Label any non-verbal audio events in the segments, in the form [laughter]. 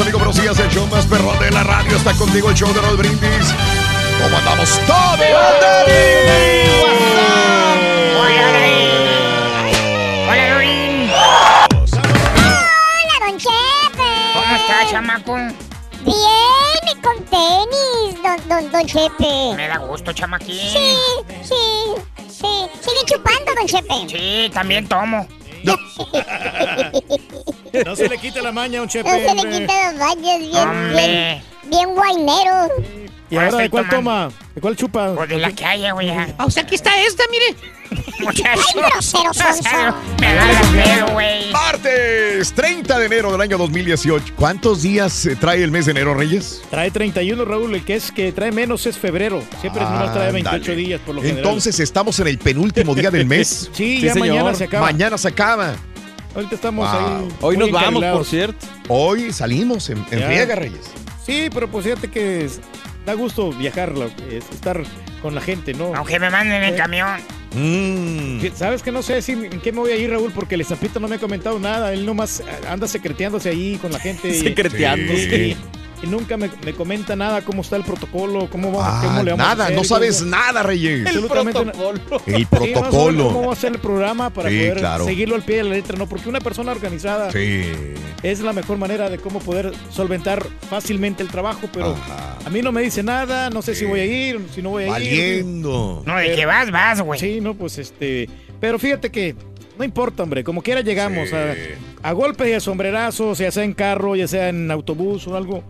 Amigos, buenos días. El show más perrón de la radio está contigo, el show de Raúl Brindis. ¿Cómo andamos todos? Hola, don Chepe. ¿Cómo está, chamaco? Bien, con tenis, don, don, don Chepe. Me da gusto, chamaquín. Sí, sí, sí. Sigue chupando, don Chepe. Sí, también tomo. No se le quite la maña a un chepe. No se le quita los baños, bien, bien, bien guainero. ¿Y ahora de cuál tomando. toma? ¿De cuál chupa? Pues de la que haya, güey. O sea, aquí está esta, mire. Muchacho. Ay, grosero, sonso. Me da la pedo, güey. Martes 30 de enero del año 2018. ¿Cuántos días eh, trae el mes de enero, Reyes? Trae 31, Raúl. El que es que trae menos es febrero. Siempre nomás trae 28 Ándale. días, por lo general. Entonces estamos en el penúltimo día del mes. [laughs] Sí, Sí, ya señor. mañana se acaba. Mañana se acaba. Ahorita estamos Wow. ahí. Hoy muy nos vamos, por cierto. Hoy salimos en, en Ya. riega, Reyes. Sí, pero pues fíjate que es- da gusto viajar, estar con la gente, ¿no? Aunque me manden en Eh. camión. Mm. ¿Sabes que no sé si en qué me voy a ir, Raúl? Porque el Zapito no me ha comentado nada. Él nomás anda secreteándose ahí con la gente. y- [laughs] Secreteando. Sí. Y, nunca me, me comenta nada, cómo está el protocolo, cómo, va, Ah, cómo le vamos a nada, hacer no sabes nada, Reyes. El [laughs] Sí, más o menos protocolo. ¿Cómo va a ser el programa para Sí, poder claro. seguirlo al pie de la letra? No, porque una persona organizada Sí. es la mejor manera de cómo poder solventar fácilmente el trabajo, pero Ajá. a mí no me dice nada, no sé si voy a ir, si no voy a ir. Valiendo. No, de que vas, vas, güey. Sí, no, pues este. Pero fíjate que no importa, hombre, como quiera llegamos Sí. a, a golpes y a sombrerazos, ya sea en carro, ya sea en autobús o algo.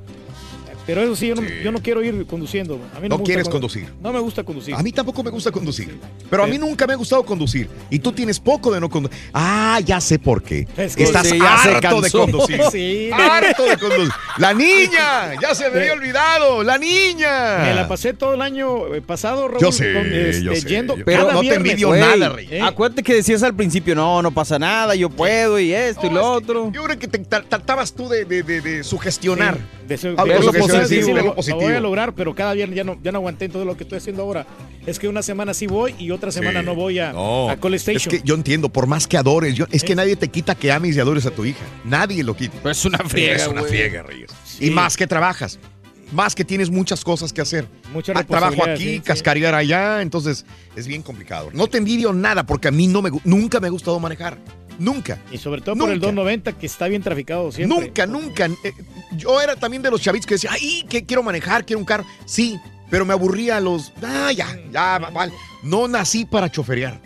Pero eso sí, yo no, Sí. yo no quiero ir conduciendo. A mí no, No me gusta quieres condu- conducir. No me gusta conducir. A mí tampoco me gusta conducir. Pero a Sí. mí nunca me ha gustado conducir. Y tú tienes poco de no conducir. Ah, ya sé por qué. Es que- Estás Sí, harto de conducir. [laughs] Sí, Harto de conducir. La niña. Ya se me había olvidado. La niña. me la pasé todo el año eh, pasado, Raúl. Yo sé, con, este, yo sé. yendo Yo- Pero no te envidio Güey, nada, Rey. ¿eh? Acuérdate que decías al principio, no, no pasa nada, yo puedo y esto y lo otro. Yo creo que te tra- tratabas tú de, de, de, de sugestionar. De su- Algo de- sí, sí, positivo. lo, lo voy a lograr, pero cada viernes ya no, ya no aguanté todo lo que estoy haciendo ahora. Es que una semana sí voy y otra semana Sí. no voy a, No, a Call Es Station. que yo entiendo, por más que adores, yo- es que nadie te quita que ames y adores a tu hija. Nadie lo quita. Pero es una friega, es una güey. friega, Reyes. Sí. Y más que trabajas. Más que tienes muchas cosas que hacer. Mucha Ah, Trabajo aquí, sí, sí. cascarear allá, entonces es bien complicado. No te envidio nada porque a mí no me, nunca me ha gustado manejar. Nunca. Y sobre todo por el Nunca. 290 que está bien traficado siempre. Nunca, nunca. Eh, yo era también de los chavitos que decía, ay, que quiero manejar, quiero un carro. Sí, pero me aburría a los. Ah, ya, ya, vale. No nací para choferear.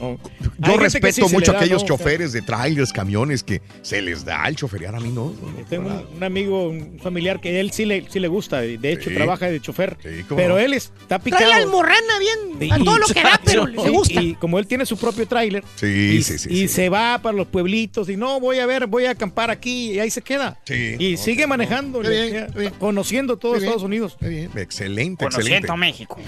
No. Yo respeto sí mucho a aquellos ¿no? choferes de trailers, camiones que se les da el choferear a mí, ¿no? Tengo un, un amigo, un familiar que él sí le, sí le gusta, de hecho Sí. trabaja de chofer, pero él está picado. Trae la almorrana bien, a todo lo que da, pero le gusta. Y, como él tiene su propio tráiler, Sí, y, sí, sí. y sí. se va para los pueblitos y no, voy a ver, voy a acampar aquí y ahí se queda. Sí. Y sigue no. manejando, bien, bien. conociendo todo bien. Estados Unidos. Bien, excelente, Conociendo excelente. México.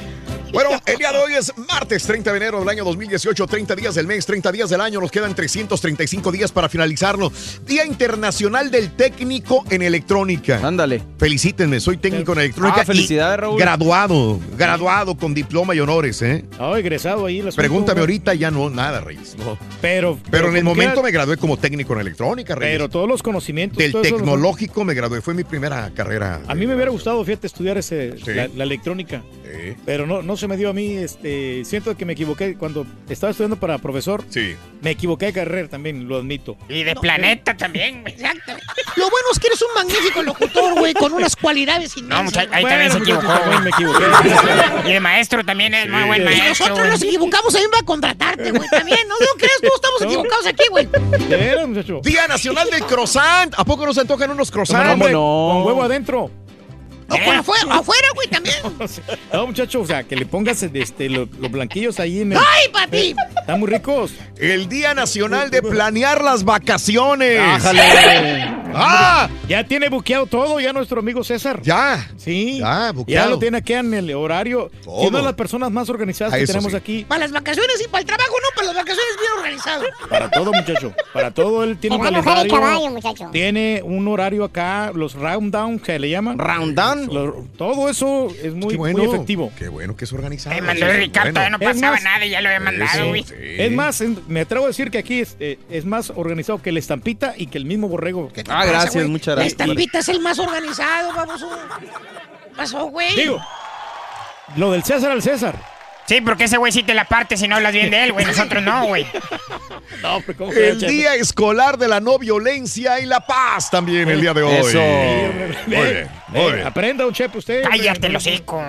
Bueno, el día de hoy es martes 30 de enero del año 2018, 30 días del mes, 30 días del año, nos quedan 335 días para finalizarlo. Día Internacional del Técnico en Electrónica. Ándale. Felicítenme, soy técnico en electrónica. Ah, felicidades, y Raúl. Graduado, graduado con diploma y honores, ¿eh? Ah, egresado ahí. Pregúntame ahorita, ya no, nada, Reyes. no. Pero, Pero en el momento me gradué como técnico en electrónica, Reyes. Pero todos los conocimientos. Del tecnológico me gradué, fue mi primera carrera. A mí me hubiera gustado, fíjate, estudiar ese, Sí. la, la electrónica. Sí. Pero no, no se me dio a mí. Este, siento que me equivoqué cuando estaba estudiando para profesor. Sí. Me equivoqué de carrera también, lo admito. Y de planeta también, güey. Exactamente. Lo bueno es que eres un magnífico locutor, güey, con unas cualidades inmensas. No, muchacho, ahí Bueno, también se muchachos, equivocó, también güey. me equivoqué. Y de maestro también es muy buen Y maestro. nosotros güey. nos equivocamos, a mí me va a contratarte, güey, también. No, no creas, todos estamos No. equivocados aquí, güey. ¿De veras, muchacho? Día Nacional del Croissant. ¿A poco nos antojan unos croissants? ¿Cómo Hombre, no? no? Con huevo adentro. No, con afuera, afuera, güey, también. [laughs] No, muchacho, o sea, que le pongas este, lo- los blanquillos ahí en el... ¡Ay, papi! Están muy ricos. El Día Nacional de Planear las Vacaciones. Ájale. [laughs] ¡Ah! Ya tiene buqueado todo, ya nuestro amigo César. Ya. Sí. Ya, Ya buqueado. lo tiene aquí en el horario. Todo. Una de las personas más organizadas que tenemos sí. aquí. Para las vacaciones y para el trabajo, no, para las vacaciones bien organizado. Para todo, muchacho. Para todo, él tiene un calendario. caballo, muchacho. Tiene un horario acá, los round down que le llaman. Round down. Lo- todo eso es muy, Qué bueno. muy efectivo. Qué bueno que es organizado. Me mandó el Ricardo, Bueno. no Es pasaba más, nada y ya lo había mandado, Eso, güey. sí. Es más, en- me atrevo a decir que aquí es, eh, es más organizado que el estampita y que el mismo borrego. ¿Qué te Ah, pasa, gracias, güey? muchas La gracias. estampita es el más organizado, vamos. ¿Qué pasó, güey? Digo, lo del César al César. Sí, porque ese güey sí te la parte si no hablas bien de él, güey. Nosotros no, güey. [laughs] No, pero ¿cómo que El Día Escolar de la No Violencia y la Paz también el día de hoy. Eso. Muy bien, muy bien. Aprenda un chef usted. Cállate, los hocico.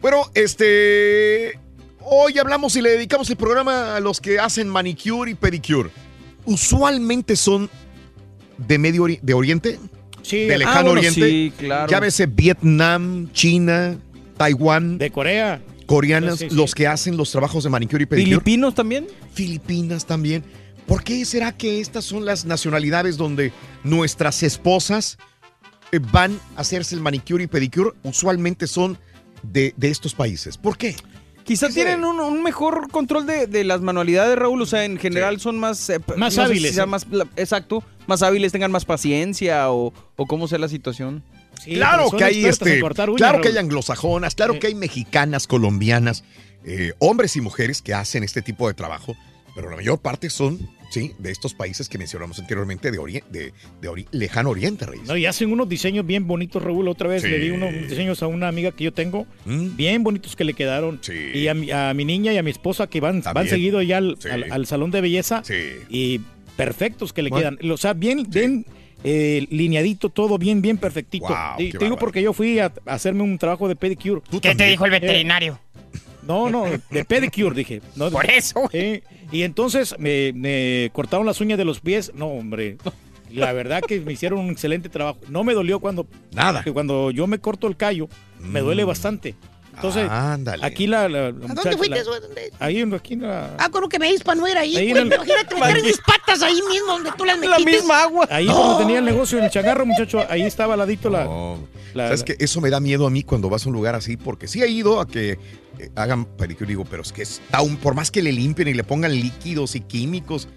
Bueno, este. Hoy hablamos y le dedicamos el programa a los que hacen manicure y pedicure. Usualmente son de Medio Ori- de Oriente, Sí, de ah, Lejano bueno, Oriente. sí, claro. Llámese Vietnam, China, Taiwán, de Corea. Coreanas, sí, sí. los que hacen los trabajos de manicure y pedicure. ¿Filipinos también? Filipinas también. ¿Por qué será que estas son las nacionalidades donde nuestras esposas eh, van a hacerse el manicure y pedicure? Usualmente son de, de estos países. ¿Por qué? Quizá Sí. tienen un, un mejor control de, de las manualidades, Raúl. O sea, en general son más... eh, Más no sé si hábiles, sea ¿eh? más, la- exacto. Más hábiles, tengan más paciencia o, o cómo sea la situación. Sí, claro que hay este, claro que hay anglosajonas, claro Sí. que hay mexicanas, colombianas, eh, hombres y mujeres que hacen este tipo de trabajo, pero la mayor parte son, sí, de estos países que mencionamos anteriormente de, orien- de, de ori- lejano oriente, Reyes. No, y hacen unos diseños bien bonitos, Raúl. Otra vez Sí. le di unos diseños a una amiga que yo tengo, Mm, bien bonitos que le quedaron. Sí. Y a mi, a mi niña y a mi esposa que van, van También. seguido ya al, Sí. al- al salón de belleza. Sí. Y perfectos que le Bueno. quedan. O sea, bien, bien eh, lineadito, todo bien, bien perfectito. Te digo porque yo fui a, a hacerme un trabajo de pedicure. ¿Tú ¿Qué te dijo el veterinario? No, no, de pedicure, dije. No, [laughs] Por eso, y entonces me, me cortaron las uñas de los pies. No, hombre. La verdad que me hicieron un excelente trabajo. No me dolió cuando, Nada. que cuando yo me corto el callo, me duele Mm. bastante. Entonces, Ándale. aquí la, la, la ¿A dónde fuiste? la- güey? ¿Dónde? ahí en aquí en la, Ah, con lo que me para no ir ahí, Ahí en güey. el- Imagínate meter mis patas ahí mismo donde tú las La metiste. misma agua. ahí donde tenía el negocio en el changarro, muchacho, ahí estaba al ladito la, No. la- ¿Sabes que Eso me da miedo a mí cuando vas a un lugar así, porque sí he ido a que eh, hagan pedicure, digo, pero es que está un, por más que le limpien y le pongan líquidos y químicos,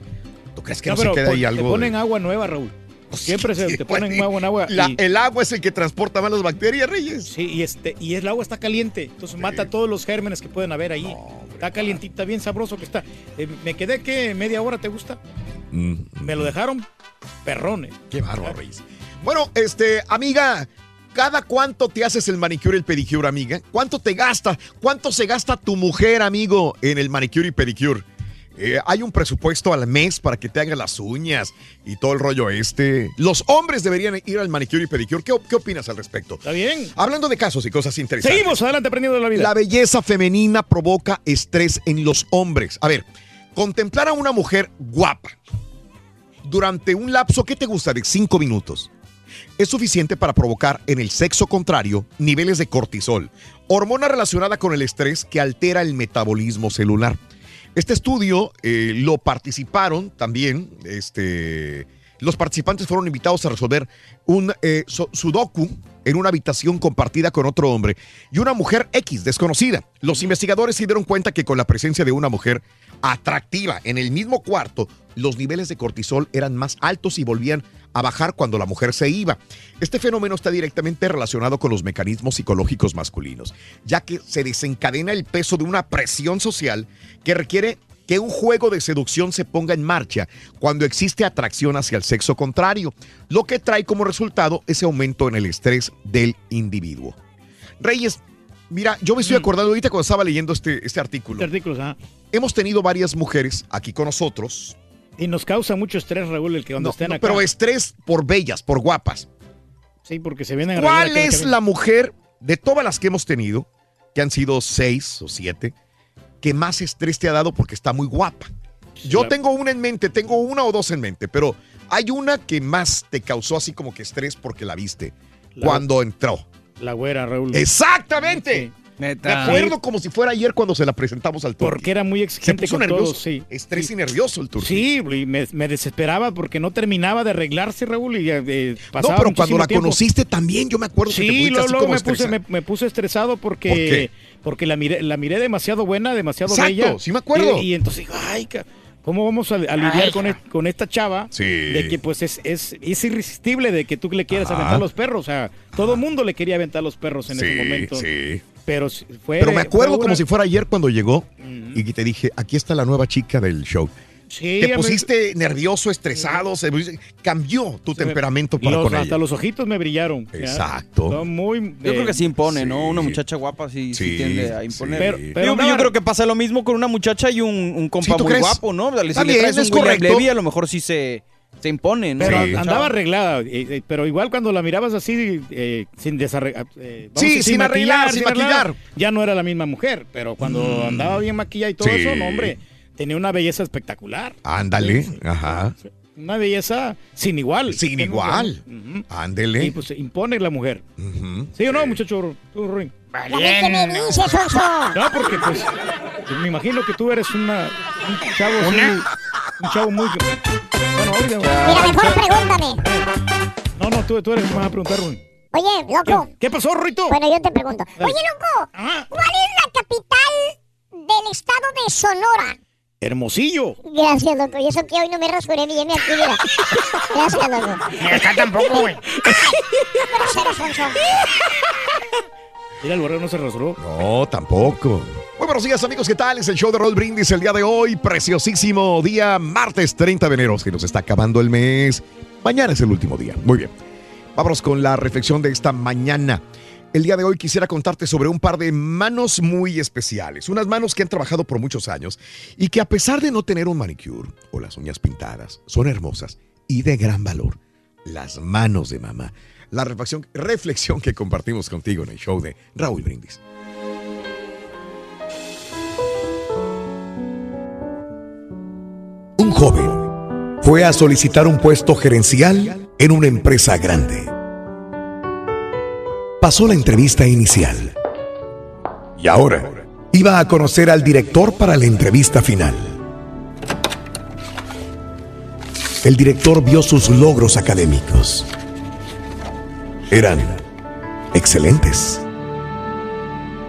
¿tú crees que no, No, pero se queda ahí te algo? ponen de- agua nueva, Raúl. Siempre [laughs] se, te ponen agua en agua. La- y- el agua es el que transporta más las bacterias, Reyes. Sí, y este, y el agua está caliente, entonces mata todos los gérmenes que pueden haber ahí. está calientita, bien sabroso que está. Eh, me quedé que media hora te gusta. Mm, Me lo dejaron perrones. Qué bárbaro, Reyes. Bueno, este, amiga, ¿cada cuánto te haces el manicure y el pedicure, amiga? ¿Cuánto te gasta? ¿Cuánto se gasta tu mujer, amigo, en el manicure y pedicure? Eh, hay un presupuesto al mes para que te hagas las uñas y todo el rollo este. Los hombres deberían ir al manicure y pedicure. ¿Qué, op- qué opinas al respecto? ¿Está bien? Hablando de casos y cosas interesantes. Seguimos adelante aprendiendo de la vida. La belleza femenina provoca estrés en los hombres. A ver, contemplar a una mujer guapa durante un lapso, ¿qué te gusta? De cinco minutos. Es suficiente para provocar en el sexo contrario niveles de cortisol, hormona relacionada con el estrés que altera el metabolismo celular. Este estudio eh, lo participaron también este, los participantes fueron invitados a resolver un eh, sudoku en una habitación compartida con otro hombre y una mujer X desconocida. Los investigadores se dieron cuenta que con la presencia de una mujer atractiva en el mismo cuarto, los niveles de cortisol eran más altos y volvían a bajar cuando la mujer se iba. Este fenómeno está directamente relacionado con los mecanismos psicológicos masculinos, ya que se desencadena el peso de una presión social que requiere que un juego de seducción se ponga en marcha cuando existe atracción hacia el sexo contrario, lo que trae como resultado ese aumento en el estrés del individuo. Reyes, mira, yo me estoy acordando ahorita cuando estaba leyendo este, este artículo. Hemos tenido varias mujeres aquí con nosotros. Y nos causa mucho estrés, Raúl, el que cuando No, estén no, acá. pero estrés por bellas, por guapas. Sí, porque se vienen a ¿Cuál es la mujer de todas las que hemos tenido, que han sido seis o siete, que más estrés te ha dado porque está muy guapa? Yo tengo una en mente, tengo una o dos en mente, pero hay una que más te causó así como que estrés porque la viste La- cuando entró. La güera, Raúl. Exactamente. Me Neta. acuerdo como si fuera ayer cuando se la presentamos al Turqui. Porque era muy exigente Se puso con nervioso. todos, sí. Estrés y nervioso el Turqui. Sí, y me, me desesperaba porque no terminaba de arreglarse, Raúl, y eh, No, pasaba pero cuando la tiempo. conociste también, yo me acuerdo que te Sí, pusiste luego, así luego como me, puse, estresado. me, me puse estresado porque, ¿Por qué? Porque la miré, la miré demasiado buena, demasiado Exacto, bella. sí me acuerdo. Y, y entonces digo, ay, ¿cómo vamos a, a lidiar Ay, con, es- con esta chava? Sí. De que pues es, es, es irresistible de que tú le quieras Ajá. aventar los perros. O sea, todo el mundo le quería aventar los perros en ese momento. sí. Pero fue. Pero me acuerdo como si fuera ayer cuando llegó y te dije, aquí está la nueva chica del show. Sí, te me- pusiste nervioso, estresado, se- cambió tu temperamento para los- con hasta ella. los ojitos me brillaron. Exacto. Son muy. Yo creo que sí impone, sí. ¿no? Una muchacha guapa sí, sí Sí, tiende a imponer. sí. Pero- yo creo que pasa lo mismo con una muchacha y un, un compa Sí, ¿tú muy crees? guapo, ¿no? Si le También, traes un es William correcto. Levy, a lo mejor sí se, se impone, ¿no? Pero Sí. andaba arreglada, eh, eh, pero igual cuando la mirabas así, eh, sin desarreglar, Sí, sin arreglar, sin maquillar. ya no era la misma mujer, pero cuando andaba bien maquillada y todo Sí. eso, no, hombre, tenía una belleza espectacular. Ándale, ajá. Una belleza sin igual. Sin igual. Ándele. Y pues impone la mujer. ¿Sí o no, muchacho? Tú, Ruin? ¿A mí qué me? No, porque pues me imagino que tú eres una, un chavo así, un chavo muy... Bueno, oiga, Mira, mejor pregúntame. No, no, tú, tú eres el que me vas a preguntar, Ruin. Oye, loco. ¿Qué, qué pasó, Ruito? Bueno, yo te pregunto. Oye, loco. ¿cuál es la capital del estado de Sonora? Hermosillo. Gracias, loco. Y eso que hoy no me rasuré bien aquí, mira. Gracias, loco. [laughs] Ni acá tampoco, güey. Mira, el borrego no se rasuró. No, tampoco. Muy buenos días, amigos. ¿Qué tal? Es el show de Roll Brindis el día de hoy. Preciosísimo día, martes 30 de enero, que nos está acabando el mes. Mañana es el último día. Muy bien. Vámonos con la reflexión de esta mañana. El día de hoy quisiera contarte sobre un par de manos muy especiales. Unas manos que han trabajado por muchos años y que a pesar de no tener un manicure o las uñas pintadas, son hermosas y de gran valor. Las manos de mamá. La reflexión, reflexión que compartimos contigo en el show de Raúl Brindis. Un joven fue a solicitar un puesto gerencial en una empresa grande. Pasó la entrevista inicial y ahora iba a conocer al director para la entrevista final. El director vio sus logros académicos. Eran excelentes.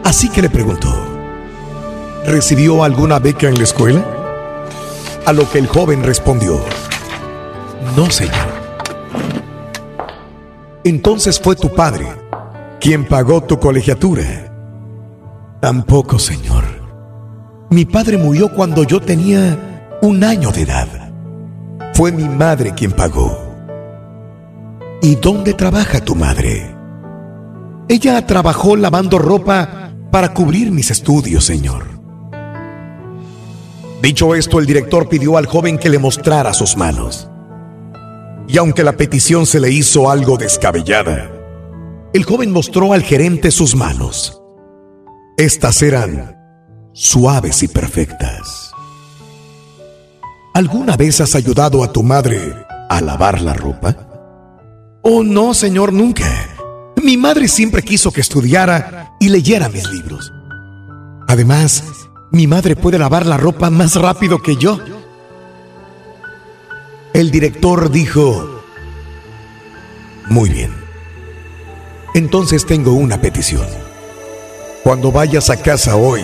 Así que le preguntó, ¿recibió alguna beca en la escuela? A lo que el joven respondió, no, señor. Entonces fue tu padre quien pagó tu colegiatura. Tampoco, señor. Mi padre murió cuando yo tenía un año de edad. Fue mi madre quien pagó. ¿Y dónde trabaja tu madre? Ella trabajó lavando ropa para cubrir mis estudios, señor. Dicho esto, el director pidió al joven que le mostrara sus manos. Y aunque la petición se le hizo algo descabellada, el joven mostró al gerente sus manos. Estas eran suaves y perfectas. ¿Alguna vez has ayudado a tu madre a lavar la ropa? Oh, no, señor, nunca. Mi madre siempre quiso que estudiara y leyera mis libros. Además, mi madre puede lavar la ropa más rápido que yo. el director dijo, muy bien, entonces tengo una petición. Cuando vayas a casa hoy,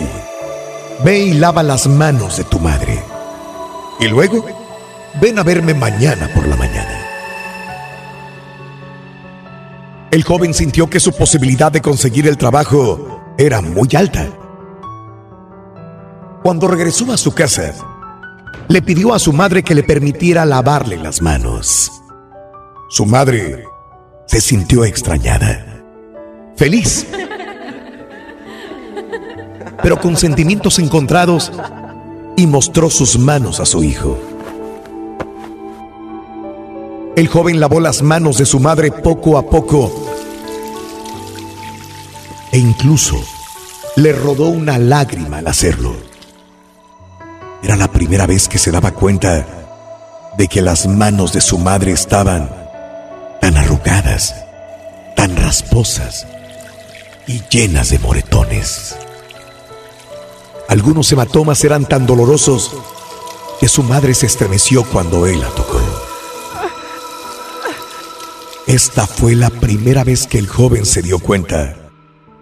ve y lava las manos de tu madre. Y luego, ven a verme mañana por la mañana. El joven sintió que su posibilidad de conseguir el trabajo era muy alta. Cuando regresó a su casa, le pidió a su madre que le permitiera lavarle las manos. Su madre se sintió extrañada, feliz, pero con sentimientos encontrados y mostró sus manos a su hijo. El joven lavó las manos de su madre poco a poco e incluso le rodó una lágrima al hacerlo. Era la primera vez que se daba cuenta de que las manos de su madre estaban tan arrugadas, tan rasposas y llenas de moretones. Algunos hematomas eran tan dolorosos que su madre se estremeció cuando él la tocó. Esta fue la primera vez que el joven se dio cuenta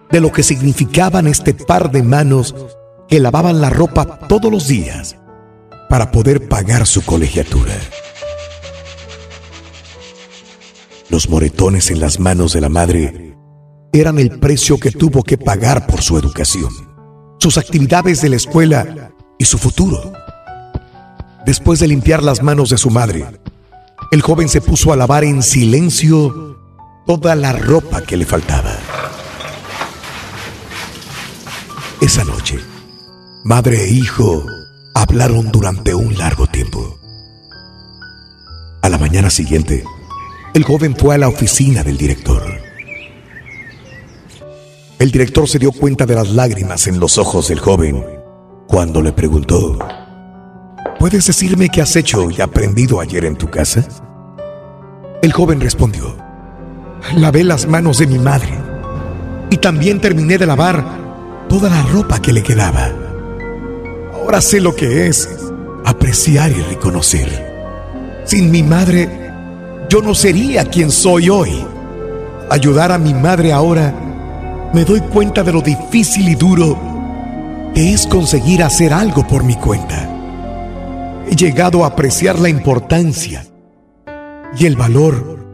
de lo que significaban este par de manos que lavaban la ropa todos los días para poder pagar su colegiatura. Los moretones en las manos de la madre eran el precio que tuvo que pagar por su educación, sus actividades de la escuela y su futuro. Después de limpiar las manos de su madre, el joven se puso a lavar en silencio toda la ropa que le faltaba. Esa noche, madre e hijo hablaron durante un largo tiempo. A la mañana siguiente, el joven fue a la oficina del director. El director se dio cuenta de las lágrimas en los ojos del joven cuando le preguntó, ¿Puedes decirme qué has hecho y aprendido ayer en tu casa? El joven respondió, lavé las manos de mi madre y también terminé de lavar toda la ropa que le quedaba. Ahora sé lo que es apreciar y reconocer. Sin mi madre, yo no sería quien soy hoy. Ayudar a mi madre ahora, me doy cuenta de lo difícil y duro que es conseguir hacer algo por mi cuenta he llegado a apreciar la importancia y el valor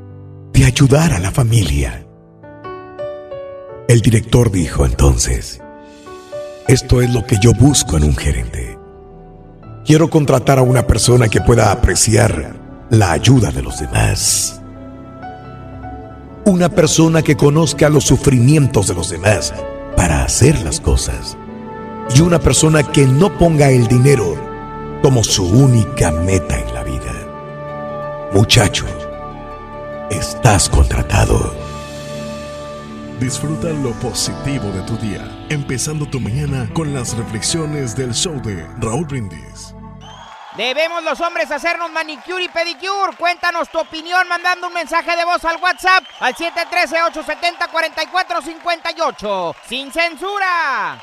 de ayudar a la familia. El director dijo entonces, esto es lo que yo busco en un gerente. Quiero contratar a una persona que pueda apreciar la ayuda de los demás. Una persona que conozca los sufrimientos de los demás para hacer las cosas. Y una persona que no ponga el dinero como su única meta en la vida. Muchacho, estás contratado. Disfruta lo positivo de tu día, empezando tu mañana con las reflexiones del show de Raúl Brindis. Debemos los hombres hacernos manicure y pedicure. Cuéntanos tu opinión mandando un mensaje de voz al WhatsApp al 713-870-4458. ¡Sin censura!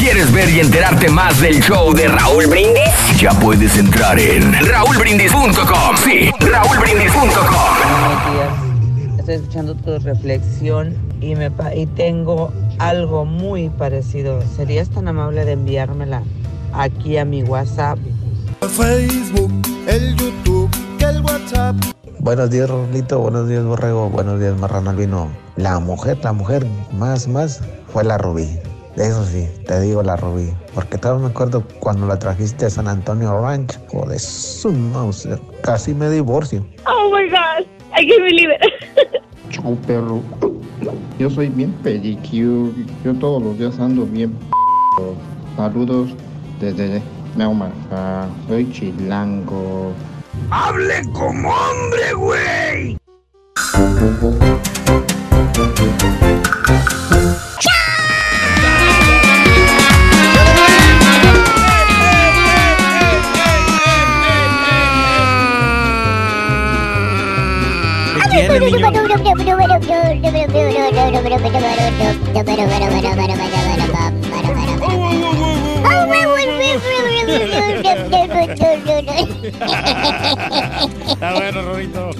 ¿Quieres ver y enterarte más del show de Raúl Brindis? Ya puedes entrar en raúlbrindis.com. Sí, raúlbrindis.com. Buenos días. Estoy escuchando tu reflexión y, me, y tengo algo muy parecido. ¿Serías tan amable de enviármela aquí a mi WhatsApp? Facebook, el YouTube, el WhatsApp. Buenos días, Rolito. Buenos días, Borrego. Buenos días, Marrano Albino. La mujer, la mujer más, más fue la Rubí. Eso sí, te digo la Rubí. Porque todavía me acuerdo cuando la trajiste a San Antonio Ranch. Joder, su mouse. Casi me divorcio. Oh my god, I can't believe it. [laughs] Chau, perro. Yo soy bien pedicure. Yo todos los días ando bien. p***. Saludos desde Naumarca, ah, soy chilango. ¡Hable como hombre, güey! Está bueno, Rorito.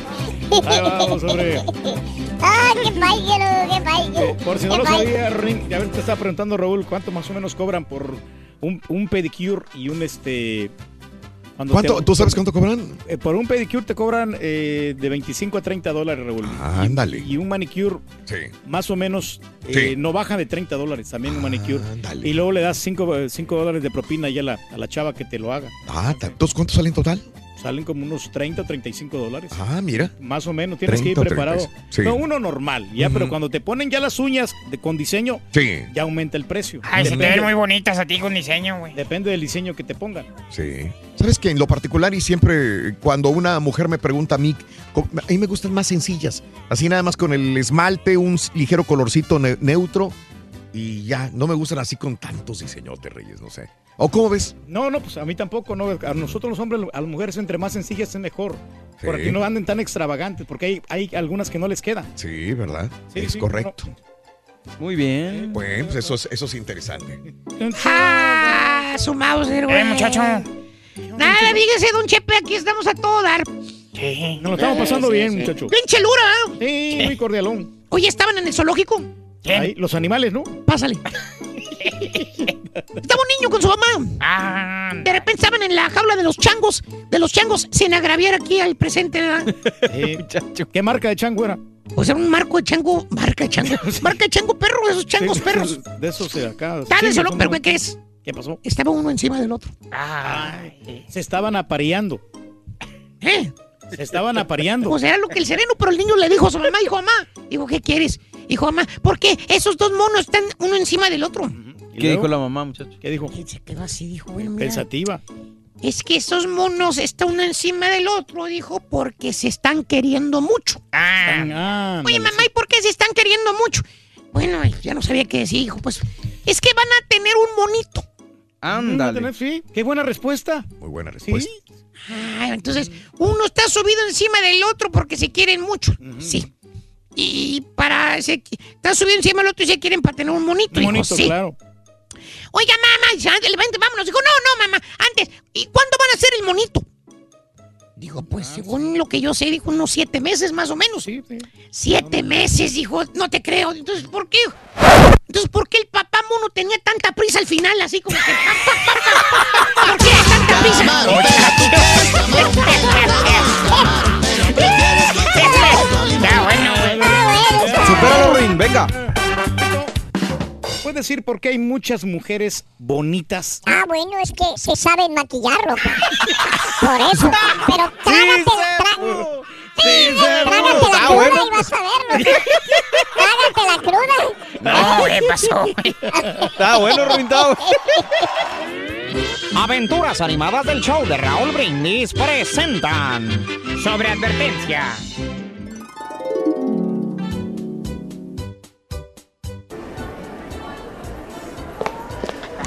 Ahí vamos, hombre. ¡Ah, qué payo, qué payo! Eh, por si no lo sabía, Rin, ya te estaba preguntando Raúl, ¿cuánto más o menos cobran por un, un pedicure y un este ¿Cuánto? te- ¿Tú sabes cuánto cobran? Eh, por un pedicure te cobran eh, de 25 a 30 dólares, Raúl. Ah, ándale. Y un manicure, más o menos, eh, Sí. no baja de 30 dólares también un manicure. ándale. Y luego le das 5 dólares de propina ya a la, a la chava que te lo haga. Ah, entonces ¿cuánto sale en total? Salen como unos 30 o 35 dólares. Ah, mira. Más o menos, tienes que ir 30 o preparado. 35, sí. No, uno normal, ya, pero cuando te ponen ya las uñas de, con diseño, Sí. ya aumenta el precio. Ay, se te ven muy bonitas a ti con diseño, güey. Depende del diseño que te pongan. Sí. Sabes que en lo particular y siempre cuando una mujer me pregunta a mí, a mí me gustan más sencillas. Así nada más con el esmalte, un ligero colorcito ne- neutro y ya. No me gustan así con tantos diseñotes, Reyes, no sé. ¿O cómo ves? No, no, pues a mí tampoco, no. A nosotros los hombres, a las mujeres, entre más sencillas es mejor. Sí. Por aquí no anden tan extravagantes, porque hay, hay algunas que no les quedan. Sí, ¿verdad? Sí, es sí, correcto. Muy bien. Bueno, pues eso es, eso es interesante. ¡Ah! Su Mauser, güey. Eh, muchacho. Nada, dígase, don Chepe, aquí estamos a todo dar. Sí. Nos lo estamos pasando bien, muchacho. Bien chelura, Sí, muy cordialón. Oye, ¿estaban en el zoológico? Ahí, los animales, ¿no? Pásale. Estaba un niño con su mamá. Ah, De repente estaban en la jaula de los changos, de los changos, sin agraviar aquí al presente, ¿verdad? Eh, [laughs] ¿Qué marca de chango era? Pues era un marco de chango, marca de chango, [laughs] marca de chango perro, de esos changos Sí, perros. De esos de acá. Sí, zoológico, son- pero ¿qué crees? ¿Qué pasó? Estaba uno encima del otro. Se estaban apareando. ¿Eh? Se estaban apareando. Pues era lo que el sereno, pero el niño le dijo a su mamá, dijo, mamá, dijo, ¿qué quieres? Dijo, mamá, ¿por qué esos dos monos están uno encima del otro? ¿Qué dijo la mamá, muchacho? ¿Qué dijo? Se quedó así, dijo, bueno, mira, Pensativa. es que esos monos están uno encima del otro, dijo, porque se están queriendo mucho. Ah, Oye, mamá, ¿y por qué se están queriendo mucho? Bueno, ya no sabía qué decir, hijo, pues es que van a tener un monito. Ándale. Sí, qué buena respuesta. Muy buena respuesta. Ah, entonces, uno está subido encima del otro porque se quieren mucho. Sí. Y para. Se, está subido encima del otro y se quieren para tener un monito. Un monito, sí. claro. Oiga, mamá, vámonos. Dijo, no, no, mamá, antes. ¿Y cuándo van a hacer el monito? Dijo, pues según lo que yo sé, dijo unos siete meses más o menos. Siete meses, dijo, no te creo. Entonces, ¿por qué? Entonces, ¿por qué el papá mono tenía tanta prisa al final? Así como que. ¿Por qué tanta prisa? [laughs] Supéralo, Rin, venga. ¿Puedes decir por qué hay muchas mujeres bonitas? Ah, bueno, es que se saben maquillarlo. Por eso. Pero [laughs] trágate, tra- Sí, trágate la Ah, cruda bueno. y vas a verlo. Trágate la cruda. No, ¿qué pasó? Está bueno, Rin, está bueno. Aventuras animadas del show de Raúl Brindis presentan sobre advertencia.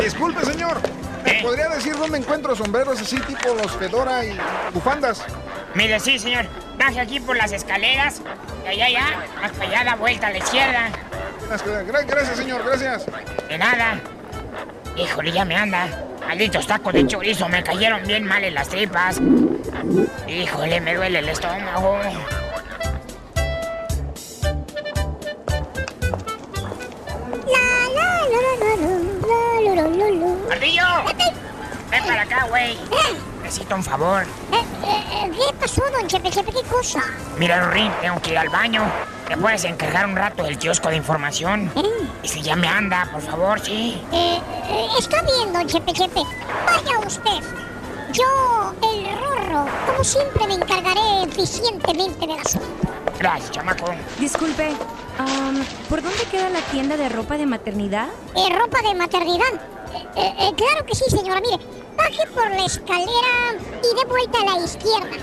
Disculpe, señor. ¿Me podría decir dónde encuentro sombreros así tipo los Fedora y bufandas? Mire, sí, señor. Baje aquí por las escaleras. Allá, allá. Más para allá, da vuelta a la izquierda. Gra- Gracias, señor, gracias. De nada. Híjole, ya me anda. Malditos tacos de chorizo me cayeron bien mal en las tripas. Híjole, me duele el estómago. ¡Ardillo! Ven para acá, güey. Necesito un favor. Eh, eh, ¿Qué pasó, don Chepe Chepe? ¿Qué cosa? Mira, Rorín, tengo que ir al baño. ¿Me puedes encargar un rato del kiosco de información? Y si ya me anda, por favor, sí. Eh, eh, está bien, don Chepe Chepe. Vaya usted. Yo, el Rorro, como siempre me encargaré eficientemente del asunto. Gracias, chamaco. Disculpe, am, ¿por dónde queda la tienda de ropa de maternidad? Eh, ¿Ropa de maternidad? Eh, eh, eh, claro que sí, señora. Mire, baje por la escalera y dé vuelta a la izquierda.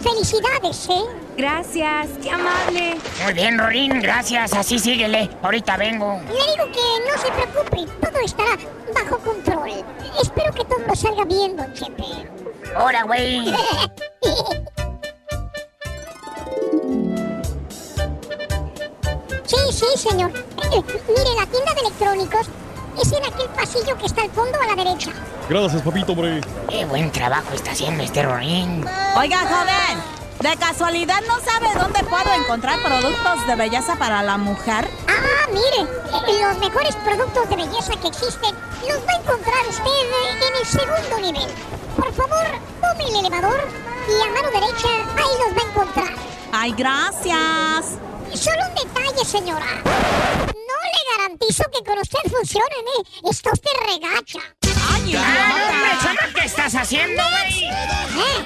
Felicidades, ¿eh? Gracias, qué amable. Muy bien, Rorín, gracias. Así síguele. Ahorita vengo. Le digo que no se preocupe, todo estará bajo control. Espero que todo salga bien, don Chepe. Ahora, güey. [laughs] Sí, sí, señor. Eh, mire, la tienda de electrónicos Es en aquel pasillo que está al fondo a la derecha. Gracias, papito, hombre. Qué buen trabajo está haciendo este Rorín. Oiga, joven, ¿de casualidad no sabe dónde puedo encontrar productos de belleza para la mujer? Ah, mire, los mejores productos de belleza que existen los va a encontrar usted en el segundo nivel. Por favor, tome el elevador y a mano derecha ahí los va a encontrar. Ay, gracias. Y solo un detalle, señora. No le garantizo que con usted funcionen, ¿eh? Está usted regacha. Ay, Ah, no, hombre, ¿qué estás haciendo, güey?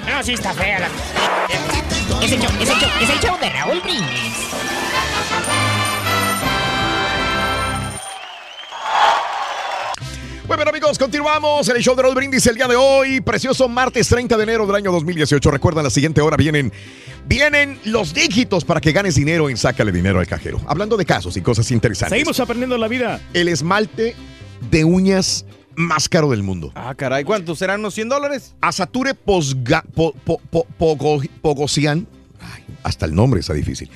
No, sí está fea la... Es el show, es el show, es el show de Raúl Brindis. Muy bien, amigos, continuamos en el show de Raúl Brindis el día de hoy. Precioso martes 30 de enero del año 2018. Recuerda, la siguiente hora vienen, vienen los dígitos para que ganes dinero en Sácale Dinero al Cajero. Hablando de casos y cosas interesantes. Seguimos aprendiendo la vida. El esmalte de uñas más caro del mundo. Ah, caray, ¿cuántos serán unos 100 dólares? Asature Posga- po- po- po- Pogosian. Hasta el nombre está difícil.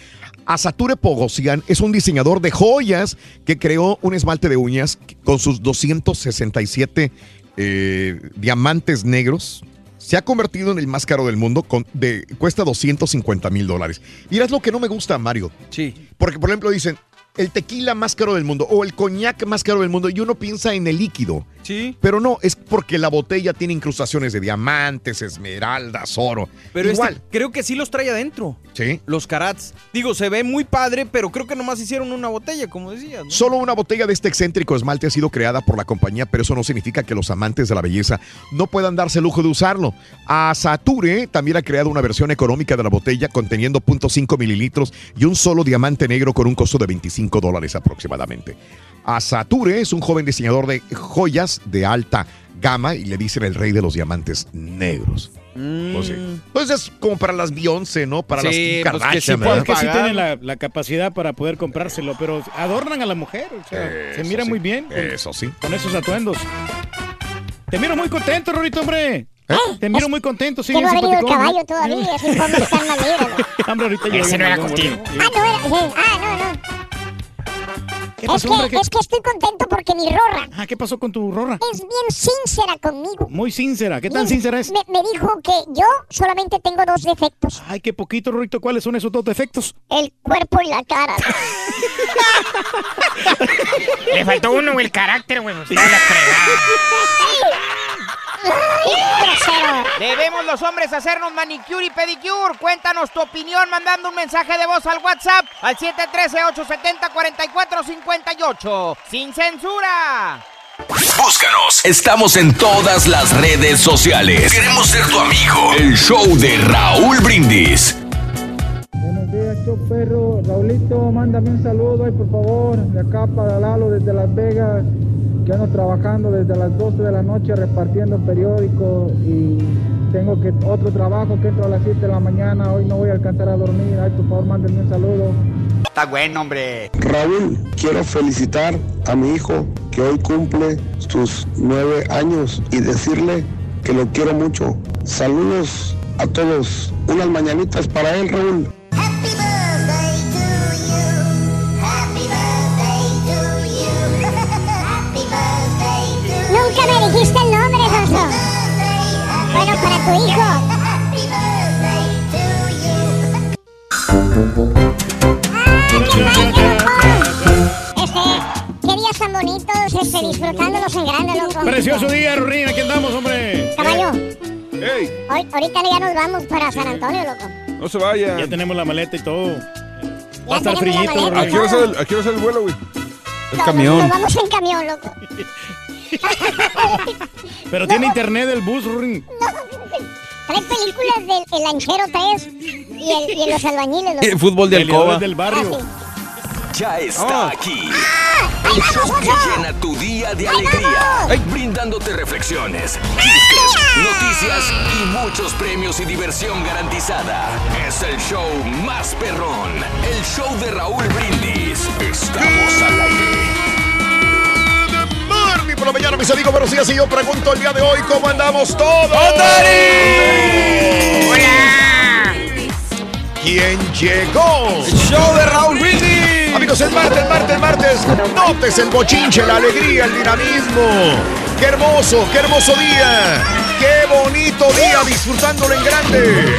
Asature Pogosian es un diseñador de joyas que creó un esmalte de uñas con sus 267 eh, diamantes negros. Se ha convertido en el más caro del mundo, con, de, cuesta 250 mil dólares. Y es lo que no me gusta, Mario. Sí. Porque, por ejemplo, dicen el tequila más caro del mundo o el coñac más caro del mundo y uno piensa en el líquido. Sí. Pero no, es porque la botella tiene incrustaciones de diamantes, esmeraldas, oro. Pero Igual. este, creo que sí los trae adentro. Sí. Los carats. Digo, se ve muy padre, pero creo que nomás hicieron una botella, como decías. ¿no? Solo una botella de este excéntrico esmalte ha sido creada por la compañía, pero eso no significa que los amantes de la belleza no puedan darse el lujo de usarlo. Asature también ha creado una versión económica de la botella conteniendo 0.5 mililitros y un solo diamante negro con un costo de 25 dólares aproximadamente. Asature es un joven diseñador de joyas de alta gama y le dicen el rey de los diamantes negros. Pues, sí. Pues es como para las Beyoncé, ¿no? Para Mm. Sí, las pues Kardashian, que sí, pues que sí tienen la, la capacidad para poder comprárselo, pero adornan a la mujer. O sea, se mira sí, muy bien. con- Eso sí. Con esos atuendos. Te miro muy contento, Rorito, hombre. Te miro muy contento, sí, que no bien ha venido el caballo ¿no? todavía, así como están [laughs] maneras. Hombre, ahorita llega Ese no un era contigo. Ah, no era. sí, Ah, no, no. ¿Qué Es que, hombre? ¿Qué- es que estoy contento porque mi rorra Ah, ¿qué pasó con tu rorra? es bien sincera conmigo. Muy sincera. ¿Qué tan Bien- sincera es? Me, me dijo que yo solamente tengo dos defectos. Ay, qué poquito, Rorito. ¿Cuáles son esos dos defectos? El cuerpo y la cara. [laughs] Le faltó uno, el carácter, güey. pues, la fregada. [laughs] Debemos los hombres hacernos manicure y pedicure. Cuéntanos tu opinión mandando un mensaje de voz al WhatsApp al 713-870-4458. ¡Sin censura! Búscanos. Estamos en todas las redes sociales. Queremos ser tu amigo. El show de Raúl Brindis. Mándame un saludo ahí, por favor. De acá para Lalo, desde Las Vegas. Que ando trabajando desde las 12 de la noche repartiendo periódicos. Y tengo que otro trabajo que entro a las 7 de la mañana. Hoy no voy a alcanzar a dormir. Ay, por favor, mándenme un saludo. Está bueno, hombre. Raúl, quiero felicitar a mi hijo que hoy cumple sus nueve años y decirle que lo quiero mucho. Saludos a todos. Unas mañanitas para él, Raúl. Bueno, para tu hijo. Este, qué días tan bonitos, este, disfrutándolos en grande, loco. Precioso día, Rorín. Aquí andamos, hombre. Caballo, Hey, hoy, ahorita ya nos vamos para San Antonio, loco. no se vaya. Ya tenemos la maleta y todo. Va a estar frillito. ¿A qué hora sale- ¿A qué sale el vuelo, güey? No, Nos, nos vamos en camión, loco. [laughs] [laughs] Pero tiene internet el bus, Rorín. Trae películas del El Lanchero 3 y, el, y los albañiles, loco. Fútbol de alcoba. del barrio. Ya está aquí. El show que llena tu día de alegría. Brindándote reflexiones, chistes, noticias y muchos premios y diversión garantizada. Es el show más perrón. El show de Raúl Brindis. Estamos al aire. Por la mañana, mis amigos. Buenos días. Y yo pregunto el día de hoy, ¿cómo andamos todos? ¡Hola! ¿Quién llegó? show de Raúl Brindis. Amigos, martes, es martes, martes, martes. Notes el bochinche, la alegría, el dinamismo. Qué hermoso, qué hermoso día. Qué bonito día disfrutándolo en grande.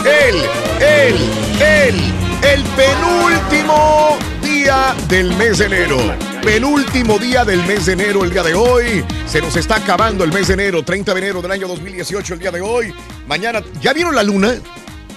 El, el, el, el penúltimo día del mes de enero. Penúltimo día del mes de enero, el día de hoy. Se nos está acabando el mes de enero, 30 de enero del año 2018, el día de hoy. Mañana, ¿ya vieron la luna?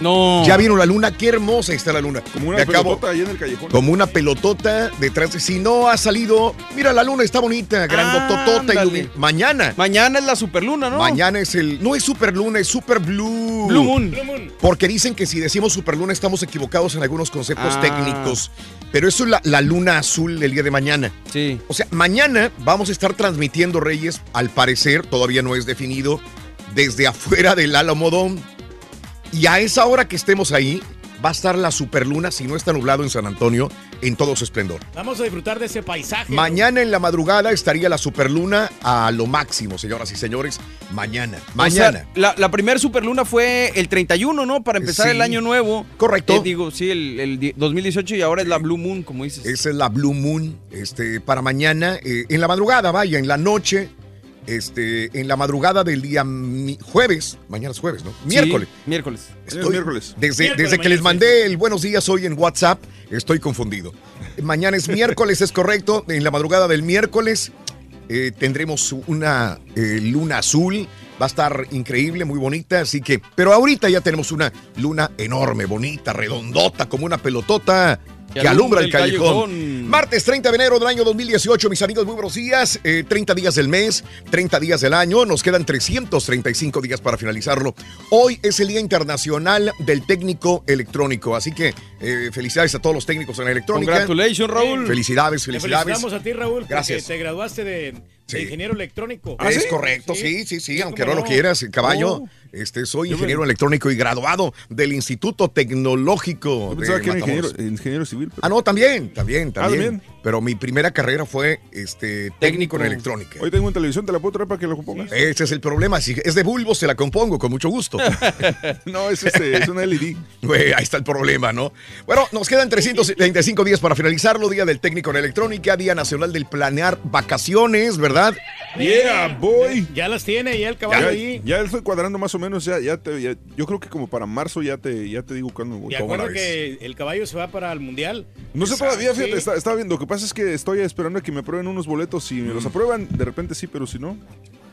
No. ¿Ya vieron la luna? Qué hermosa está la luna. Como una acabo- pelotota ahí en el callejón. como una pelotota detrás de si no ha salido mira la luna está bonita grandototota Ándale. ilumi- mañana Mañana es la superluna, ¿no? mañana es el no es superluna es super blue Blue Moon. porque dicen que si decimos superluna estamos equivocados en algunos conceptos Ah. técnicos pero eso es la, la luna azul del día de mañana Sí. o sea mañana vamos a estar transmitiendo Reyes al parecer todavía no es definido desde afuera del Álamo Dome y a esa hora que estemos ahí va a estar la superluna si no está nublado en San Antonio en todo su esplendor Vamos a disfrutar de ese paisaje. Mañana en la madrugada estaría la superluna a lo máximo, señoras y señores. Mañana, mañana. O sea, la, la primera superluna fue el 31, ¿no? Para empezar Sí. el año nuevo. Correcto. Eh, digo, sí, el, el di- 2018 y ahora es la Blue Moon, como dices. Esa es la Blue Moon este, para mañana. eh, en la madrugada, vaya, en la noche. Este, en la madrugada del día mi- jueves, mañana es jueves, ¿no? Sí, Miércoles. miércoles. Estoy- miércoles. Desde, Miércoles, desde que les mandé el buenos días hoy en WhatsApp, estoy confundido. Mañana es [laughs] miércoles, es correcto. En la madrugada del miércoles eh, tendremos una eh, luna azul. Va a estar increíble, muy bonita, así que... Pero ahorita ya tenemos una luna enorme, bonita, redondota, como una pelotota que, Que alumbra el callejón. callejón. Martes 30 de enero del año 2018, mis amigos, muy buenos días. Eh, 30 días del mes, 30 días del año. Nos quedan 335 días para finalizarlo. Hoy es el Día Internacional del Técnico Electrónico, así que eh, felicidades a todos los técnicos en electrónica. Congratulations, Raúl. Felicidades, Te felicidades. felicitamos a ti, Raúl, Gracias. te graduaste de Sí. ingeniero electrónico. es correcto, sí, sí, sí, aunque no lo quieras, caballo. Oh. Este, soy ingeniero me- electrónico y graduado del Instituto Tecnológico. Yo pensaba de que era ingeniero, ingeniero civil. pero- Ah, no, también, también, Ah, también. también. Pero mi primera carrera fue este, técnico en electrónica. Hoy tengo en televisión, ¿te la puedo traer para que la compongas? Ese es el problema. Si es de bulbo, se la compongo con mucho gusto. [laughs] no, es, este, es una LED. [laughs] Ahí está el problema, ¿no? Bueno, nos quedan 335 días para finalizarlo. Día del técnico en electrónica, Día Nacional del Planear Vacaciones, ¿verdad? Yeah, boy. Ya las tiene, ya el caballo Ya, ahí. ya estoy cuadrando más o menos, ya, ya te, ya- yo creo que como para marzo ya te, ya te digo cuándo voy. Y acuerdo que el caballo se va para el mundial. No sé todavía, fíjate, Sí. está, estaba viendo. Que pasa es que estoy esperando a que me aprueben unos boletos. Si me los aprueban, de repente sí, pero si no,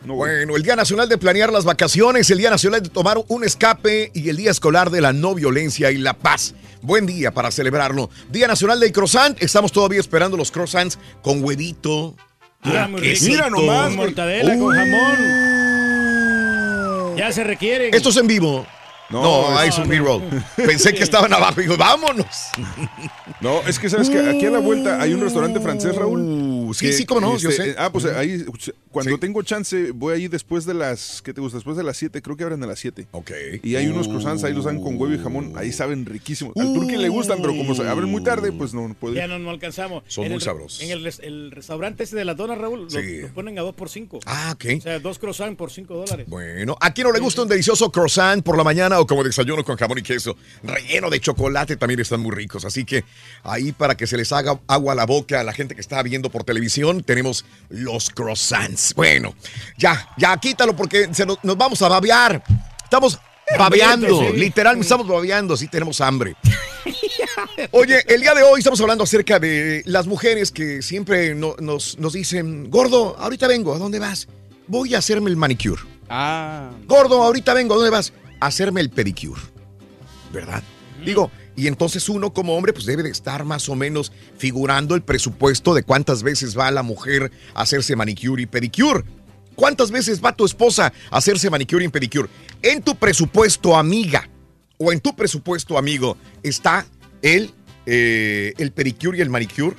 no voy. Bueno, el Día Nacional de Planear las Vacaciones, el Día Nacional de Tomar un Escape y el Día Escolar de la No Violencia y la Paz. Buen día para celebrarlo. Día Nacional del Croissant, estamos todavía esperando los croissants con huevito. Ah, quesito. Mira nomás, Con mortadela, con jamón. Ya se requieren. Esto es en vivo. No, No, es un. B-roll. Pensé que estaban abajo y digo, vámonos. No, es que sabes que aquí a la vuelta hay un restaurante francés, Raúl. Sí, que, sí, cómo no, yo sé. eh, Ah, pues ahí, cuando tengo chance, voy ahí después de las, ¿qué te gusta? Después de las 7, creo que abren a las 7. Ok. Y hay unos croissants, ahí los dan con huevo y jamón, ahí saben riquísimos. Al turqui le gustan, pero como se abren muy tarde, pues no puede. Ya no, no alcanzamos. Son En muy el- sabrosos. En el, res- el restaurante ese de las donas, Raúl, lo- Sí. lo, ponen a 2 por 5. Ah, ok. O sea, dos croissants por 5 dólares. Bueno, ¿a quién no le gusta un delicioso croissant por la mañana o como desayuno con jamón y queso? Relleno de chocolate también están muy ricos. Así que ahí para que se les haga agua a la boca a la gente que está viendo por televisión, tenemos los croissants. Bueno, ya, ya quítalo porque se nos, nos vamos a babear. Estamos babeando, sí. literalmente estamos babeando, sí tenemos hambre. [laughs] Oye, el día de hoy estamos hablando acerca de las mujeres que siempre no- nos, nos dicen, gordo, ahorita vengo, ¿a dónde vas? Voy a hacerme el manicure. Ah. Gordo, ahorita vengo, ¿a dónde vas? A hacerme el pedicure. ¿Verdad? Digo, y entonces uno como hombre pues debe de estar más o menos figurando el presupuesto de cuántas veces va la mujer a hacerse manicure y pedicure. ¿Cuántas veces va tu esposa a hacerse manicure y pedicure? En tu presupuesto, amiga, o en tu presupuesto, amigo, está el, eh, el pedicure y el manicure.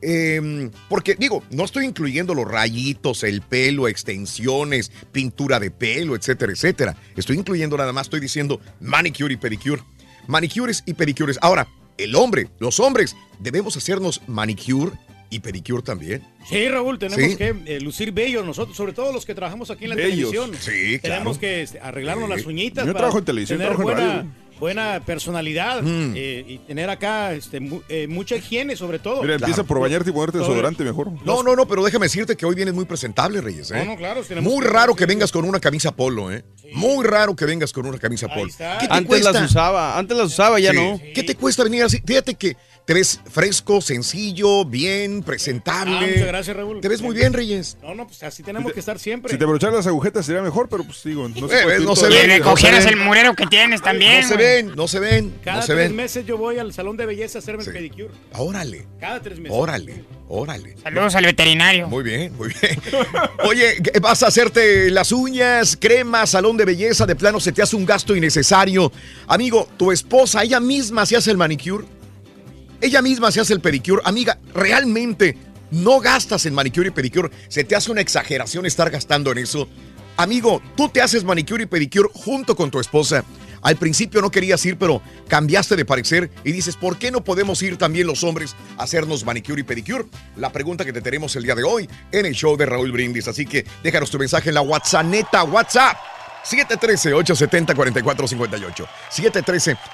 Em, porque digo, no estoy incluyendo los rayitos, el pelo, extensiones, pintura de pelo, etcétera, etcétera. Estoy incluyendo nada más, estoy diciendo manicure y pedicure. Manicures y pedicures. Ahora, el hombre, los hombres, debemos hacernos manicure y pedicure también. Sí, Raúl, tenemos Sí. que eh, lucir bellos nosotros, sobre todo los que trabajamos aquí en la Bellos. televisión. Sí, claro. Tenemos que este, arreglarnos Sí. las uñitas. Yo para trabajo en televisión, tener trabajo en buena, radio. Buena personalidad Mm. eh, y tener acá este, mu- eh, mucha higiene sobre todo. Mira, empieza por bañarte y ponerte desodorante mejor. No, no, no, pero déjame decirte que hoy vienes muy presentable, Reyes. ¿eh? No, no, claro, Muy que- raro que vengas con una camisa polo, ¿eh? Muy raro que vengas con una camisa polo. ¿Qué te Antes cuesta? las usaba, antes las usaba, ya Sí. no. ¿Qué te cuesta venir así? Fíjate que te ves fresco, sencillo, bien, presentable. Ah, muchas gracias, Raúl. Te ves muy bien, Reyes. No, no, pues así tenemos que estar siempre. Si te abrocharas las agujetas sería mejor, pero pues digo, no se Eh, puede. no se el ve, día. no Recogieras el ven. murero que tienes también. No se ven, no se ven, Cada no se tres ven. meses yo voy al salón de belleza a hacerme el pedicure. Órale, Cada tres meses. órale, órale. Saludos al veterinario. Muy bien, muy bien. [laughs] Oye, ¿qué- ¿vas a hacerte las uñas, crema, salón de belleza? De plano se te hace un gasto innecesario. Amigo, tu esposa, ella misma se hace el manicure. Ella misma se hace el pedicure. Amiga, realmente no gastas en manicure y pedicure. Se te hace una exageración estar gastando en eso. Amigo, tú te haces manicure y pedicure junto con tu esposa. Al principio no querías ir, pero cambiaste de parecer y dices, ¿por qué no podemos ir también los hombres a hacernos manicure y pedicure? La pregunta que te tenemos el día de hoy en el show de Raúl Brindis. Así que déjanos tu mensaje en la WhatsApp, WhatsApp. 713-870-4458.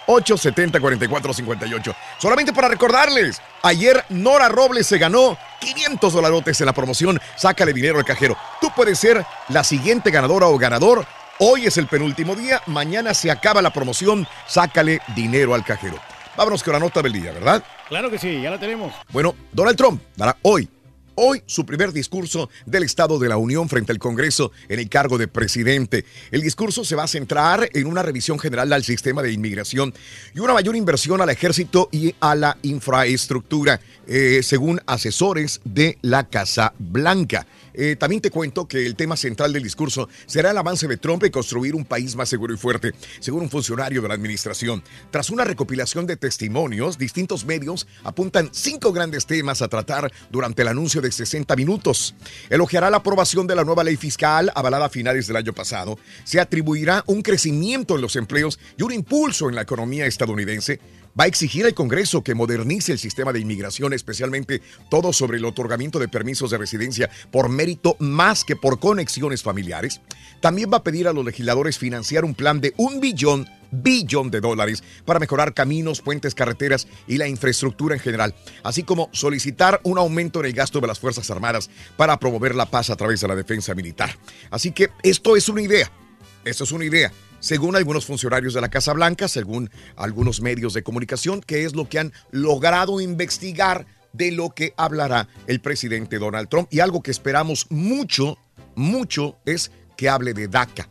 713-870-4458. Solamente para recordarles, ayer Nora Robles se ganó 500 dolarotes en la promoción Sácale dinero al cajero. Tú puedes ser la siguiente ganadora o ganador. Hoy es el penúltimo día, mañana se acaba la promoción Sácale dinero al cajero. Vámonos con la nota del día, ¿verdad? Claro que sí, ya la tenemos. Bueno, Donald Trump dará hoy, hoy su primer discurso del Estado de la Unión frente al Congreso en el cargo de presidente. El discurso se va a centrar en una revisión general al sistema de inmigración y una mayor inversión al ejército y a la infraestructura, eh, según asesores de la Casa Blanca. Eh, también te cuento que el tema central del discurso será el avance de Trump en construir un país más seguro y fuerte, según un funcionario de la administración. Tras una recopilación de testimonios, distintos medios apuntan cinco grandes temas a tratar durante el anuncio de 60 minutos. Elogiará la aprobación de la nueva ley fiscal avalada a finales del año pasado. Se atribuirá un crecimiento en los empleos y un impulso en la economía estadounidense va a exigir al Congreso que modernice el sistema de inmigración, especialmente todo sobre el otorgamiento de permisos de residencia por mérito más que por conexiones familiares. También va a pedir a los legisladores financiar un plan de un billón billón de dólares para mejorar caminos, puentes, carreteras y la infraestructura en general, así como solicitar un aumento en el gasto de las Fuerzas Armadas para promover la paz a través de la defensa militar. Así que esto es una idea, esto es una idea según algunos funcionarios de la Casa Blanca, según algunos medios de comunicación, que es lo que han logrado investigar de lo que hablará el presidente Donald Trump. Y algo que esperamos mucho, mucho, es que hable de DACA.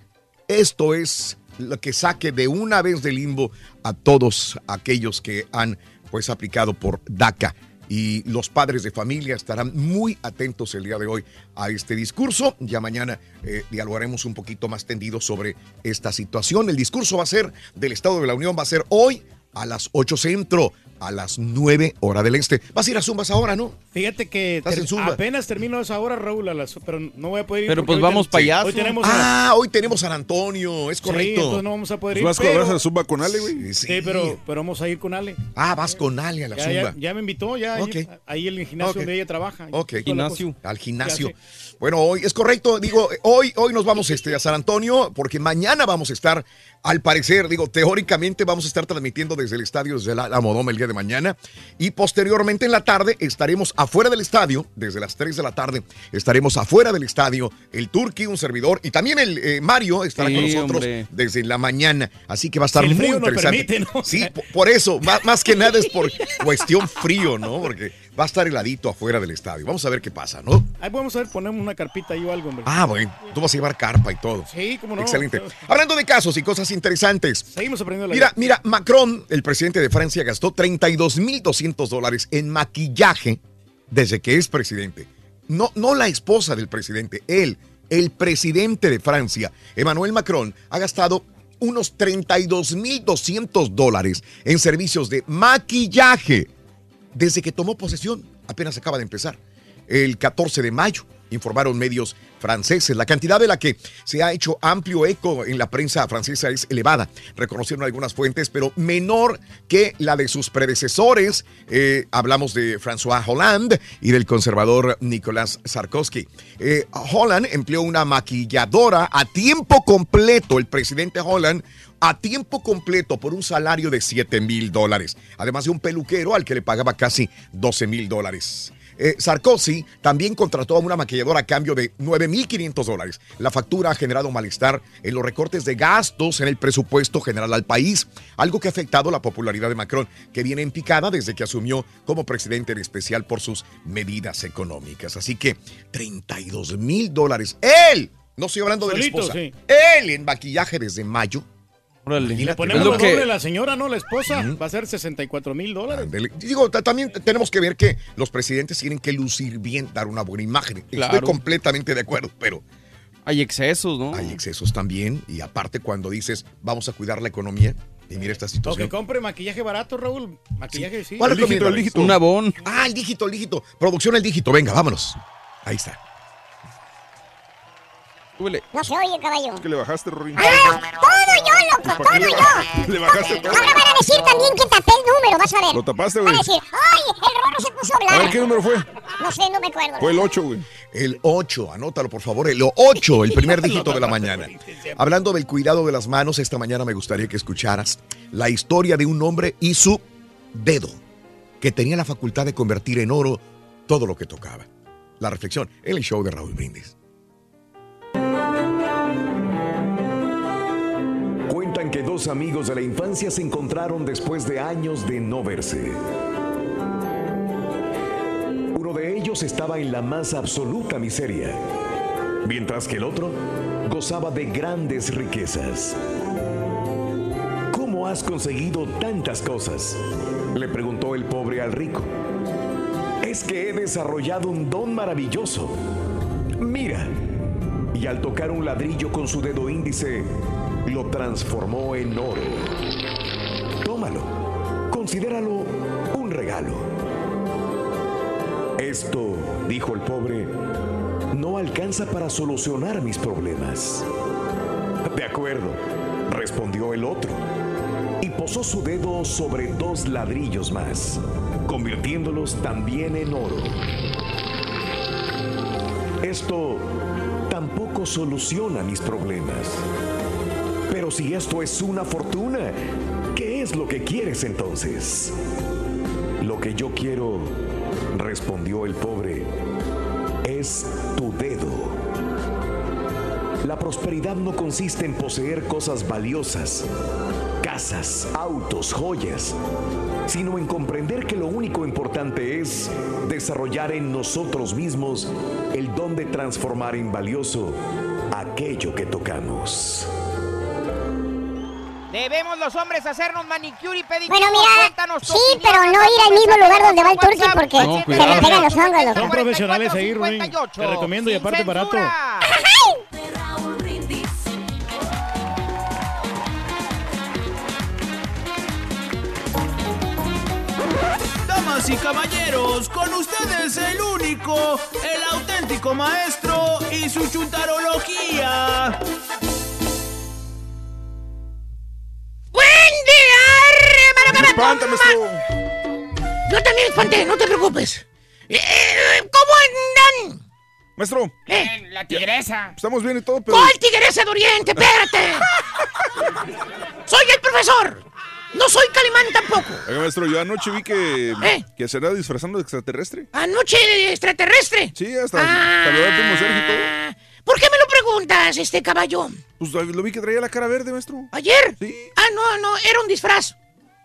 Esto es lo que saque de una vez del limbo a todos aquellos que han pues aplicado por DACA y los padres de familia estarán muy atentos el día de hoy a este discurso. Ya mañana eh, dialogaremos un poquito más tendido sobre esta situación. El discurso va a ser del Estado de la Unión, va a ser hoy a las 8 centro, a las 9 hora del este. Vas a ir a Zumbas ahora, ¿no? Fíjate que ter- apenas termino esa hora, Raúl, a las- pero no voy a poder ir. Pero pues hoy vamos ten- pa' allá, Hoy Zumba. tenemos Ah, hoy tenemos San Antonio, es Sí, correcto. entonces no vamos a poder ir. Vas, pero- vas a Zumba con Ale, güey. Sí, pero, pero vamos a ir con Ale. Ah, vas con Ale a la Ya, Zumba. ya, ya me invitó, ya Ok. ahí, ahí en el gimnasio Ok. donde ella trabaja. Ok. Cosa. Al gimnasio. Ya, Bueno, hoy es correcto, digo, hoy, hoy nos vamos este, a San Antonio porque mañana vamos a estar, al parecer, digo, teóricamente vamos a estar transmitiendo desde el estadio, desde la Almodóvar el día de mañana y posteriormente en la tarde estaremos afuera del estadio, desde las 3 de la tarde estaremos afuera del estadio, el Turqui, un servidor y también el eh, Mario estará Sí, con nosotros hombre. desde la mañana, así que va a estar Si muy interesante. permite, ¿no? Sí, po- por eso, más, más que nada es por [laughs] cuestión frío, ¿no? Porque va a estar heladito afuera del estadio. Vamos a ver qué pasa, ¿no? Ahí podemos a ver, ponemos una carpita ahí o algo, hombre. Ah, bueno, tú vas a llevar carpa y todo. Sí, cómo no. Excelente. Hablando de casos y cosas interesantes. Seguimos aprendiendo la Mira, vida. mira, Macron, el presidente de Francia, gastó 32.200 dólares en maquillaje desde que es presidente. No, no la esposa del presidente, él, el presidente de Francia, Emmanuel Macron, ha gastado unos 32.200 dólares en servicios de maquillaje desde que tomó posesión. Apenas acaba de empezar. El 14 de mayo. informaron medios franceses. La cantidad de la que se ha hecho amplio eco en la prensa francesa es elevada, reconocieron algunas fuentes, pero menor que la de sus predecesores. Eh, hablamos de François Hollande y del conservador Nicolas Sarkozy. Eh, Holland empleó una maquilladora a tiempo completo, el presidente Holland a tiempo completo por un salario de 7 mil dólares, además de un peluquero al que le pagaba casi 12 mil dólares. Eh, Sarkozy también contrató a una maquilladora a cambio de 9.500 dólares. La factura ha generado malestar en los recortes de gastos en el presupuesto general al país, algo que ha afectado la popularidad de Macron, que viene en picada desde que asumió como presidente en especial por sus medidas económicas. Así que 32 mil dólares. Él, no estoy hablando de la esposa, sí. él en maquillaje desde mayo. Le Imagínate, ponemos lo que- doble la señora, ¿no? La esposa. Va a ser 64 mil dólares. Digo, ta- también tenemos que ver que los presidentes tienen que lucir bien, dar una buena imagen. Estoy completamente de acuerdo, pero Hay excesos, ¿no? hay excesos también. Y aparte, cuando dices vamos a cuidar la economía, y mira esta O que situación. compre maquillaje barato, Raúl. Maquillaje, sí. ¿Cuál recomiendas? Un abón. Ah, el dígito, el dígito. Producción, el dígito. Venga, vámonos. Ahí está. No se oye, caballo. Es que le bajaste, Rorín. ¡Ah! Todo yo, loco, todo yo. Le bajaste todo. Ahora van a decir también que tapé el número, vas a ver. Lo tapaste, Van güey. a decir, ¡ay! El Rorro se puso a A ver, ¿qué número fue? No sé, no me acuerdo. Fue el 8, güey. El 8, anótalo por favor, el 8, el primer dígito de la mañana. Hablando del cuidado de las manos, esta mañana me gustaría que escucharas la historia de un hombre y su dedo, que tenía la facultad de convertir en oro todo lo que tocaba. La reflexión en el show de Raúl Brindis. Que dos amigos de la infancia se encontraron después de años de no verse. Uno de ellos estaba en la más absoluta miseria, mientras que el otro gozaba de grandes riquezas. ¿Cómo has conseguido tantas cosas? Le preguntó el pobre al rico. Es que he desarrollado un don maravilloso. Mira. Y al tocar un ladrillo con su dedo índice, lo transformó en oro. Tómalo. Considéralo un regalo. Esto, dijo el pobre, no alcanza para solucionar mis problemas. De acuerdo, respondió el otro. Y posó su dedo sobre dos ladrillos más, convirtiéndolos también en oro. Esto tampoco soluciona mis problemas. Pero si esto es una fortuna, ¿qué es lo que quieres entonces? Lo que yo quiero, respondió el pobre, es tu dedo. La prosperidad no consiste en poseer cosas valiosas, casas, autos, joyas, sino en comprender que lo único importante es desarrollar en nosotros mismos el don de transformar en valioso aquello que tocamos. Debemos los hombres hacernos manicure y pedicure. Bueno, mira, Cuéntanos sí, pero no ir al mismo lugar donde va el turqui porque al se le pegan los hongos, loco. Son profesionales ahí, Ruin. 58. Te recomiendo y aparte barato. censura. Damas y caballeros, con ustedes el único, el auténtico maestro y su chuntarología. Espanta, maestro. Yo también espanté, no te preocupes. Eh, eh, ¿Cómo andan? Maestro, Eh, La tigresa. estamos bien y todo, pero. ¿Cuál tigresa de Oriente? Espérate. [laughs] Soy el profesor. No soy Calimán tampoco. Oiga, maestro, yo anoche vi que. ¿Eh? Que se era disfrazando de extraterrestre. Anoche extraterrestre. Sí, hasta Ah. Sergio y todo. ¿Por qué me lo preguntas, este caballo? Pues lo vi que traía la cara verde, maestro. ¿Ayer? Sí. Ah, no, no, era un disfraz.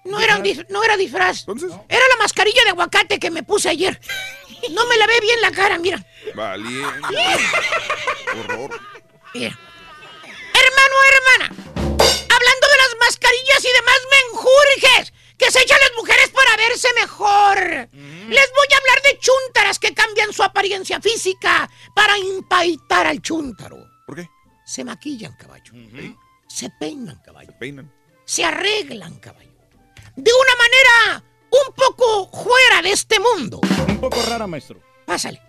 No era, un dis- no era disfraz. Era la mascarilla de aguacate que me puse ayer. No me lavé bien la cara, mira. Valiente. [laughs] Horror. Mira. Hermano, hermana. Hablando de las mascarillas y demás menjurjes que se echan las mujeres para verse mejor. Les voy a hablar de chúntaras que cambian su apariencia física para impaitar al chúntaro. ¿Por qué? Se maquillan, caballo. Se peinan, caballo. Peinan. Se arreglan, caballo. De una manera un poco fuera de este mundo. Un poco rara, maestro. Pásale.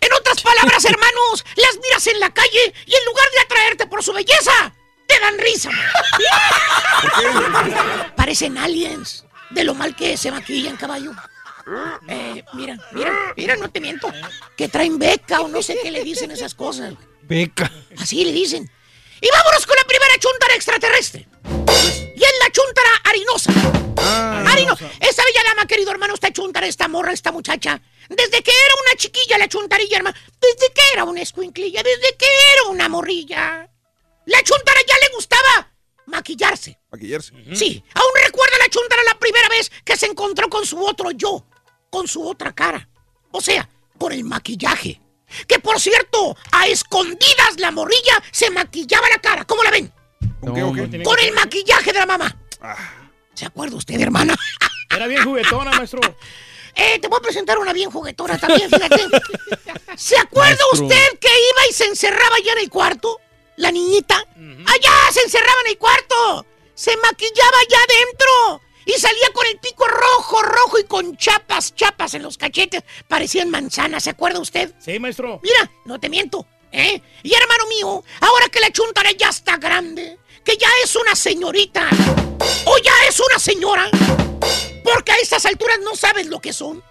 En otras palabras, [laughs] hermanos, las miras en la calle y en lugar de atraerte por su belleza, te dan risa. [laughs] Parecen aliens de lo mal que se maquillan, caballo. Eh, mira, mira, mira, no te miento. Que traen beca o no sé qué le dicen esas cosas. Beca. Así le dicen. Y vámonos con la primera chuntara extraterrestre. Y es la chuntara harinosa. Harino, esa bella dama, querido hermano, esta chuntara, esta morra, esta muchacha. Desde que era una chiquilla la chuntarilla, hermano. Desde que era una escuinclilla, desde que era una morrilla. La chuntara ya le gustaba maquillarse. Maquillarse. Sí, aún recuerda la chuntara la primera vez que se encontró con su otro yo, con su otra cara. O sea, con el maquillaje. Que por cierto, a escondidas la morrilla se maquillaba la cara. ¿Cómo la ven? ¿Con qué, el maquillaje de la mamá. ¿Se acuerda usted, hermana? [laughs] Era bien juguetona, maestro. [laughs] Eh, te voy a presentar una bien juguetona también, fíjate. [laughs] ¿Se acuerda Maestro. usted que iba y se encerraba allá en el cuarto? La niñita. Allá se encerraba en el cuarto. Se maquillaba allá adentro. Y salía con el pico rojo, rojo y con chapas, chapas en los cachetes. Parecían manzanas, ¿se acuerda usted? Sí, maestro. Mira, no te miento. ¿Eh? Y hermano mío, ahora que la chuntara ya está grande, que ya es una señorita, o ya es una señora, porque a estas alturas no sabes lo que son.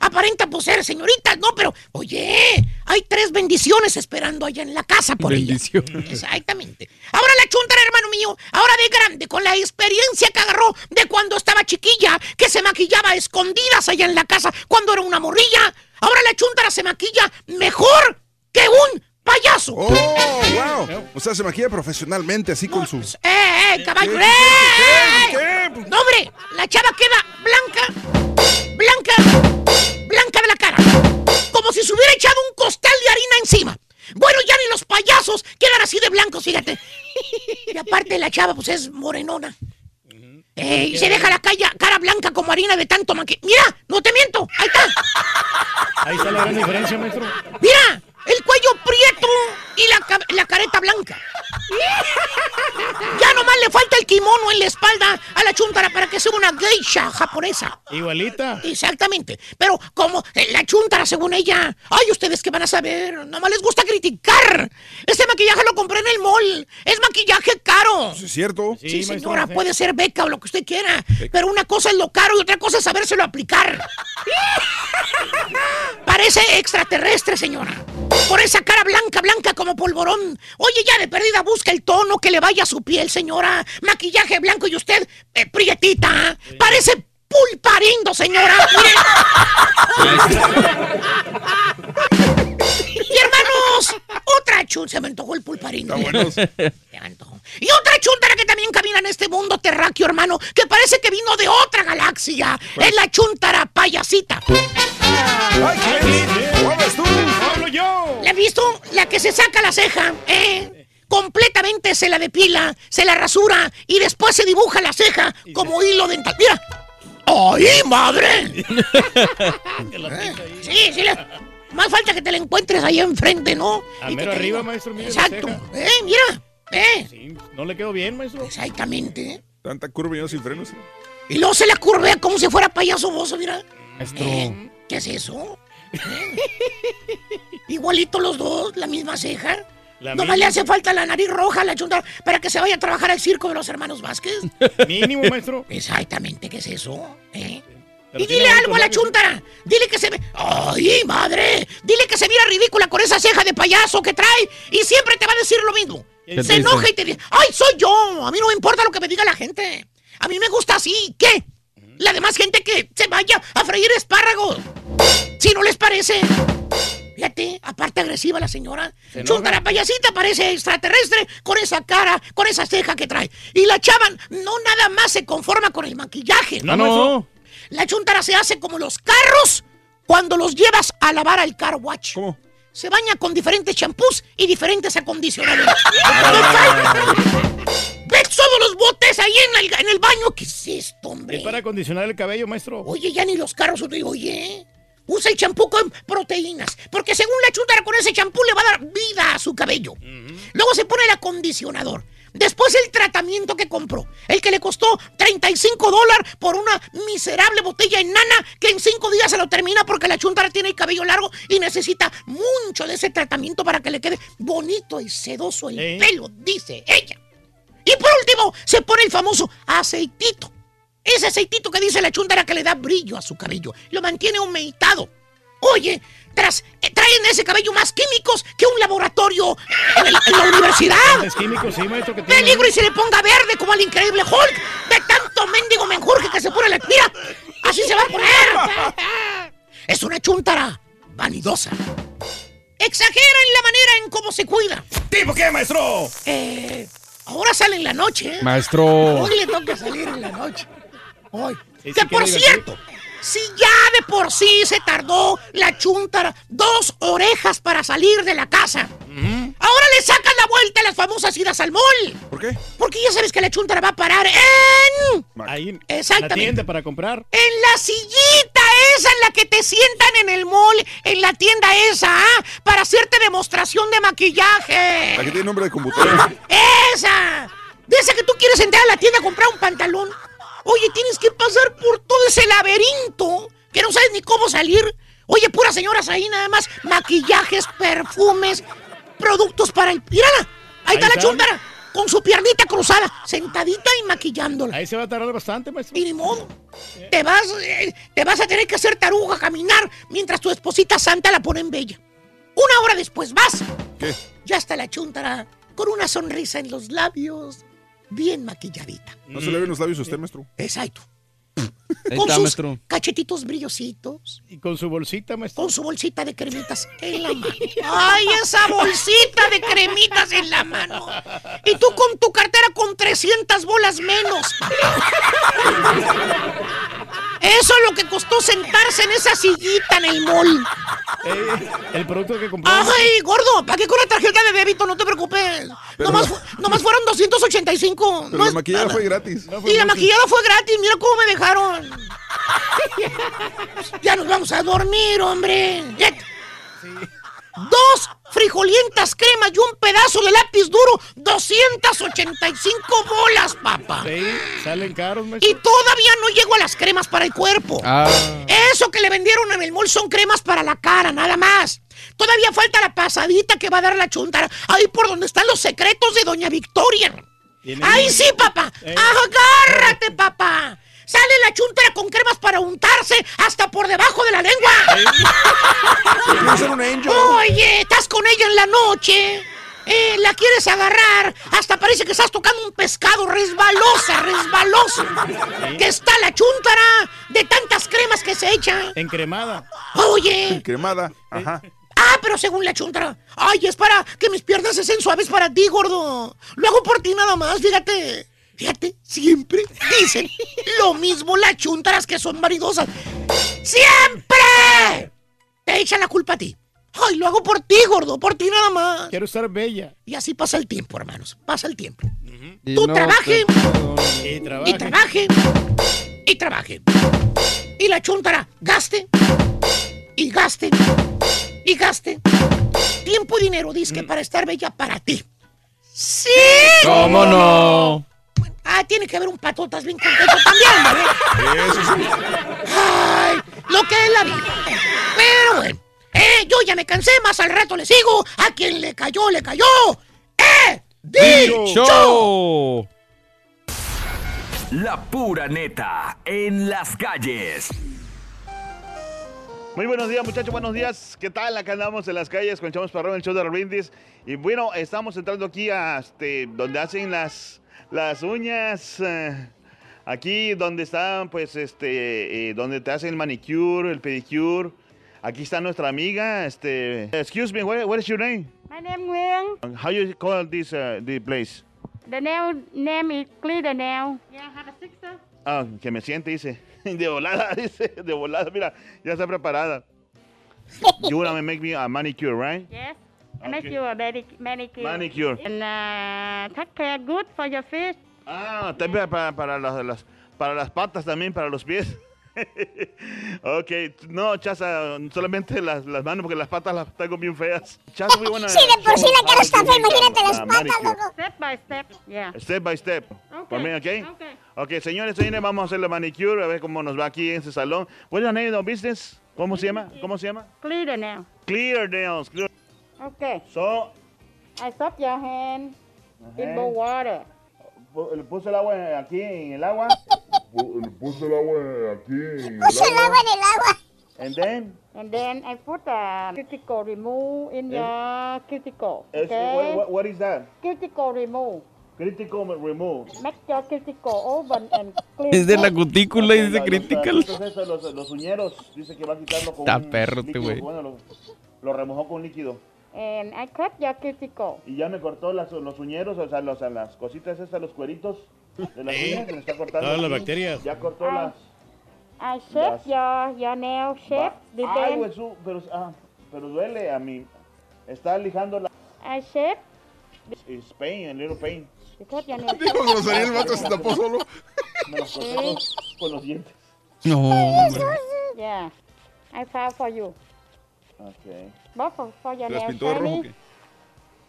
Aparenta pues ser señoritas, no, pero oye, hay tres bendiciones esperando allá en la casa por ella. Exactamente. Ahora la chuntara, hermano mío, ahora de grande, con la experiencia que agarró de cuando estaba chiquilla, que se maquillaba a escondidas allá en la casa cuando era una morrilla. Ahora la chuntara se maquilla mejor que un payaso. ¡Oh, wow! O sea, se maquilla profesionalmente, así con su... ¡Eh, eh, caballo! ¿Qué? ¡Eh! ¿Qué? No, hombre, la chava queda blanca, blanca, blanca de la cara. Como si se hubiera echado un costal de harina encima. Bueno, ya ni los payasos quedan así de blancos, fíjate. Y aparte la chava, pues es morenona. Eh, y se deja la cara, cara blanca como harina de tanto maqui... Mira, no te miento, ahí está. Ahí está la gran diferencia, maestro. Mira, el cuello prieto y la, la careta blanca. Ya nomás le falta el kimono en la espalda a la chuntara para que sea una geisha japonesa. Igualita. Exactamente. Pero como eh, la chuntara, según ella. Ay, ustedes que van a saber. Nomás les gusta criticar. Este maquillaje lo compré en el mall. Es maquillaje caro. ¿Es cierto? Sí, señora, puede ser beca o lo que usted quiera. Pero una cosa es lo caro y otra cosa es sabérselo aplicar. [laughs] Parece extraterrestre, señora. Por esa cara blanca, blanca como polvorón. Oye, ya de perdida busca el tono que le vaya a su piel, señora. Maquillaje blanco y usted, eh, prietita. Parece pulparindo, señora. [laughs] otra chun. Se me antojó el. [laughs] Se me antojó. Y otra chuntara que también camina en este mundo terráqueo, hermano, que parece que vino de otra galaxia. Es la chuntara payasita. ¡Hablo yo! ¿La has visto? La que se saca la ceja, ¿eh? Completamente se la depila, se la rasura y después se dibuja la ceja como hilo dental. ¡Mira! ¡Ay, madre! [laughs] [laughs] Sí, sí. le- Más falta que te la encuentres ahí enfrente, ¿no? A Y mero arriba, diga- maestro, mire la Exacto. ¿Eh? Mira. ¿Eh? No le quedó bien, maestro. Exactamente. Tanta curva y no sin frenos. Y luego se la curvea como si fuera payaso bozo, mira. Maestro. Eh, ¿Qué es eso? Igualito los dos, la misma ceja. La Nomás misma. le hace falta la nariz roja a la chunta para que se vaya a trabajar al circo de los hermanos Vázquez. [laughs] Mínimo, maestro. Exactamente, ¿qué es eso? ¿Eh? Pero Y dile algo a la chuntara. Dile que se ve. ¡Ay, madre! Dile que se mira ridícula con esa ceja de payaso que trae y siempre te va a decir lo mismo. ¿Qué Se enoja dice? y te dice: ¡Ay, soy yo! A mí no me importa lo que me diga la gente. A mí me gusta así. ¿Qué? La demás gente que se vaya a freír espárragos. Si no les parece. Fíjate, aparte agresiva la señora. Se. Chuntara payasita parece extraterrestre con esa cara, con esa ceja que trae. Y la chava no nada más se conforma con el maquillaje. No, no. La chuntara se hace como los carros cuando los llevas a lavar al car watch. ¿Cómo? Se baña con diferentes champús y diferentes acondicionadores. [laughs] ¿Ves todos los botes ahí en el, en el baño? ¿Qué es esto, hombre? Es para acondicionar el cabello, maestro. Oye, ya ni los carros, oye, usa el champú con proteínas, porque según la chuntara con ese champú le va a dar vida a su cabello. Luego se pone el acondicionador. Después el tratamiento que compró, el que le costó 35 dólares por una miserable botella enana que en cinco días se lo termina porque la chuntara tiene el cabello largo y necesita mucho de ese tratamiento para que le quede bonito y sedoso el pelo, dice ella. Y por último, se pone el famoso aceitito. Ese aceitito que dice la chuntara que le da brillo a su cabello, lo mantiene humectado. Oye, tras, eh, traen ese cabello más químicos que un laboratorio en, el- en la universidad. Es químico, sí, maestro, que tiene. Peligro y se le ponga verde como al increíble Hulk. De tanto mendigo menjurje que se pone la mira. Así se va a poner. Es una chuntara vanidosa. Exagera en la manera en cómo se cuida. ¿Tipo qué, maestro? Eh, ahora sale en la noche. ¿eh? Maestro. Hoy le toca salir en la noche. Hoy. Sí, que sí, por cierto, si ya de por sí se tardó la chuntara dos orejas para salir de la casa, ahora le sacan la vuelta a las famosas idas al mall. ¿Por qué? Porque ya sabes que la chuntara va a parar en... Ahí, en Exactamente. la tienda para comprar. En la sillita esa en la que te sientan en el mall, en la tienda esa, ¿ah? Para hacerte demostración de maquillaje. La que tiene nombre de computadora. [laughs] ¡Esa! De esa que tú quieres entrar a la tienda a comprar un pantalón. Oye, tienes que pasar por todo ese laberinto que no sabes ni cómo salir. Oye, puras señoras ahí nada más. Maquillajes, perfumes, productos para el... ¡Mírala! Ahí, está la chúntara. Con su piernita cruzada, sentadita y maquillándola. Ahí se va a tardar bastante, maestro. Y ni modo. Te vas, eh, te vas a tener que hacer taruga, caminar, mientras tu esposita santa la pone en bella. Una hora después vas. ¿Qué? Ya está la chuntara con una sonrisa en los labios, bien maquilladita. No se le ven los labios a usted, maestro. Exacto. Ahí con está, sus maestro. cachetitos brillositos. Y con su bolsita, maestro. Con su bolsita de cremitas en la mano. ¡Ay, esa bolsita de cremitas en la mano! Y tú con tu cartera con 300 bolas menos. Eso es lo que costó sentarse en esa sillita en el mall. Eh, el producto que compró. ¡Ay, gordo! ¿Para qué con la tarjeta de débito? No te preocupes. Pero Nomás, la- nomás fueron 285. Pero No la es maquillada fue gratis. Y la maquillada fue gratis. Mira cómo me dejaron. Ya nos vamos a dormir, hombre. Dos frijolientas cremas y un pedazo de lápiz duro. 285 bolas, papá. Sí, salen caros. Y todavía no llego a las cremas para el cuerpo. Ah. Eso que le vendieron en el mall son cremas para la cara, nada más. Todavía falta la pasadita que va a dar la chuntara. Ahí por donde están los secretos de Doña Victoria. Ahí sí, papá. Eh. Agárrate, papá. Sale la chuntara con cremas para untarse hasta por debajo de la lengua. ¿Quieres ser un angel? Oye, estás con ella en la noche. Eh, la quieres agarrar. Hasta parece que estás tocando un pescado resbalosa, resbalosa. Que está la chuntara de tantas cremas que se echa. Encremada. Oye. Cremada. Ajá. Ah, pero según la chuntara. Ay, es para que mis piernas se sean suaves para ti, gordo. Lo hago por ti nada más, fíjate. Fíjate, siempre dicen lo mismo las chuntaras que son maridosas. ¡Siempre! Te echan la culpa a ti. Ay, lo hago por ti, gordo, por ti nada más. Quiero estar bella. Y así pasa el tiempo, hermanos. Pasa el tiempo. Y Tú no trabaje. Y Y trabaja. trabaje. Y trabaje. Y la chuntara gaste. Y gaste. Y gaste. Tiempo y dinero, disque, para estar bella para ti. ¡Sí! ¿Cómo no? Ah, tiene que haber un patotas bien contento también, ¿verdad? Eso sí. Ay, lo que es la vida. Pero bueno, eh, yo ya me cansé, más al rato le sigo. A quien le cayó, le cayó. ¡Eh! ¡Dicho! La pura neta en las calles. Muy buenos días, muchachos, buenos días. ¿Qué tal? Acá andamos en las calles con Chamos Parrón, el show de los brindis. Y bueno, estamos entrando aquí a este, donde hacen las, las uñas. eh, aquí donde están, pues, este, eh, donde te hacen el manicure, el pedicure. Aquí está nuestra amiga, este. Excuse me, what, what is your name? My name Nguyen. How you call this, uh, the place? The nail name is Clear the Nail. Yeah, have a sixer. Ah, que me siente, dice. [laughs] De volada, [laughs] dice. De volada, mira, ya está preparada. [laughs] You wanna make me a manicure, right? Yes. I make you a manic- manicure. Manicure. And uh, take care good for your feet. Ah, también para, para, las, las- para las patas también, para los pies. [laughs] ok, no, Chaza, solamente las, las manos porque las patas las tengo bien feas. Chaza, muy buena. Sí, de por sí la cara está fea, imagínate las Ah, patas, manicure. loco. Step by step, yeah. Step by step. Ok, Por mí, ¿ok? ok. Ok, señores, señores, vamos a hacer la manicure, a ver cómo nos va aquí en este salón. What's your name of business? ¿Cómo se llama? ¿Cómo se llama? Clear now. Clear Nails. Clear. Okay. So, I soak your hand in bowl water. le puse el agua aquí en el agua. Le puse el agua aquí en Puso el agua en el agua. And then, And then I put a cuticle remove in your cuticle. es- Okay? what, what- what is that? Cuticle remove. Critical remove. Make your cuticle open and clean. Es de la cutícula y dice critical. pedacitos esos, Los, los uñeros, dice que va a quitarlo con Está un perro este líquido, güey. Bueno, lo, lo remojó con líquido. And I cut your cuticle. Y ya me cortó las, los uñeros, o sea, los, las cositas estas, los cueritos de las uñas, me está cortando. Todas las bacterias. Ya cortó las... I shape your, your nail shape. Ay, güey, su- pero, ah, pero duele a mí. Está lijando la... I shape. It's pain, a little pain. Because your nail Dijo grosería el vato, se tapó solo. Me los corté con, los dientes. No, hombre. Yeah. I file for you. Ok. For your ¿Las pintó de rojo qué?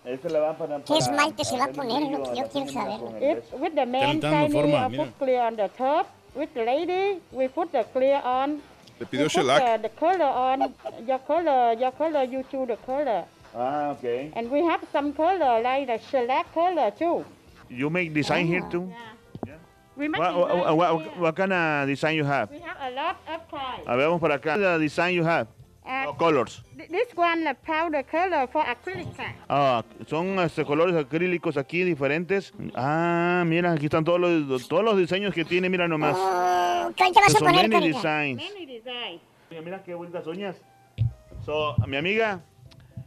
Este le va para... ¿Qué esmalte se va a poner? Lo que yo quiero saber. If with the man shiny, forma, put clear on the top. With the lady, we put the clear on. Le We pidió put shellac. the, the color on. Your color, your color, you choose the color. Ah, ok. And we have some color like the shellac color too. You make design here too? We make What, what, design what, what kind of design you have? We have a lot of kinds. A ver, vamos para acá. The design you have? Uh, Oh, colors. th- This one, the powder color for acrylic. Ah, son este, colores acrílicos aquí diferentes. Ah, mira, aquí están todos los, todos los diseños que tiene, mira nomás. Oh, ¿Cuál te vas a Son poner, many Carita? designs. Many designs. Mira, mira qué bonitas uñas. So, mi amiga,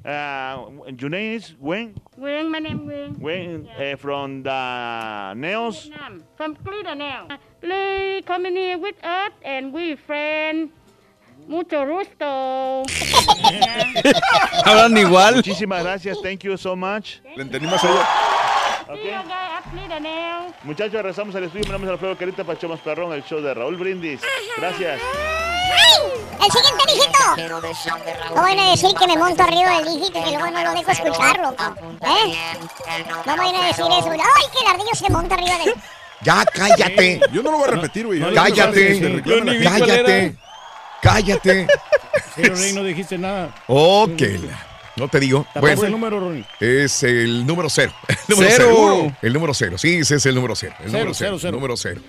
uh, your name is Wen? Wing, my name Wing. Wen eh, from the nails. Vietnam, from Glitter now. Please come in here with us and we friend. Mucho gusto. [laughs] Hablan igual. Muchísimas gracias, thank you so much. Le guys at Glitter now. Muchachos, regresamos al estudio. Mi nombre es Alfredo Carita Pacho Más Perrón, el show de Raúl Brindis. Gracias. ¡Ay! ¡El siguiente dígito! No vayan a decir que me monto arriba del dígito y que luego no lo dejo escucharlo. ¿Eh? No vayan a decir eso. ¡Ay, que el ardillo se monta arriba del... Ya, cállate. Yo no lo voy a repetir, güey. Cállate. Cállate. Cállate. [laughs] Pero, Rey, no dijiste nada. Ok. la- No te digo. Bueno, el número, Ronnie. es el número cero. [laughs] El número Cero. cero. El número cero. Sí, ese es el número cero. El Cero, número cero. cero, cero. El número cero.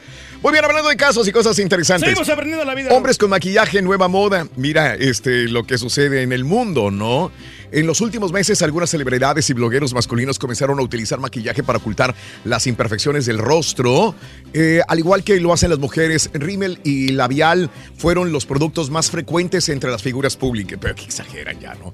Muy bien, hablando de casos y cosas interesantes. Seguimos aprendiendo la vida. Hombres con maquillaje, nueva moda. Mira, este, lo que sucede en el mundo, ¿no? En los últimos meses, algunas celebridades y blogueros masculinos comenzaron a utilizar maquillaje para ocultar las imperfecciones del rostro. Eh, al igual que lo hacen las mujeres, rímel y labial fueron los productos más frecuentes entre las figuras públicas. Pero que exageran ya, ¿no?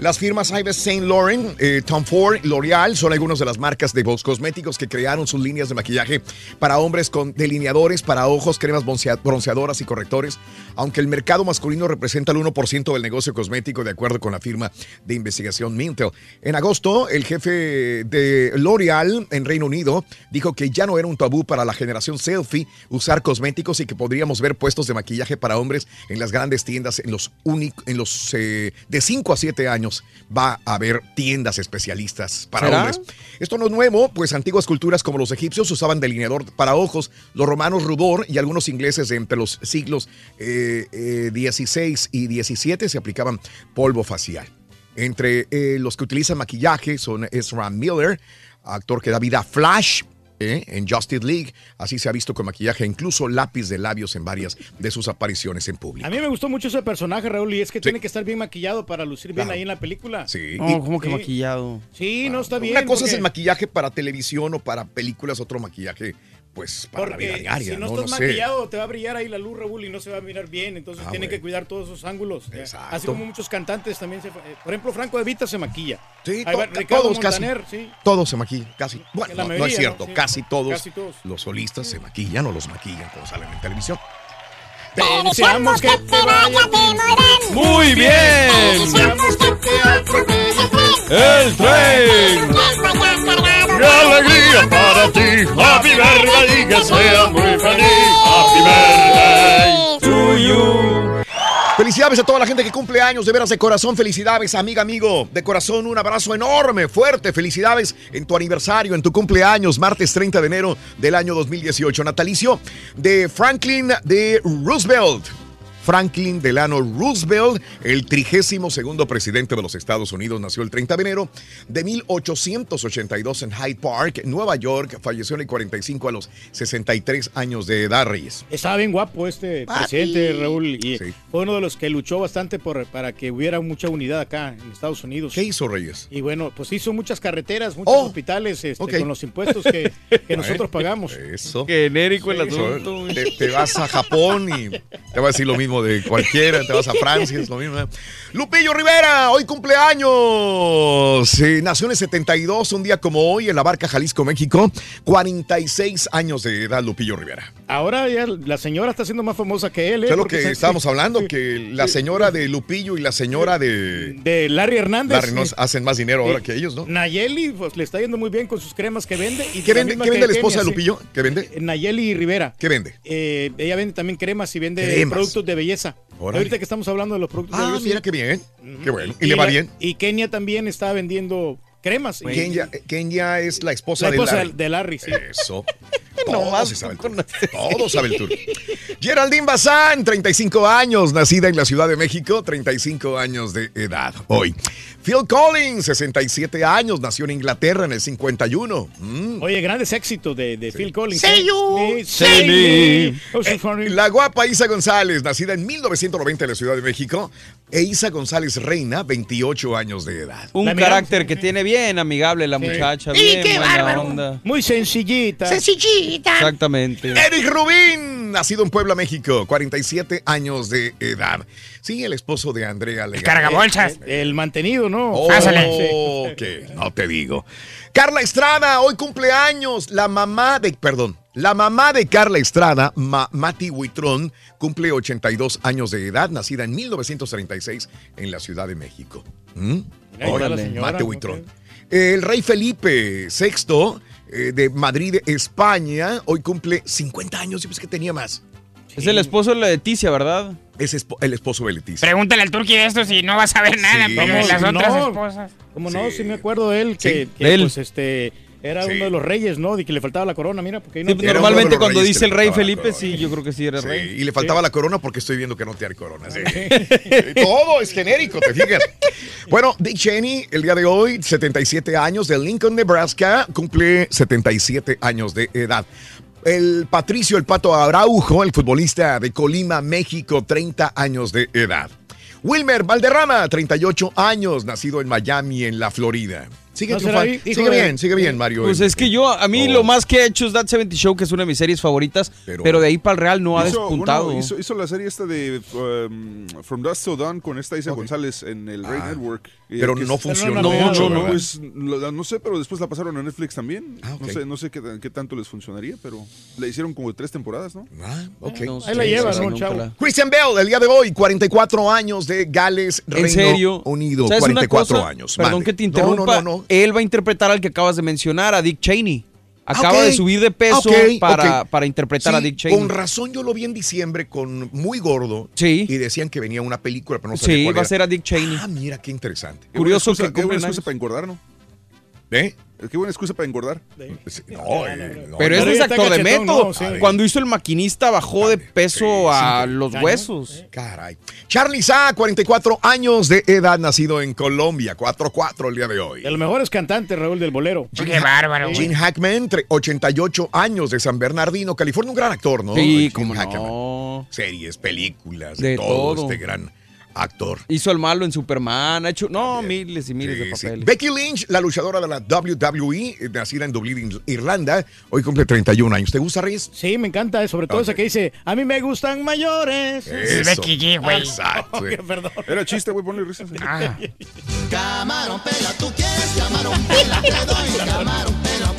Las firmas Ives Saint Laurent, eh, Tom Ford L'Oreal son algunas de las marcas de cosméticos que crearon sus líneas de maquillaje para hombres con delineadores para ojos, cremas broncea- bronceadoras y correctores. Aunque el mercado masculino representa el 1% del negocio cosmético, de acuerdo con la firma de investigación Mintel. En agosto, el jefe de L'Oreal en Reino Unido dijo que ya no era un tabú para la generación selfie usar cosméticos y que podríamos ver puestos de maquillaje para hombres en las grandes tiendas en los, en eh, de 5 a 7 años va a haber tiendas especialistas para ¿Será? hombres. Esto no es nuevo, pues antiguas culturas como los egipcios usaban delineador para ojos, los romanos rubor y algunos ingleses entre los siglos eh, eh, 16 y 17 se aplicaban polvo facial. Entre eh, los que utilizan maquillaje son Ezra Miller, actor que da vida a Flash eh, en Justice League. Así se ha visto con maquillaje, incluso lápiz de labios en varias de sus apariciones en público. A mí me gustó mucho ese personaje, Raúl, y es que tiene que estar bien maquillado para lucir bien Claro. ahí en la película. Sí. No, Y- como que Sí. maquillado. Sí, no está bien. Una cosa es el maquillaje para televisión o para películas, otro maquillaje, pues, para la Porque vida diaria, si no, ¿no? estás No sé. maquillado, te va a brillar ahí la luz, Raúl, y no se va a mirar bien. Entonces Ah, tiene güey. que cuidar todos esos ángulos. ya. Exacto. Así como muchos cantantes también se. eh, Por ejemplo, Franco De Vita se maquilla. Sí, va todos casi. Montaner, sí. Todos se maquillan, casi. Bueno, La no, es cierto, ¿no? Sí. casi, todos Casi todos. los solistas se maquillan o los maquillan cuando salen en televisión. Te deseamos que te vaya bien. Muy bien. El tren. ¡Qué alegría para ti! ¡Happy birthday! Que sea muy feliz. ¡Happy birthday to Felicidades a toda la gente que cumple años, de veras de corazón, felicidades, amiga, amigo, de corazón, un abrazo enorme, fuerte, felicidades en tu aniversario, en tu cumpleaños, martes 30 de enero del año 2018, natalicio de Franklin de Roosevelt. Franklin Delano Roosevelt, el trigésimo segundo presidente de los Estados Unidos, nació el 30 de enero de 1882 en Hyde Park, Nueva York. Falleció en el 45 a los 63 años de edad, Reyes. Estaba bien guapo este presidente, Raúl, y fue uno de los que luchó bastante por, para que hubiera mucha unidad acá en Estados Unidos. ¿Qué hizo, Reyes? Y bueno, pues hizo muchas carreteras, muchos hospitales este, con los impuestos que, que [laughs] nosotros pagamos. Eso. Genérico el Sí. asunto. Te, te vas a Japón y te va a decir lo mismo de cualquiera, te vas a Francia, es lo mismo. ¿eh? Lupillo Rivera, hoy cumpleaños. Sí, nació en el 72, un día como hoy, en la barca Jalisco, México. 46 años de edad, Lupillo Rivera. Ahora ya la señora está siendo más famosa que él. ¿eh? ¿Sabes lo que se- estábamos hablando? [laughs] Que la señora de Lupillo y la señora de... De Larry Hernández. Larry nos hacen más dinero ahora que ellos, ¿no? Nayeli, pues le está yendo muy bien con sus cremas que vende. Y ¿Qué vende, qué vende la esposa de. Lupillo? ¿Qué vende? Nayeli Rivera. ¿Qué vende? Eh, ella vende también cremas y vende Cremas. productos de belleza. Ahorita que estamos hablando de los productos de Ah, belleza. mira qué bien. Qué bueno. ¿Y le va la- bien? Y Kenia también está vendiendo cremas. Kenya, Kenya es la esposa, La esposa de Larry. de Larry, sí. Eso. [laughs] Todo se sabe el turno. Todo sabe el. Geraldine Bazán, 35 años, nacida en la Ciudad de México, 35 años de edad hoy. Phil Collins, 67 años, nació en Inglaterra en el 51. Mm. Oye, grandes éxitos de, de Phil Collins. Say ¿eh? you, Sí, say say me. me. Oh, so funny. La guapa Isa González, nacida en 1990 en la Ciudad de México. E Isa González Reina, 28 años de edad. Un carácter que tiene bien amigable la muchacha, Sí, bien qué buena bárbaro. onda. Muy sencillita. Sencillita. Exactamente. Eric Rubín, nacido en Puebla, México, 47 años de edad. Sí, el esposo de Andrea Legarreta. Cargabolsas. El mantenido, ¿no? Oh, Pásale. no te digo. Carla Estrada, hoy cumpleaños. La mamá de, perdón, la mamá de Carla Estrada, Ma- Mati Huitrón, cumple 82 años de edad, nacida en 1936 en la Ciudad de México. ¿Mm? Órale, ok. Huitrón. El rey Felipe VI eh, de Madrid, España, hoy cumple 50 años. Yo pensé que tenía más. Es el esposo de la Leticia, ¿verdad? Es el esposo de Leticia. Pregúntale al turqui de esto si no vas a ver nada, Sí. pero ¿Cómo las si otras no? esposas. Como no, Sí. sí me acuerdo de él, que, Sí, que, de él. pues este era Sí. uno de los reyes, ¿no? De que le faltaba la corona, mira, porque ahí no Sí, de normalmente cuando reyes dice el rey Felipe, corona. sí, yo creo que sí era Sí, rey. y le faltaba la corona porque estoy viendo que no tiene corona. sí. [laughs] Todo es genérico, te fijas. Bueno, Dick Cheney, el día de hoy, 77 años, de Lincoln, Nebraska, cumple 77 años de edad. El Patricio El Pato Araujo, el futbolista de Colima, México, 30 años de edad. Wilmer Valderrama, 38 años, nacido en Miami, en la Florida. Sigue, ¿No será triunfando. hijo sigue de- bien, sigue bien, Mario. Pues es que yo, a mí Oh. lo más que he hecho es That 70 Show, que es una de mis series favoritas, Pero- pero, de ahí para el Real no ha Hizo- despuntado. bueno, hizo, hizo la serie esta de um, From Dust Till Dawn con esta Isa González en el Ray Ah, Network. Eh, pero no es- funcionó no, mucho, no, ¿verdad? pues lo- no sé, pero después la pasaron a Netflix también. Ah. No sé, no sé qué, qué tanto les funcionaría, pero le hicieron como tres temporadas, ¿no? Ah, ok. No Ahí la lleva, ¿no, chavo? la- Christian Bell, el día de hoy, 44 años de Gales, ¿En Reino serio? Unido. ¿Sabes una 44 cosa? años. Perdón que te No, interrumpa. No, no, Él va a interpretar al que acabas de mencionar, a Dick Cheney. Acaba Ah, ok. de subir de peso para, para interpretar Sí, a Dick Cheney. Con razón yo lo vi en diciembre con muy gordo. Sí. Y decían que venía una película, pero no sabía Sí, cuál va a ser a Dick Cheney. Ah, mira, qué interesante. Curioso que cumplen excusa para engordar, ¿no? ¿Eh? Qué buena excusa para engordar. Sí, No, eh, no, Pero no. ese es actor de método. ¿no? Sí. Cuando hizo el maquinista bajó de peso a sí, los huesos. Caray. Charlie Sa, 44 años de edad, nacido en Colombia. 4-4 el día de hoy. De los mejores cantantes, Raúl del Bolero. Qué bárbaro, güey. Gene Hackman, tre- 88 años de San Bernardino, California, un gran actor, ¿no? Sí, Gene como Hackman. no. Series, películas, de, De todo, todo. este gran actor. Hizo el malo en Superman, ha hecho, no, miles y miles Sí, de sí. papeles. Becky Lynch, la luchadora de la WWE, eh, nacida en Dublín, Irlanda, hoy cumple 31 años. ¿Te gusta, Reyes? Sí, me encanta, eh, sobre todo Ok. esa que dice, a mí me gustan mayores. Es Becky G, güey. Exacto. [laughs] Ok, perdón. Era chiste, güey, ponle risas. Ah. [laughs] Camarón pela, tú quieres camarón pela, te doy camarón pela,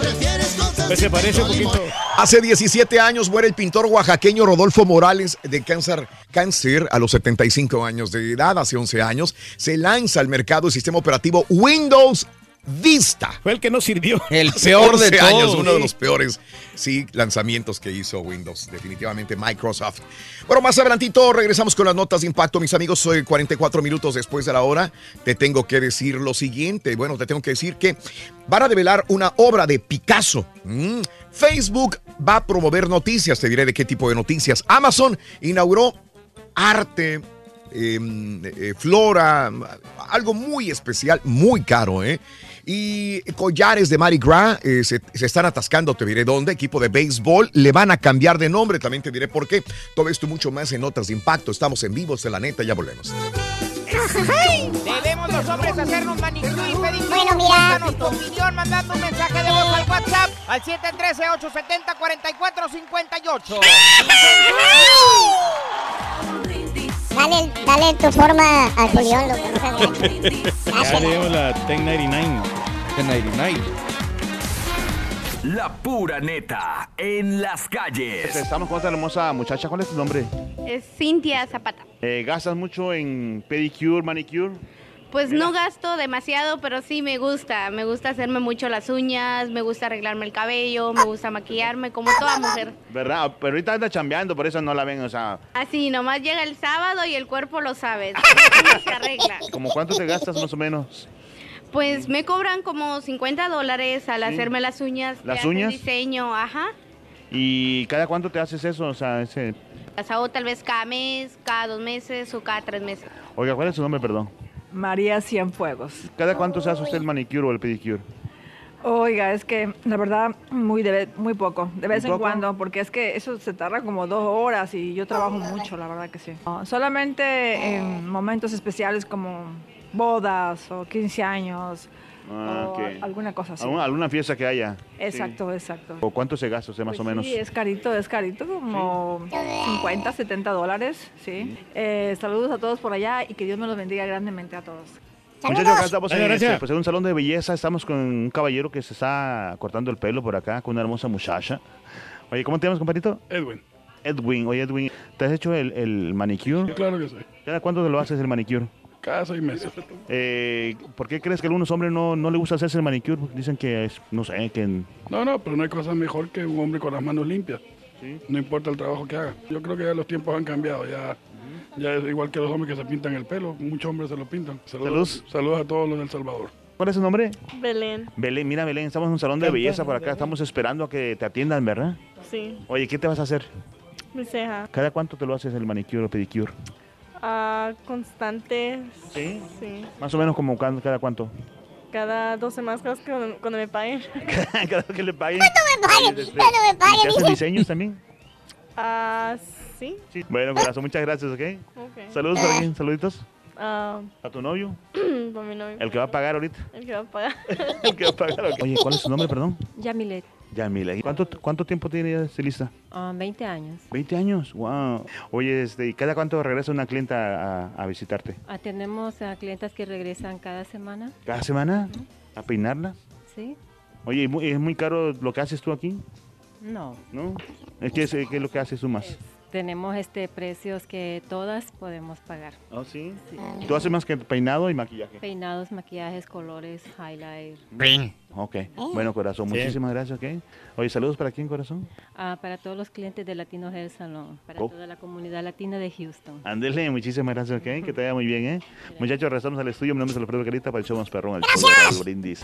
se parece un poquito. Hace 17 años muere el pintor oaxaqueño Rodolfo Morales de cáncer, cáncer a los 75 años de edad. Hace 11 años se lanza al mercado el sistema operativo Windows vista. Fue el que no sirvió. [laughs] El [laughs] peor de 11 años, todos. uno de los peores, sí, lanzamientos que hizo Windows, definitivamente Microsoft. Bueno, más adelantito regresamos con las notas de impacto, mis amigos. Soy 44 minutos después de la hora. Te tengo que decir lo siguiente. Bueno, te tengo que decir que van a develar una obra de Picasso. Mm. Facebook va a promover noticias. Te diré de qué tipo de noticias. Amazon inauguró arte, eh, eh, flora, algo muy especial, muy caro, ¿eh? Y collares de Mardi Gras eh, se, se están atascando, te diré dónde. Equipo de béisbol le van a cambiar de nombre, también te diré por qué. Todo esto mucho más en Notas de Impacto. Estamos en vivos de la neta, ya volvemos. Debemos los hombres hacernos manicure y pedicure. Bueno, mira. Cuéntanos tu opinión mandando un mensaje de voz al WhatsApp al 713-870-4458. Dale, dale tu forma al Julián, lo que no seas gacho. Ya llegó la 1099. 1099. La pura neta en las calles. Estamos con esta hermosa muchacha. ¿Cuál es tu nombre? Es Cintia Zapata. Eh, ¿Gastas mucho en pedicure, manicure? Pues no gasto demasiado, pero sí me gusta. Me gusta hacerme mucho las uñas, me gusta arreglarme el cabello, me gusta maquillarme como toda mujer. ¿Verdad? Pero ahorita anda chambeando, por eso no la ven, o sea... Así, nomás llega el sábado y el cuerpo lo sabe. [laughs] Se arregla. ¿Como cuánto te gastas más o menos? Pues me cobran como 50 dólares al Sí. hacerme las uñas. ¿Las uñas? diseño, ajá. ¿Y cada cuánto te haces eso? O sea, ese... Las hago tal vez cada mes, cada dos meses o cada tres meses. Oiga, ¿cuál es su nombre, perdón? María Cienfuegos. ¿Cada cuánto se hace usted el manicure o el pedicure? Oiga, es que la verdad muy de muy poco, de vez ¿Muy en poco? cuando, porque es que eso se tarda como dos horas y yo trabajo mucho, la verdad que sí. No, solamente en momentos especiales como bodas o 15 años Ah, o alguna cosa así. ¿Alguna, alguna fiesta que haya? Exacto, exacto. ¿O cuánto se gasta usted más o menos? Sí, es carito, es carito, como 50, 70 dólares, sí. Eh, saludos a todos por allá y que Dios me los bendiga grandemente a todos. Muchachos, acá estamos en, este, gracias. pues, en un salón de belleza. Estamos con un caballero que se está cortando el pelo por acá con una hermosa muchacha. Oye, ¿cómo te llamas, compadrito? Edwin. Edwin. Oye, Edwin, ¿te has hecho el, el manicure? Claro que sí. ¿Cada cuánto te lo haces el manicure? Cada seis meses. Eh, ¿Por qué crees que a algunos hombres no, no les gusta hacerse el manicure? Dicen que es, no sé, que... No, no, pero no hay cosa mejor que un hombre con las manos limpias. No importa el trabajo que haga. Yo creo que ya los tiempos han cambiado. Ya, ya es igual que los hombres que se pintan el pelo. Muchos hombres se lo pintan. Saludos, saludos a todos los del Salvador. ¿Cuál es su nombre? Belén. Belén, mira Belén, estamos en un salón de belleza por acá. Estamos esperando a que te atiendan, ¿verdad? Sí, Oye, ¿qué te vas a hacer? mi ceja. ¿Cada cuánto te lo haces el manicure o pedicure? Ah, constante. ¿Sí? Sí. Más o menos como cada, cada cuánto. Cada dos semanas cada vez que cuando, cuando me paguen. [laughs] cada vez que le paguen. ¿Cuánto me paguen? ¿Cuánto me ¿y paguen? ¿Te haces diseños también? Ah, sí. Sí. Bueno, corazón, muchas gracias, ¿ok? Ok. Saludos para quién, saluditos. Ah, ¿A tu novio? [clears throat] para mi novio. El que va a pagar ahorita. El que va a pagar. [laughs] El que va a pagar. ok. Oye, ¿cuál es su nombre, perdón? Yamilet, Yamila. ¿Y ¿Cuánto, ¿Cuánto tiempo tiene ya estilista? ah, 20 años. 20 años. Wow. Oye, este, ¿y cada cuánto regresa una clienta a, a visitarte? Atendemos a clientes que regresan cada semana. ¿Cada semana? ¿A peinarla? ¿Sí? Oye, ¿y mu- ¿es muy caro lo que haces tú aquí? No. ¿No? Es que es, ¿Qué es lo que haces tú más? Tenemos este precios que todas podemos pagar. ¿Ah, sí? Tú haces más que peinado y maquillaje. Peinados, maquillajes, colores, highlight. Ok. Bueno, corazón, Sí. muchísimas gracias, ok. Oye, saludos para quién, corazón. Ah, para todos los clientes de Latino Hair Salon, para Oh. toda la comunidad latina de Houston. Ándele, muchísimas gracias, ok. Que te vaya muy bien, ¿eh? [laughs] Muchachos, regresamos al estudio. Mi nombre es Alfredo Carita para el show más perrón, el show de Brindis.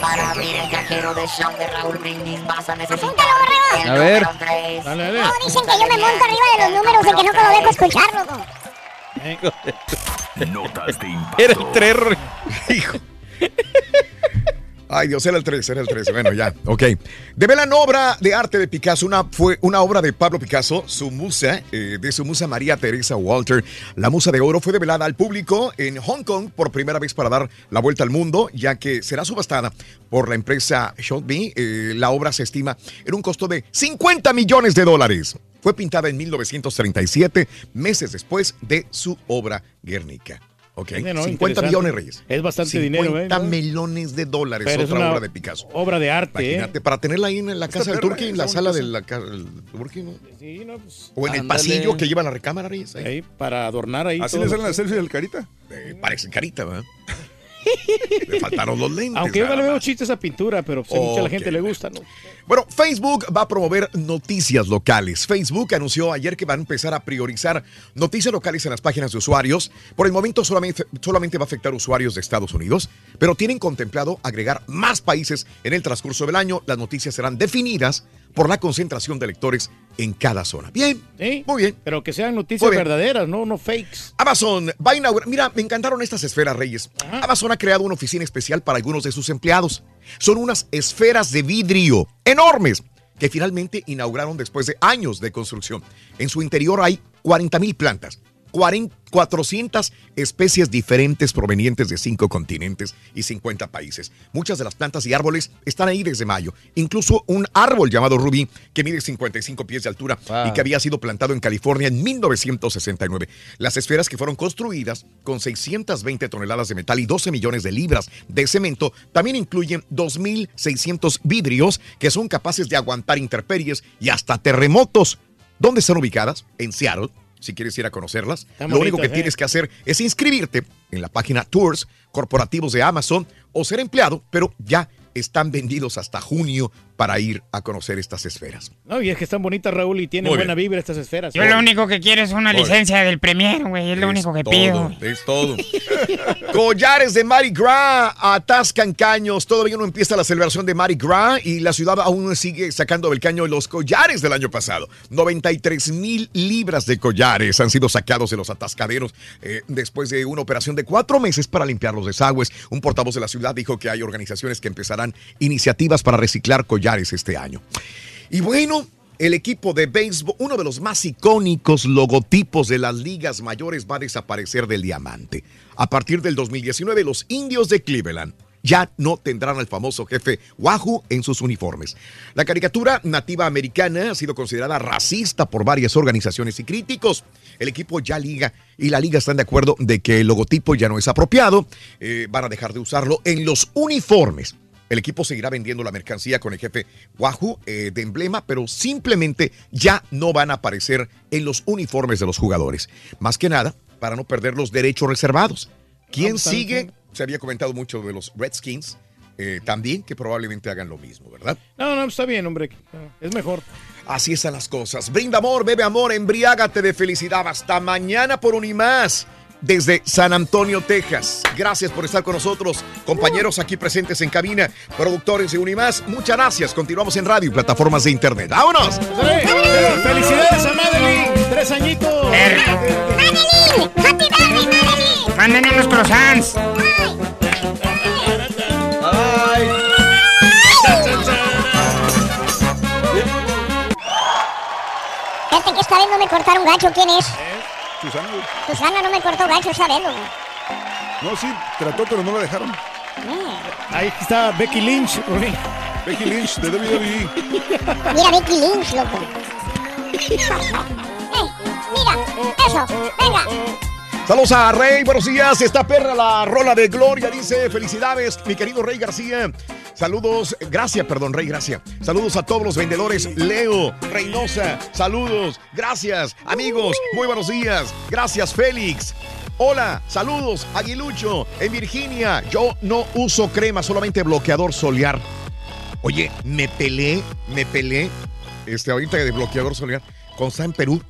Para abrir el cajero de show de Raúl Brindis vas a necesitar el A ver. Dale, dale. No, dicen que yo me monto arriba de los números de que nunca lo dejo escuchar, loco. Notas de impacto. Era el tres. Hijo. Ay, Dios, era el 3, era el 3. Bueno, ya, ok. Develan obra de arte de Picasso, una, fue una obra de Pablo Picasso, su musa, eh, de su musa María Teresa Walter. La musa de oro fue develada al público en Hong Kong por primera vez para dar la vuelta al mundo, ya que será subastada por la empresa Shotby. Eh, la obra se estima en un costo de 50 millones de dólares. Fue pintada en 1937, meses después de su obra Guernica. Ok, Sí, ¿no? 50 Interesante. millones, Reyes. Es bastante dinero, ¿eh? 50 millones de dólares, Pero es otra una obra de Picasso. Obra de arte, ¿eh? Imagínate, para tenerla ahí en la casa del Turqui, en la sala de bonita la casa del Turqui, ¿no? Sí, no, pues, O en el ándale. pasillo que lleva la recámara, Reyes. ahí. Ahí, para adornar ahí. ¿Así todo le salen las selfies del carita? Eh, parece carita, ¿verdad? Le faltaron los lentes. Aunque yo no le veo chiste esa pintura, pero pues, mucha la gente le gusta, ¿no? Bueno, Facebook va a promover noticias locales. Facebook anunció ayer que va a empezar a priorizar noticias locales en las páginas de usuarios. Por el momento solamente, solamente va a afectar usuarios de Estados Unidos, pero tienen contemplado agregar más países en el transcurso del año. Las noticias serán definidas por la concentración de lectores en cada zona. Bien, muy bien. Pero que sean noticias verdaderas, no, no fakes. Amazon va a inaugurar. Mira, me encantaron estas esferas, Reyes. Amazon ha creado una oficina especial para algunos de sus empleados. Son unas esferas de vidrio enormes que finalmente inauguraron después de años de construcción. En su interior hay 40 mil plantas, 40 400 especies diferentes provenientes de cinco continentes y 50 países. Muchas de las plantas y árboles están ahí desde mayo. Incluso un árbol llamado Rubí, que mide 55 pies de altura y que había sido plantado en California en 1969. Las esferas que fueron construidas con 620 toneladas de metal y 12 millones de libras de cemento también incluyen 2.600 vidrios que son capaces de aguantar intemperies y hasta terremotos. ¿Dónde están ubicadas? En Seattle. Si quieres ir a conocerlas, lo único que bonitas, ¿eh? tienes que hacer es inscribirte en la página Tours corporativos de Amazon o ser empleado, pero ya están vendidos hasta junio para ir a conocer estas esferas. No, y es que están bonitas, Raúl, y tienen Muy buena bien. vibra estas esferas. Yo lo único que quiero es una licencia del Premier, güey. Es lo único que todo, pido. Es todo. [laughs] Collares de Mardi Gras atascan caños. Todavía no empieza la celebración de Mardi Gras y la ciudad aún sigue sacando del caño los collares del año pasado. 93 mil libras de collares han sido sacados de los atascaderos eh, después de una operación de cuatro meses para limpiar los desagües. Un portavoz de la ciudad dijo que hay organizaciones que empezarán iniciativas para reciclar collares este año. Y bueno, el equipo de béisbol, uno de los más icónicos logotipos de las ligas mayores, va a desaparecer del diamante. A partir del 2019, los indios de Cleveland ya no tendrán al famoso jefe Wahoo en sus uniformes. La caricatura nativa americana ha sido considerada racista por varias organizaciones y críticos. El equipo ya liga y la liga están de acuerdo de que el logotipo ya no es apropiado. Eh, van a dejar de usarlo en los uniformes. El equipo seguirá vendiendo la mercancía con el jefe Wahoo eh, de emblema, pero simplemente ya no van a aparecer en los uniformes de los jugadores. Más que nada, para no perder los derechos reservados. ¿Quién sigue? Se había comentado mucho de los Redskins, eh, también que probablemente hagan lo mismo, ¿verdad? No, no, está bien, hombre. Es mejor. Así están las cosas. Brinda amor, bebe amor, embriágate de felicidad. Hasta mañana por un y más. Desde San Antonio, Texas. Gracias por estar con nosotros, compañeros aquí presentes en cabina, productores de Unimás. Muchas gracias. Continuamos en radio y plataformas de internet. ¡Vámonos! ¡Felicidades a Madeline! ¡Tres añitos! ¡Madeline! ¡Happy birthday, Madeline! Manden unos croissants. Fíjate que esta vez no me cortaron gacho. ¿Quién es? Susana. Susana no me cortó vez, loco. No, sí, trató, pero no la dejaron. Ahí está Becky Lynch. Becky Lynch de WWE. Mira Becky Lynch, loco. [laughs] Eh, mira, eso, venga. Saludos a Rey, buenos días. Está perra la rola de Gloria, dice felicidades, mi querido Rey García. Saludos, gracias, perdón, Rey, gracias. Saludos a todos los vendedores. Leo, Reynosa, saludos, gracias, amigos, muy buenos días. Gracias, Félix. Hola, saludos, Aguilucho, en Virginia. Yo no uso crema, solamente bloqueador solear. Oye, me pelé, me pelé, este, ahorita de bloqueador solear, con en Perú.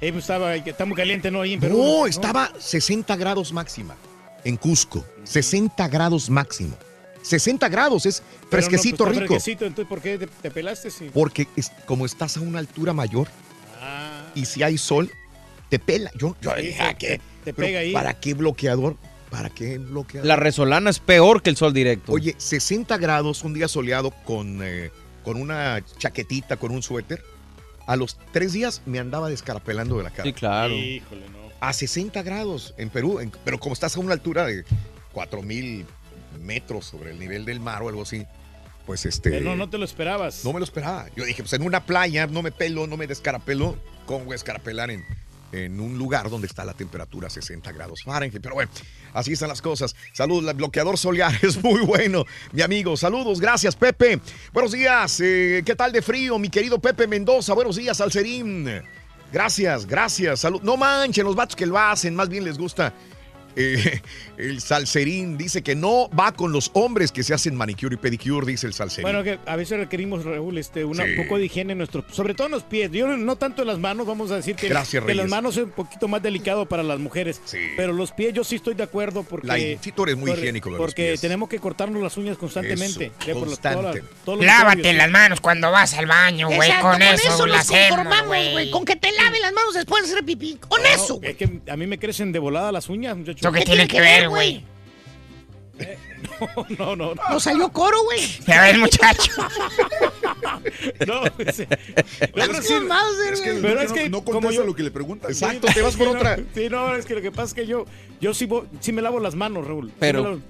Eh, pues estaba, está muy caliente, ¿no? Ahí en Perú. No, estaba 60 grados máxima en Cusco. 60 grados máximo. 60 grados, es no, fresquecito pues, rico. Fresquecito, entonces, ¿por qué te, te pelaste? Sí. Porque es- como estás a una altura mayor y si hay sol, te pela. Yo, yo Sí, dije, te- "Ah, ¿qué? te Pero, pega ahí. ¿Para qué bloqueador? ¿Para qué bloqueador? La resolana es peor que el sol directo. Oye, 60 grados, un día soleado con, eh, con una chaquetita, con un suéter. A los tres días me andaba descarapelando de la cara. Sí, claro. Híjole, no. A 60 grados en Perú, en- pero como estás a una altura de 4000 metros sobre el nivel del mar o algo así, pues este. Pero no, no te lo esperabas. no me lo esperaba. Yo dije, pues en una playa no me pelo, no me descarapelo. ¿Cómo voy a descarapelar en, en un lugar donde está la temperatura a 60 grados Fahrenheit? Pero bueno, así están las cosas. Salud, el bloqueador solar [laughs] es muy bueno, mi amigo. Saludos, gracias, Pepe. Buenos días, eh, ¿qué tal de frío, mi querido Pepe Mendoza? Buenos días, Alcerín. Gracias, gracias. Salud. No manchen los vatos que lo hacen, más bien les gusta Eh, el salserín dice que no va con los hombres que se hacen manicure y pedicure, dice el salserín. Bueno, que a veces requerimos, Raúl, este, un Sí. poco de higiene en nuestros, sobre todo en los pies. Yo no- tanto en las manos, vamos a decir que, Gracias, que las manos es un poquito más delicado para las mujeres. Pero los pies yo sí estoy de acuerdo porque... La- sí, tú eres muy por- higiénico los Porque pies. tenemos que cortarnos las uñas constantemente. Eso, por la- Lávate las sí. manos cuando vas al baño, güey. Exacto, Con, eso, nos conformamos, güey. güey. Con que te lave las manos después de hacer pipí. Con No, eso. Es que a mí me crecen de volada las uñas, muchachos. ¿Eso qué tiene que ver, güey? [laughs] No, no, no. ¿No salió coro, güey? Ya ves, muchacho. [laughs] No, es sí, Mauser, Es que. Pero no, es que no como contesta yo- lo que le preguntan. Exacto, te vas por Sí, no, otra. Sí, no, es que lo que pasa es que yo, yo sí, sí me lavo las manos, Raúl. Pero lavo-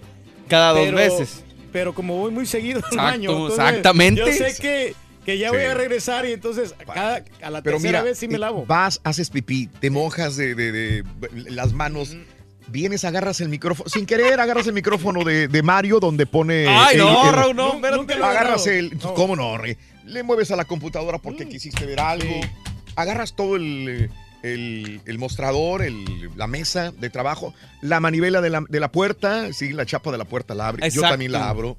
cada dos pero- veces. Pero como voy muy seguido al baño. entonces, exactamente. Yo sé que, que ya voy a regresar y entonces a, cada, a la Pero tercera mira, vez sí me eh, lavo. vas, haces pipí, te mojas de, de- de- las manos, vienes, agarras el micrófono, sin querer agarras el micrófono de, de Mario donde pone... Ay, el- no, el- Raúl, no, Nunca- espérate. nunca lo he Agarras el... ¿Cómo no, Re? Le mueves a la computadora porque quisiste ver algo. Agarras todo el, el- el mostrador, el- la mesa de trabajo, la manivela de la, de la puerta, sí, la chapa de la puerta la abres. Yo también la abro.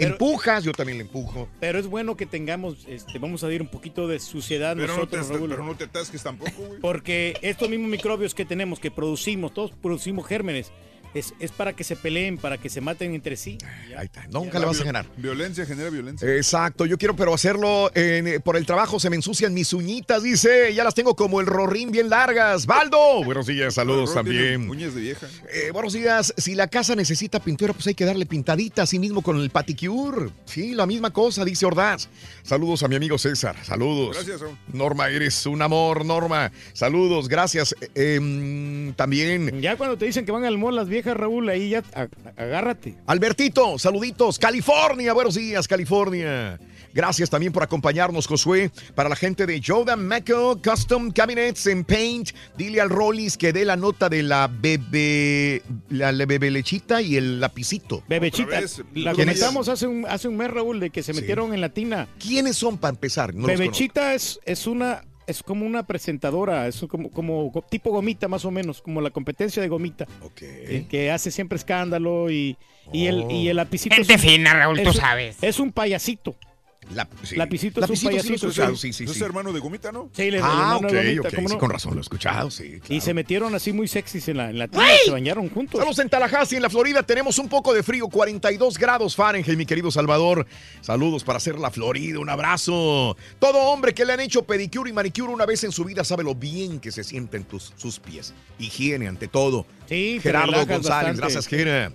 Pero- Empujas, yo también la empujo. Pero es bueno que tengamos, este, vamos a decir, un poquito de suciedad Pero no, te, nosotros, Raúl. pero no te atasques tampoco, güey. Porque estos mismos microbios que tenemos, que producimos, todos producimos gérmenes, es, es para que se peleen, para que se maten entre sí. Ahí está, nunca le vas a ganar. Violencia genera violencia. Exacto, yo quiero pero hacerlo en, eh, por el trabajo, se me ensucian mis uñitas, dice, ya las tengo como el rorín bien largas. Baldo, buenos días, saludos también. Uñas de vieja. Eh, buenos días, si la casa necesita pintura, pues hay que darle pintadita, así mismo con el paticure. Sí, la misma cosa, dice Ordaz. Saludos a mi amigo César, saludos. Gracias, Raúl. Norma, eres un amor, Norma. Saludos, gracias. Eh, em, también Ya cuando te dicen que van al mall las viejas, Raúl, ahí ya agárrate. Albertito, saluditos. California, buenos días, California. Gracias también por acompañarnos, Josué. Para la gente de Jordan Meco Custom Cabinets and Paint, dile al Rollis que dé la nota de la bebé, la, la bebé lechita y el lapicito. Bebechita, la comentamos hace un, hace un mes, Raúl, de que se Sí. metieron en la tina. ¿Quiénes son para empezar? No Bebechita es, es una es como una presentadora, es como, como tipo gomita más o menos, como la competencia de gomita, conozco. Ok. eh, que hace siempre escándalo y, y, Oh. el, y el lapicito Gente es fina, Raúl, es tú sabes. es un payasito. La- sí. Lapicito es un sí payasito, sí. sí, sí, ¿No sí. es hermano de Gomita, no? Sí, le- el Ah, hermano ok, de gomita, ok, ¿cómo sí, con razón, lo he escuchado, sí. Y se metieron así muy sexys en la, en la se bañaron juntos. Saludos en Tallahassee, en la Florida. Tenemos un poco de frío, 42 grados Fahrenheit, mi querido Salvador. Saludos para hacer la Florida, un abrazo. Todo hombre que le han hecho pedicure y manicure una vez en su vida sabe lo bien que se sienten tus, sus pies. Higiene ante todo. Sí, Gerardo González, bastante. gracias, Gera.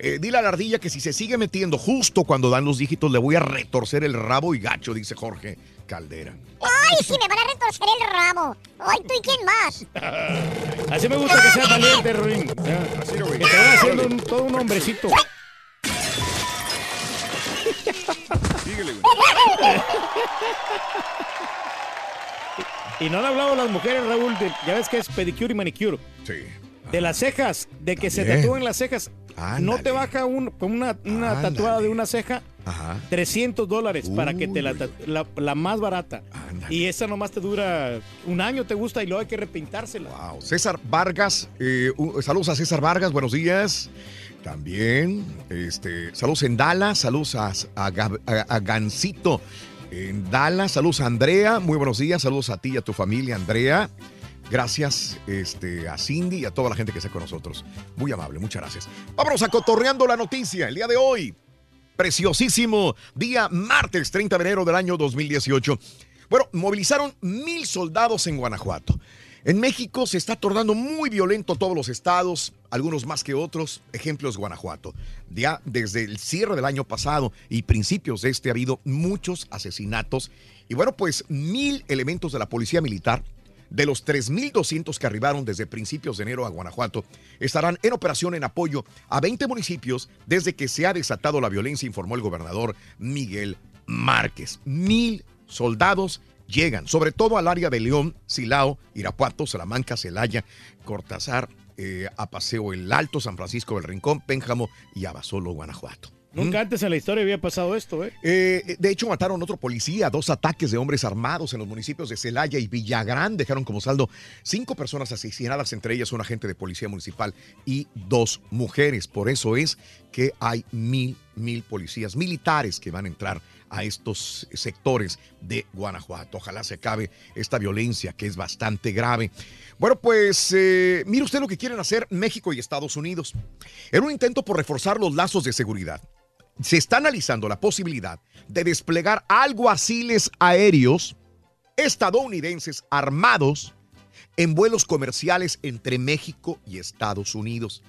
Eh, dile a la ardilla que si se sigue metiendo justo cuando dan los dígitos, le voy a retorcer el rabo y gacho, dice Jorge Caldera. ¡Ay, sí me van a retorcer el rabo! ¡Ay, tú y quién más! [laughs] Así me gusta que seas valiente, Ruin. Así, güey. Que te vayas haciendo un- todo un hombrecito. Síguele, güey. Y no han hablado las mujeres, Raúl, de, ya ves que es pedicure y manicure. Sí. De las cejas, de que se tatúen las cejas. No te baja un, una, tatuada de una ceja Ajá. 300 dólares para que te la, la, la más barata. Ándale. Y esa nomás te dura un año, te gusta y luego hay que repintársela. Wow. César Vargas, eh, saludos a César Vargas, buenos días. También, este, saludos en Dallas, saludos a, a, Gab- a- a Gancito en Dallas, saludos a Andrea, muy buenos días, saludos a ti y a tu familia, Andrea. Gracias este, a Cindy y a toda la gente que está con nosotros. Muy amable, muchas gracias. Vámonos a la noticia el día de hoy. Preciosísimo día martes 30 de enero del año 2018. Bueno, movilizaron mil soldados en Guanajuato. En México se está tornando muy violento todos los estados, algunos más que otros. Ejemplos Guanajuato. Ya desde el cierre del año pasado y principios de este ha habido muchos asesinatos. Y bueno, pues mil elementos de la policía militar de los 3.200 que arribaron desde principios de enero a Guanajuato, estarán en operación en apoyo a 20 municipios desde que se ha desatado la violencia, informó el gobernador Miguel Márquez. Mil soldados llegan, sobre todo al área de León, Silao, Irapuato, Salamanca, Celaya, Cortázar, eh, a Paseo El Alto, San Francisco del Rincón, Pénjamo y Abasolo, Guanajuato. Nunca antes en la historia había pasado esto, ¿eh? Eh, de hecho, mataron otro policía, dos ataques de hombres armados en los municipios de Celaya y Villagrán. Dejaron como saldo cinco personas asesinadas, entre ellas un agente de policía municipal y dos mujeres. Por eso es que hay mil, mil policías militares que van a entrar a estos sectores de Guanajuato. Ojalá se acabe esta violencia que es bastante grave. Bueno, pues eh, mire usted lo que quieren hacer México y Estados Unidos. En un intento por reforzar los lazos de seguridad, se está analizando la posibilidad de desplegar alguaciles aéreos estadounidenses armados en vuelos comerciales entre México y Estados Unidos.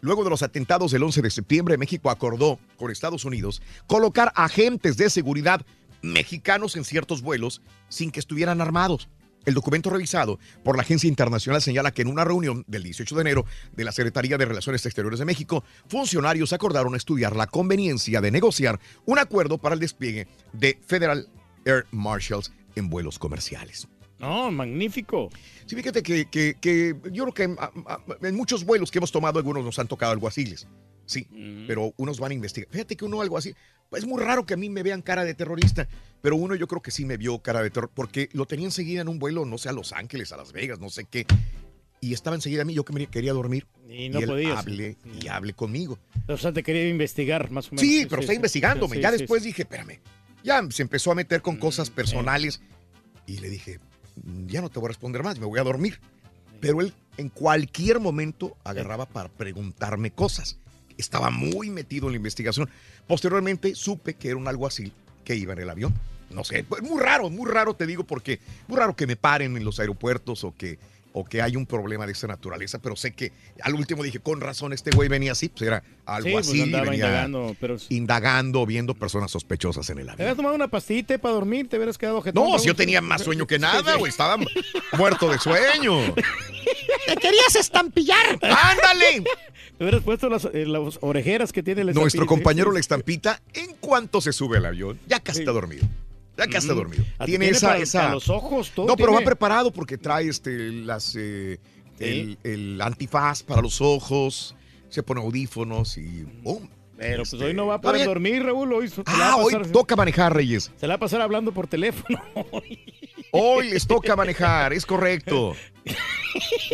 Luego de los atentados del 11 de septiembre, México acordó con Estados Unidos colocar agentes de seguridad mexicanos en ciertos vuelos sin que estuvieran armados. El documento revisado por la Agencia Internacional señala que en una reunión del 18 de enero de la Secretaría de Relaciones Exteriores de México, funcionarios acordaron estudiar la conveniencia de negociar un acuerdo para el despliegue de Federal Air Marshals en vuelos comerciales. No, magnífico. Sí, fíjate que, que- que yo creo que ah, ah, en muchos vuelos que hemos tomado, algunos nos han tocado alguaciles. Sí, pero unos van a investigar. Fíjate que uno algo así. Es muy raro que a mí me vean cara de terrorista, pero uno yo creo que sí me vio cara de terror, porque lo tenía enseguida en un vuelo, no sé, a Los Ángeles, a Las Vegas, no sé qué. Y estaba enseguida a mí, yo que me quería dormir. Y no él podías. hable y hable conmigo. O sea, te quería investigar más o menos. Sí, pero está investigándome. ya después dije, espérame. Ya se empezó a meter con cosas Mm, personales y le dije, "Mm, ya no te voy a responder más, me voy a dormir. Pero él en cualquier momento agarraba para preguntarme cosas. Estaba muy metido en la investigación. Posteriormente supe que era un alguacil que iba en el avión. No sé, pues, muy raro, muy raro te digo, porque muy raro que me paren en los aeropuertos o que, o que hay un problema de esa naturaleza, pero sé que al último dije, con razón, este güey venía así, pues era algo Sí, pues, así, andaba venía indagando, pero- indagando, viendo personas sospechosas en el Te avión. habías tomado una pastillita para dormir, te hubieras quedado jetón. No, si yo tenía más sueño que [laughs] nada, güey, estaba muerto de sueño. [laughs] ¡Te querías estampillar! ¡Ándale! Te hubieras puesto las, eh, las orejeras que tiene el Nuestro estampillo, compañero la estampita, en cuanto se sube al avión, ya casi está dormido. Ya casi está dormido. Ah, Tiene, tiene esa, para- esa- para los ojos, todo No, pero va preparado porque trae este las eh, el, el antifaz para los ojos, se pone audífonos y ¡pum! Pero pues Este, hoy no va a poder dormir, Raúl. Hoy se la va Ah, hoy toca manejar, Reyes. Se la va a pasar hablando por teléfono. [laughs] Hoy les toca manejar, es correcto.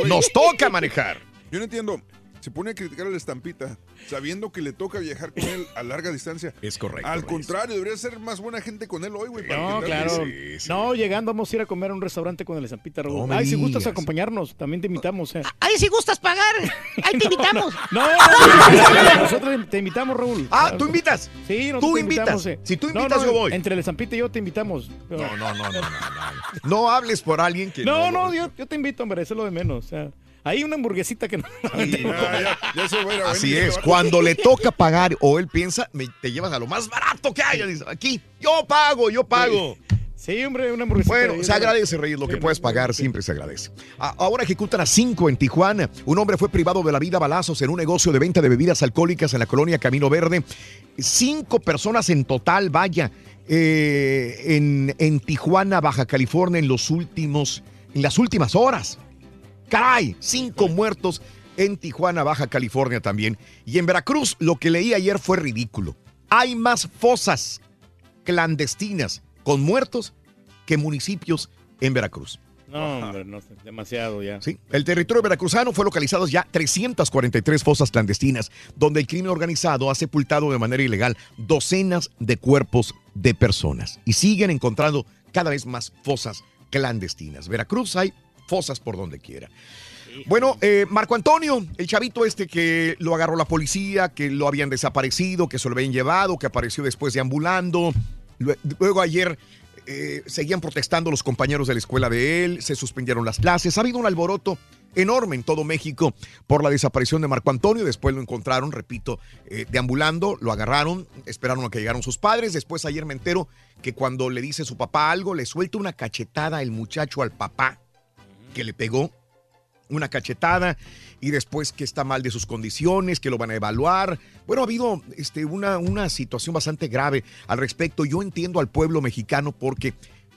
Nos toca manejar. Yo no entiendo. Se pone a criticar a la estampita, sabiendo que le toca viajar con él a larga distancia. Es correcto. Al contrario, debería ser más buena gente con él hoy, güey. para No, claro. No, llegando vamos a ir a comer a un restaurante con el estampita, Raúl. No Ay, si gustas acompañarnos, también te invitamos. eh. Ahí si gustas pagar, ahí te invitamos. No, no, nosotros te invitamos, Raúl. Ah, ¿tú invitas? Sí, nosotros Tú te invitas. invitamos, eh. Si tú No, invitas, no, yo voy. Entre el estampita y yo te invitamos. No, no, no, no, no, no. No hables por alguien que No, no. no, yo, yo te invito, hombre, eso es lo de menos. O sea, hay una hamburguesita que no. [laughs] [laughs] Así es, cuando le toca pagar o él piensa, me- te llevas a lo más barato que haya. Dice, aquí, yo pago, yo pago. Sí, hombre, una hamburguesita. Bueno, ahí, se agradece, Reyes, lo que puedes pagar siempre se agradece. A- Ahora ejecutan a cinco en Tijuana. Un hombre fue privado de la vida a balazos en un negocio de venta de bebidas alcohólicas en la colonia Camino Verde. Cinco personas en total, vaya, eh, en, en Tijuana, Baja California, en los últimos, en las últimas horas. Caray, cinco muertos en Tijuana, Baja California también. Y en Veracruz, lo que leí ayer fue ridículo. Hay más fosas clandestinas con muertos que municipios en Veracruz. No, hombre, no, demasiado ya. Sí, el territorio veracruzano fue localizado ya 343 fosas clandestinas, donde el crimen organizado ha sepultado de manera ilegal docenas de cuerpos de personas. Y siguen encontrando cada vez más fosas clandestinas. Veracruz hay fosas por donde quiera. Bueno, eh, Marco Antonio, el chavito este que lo agarró la policía, que lo habían desaparecido, que se lo habían llevado, que apareció después deambulando. Lue- Luego ayer eh, seguían protestando los compañeros de la escuela de él, se suspendieron las clases. Ha habido un alboroto enorme en todo México por la desaparición de Marco Antonio. Después lo encontraron, repito, eh, deambulando, lo agarraron, esperaron a que llegaron sus padres. Después ayer me entero que cuando le dice su papá algo, le suelta una cachetada el muchacho al papá que le pegó una cachetada y después que está mal de sus condiciones, que lo van a evaluar. Bueno, ha habido este, una, una situación bastante grave al respecto. Yo entiendo al pueblo mexicano porque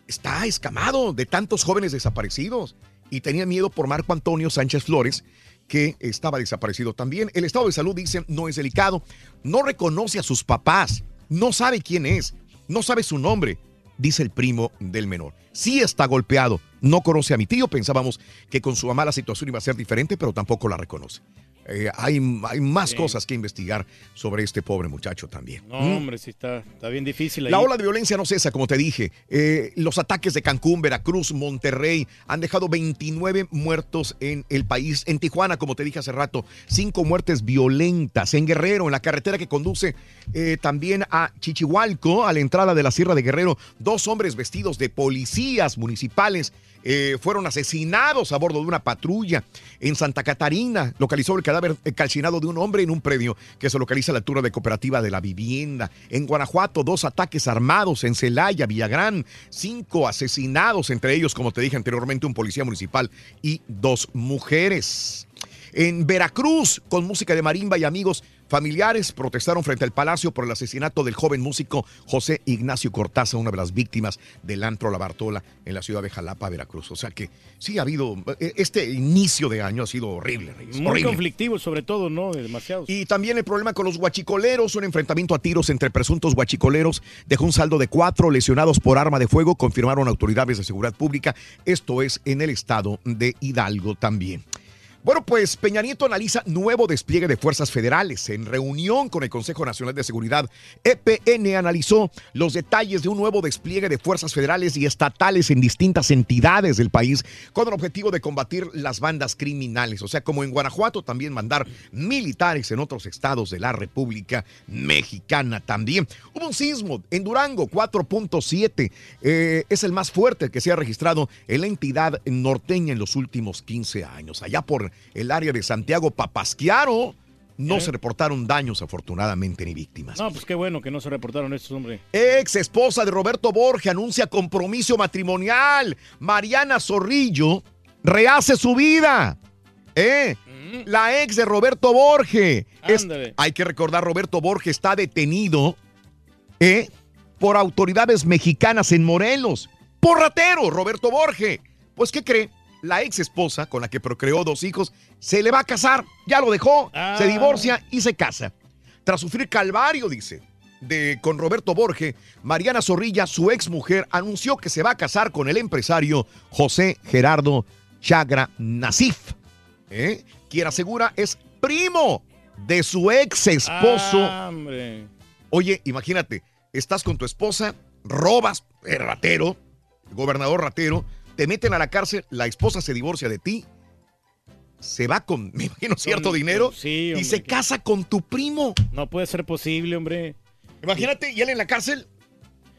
está escamado de tantos jóvenes desaparecidos y tenía miedo por Marco Antonio Sánchez Flores, que estaba desaparecido también. El estado de salud, dice, no es delicado. No reconoce a sus papás. No sabe quién es. No sabe su nombre, dice el primo del menor. Sí está golpeado. No conoce a mi tío. Pensábamos que con su mamá la situación iba a ser diferente, pero tampoco la reconoce. Eh, hay, hay más cosas que investigar sobre este pobre muchacho también. No, ¿Mm? hombre, sí está, está bien difícil ahí. La ola de violencia no cesa, como te dije. Eh, los ataques de Cancún, Veracruz, Monterrey han dejado 29 muertos en el país. En Tijuana, como te dije hace rato, cinco muertes violentas. En Guerrero, en la carretera que conduce eh, también a Chichihualco, a la entrada de la Sierra de Guerrero, dos hombres vestidos de policías municipales eh, fueron asesinados a bordo de una patrulla. En Santa Catarina localizó el cadáver eh, calcinado de un hombre en un predio que se localiza a la altura de Cooperativa de la Vivienda. En Guanajuato, dos ataques armados en Celaya, Villagrán, cinco asesinados, entre ellos, como te dije anteriormente, un policía municipal y dos mujeres. En Veracruz, con música de marimba y amigos familiares, protestaron frente al palacio por el asesinato del joven músico José Ignacio Cortázar, una de las víctimas del antro La Bartola en la ciudad de Jalapa, Veracruz. O sea que sí ha habido, eh, este inicio de año ha sido horrible, Reyes, Muy horrible. conflictivo, sobre todo, ¿no? Demasiados. Y también el problema con los guachicoleros, un enfrentamiento a tiros entre presuntos guachicoleros dejó un saldo de cuatro lesionados por arma de fuego, confirmaron autoridades de seguridad pública. Esto es en el estado de Hidalgo también. Bueno, pues Peña Nieto analiza nuevo despliegue de fuerzas federales. En reunión con el Consejo Nacional de Seguridad, EPN analizó los detalles de un nuevo despliegue de fuerzas federales y estatales en distintas entidades del país con el objetivo de combatir las bandas criminales. O sea, como en Guanajuato, también mandar militares en otros estados de la República Mexicana también. Hubo un sismo en Durango, 4.7. Eh, es el más fuerte que se ha registrado en la entidad norteña en los últimos 15 años. Allá por el área de Santiago Papasquiaro no ¿Eh? se reportaron daños afortunadamente ni víctimas. No, pues qué bueno que no se reportaron estos, hombre. Ex esposa de Roberto Borge anuncia compromiso matrimonial. Mariana Zorrillo rehace su vida. ¿Eh? La ex de Roberto Borge. Es- hay que recordar, Roberto Borge está detenido ¿eh? por autoridades mexicanas en Morelos. Por ratero, Roberto Borge. Pues, ¿qué cree? La ex esposa con la que procreó dos hijos se le va a casar. Ya lo dejó, Ah. se divorcia y se casa. Tras sufrir calvario, dice, de, con Roberto Borge, Mariana Zorrilla, su ex mujer, anunció que se va a casar con el empresario José Gerardo Chagra Nasif, ¿eh? quien asegura es primo de su ex esposo. Ah. Oye, imagínate, estás con tu esposa, robas, el ratero, el gobernador ratero, te meten a la cárcel, la esposa se divorcia de ti, se va con, [laughs] me imagino, cierto dinero sí, y se que- casa con tu primo. No puede ser posible, hombre. Imagínate, y él en la cárcel,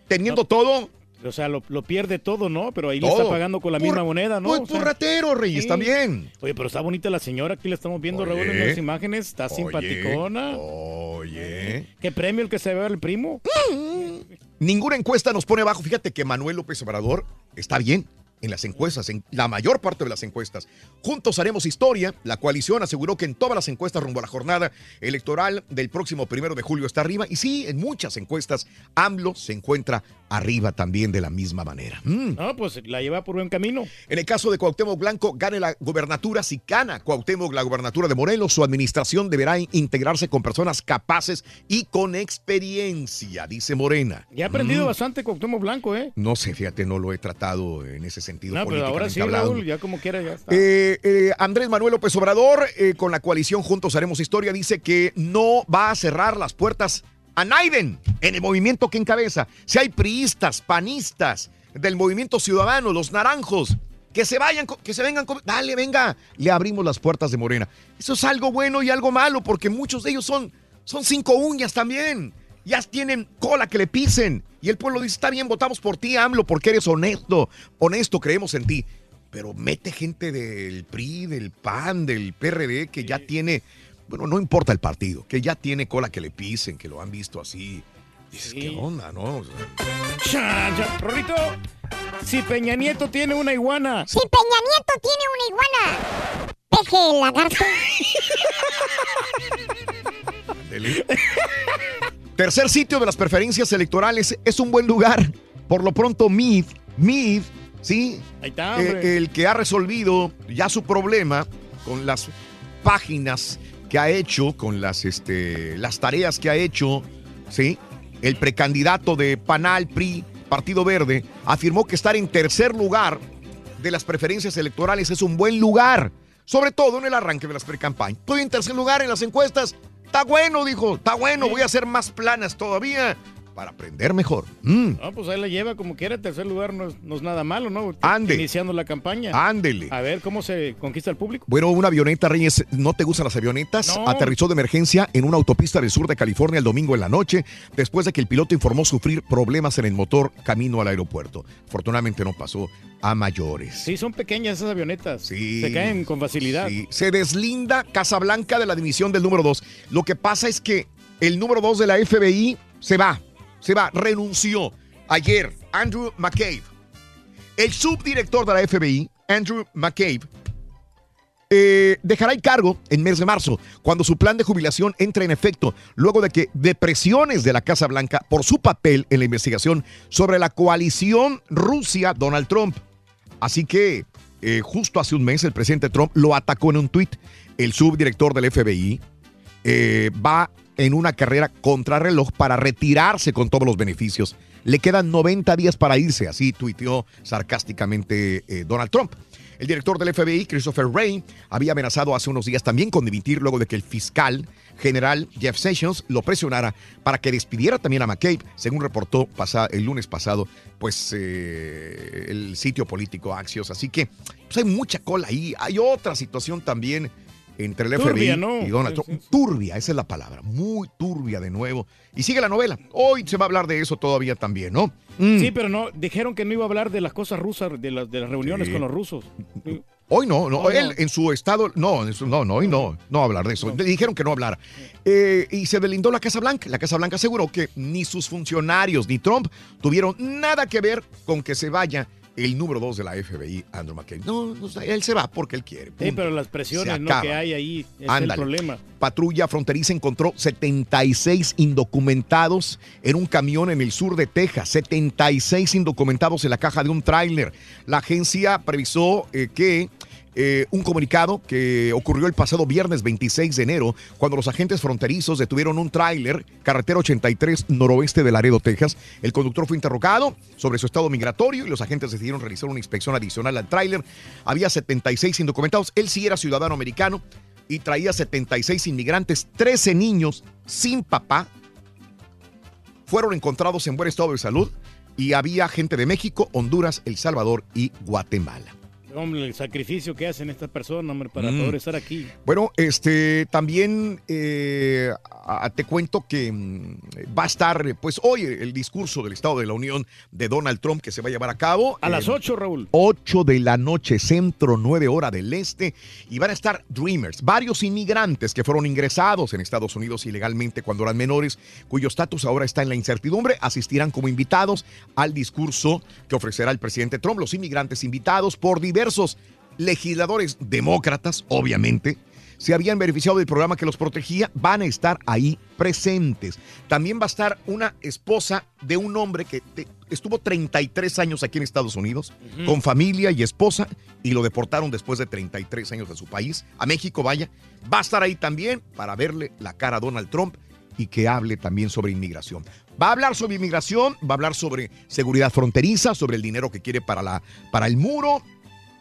teniendo todo. O sea, lo, lo pierde todo, ¿no? Pero ahí le Todo. está pagando con la Por- misma moneda, ¿no? pues, O sea, por ratero, Reyes, también. Oye, pero está bonita la señora, aquí la estamos viendo, Oye. Raúl, en las imágenes. Está Oye. simpaticona. Oye. ¿Qué premio el que se ve el primo? Ninguna encuesta nos pone abajo. Fíjate que Manuel López Obrador está bien en las encuestas, en la mayor parte de las encuestas. Juntos haremos historia. La coalición aseguró que en todas las encuestas rumbo a la jornada electoral del próximo primero de julio está arriba. Y sí, en muchas encuestas, AMLO se encuentra arriba también de la misma manera. Mm. No, pues la lleva por buen camino. En el caso de Cuauhtémoc Blanco, gane la gobernatura. Si gana Cuauhtémoc la gobernatura de Morelos, su administración deberá integrarse con personas capaces y con experiencia, dice Morena. Ya ha aprendido Mm. bastante Cuauhtémoc Blanco, ¿eh? No sé, fíjate, no lo he tratado en ese sentido No, pero ahora sí, hablando. Raúl, ya como quiera, ya está. Eh, eh, Andrés Manuel López Obrador, eh, con la coalición Juntos Haremos Historia, dice que no va a cerrar las puertas a Naiden en el movimiento que encabeza. Si hay priistas, panistas del movimiento ciudadano, los naranjos, que se vayan, que se vengan, dale, venga, le abrimos las puertas de Morena. Eso es algo bueno y algo malo, porque muchos de ellos son, son cinco uñas también. Ya tienen cola que le pisen. Y el pueblo dice, está bien, votamos por ti, AMLO, porque eres honesto. Honesto, creemos en ti. Pero mete gente del PRI, del PAN, del PRD, que ya tiene, bueno, no importa el partido, que ya tiene cola que le pisen, que lo han visto así. Dices, ¿qué onda, no? O sea, Cha, cha, Rorrito, si Peña Nieto tiene una iguana. Si Peña Nieto tiene una iguana, peje lagarto. [laughs] Tercer sitio de las preferencias electorales es un buen lugar. Por lo pronto, Mid, Mid, ¿sí? Ahí está, Eh, el que ha resolvido ya su problema con las páginas que ha hecho, con las, este, las tareas que ha hecho, ¿sí? El precandidato de Panal, PRI, Partido Verde, afirmó que estar en tercer lugar de las preferencias electorales es un buen lugar, sobre todo en el arranque de las precampañas. Estoy en tercer lugar en las encuestas. Está bueno, dijo, está bueno, voy a hacer más planas todavía para aprender mejor. Mm. No, pues ahí la lleva como quiera. Tercer lugar no es, no es nada malo, ¿no? Ande. Iniciando la campaña. Ándele. A ver cómo se conquista el público. Bueno, una avioneta, Reyes, ¿no te gustan las avionetas? No. Aterrizó de emergencia en una autopista del sur de California el domingo en la noche, después de que el piloto informó sufrir problemas en el motor camino al aeropuerto. Afortunadamente no pasó a mayores. Sí, son pequeñas esas avionetas. Sí. Se caen con facilidad. Sí. Se deslinda Casablanca de la división del número 2. Lo que pasa es que el número 2 de la FBI se va, se va, renunció ayer, Andrew McCabe. El subdirector de la FBI, Andrew McCabe, eh, dejará el cargo en mes de marzo, cuando su plan de jubilación entre en efecto, luego de que depresiones de la Casa Blanca por su papel en la investigación sobre la coalición Rusia-Donald Trump. Así que eh, justo hace un mes el presidente Trump lo atacó en un tuit. El subdirector del FBI eh, va en una carrera contrarreloj para retirarse con todos los beneficios. Le quedan 90 días para irse, así tuiteó sarcásticamente eh, Donald Trump. El director del FBI, Christopher Wray, había amenazado hace unos días también con dimitir luego de que el fiscal general Jeff Sessions lo presionara para que despidiera también a McCabe, según reportó el lunes pasado, pues eh, el sitio político Axios. Así que pues, hay mucha cola ahí. Hay otra situación también entre el Turbia, FBI ¿no? y Donald Sí, Trump. Turbia, esa es la palabra. Muy turbia de nuevo. Y sigue la novela. Hoy se va a hablar de eso todavía también, ¿no? Mm. Sí, pero no, dijeron que no iba a hablar de las cosas rusas, de las, de las reuniones Sí. con los rusos. Hoy no, no, Hoy no. él en su estado, no, en su- no, no, hoy no, no va a hablar de eso. Le dijeron que no hablara. Eh, y se delindó la Casa Blanca. La Casa Blanca aseguró que ni sus funcionarios ni Trump tuvieron nada que ver con que se vaya el número dos de la FBI, Andrew McCabe. No, no, él se va porque él quiere. Sí, pero las presiones ¿no? que hay ahí es Ándale. el problema. Patrulla fronteriza encontró 76 indocumentados en un camión en el sur de Texas. 76 indocumentados en la caja de un tráiler. La agencia previsó eh, que eh, un comunicado que ocurrió el pasado viernes 26 de enero, cuando los agentes fronterizos detuvieron un tráiler, carretera 83 noroeste de Laredo, Texas. El conductor fue interrogado sobre su estado migratorio y los agentes decidieron realizar una inspección adicional al tráiler. Había 76 indocumentados. Él sí era ciudadano americano y traía 76 inmigrantes, 13 niños sin papá. Fueron encontrados en buen estado de salud y había gente de México, Honduras, El Salvador y Guatemala. Hombre, el sacrificio que hacen estas personas, hombre, para Mm. poder estar aquí. Bueno, este también eh, a- te cuento que mm, va a estar, pues hoy el discurso del Estado de la Unión de Donald Trump que se va a llevar a cabo. A las eh, 8, Raúl. 8 de la noche, centro 9 hora del este, y van a estar Dreamers, varios inmigrantes que fueron ingresados en Estados Unidos ilegalmente cuando eran menores, cuyo estatus ahora está en la incertidumbre, asistirán como invitados al discurso que ofrecerá el presidente Trump. Los inmigrantes invitados por diversos legisladores demócratas, obviamente, se habían beneficiado del programa que los protegía, van a estar ahí presentes. También va a estar una esposa de un hombre que te- estuvo 33 años aquí en Estados Unidos, con familia y esposa, y lo deportaron después de 33 años de su país, a México, vaya. Va a estar ahí también para verle la cara a Donald Trump y que hable también sobre inmigración. Va a hablar sobre inmigración, va a hablar sobre seguridad fronteriza, sobre el dinero que quiere para, la, para el muro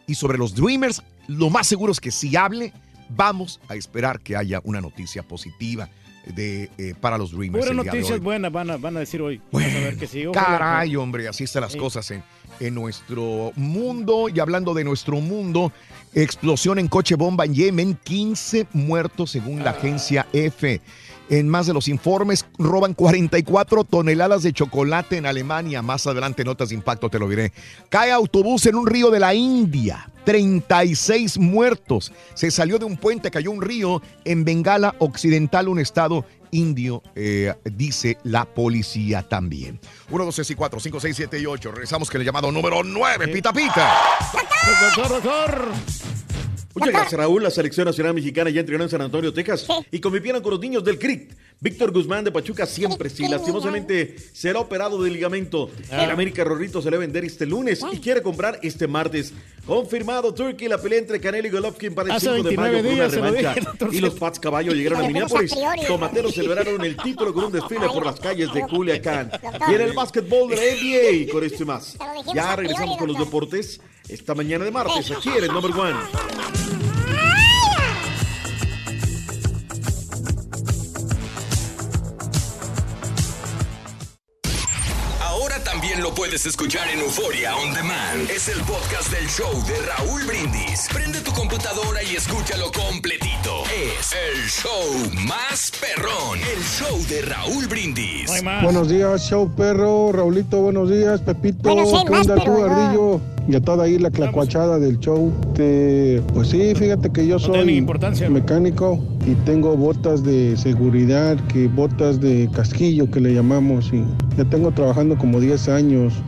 y sobre los Dreamers. Lo más seguro es que si hable, vamos a esperar que haya una noticia positiva de, eh, para los Dreamers. Puras noticias buenas van a, van a decir hoy. Vamos a ver que sí. ojalá. Caray, hombre, así están las Sí. cosas en, en nuestro mundo. Y hablando de nuestro mundo, explosión en coche bomba en Yemen, 15 muertos según la agencia F. En más de los informes, roban 44 toneladas de chocolate en Alemania. Más adelante, notas de impacto, te lo diré. Cae autobús en un río de la India. 36 muertos. Se salió de un puente, cayó un río en Bengala Occidental, un estado indio, eh, dice la policía también. 1, 2, 3 y 4, 5, 6, 7 y 8. Regresamos con el llamado número 9, Pita Pita. Doctor, doctor. Muchas gracias, Raúl. La selección nacional mexicana ya entrenó en San Antonio, Texas. Y convivieron con los niños del CRIT. Víctor Guzmán de Pachuca siempre, sí, lastimosamente será operado de ligamento. El América Rorrito se le va a vender este lunes y quiere comprar este martes. Confirmado Turkey, la pelea entre Canelo y Golovkin para el Hace 5 de 29 mayo por una revancha. Y los Pats Caballo llegaron a [laughs] Minneapolis. Tomateros celebraron el título con un desfile por las calles de Culiacán. Y en el básquetbol de la NBA, con esto y más. Ya regresamos con los deportes esta mañana de martes aquí en el Number One. También lo puedes escuchar en Euforia On Demand. Es el podcast del show de Raúl Brindis. Prende tu computadora y escúchalo completito. Es el show más perrón. El show de Raúl Brindis. Buenos días, show perro. Raulito, buenos días. Pepito, Bueno, ¿qué más, onda tú, no. Ardillo? Y a toda ahí la clacuachada del show. Te- pues sí, fíjate que yo soy mecánico y tengo botas de seguridad, que botas de casquillo que le llamamos. Y ya tengo trabajando como 10 años.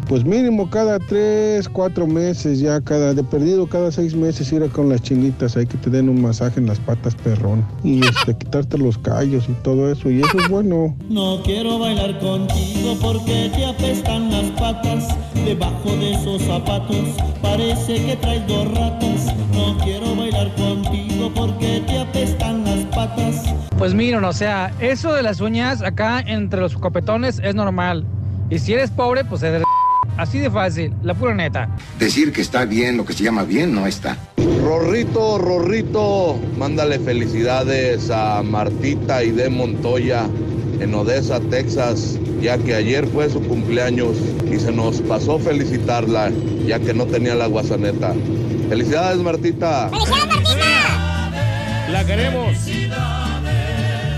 Pues mínimo cada 3, 4 meses, ya cada, de perdido cada 6 meses ir a con las chinitas ahí que te den un masaje en las patas perrón. Y este, quitarte los callos y todo eso. Y eso es bueno. No quiero bailar contigo porque te apestan las patas. Debajo de esos zapatos parece que traes dos ratas. No quiero bailar contigo porque te apestan las patas. Pues miren, o sea, eso de las uñas acá entre los copetones es normal. Y si eres pobre, pues eres así de fácil, la pura neta. Decir que está bien, lo que se llama bien, no está. Rorrito, Rorrito, mándale felicidades a Martita y de Montoya en Odessa, Texas, ya que ayer fue su cumpleaños y se nos pasó felicitarla, ya que no tenía la guasaneta. Felicidades, Martita. La queremos.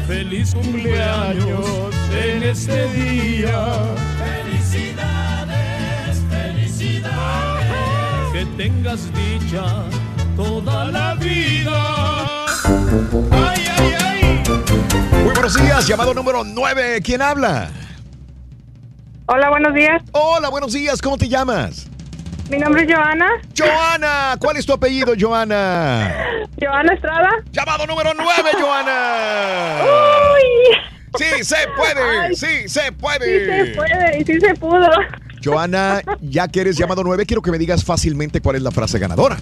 Feliz cumpleaños en este día. Felicidades, felicidades. Que tengas dicha toda la vida. Ay, ay, ay. Muy buenos días, llamado número 9. ¿Quién habla? Hola, buenos días. Hola, buenos días. ¿Cómo te llamas? Mi nombre es Joana. Joana, ¿cuál es tu apellido, Joana? Joana Estrada. Llamado número 9, Joana. ¡Uy! Sí se puede, Ay, sí se puede. Sí se puede y sí se pudo. Joana, ya que eres llamado 9, quiero que me digas fácilmente cuál es la frase ganadora.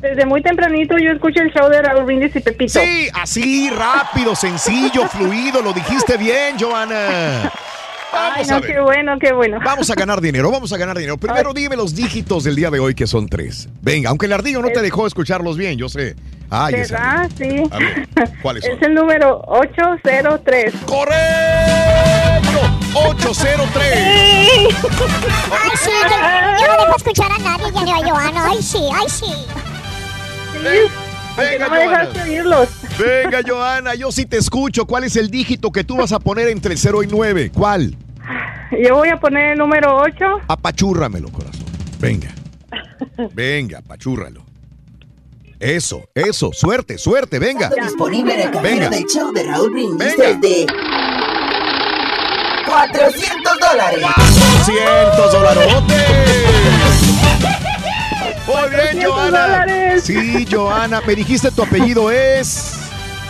Desde muy tempranito yo escucho el show de Raúl Brindis y Pepito. Sí, así, rápido, sencillo, fluido, lo dijiste bien, Joana. Ay, no, a ver. qué bueno, qué bueno. Vamos a ganar dinero, vamos a ganar dinero. [laughs] Primero dime los dígitos del día de hoy que son tres. Venga, aunque el ardillo no te dejó escucharlos bien, yo sé. Ay, ese ¿Verdad? Sí. A ver, ¿cuáles [laughs] son? Es el número 803. ¡Correcto! 803. [laughs] Ay, sí, yo no dejo escuchar a nadie, ya ni a Joana. Ay, sí, ay, sí. Venga, no me dejaste Joana. oírlos. Venga, Joana, yo sí te escucho. ¿Cuál es el dígito que tú vas a poner entre el 0 y 9? ¿Cuál? Yo voy a poner el número 8. Apachúrramelo, corazón. Venga. Venga, apachúrralo. Eso, eso. Suerte, suerte, venga. Disponible en el Venga. del show de Raúl Brindis Venga. desde 400 dólares. 200 dolarotes. Muy bien, 400 Joana. dólares. Sí, Joana. Me dijiste tu apellido es.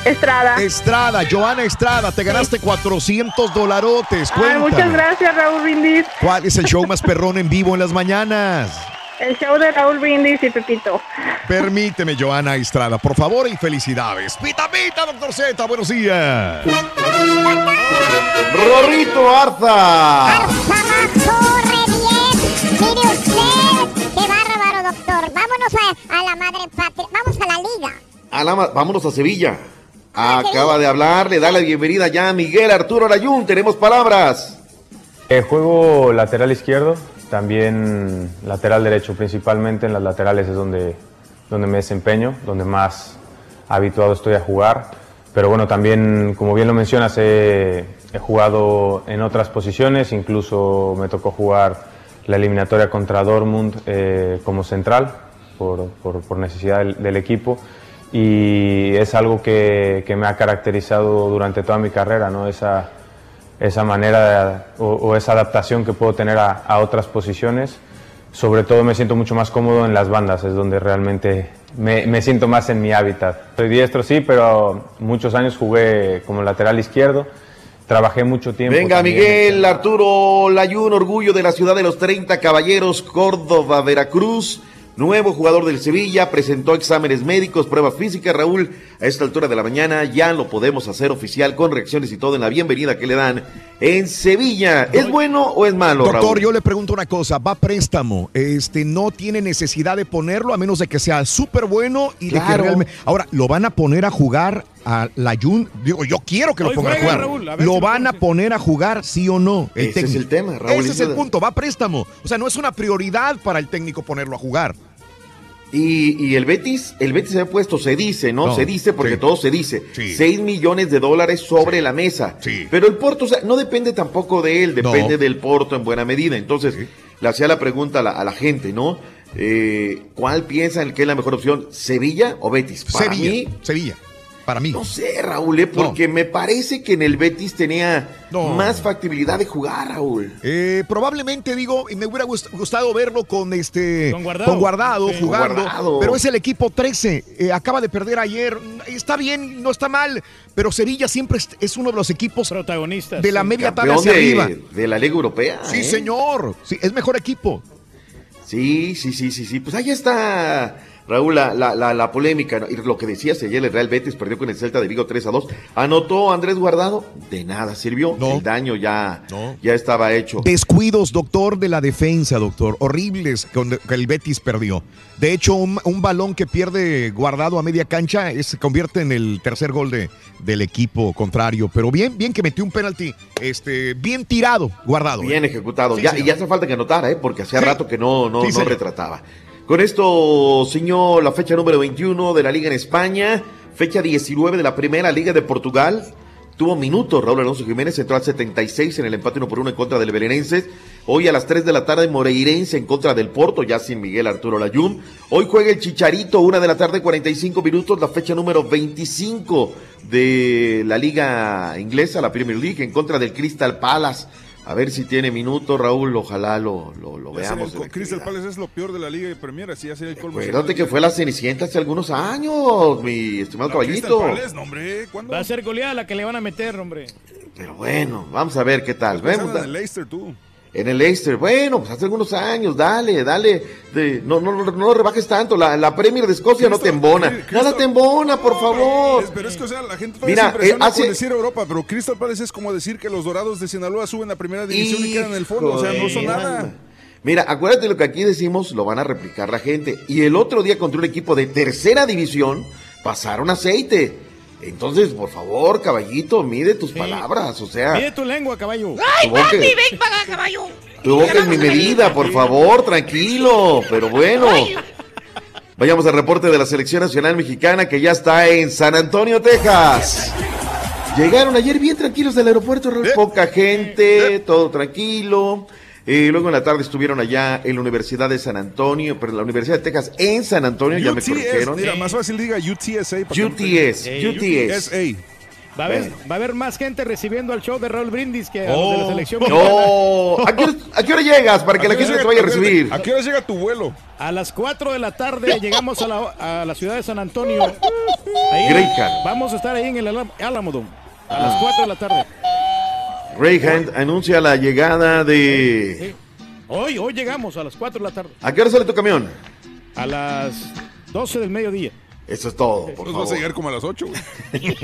Estrada. Estrada, Joana Estrada. Te ganaste 400 dolarotes. Ay, muchas gracias, Raúl Brindis. ¿Cuál es el show más perrón en vivo en las mañanas? El show de Raúl Brindis y Pepito. Permíteme, Joana Estrada, por favor, y felicidades. Pita, pita, doctor Z, buenos días. Rorrito Arza. Corre Vámonos a, a la madre patria. Vamos a la liga. A la ma- vámonos a Sevilla. Acaba de hablar, le da la bienvenida ya a Miguel Arturo Arayún. Tenemos palabras. Eh, juego lateral izquierdo, también lateral derecho, principalmente en las laterales es donde, donde me desempeño, donde más habituado estoy a jugar. Pero bueno, también, como bien lo mencionas, he, he jugado en otras posiciones, incluso me tocó jugar la eliminatoria contra Dortmund eh, como central, por, por- por necesidad del, del equipo. Y es algo que, que me ha caracterizado durante toda mi carrera, ¿no? Esa, esa manera o, o esa adaptación que puedo tener a, a otras posiciones. Sobre todo me siento mucho más cómodo en las bandas, es donde realmente me, me siento más en mi hábitat. Soy diestro, sí, pero muchos años jugué como lateral izquierdo. Trabajé mucho tiempo. Venga, también. Miguel Arturo Layún, orgullo de la ciudad de los 30 caballeros, Córdoba, Veracruz. Nuevo jugador del Sevilla, presentó exámenes médicos, pruebas físicas. Raúl, a esta altura de la mañana ya lo podemos hacer oficial con reacciones y todo en la bienvenida que le dan en Sevilla. ¿Es bueno o es malo, Doctor, Raúl? yo le pregunto una cosa, va a préstamo, este no tiene necesidad de ponerlo a menos de que sea súper bueno y de que Claro. realmente... Ahora, ¿lo van a poner a jugar a la Jun? Digo, yo quiero que lo Hoy pongan a jugar. Raúl, a ver ¿Lo si lo van a poner a jugar, sí o no? Ese es el tema, Raúl, Ese es el punto, va a préstamo. O sea, no es una prioridad para el técnico ponerlo a jugar. Y, y el Betis, el Betis se ha puesto, se dice, ¿no? No, se dice porque sí. todo se dice. Sí. 6 millones de dólares sobre la mesa. Pero el Porto, o sea, no depende tampoco de él, No. depende del Porto en buena medida. Entonces, le hacía la pregunta a la, a la gente, ¿no? Eh, ¿Cuál piensan que es la mejor opción? ¿Sevilla o Betis? Para Sevilla, mí, Sevilla, para mí. no sé, Raúl, ¿eh? porque me parece que en el Betis tenía No. más factibilidad de jugar, Raúl. Eh, probablemente digo, y me hubiera gust- gustado verlo con este Con Guardado. Guardado, Sí. jugando, Con Guardado. pero es el equipo 13, eh, acaba de perder ayer, está bien, no está mal, pero Sevilla siempre es, uno de los equipos protagonistas de la media tabla hacia de, arriba. de la Liga Europea. Sí, ¿eh? señor, sí, es mejor equipo. Sí, sí, sí, sí, sí. Pues ahí está, Raúl, la, la, la, la polémica. Y lo que decías ayer, el Real Betis perdió con el Celta de Vigo 3 a 2. Anotó Andrés Guardado, de nada sirvió. El daño ya, ya estaba hecho. Descuidos, doctor, de la defensa, doctor. Horribles que el Betis perdió. De hecho, un, un balón que pierde guardado a media cancha es- se convierte en el tercer gol de, del equipo contrario. Pero bien, bien que metió un penalti. Este, bien tirado, guardado. Bien ejecutado. Sí, ya, señor. y ya hace falta que anotara, ¿eh? porque hacía Sí. rato que no, no, Sí, no retrataba. Con esto, señor, la fecha número 21 de la Liga en España, fecha 19 de la Primera Liga de Portugal. Tuvo minutos Raúl Alonso Jiménez, entró al 76 en el empate 1 por 1 en contra del Belenenses. Hoy a las 3 de la tarde Moreirense en contra del Porto, ya sin Miguel Arturo Layún. Hoy juega el Chicharito, 1 de la tarde, 45 minutos, la fecha número 25 de la Liga Inglesa, la Premier League, en contra del Crystal Palace. A ver si tiene minutos, Raúl, ojalá lo, lo, lo veamos. el Crystal Palace es lo peor de la Liga de Premier, así sería el colmo. Acuérdate que fue la Cenicienta hace algunos años, mi estimado caballito. Crystal Palace, no, hombre, ¿cuándo? Va a ser goleada la que le van a meter, hombre. Pero bueno, vamos a ver qué tal. Pensando Vemos, Leicester, tú. En el Leicester, bueno, pues hace algunos años, dale, dale, de- no, no, no, no lo rebajes tanto, la, la Premier de Escocia no te embona, nada te embona, por favor. Es- pero es que, o sea, la gente Mira, se eh, hace- con decir Europa, pero Crystal Palace es como decir que los Dorados de Sinaloa suben a primera división y quedan en el fondo, o sea, no son nada. Mira, acuérdate lo que aquí decimos, lo van a replicar la gente. Y el otro día contra un equipo de tercera división, pasaron aceite. Entonces, por favor, caballito, mide tus palabras, o sea, Mide tu lengua, caballo. ¡Ay, Tu boca- papi, ven para acá, caballo! tu boca es mi medida, por favor, tranquilo, pero bueno. Vayamos al reporte de la Selección Nacional Mexicana que ya está en San Antonio, Texas. Llegaron ayer bien tranquilos del aeropuerto, poca gente, todo tranquilo. Eh, luego en la tarde estuvieron allá en la Universidad de San Antonio, pero en la Universidad de Texas en San Antonio, ya me corrigieron. mira, más fácil diga UTSA. UTS, Eh, UTS. USA. Va a, haber, Bueno. va a haber más gente recibiendo al show de Raúl Brindis que a los Oh. de la selección No. ¿a qué, hora, a qué hora llegas para que ¿A la qué gente te vaya a recibir? ¿A qué hora llega tu vuelo? A las 4 de la tarde llegamos a la, a la ciudad de San Antonio. Ahí, vamos a estar ahí en el Alam- Alamodome. A las 4 de la tarde. Greyhound anuncia la llegada de... Hoy, hoy llegamos a las 4 de la tarde. ¿A qué hora sale tu camión? A las 12 del mediodía. Eso es todo, por Nos vas a favor. llegar como a las 8, güey. [laughs]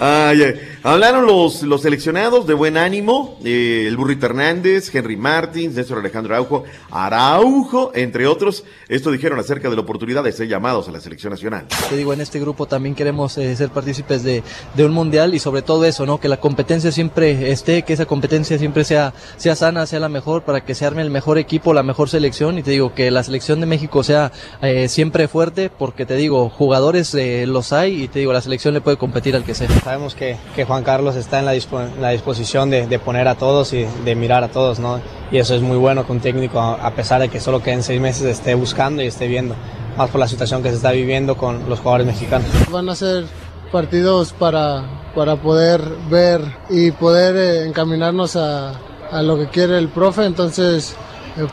Ay, ay. Hablaron los, los seleccionados de buen ánimo, eh, el Burrito Hernández, Henry Martins, Néstor Alejandro Araujo, Araujo, entre otros. Esto dijeron acerca de la oportunidad de ser llamados a la selección nacional. Te digo, en este grupo también queremos eh, ser partícipes de, de un mundial y sobre todo eso, ¿no? Que la competencia siempre esté, que esa competencia siempre sea, sea sana, sea la mejor, para que se arme el mejor equipo, la mejor selección y te digo que la selección de México sea eh, siempre fuerte, porque te digo, jugadores eh, los hay y te digo, la selección le puede competir al que sea. Sabemos que, que Juan Carlos está en la, dispo- la disposición de, de poner a todos y de mirar a todos, ¿no? Y eso es muy bueno que un técnico, a pesar de que solo queden seis meses, esté buscando y esté viendo, más por la situación que se está viviendo con los jugadores mexicanos. Van a ser partidos para, para poder ver y poder eh, encaminarnos a, a lo que quiere el profe, entonces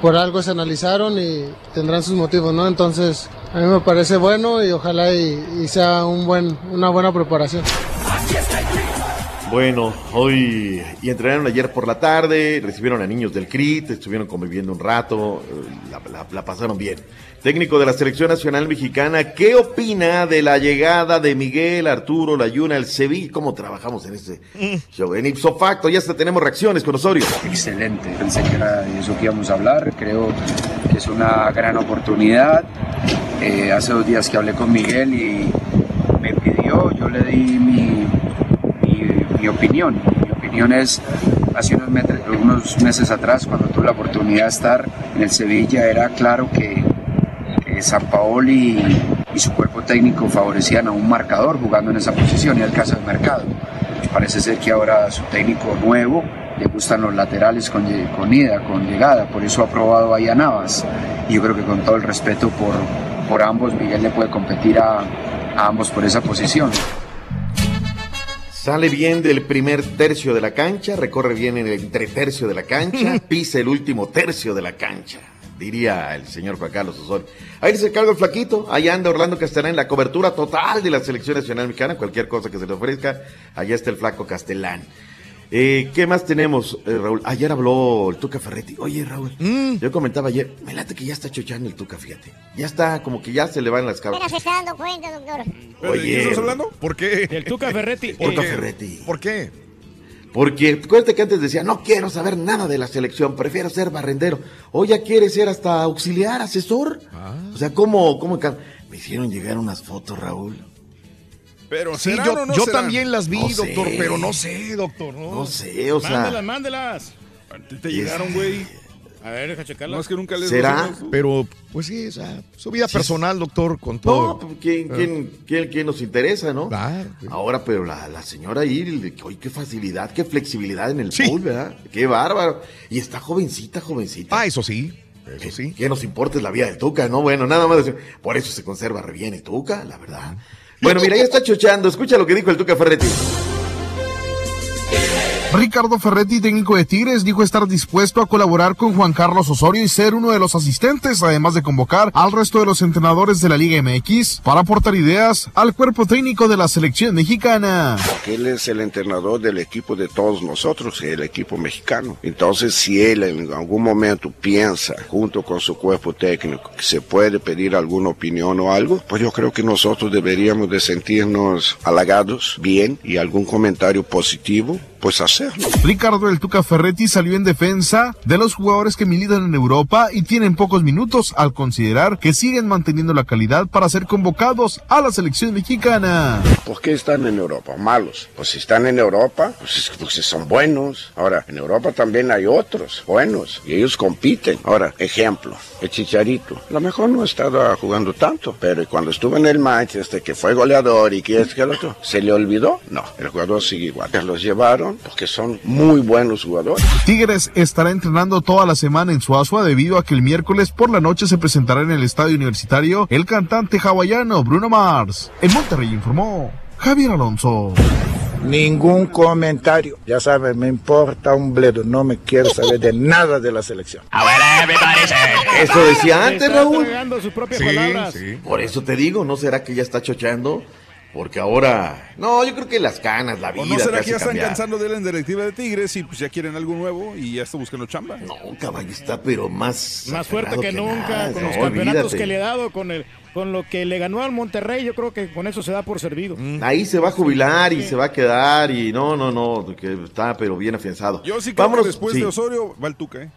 por algo se analizaron y tendrán sus motivos, ¿no? Entonces a mí me parece bueno y ojalá y, y sea un buen, una buena preparación. Bueno, hoy y entrenaron ayer por la tarde, recibieron a niños del CRIT, estuvieron conviviendo un rato, eh, la, la- la pasaron bien. Técnico de la Selección Nacional Mexicana, ¿qué opina de la llegada de Miguel Arturo Layuna al Sevilla? ¿Cómo trabajamos en este show? En ipso facto, ya hasta tenemos reacciones con Osorio. Excelente, pensé que era de eso que íbamos a hablar, creo que es una gran oportunidad. Eh, hace dos días que hablé con Miguel y me pidió, yo le di mi, mi- opinión. Mi opinión es, hace unos, meses- atrás, cuando tuve la oportunidad de estar en el Sevilla, era claro que, San Paoli y, su cuerpo técnico favorecían a un marcador jugando en esa posición y el caso del mercado. Parece ser que ahora su técnico nuevo le gustan los laterales con, con ida, con llegada, por eso ha probado ahí a Navas. Y yo creo que con todo el respeto por, por ambos, Miguel le puede competir a, a ambos por esa posición. Sale bien del primer tercio de la cancha, recorre bien en el entretercio de la cancha, [laughs] pisa el último tercio de la cancha, diría el señor Juan Carlos Osorio. Ahí se carga el flaquito, ahí anda Orlando Castellán en la cobertura total de la selección nacional mexicana, cualquier cosa que se le ofrezca, allá está el flaco Castellán. Eh, ¿Qué más tenemos, eh, Raúl? Ayer habló el Tuca Ferretti. Oye, Raúl, yo comentaba ayer, me late que ya está chochando el Tuca, fíjate. Ya está, como que ya se le van las cabras. Apenas se está dando cuenta, doctor. Oye, ¿de qué estás hablando? ¿Por qué? El Tuca Ferretti. Tuca eh, Ferretti. ¿Por qué? Porque acuérdate que antes decía, no quiero saber nada de la selección, prefiero ser barrendero. Hoy ya quiere ser hasta auxiliar, asesor. O sea, ¿cómo, cómo me hicieron llegar unas fotos, Raúl? Pero Sí, ¿serán yo, no yo también las vi, No doctor, sé. pero no sé, doctor. No, No sé, o sea, Mándelas, mándelas. Te llegaron, güey. A ver, deja checarlas. No es que nunca les ¿Será? Pero, pues sí, o sea, su vida personal, doctor, con no, todo. pues, ¿quién, quién, quién, quién nos interesa, no? Claro. Ahora, pero la, la señora ahí, oye, qué facilidad, qué flexibilidad en el pool, ¿verdad? Qué bárbaro. Y está jovencita, jovencita. Ah, eso sí. Eso sí. ¿Qué nos importa es la vida del Tuca, no? Bueno, nada más decir, por eso se conserva re bien el Tuca, la verdad. Bueno, mira, ya está chochando, escucha lo que dijo el Tuca Ferretti. Ricardo Ferretti, técnico de Tigres, dijo estar dispuesto a colaborar con Juan Carlos Osorio y ser uno de los asistentes, además de convocar al resto de los entrenadores de la Liga MX para aportar ideas al cuerpo técnico de la selección mexicana. Porque él es el entrenador del equipo de todos nosotros, el equipo mexicano. Entonces, si él en algún momento piensa, junto con su cuerpo técnico, que se puede pedir alguna opinión o algo, pues yo creo que nosotros deberíamos de sentirnos halagados, bien, y algún comentario positivo, pues hacerlo. Ricardo El Tuca Ferretti salió en defensa de los jugadores que militan en Europa y tienen pocos minutos al considerar que siguen manteniendo la calidad para ser convocados a la selección mexicana. ¿Por qué están en Europa? Malos. Pues si están en Europa, pues es porque son buenos. Ahora, en Europa también hay otros buenos y ellos compiten. Ahora, ejemplo, el Chicharito. A lo mejor no estaba jugando tanto, pero cuando estuvo en el Manchester, que fue goleador y que es que el otro, ¿se le olvidó? No, el jugador sigue igual. Los llevaron porque son muy buenos jugadores. Tigres estará entrenando toda la semana en Suazua debido a que el miércoles por la noche se presentará en el estadio universitario el cantante hawaiano Bruno Mars. En Monterrey informó Javier Alonso. Ningún comentario. Ya sabes, me importa un bledo. No me quiero saber de nada de la selección. Eso decía antes, Raúl. Sí, sí. Por eso te digo, ¿no será que ya está chocheando? Porque ahora, no, yo creo que las canas, la vida ¿O no será que ya están cambiar. cansando de él en directiva de Tigres y pues ya quieren algo nuevo y ya está buscando chamba? No, caballo, está pero más... Más fuerte que, nunca, nada, con no, los campeonatos olvídate. que le ha dado, con el, con lo que le ganó al Monterrey, yo creo que con eso se da por servido. Ahí se va a jubilar y se va a quedar y no, no, no, que está pero bien afianzado. Yo sí creo Vámonos, que después sí, de Osorio va el Tuca, ¿eh?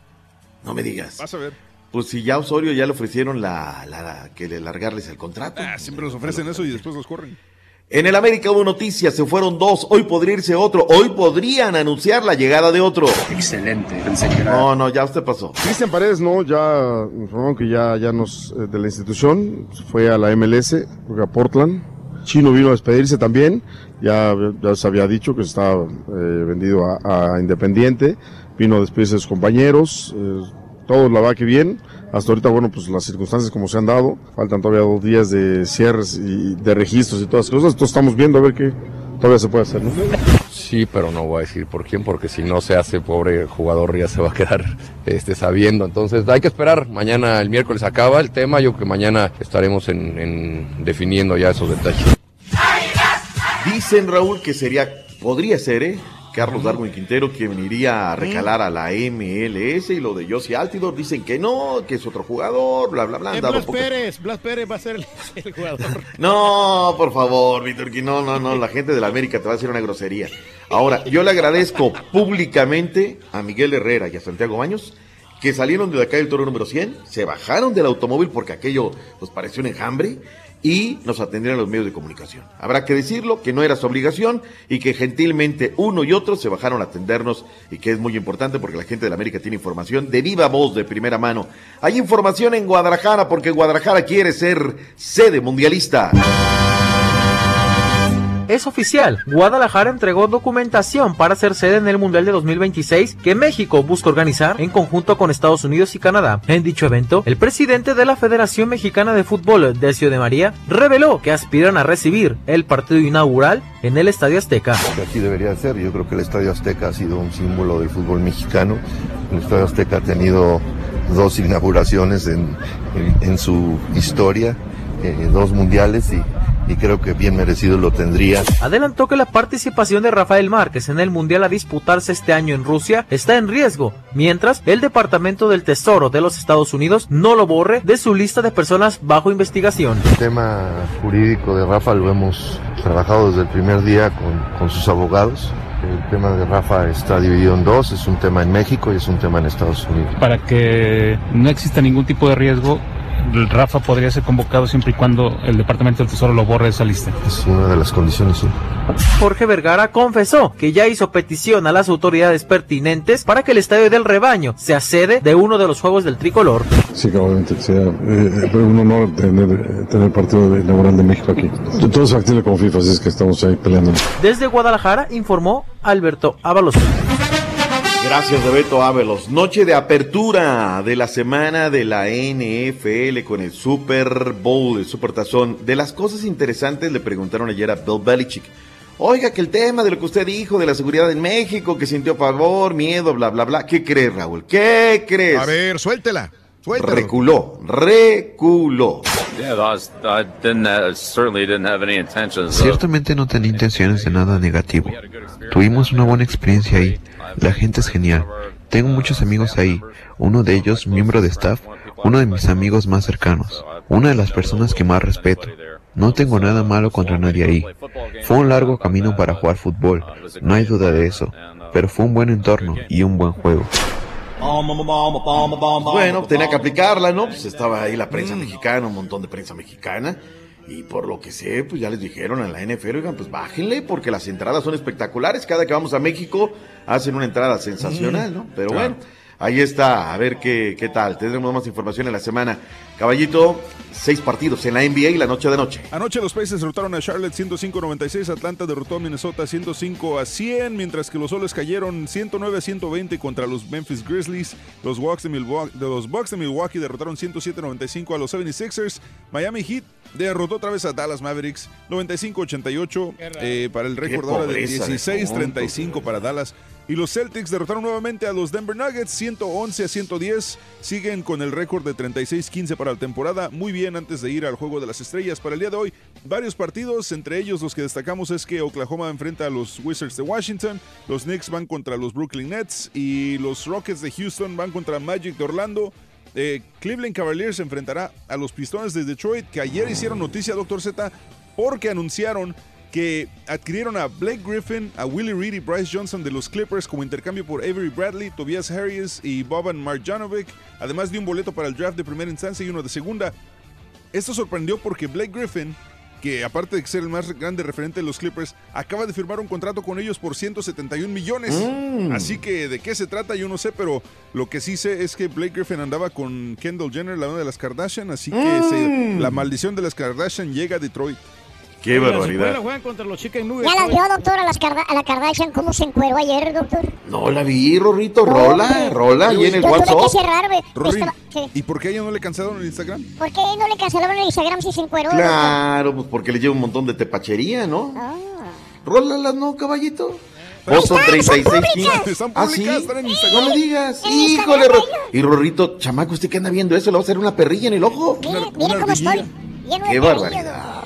No me digas. Vas a ver. Pues si ya a Osorio ya le ofrecieron la, la- la- que le largarles el contrato. Ah, siempre los ofrecen eso y después los corren. En el América hubo noticias, se fueron dos, hoy podría irse otro, hoy podrían anunciar la llegada de otro. Excelente, pensé que era... No, no, ya usted pasó. Cristian Paredes, no, ya informaron que ya, ya nos, eh, de la institución, fue a la MLS, fue a Portland. Chino vino a despedirse también, ya, ya se había dicho que estaba eh, vendido a, a Independiente, vino a despedirse de sus compañeros, eh, todo la va que bien. Hasta ahorita, bueno, pues las circunstancias como se han dado, faltan todavía dos días de cierres y de registros y todas las cosas, entonces estamos viendo a ver qué todavía se puede hacer, ¿no? sí, pero no voy a decir por quién, porque si no se hace, pobre jugador ya se va a quedar [laughs] este, sabiendo. Entonces hay que esperar. Mañana, el miércoles acaba el tema. Yo creo que mañana estaremos en, en definiendo ya esos detalles. Dicen, Raúl, que sería, podría ser, ¿eh? Carlos Darwin Quintero quien iría a recalar a la MLS y lo de Josie Altidor dicen que no, que es otro jugador, bla, bla, bla. Eh, Blas poca- Pérez, Blas Pérez va a ser el, [laughs] el jugador. [laughs] No, por favor, Víctor, no, no, no, la gente de la América te va a hacer una grosería. Ahora, yo le agradezco públicamente a Miguel Herrera y a Santiago Baños que salieron de la calle del Toro número 100, se bajaron del automóvil porque aquello pues pareció un enjambre y nos atendieron los medios de comunicación. Habrá que decirlo, que no era su obligación y que gentilmente uno y otro se bajaron a atendernos y que es muy importante porque la gente de la América tiene información de viva voz, de primera mano. Hay información en Guadalajara porque Guadalajara quiere ser sede mundialista. Es oficial, Guadalajara entregó documentación para ser sede en el Mundial de 2026 que México busca organizar en conjunto con Estados Unidos y Canadá. En dicho evento, el presidente de la Federación Mexicana de Fútbol, Decio de María, reveló que aspiran a recibir el partido inaugural en el Estadio Azteca. así debería ser. Yo creo que el Estadio Azteca ha sido un símbolo del fútbol mexicano. El Estadio Azteca ha tenido dos inauguraciones en su historia, eh, dos mundiales y, y creo que bien merecido lo tendría. Adelantó que la participación de Rafael Márquez en el Mundial a disputarse este año en Rusia está en riesgo, mientras el Departamento del Tesoro de los Estados Unidos no lo borre de su lista de personas bajo investigación. El tema jurídico de Rafa lo hemos trabajado desde el primer día con, con sus abogados. El tema de Rafa está dividido en dos, es un tema en México y es un tema en Estados Unidos. Para que no exista ningún tipo de riesgo, Rafa podría ser convocado siempre y cuando el Departamento del Tesoro lo borre de esa lista. Es una de las condiciones, sí. Jorge Vergara confesó que ya hizo petición a las autoridades pertinentes para que el Estadio del Rebaño sea sede de uno de los Juegos del Tricolor. Sí, que obviamente sea eh, un honor tener, tener partido de- inaugural de México aquí. Todo es factible con FIFA, así es que estamos ahí peleando. Desde Guadalajara informó Alberto Ábalos. Gracias, Bebeto Ávelos. Noche de apertura de la semana de la NFL con el Super Bowl, el Super Tazón. De las cosas interesantes le preguntaron ayer a Bill Belichick. Oiga, que el tema de lo que usted dijo de la seguridad en México, que sintió pavor, miedo, bla, bla, bla. ¿Qué crees, Raúl? ¿Qué crees? A ver, suéltela. Suéltela. Reculó, reculó. Uh, certainly didn't have any intentions. Of, Ciertamente no tenía intenciones de nada negativo. Tuvimos una buena experiencia ahí. La gente es genial. Tengo muchos amigos ahí. Uno de ellos, miembro de staff, uno de mis amigos más cercanos. Una de las personas que más respeto. No tengo nada malo contra nadie ahí. Fue un largo camino para jugar fútbol, no hay duda de eso, pero fue un buen entorno y un buen juego. Bueno, tenía que aplicarla, ¿no? Pues estaba ahí la prensa mexicana, un montón de prensa mexicana. Y por lo que sé, pues ya les dijeron a la NFL, oigan, pues bájenle, porque las entradas son espectaculares. Cada que vamos a México hacen una entrada sensacional, ¿no? Pero Claro. bueno, ahí está, a ver qué, qué tal. Tendremos más información en la semana. Caballito, seis partidos en la NBA y la noche de noche. Anoche los Pacers derrotaron a Charlotte 105-96, Atlanta derrotó a Minnesota 105 a 100, mientras que los Soles cayeron 109 a 120 contra los Memphis Grizzlies. Los Bucks de Milwaukee, de los Bucks de Milwaukee derrotaron 107-95 a los 76ers. Miami Heat derrotó otra vez a Dallas Mavericks 95-88 eh, para el récord ahora de 16-35 para Dallas. Y los Celtics derrotaron nuevamente a los Denver Nuggets 111 a 110. Siguen con el récord de 36-15 para la temporada. Muy bien antes de ir al juego de las estrellas para el día de hoy. Varios partidos, entre ellos los que destacamos es que Oklahoma enfrenta a los Wizards de Washington, los Knicks van contra los Brooklyn Nets y los Rockets de Houston van contra Magic de Orlando. Eh, Cleveland Cavaliers enfrentará a los Pistones de Detroit, que ayer hicieron noticia, Doctor Z, porque anunciaron que adquirieron a Blake Griffin, a Willie Reed y Bryce Johnson de los Clippers como intercambio por Avery Bradley, Tobias Harris y Boban Marjanovic, además de un boleto para el draft de primera instancia y uno de segunda. Esto sorprendió porque Blake Griffin, que aparte de ser el más grande referente de los Clippers, acaba de firmar un contrato con ellos por 171 millones. Mm. Así que de qué se trata yo no sé, pero lo que sí sé es que Blake Griffin andaba con Kendall Jenner, la una de las Kardashian, así que se- Mm. la maldición de las Kardashian llega a Detroit. Qué barbaridad. juegan contra los Chicken Nuggets. ¿Ya las hoy. vio, doctor, a, las a la Kardashian cómo se encueró ayer, doctor? No la vi, Rorrito, rola, Hombre, rola, ahí en el Yo tuve que WhatsApp. cerrar. Rory, Estaba- sí. ¿y por qué a ella no le cancelaron el Instagram? ¿Por qué no le cancelaron el Instagram si se encueró? doctor? Claro, pues porque le lleva un montón de tepachería, ¿no? Ah. Rólalas, ¿no, caballito? Boston Están 36 públicas, 15. están ¿Ah, públicas, sí? están en No me digas. Híjole, Instagram, Ro- y Rorrito, chamaco, ¿usted qué anda viendo eso? ¿Le va a hacer una perrilla en el ojo? Mire, mire cómo estoy. Lleno de Qué cariño,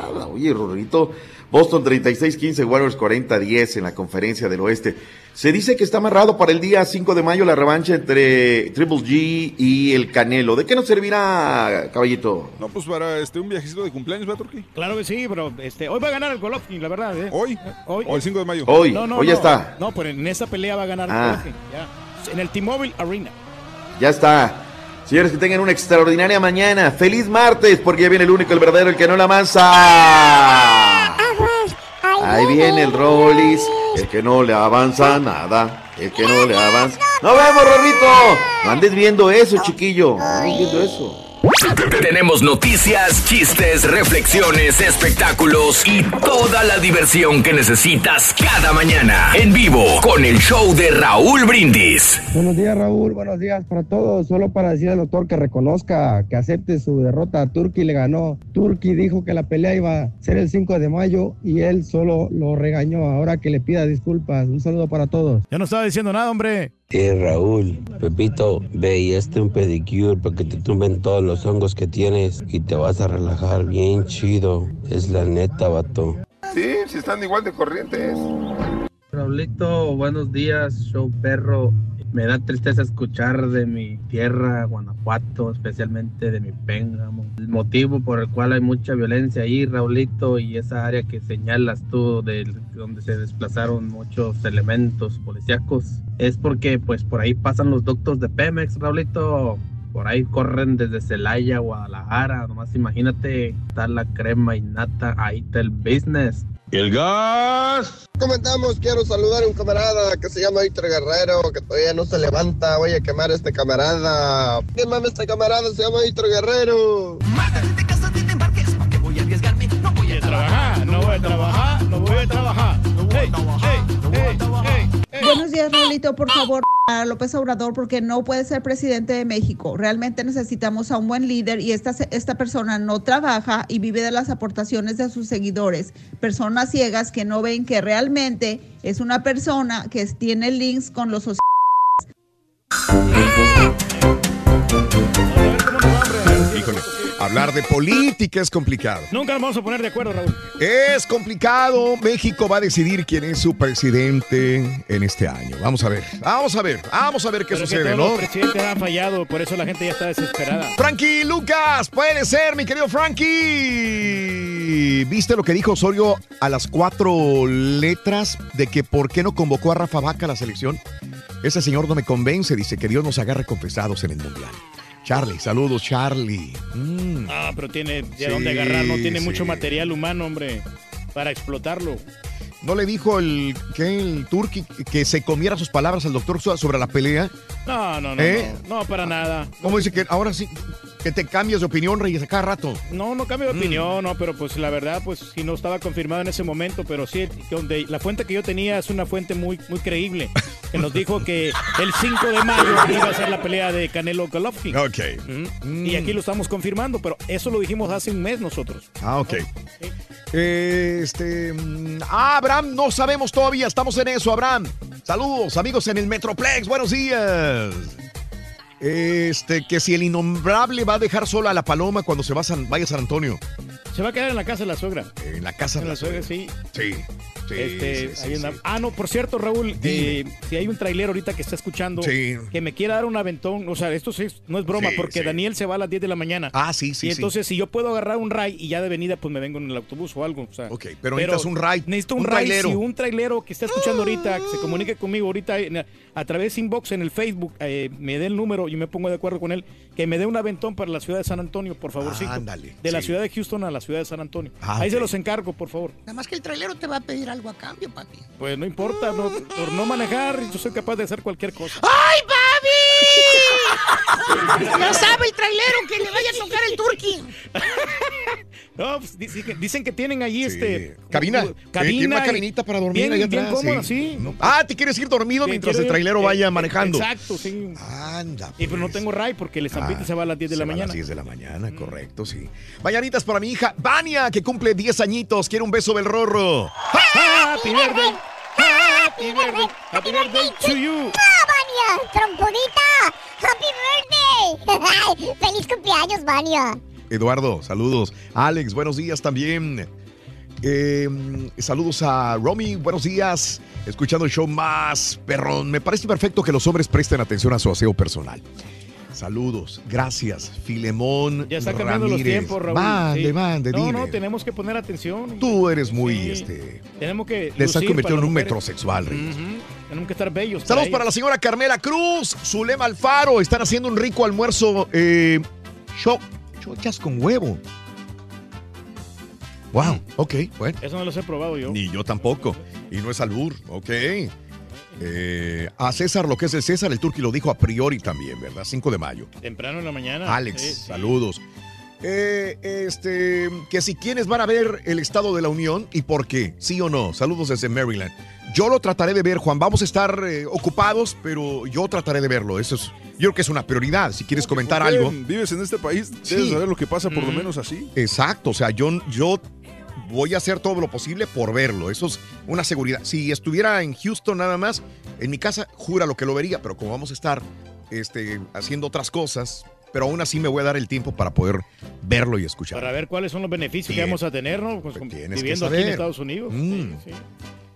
Oye, Rorrito. Boston 36-15, Warriors 40-10 en la conferencia del oeste. Se dice que está amarrado para el día 5 de mayo la revancha entre Triple G y el Canelo. ¿De qué nos servirá, caballito? No, pues para este, un viajecito de cumpleaños, ¿verdad, Turquí? Claro que sí, pero este, hoy va a ganar el Golovkin, la verdad. ¿eh? ¿Hoy? Hoy. ¿O el 5 de mayo? Hoy, No, no, hoy ya no. está. No, pero en esa pelea va a ganar Ah. Golovkin. Ya. En el T-Mobile Arena. Ya está. Señores, que tengan una extraordinaria mañana. Feliz martes, porque ya viene el único, el verdadero, el que no la avanza. Ahí viene el Rollis, el que no le avanza nada. El que no le avanza. ¡Nos vemos, Rorrito! No viendo eso, chiquillo. No viendo eso. Tenemos noticias, chistes, reflexiones, espectáculos y toda la diversión que necesitas cada mañana en vivo con el show de Raúl Brindis. Buenos días, Raúl. Buenos días para todos. Solo para decir al doctor que reconozca, que acepte su derrota. Turki le ganó. Turki dijo que la pelea iba a ser el 5 de mayo y él solo lo regañó. Ahora que le pida disculpas. Un saludo para todos. Yo no estaba diciendo nada, hombre. Eh, Raúl, Pepito, ve y este un pedicure para que te tumben todos los hongos que tienes y te vas a relajar bien chido. Es la neta, vato. Sí, si están igual de corrientes. Raulito, buenos días, show perro. Me da tristeza escuchar de mi tierra, Guanajuato, especialmente de mi Pénjamo. El motivo por el cual hay mucha violencia ahí, Raulito, y esa área que señalas tú, de donde se desplazaron muchos elementos policíacos, es porque pues por ahí pasan los ductos de Pemex, Raulito. Por ahí corren desde Celaya Guadalajara. Nomás imagínate, está la crema innata, ahí está business. El gas. ¿Cómo estamos? Quiero saludar a un camarada que se llama Víctor Guerrero, que todavía no se levanta. Voy a quemar a este camarada. ¿Qué mames este camarada? Se llama Víctor Guerrero. Voy a trabajar, no voy a trabajar, no voy a trabajar. Hey, hey, hey, hey, hey. Buenos días, Raulito. Por favor, a López Obrador, porque no puede ser presidente de México. Realmente necesitamos a un buen líder y esta, esta persona no trabaja y vive de las aportaciones de sus seguidores. Personas ciegas que no ven que realmente es una persona que tiene links con los soci- Híjole, hablar de política es complicado. Nunca nos vamos a poner de acuerdo, Raúl. Es complicado. México va a decidir quién es su presidente en este año. Vamos a ver, vamos a ver, vamos a ver qué Pero es que sucede, todos ¿no? Los presidentes han fallado, por eso la gente ya está desesperada. Frankie Lucas, puede ser, mi querido Frankie. ¿Viste lo que dijo Osorio a las cuatro letras de que por qué no convocó a Rafa Vaca a la selección? Ese señor no me convence, dice que Dios nos agarre confesados en el Mundial. Charlie, saludos, Charlie. Mm. Ah, pero tiene de Sí, dónde agarrar, no tiene sí. mucho material humano, hombre, para explotarlo. ¿No le dijo el que el Turki que se comiera sus palabras al doctor sobre la pelea? No, no, no, ¿Eh? no, no, para nada. ¿Cómo dice que ahora sí que te cambias de opinión, Reyes, a cada rato? No, no cambio de Mm. opinión, no, pero pues la verdad, pues sí no estaba confirmado en ese momento, pero sí, donde la fuente que yo tenía es una fuente muy, muy creíble, que nos dijo que el 5 de mayo iba a ser la pelea de Canelo Golovkin. Ok. Ujú. Y aquí lo estamos confirmando, pero eso lo dijimos hace un mes nosotros. Ah, ok. Este. mm, Ah, Abraham, no sabemos todavía. Estamos en eso, Abraham. Saludos, amigos en el Metroplex. Buenos días. Este, que si el innombrable va a dejar sola a la paloma cuando se va a San- vaya San Antonio. Se va a quedar en la casa de la suegra. En la casa de En la la suegra, sí. Sí. Sí, Este, sí, sí, una-. Ah, no, por cierto, Raúl, eh, si hay un trailer ahorita que está escuchando que me quiera dar un aventón, o sea, esto sí no es broma, porque. Daniel se va a las 10 de la mañana. Ah, sí, sí, Y entonces, si yo puedo agarrar un ray y ya de venida, pues me vengo en el autobús o algo. O sea, Ok, pero necesitas un ray, Necesito un, un ray, si un trailero que está escuchando ahorita, que se comunique conmigo ahorita a través de inbox en el Facebook, eh, me dé el número y me pongo de acuerdo con él, que me dé un aventón para la ciudad de San Antonio, por favorcito. Ándale, de la ciudad de Houston a la ciudad de San Antonio. Ah, Ahí se los encargo, por favor. Nada más que el trailero te va a pedir algo a cambio, papi. Pues no importa, no- por no manejar, yo soy capaz de hacer cualquier cosa. ¡Ay, papi! Ya sabe el trailero que le vaya a tocar el turqui. No, pues, dicen, que, dicen que tienen allí este. Cabina. tiene una cabinita para dormir bien, allá bien atrás. cómoda, sí. Ah, ¿te quieres ir dormido Sí, mientras el trailero vaya eh, manejando? Exacto, sí. Anda. Y pero no tengo ray porque el Stampede Ah, se va a las 10 de se la va a mañana. las 10 de la mañana, correcto, sí. Mañanitas para mi hija Vania, que cumple 10 añitos. Quiere un beso del rorro. Happy birthday. Happy birthday. Happy birthday to you. ¡Trompudita! ¡Happy birthday! [laughs] ¡Feliz cumpleaños, Vania! Eduardo, saludos. Alex, buenos días también. Eh, saludos a Romy, buenos días. Escuchando el show más perrón. Me parece perfecto que los hombres presten atención a su aseo personal. Saludos, gracias. Filemón. Ya está cambiando los Ramírez. tiempos, Raúl. Mande, Sí. mande, No, dime. no, tenemos que poner atención. Tú eres muy, Sí. este. Tenemos que. Lucir convirtiendo para en un metrosexual, Reyes. Ujú. Tenemos que estar bellos. Saludos para la señora Carmela Cruz, Zulema Alfaro. Están haciendo un rico almuerzo. Eh, cho- chochas con huevo. Wow, ok, bueno. Eso no los he probado yo. Ni yo tampoco. Y no es albur, ok. Eh, a César lo que es el César, el turqui lo dijo a priori también, ¿verdad? 5 de mayo. Temprano en la mañana. Alex, Sí, sí. saludos. Eh, este, que si quienes van a ver el Estado de la Unión y por qué, sí o no. Saludos desde Maryland. Yo lo trataré de ver, Juan. Vamos a estar eh, ocupados, pero yo trataré de verlo. Eso es, yo creo que es una prioridad. Si quieres comentar ¿Por qué algo. Vives en este país, Sí. debes saber lo que pasa por lo menos así. Exacto, o sea, yo, yo voy a hacer todo lo posible por verlo. Eso es una seguridad. Si estuviera en Houston nada más, en mi casa, jura lo que lo vería, pero como vamos a estar este, haciendo otras cosas, pero aún así me voy a dar el tiempo para poder verlo y escucharlo. Para ver cuáles son los beneficios que vamos a tener, ¿no? Pues, que viviendo aquí en. Estados Unidos. Mm. Sí, sí.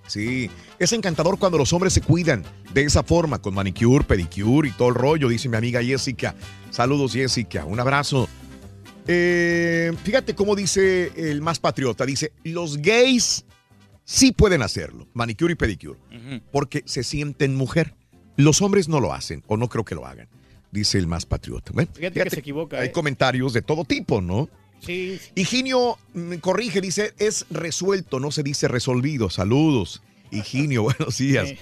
Sí, es encantador cuando los hombres se cuidan de esa forma, con manicure, pedicure y todo el rollo, dice mi amiga Jessica. Saludos Jessica, un abrazo. Eh, fíjate cómo dice el más patriota, dice, los gays sí pueden hacerlo, manicure y pedicure, porque se sienten mujer. Los hombres no lo hacen, o no creo que lo hagan, dice el más patriota. Bueno, Fíjate que se equivoca, Hay ¿eh? comentarios de todo tipo, ¿no? Sí. Higinio mm, corrige, dice, es resuelto, no se dice resolvido. Saludos. Higinio, [laughs] buenos días.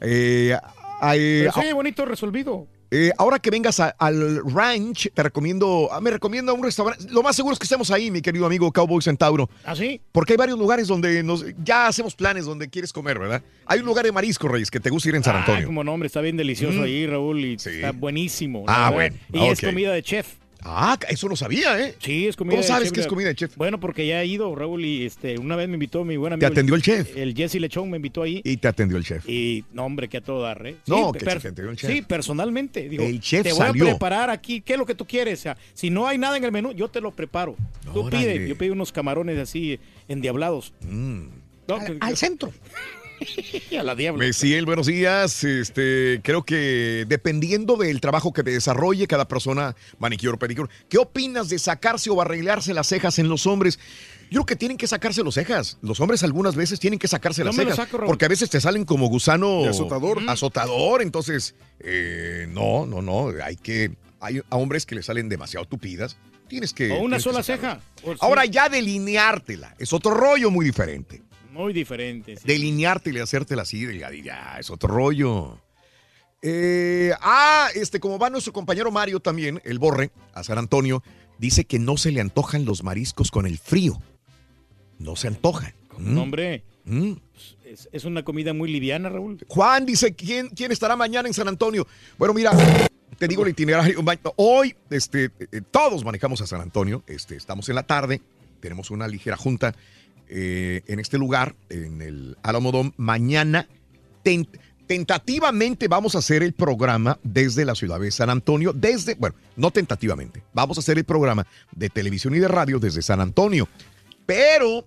Eh, ay, Pero se oye bonito resolvido. Eh, ahora que vengas a- al ranch, te recomiendo, ah, me recomiendo un restaurante. Lo más seguro es que estemos ahí, mi querido amigo Cowboy Centauro. ¿Ah, sí? Porque hay varios lugares donde nos, ya hacemos planes donde quieres comer, ¿verdad? Hay un lugar de marisco, Reyes, que te gusta ir en San Ah, Antonio. como nombre, está bien delicioso Mm. ahí, Raúl, y está buenísimo. Ah, verdad. bueno. Y es comida de chef. Ah, eso no sabía, ¿eh? Sí, es comida ¿Cómo de sabes chef. que es comida de chef? Bueno, porque ya he ido, Raúl, y este, una vez me invitó mi buen ¿Te amigo. atendió el chef? El Jesse Lechón me invitó ahí. Y te atendió el chef. Y, no, hombre, que a todo dar, ¿eh? No, Sí, que per- te atendió el chef. Sí, personalmente. Digo, El chef te voy salió. a preparar aquí, ¿qué es lo que tú quieres? O sea, si no hay nada en el menú, yo te lo preparo. Tú pide, yo pido unos camarones así, endiablados. Mm. No, que- Al centro. [laughs] a la diabla. Mesiel, buenos días. Este, creo que dependiendo del trabajo que te desarrolle cada persona, manicure o pedicure, ¿qué opinas de sacarse o arreglarse las cejas en los hombres? Yo creo que tienen que sacarse las cejas. Los hombres algunas veces tienen que sacarse No las cejas. saco, porque a veces te salen como gusano De azotador. azotador. Entonces, eh, no, no, no. Hay que. Hay a hombres que le salen demasiado tupidas. Tienes que. O una sola ceja. Ahora ya delineártela. Es otro rollo muy diferente. Muy diferente. sí. Delineártela y hacértela así delgadilla. Es otro rollo. Eh, ah, este, como va nuestro compañero Mario también, el Borre, a San Antonio, dice que no se le antojan los mariscos con el frío. No se antojan. Mm. Hombre, Mm. es, es una comida muy liviana, Raúl. Juan dice, ¿quién, ¿quién estará mañana en San Antonio? Bueno, mira, te digo el itinerario. Hoy, este, eh, todos manejamos a San Antonio. Este, estamos en la tarde, tenemos una ligera junta eh, en este lugar, en el Alamodón. Mañana, ten- tentativamente vamos a hacer el programa desde la ciudad de San Antonio, desde, bueno, no tentativamente, vamos a hacer el programa de televisión y de radio desde San Antonio. Pero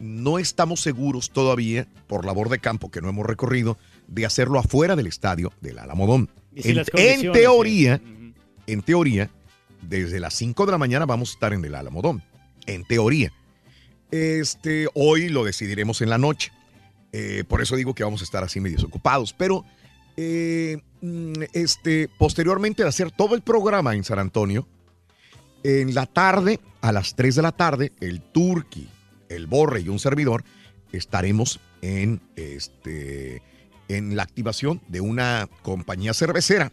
no estamos seguros todavía, por labor de campo que no hemos recorrido, de hacerlo afuera del estadio del Alamodón. Si En, teoría, en teoría, desde las 5 de la mañana vamos a estar en el Alamodón. En teoría. Este, hoy lo decidiremos en la noche. Eh, por eso digo que vamos a estar así medios ocupados. Pero eh, mm, este, posteriormente de hacer todo el programa en San Antonio, en la tarde, a las 3 de la tarde, el Turqui, el Borre y un servidor estaremos en, este, en la activación de una compañía cervecera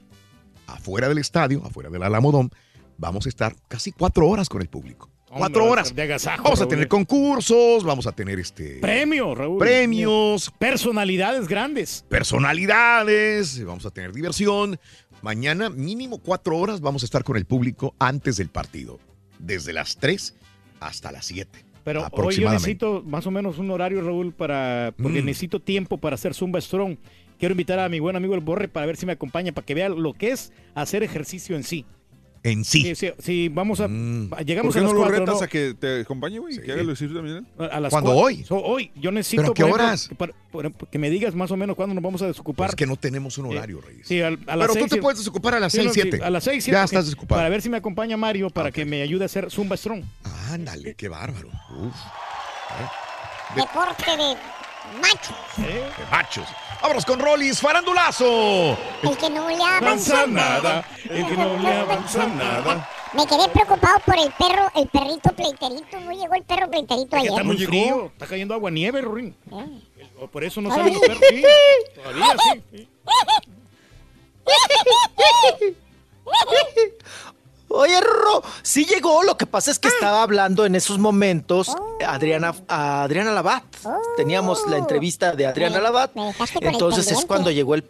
afuera del estadio, afuera del Alamodón. Vamos a estar casi cuatro horas con el público. Cuatro horas. agasajo, vamos a tener concursos, vamos a tener este Premios, Raúl. premios, Personalidades grandes. personalidades, vamos a tener diversión. Mañana, mínimo cuatro horas, vamos a estar con el público antes del partido. Desde las 3 hasta las 7. Pero hoy yo necesito más o menos un horario, Raúl, para porque Mm. necesito tiempo para hacer Zumba Strong. Quiero invitar a mi buen amigo el Borre para ver si me acompaña, para que vea lo que es hacer ejercicio en sí. En sí. Sí, sí, vamos a... Mm. Llegamos ¿Por qué a las no lo cuatro, retas ¿no? a que te acompañe, güey? Que haga el ejercicio también. A- las ¿Cuándo cuatro. hoy? So, hoy, yo necesito... ¿Pero qué ejemplo, horas? que para- por- que me digas más o menos cuándo nos vamos a desocupar. Es que no tenemos un horario, Reyes. Sí, al- a las Pero tú seis, te sí. puedes desocupar a las Sí, seis, no, sí, siete. a las 6, Ya estás desocupado. Para ver si me acompaña Mario para que me ayude a hacer Zumba Strong. Ándale, qué bárbaro. Uf. Deporte de machos. Machos. Vámonos con Rollis, farandulazo. El que no le avanza nada. el que no le avanza nada. Me quedé preocupado por el perro, el perrito pleiterito. No llegó el perro pleiterito ayer. está muy frío, está cayendo agua nieve, Ruin. Por eso no Ay. salen los perros. Sí, todavía sí. [laughs] [laughs] sí. Oye, Rorro, sí llegó. Lo que pasa es que estaba hablando en esos momentos Adriana, a Adriana Labat. Teníamos la entrevista de Adriana Labat. Entonces es cuando llegó el,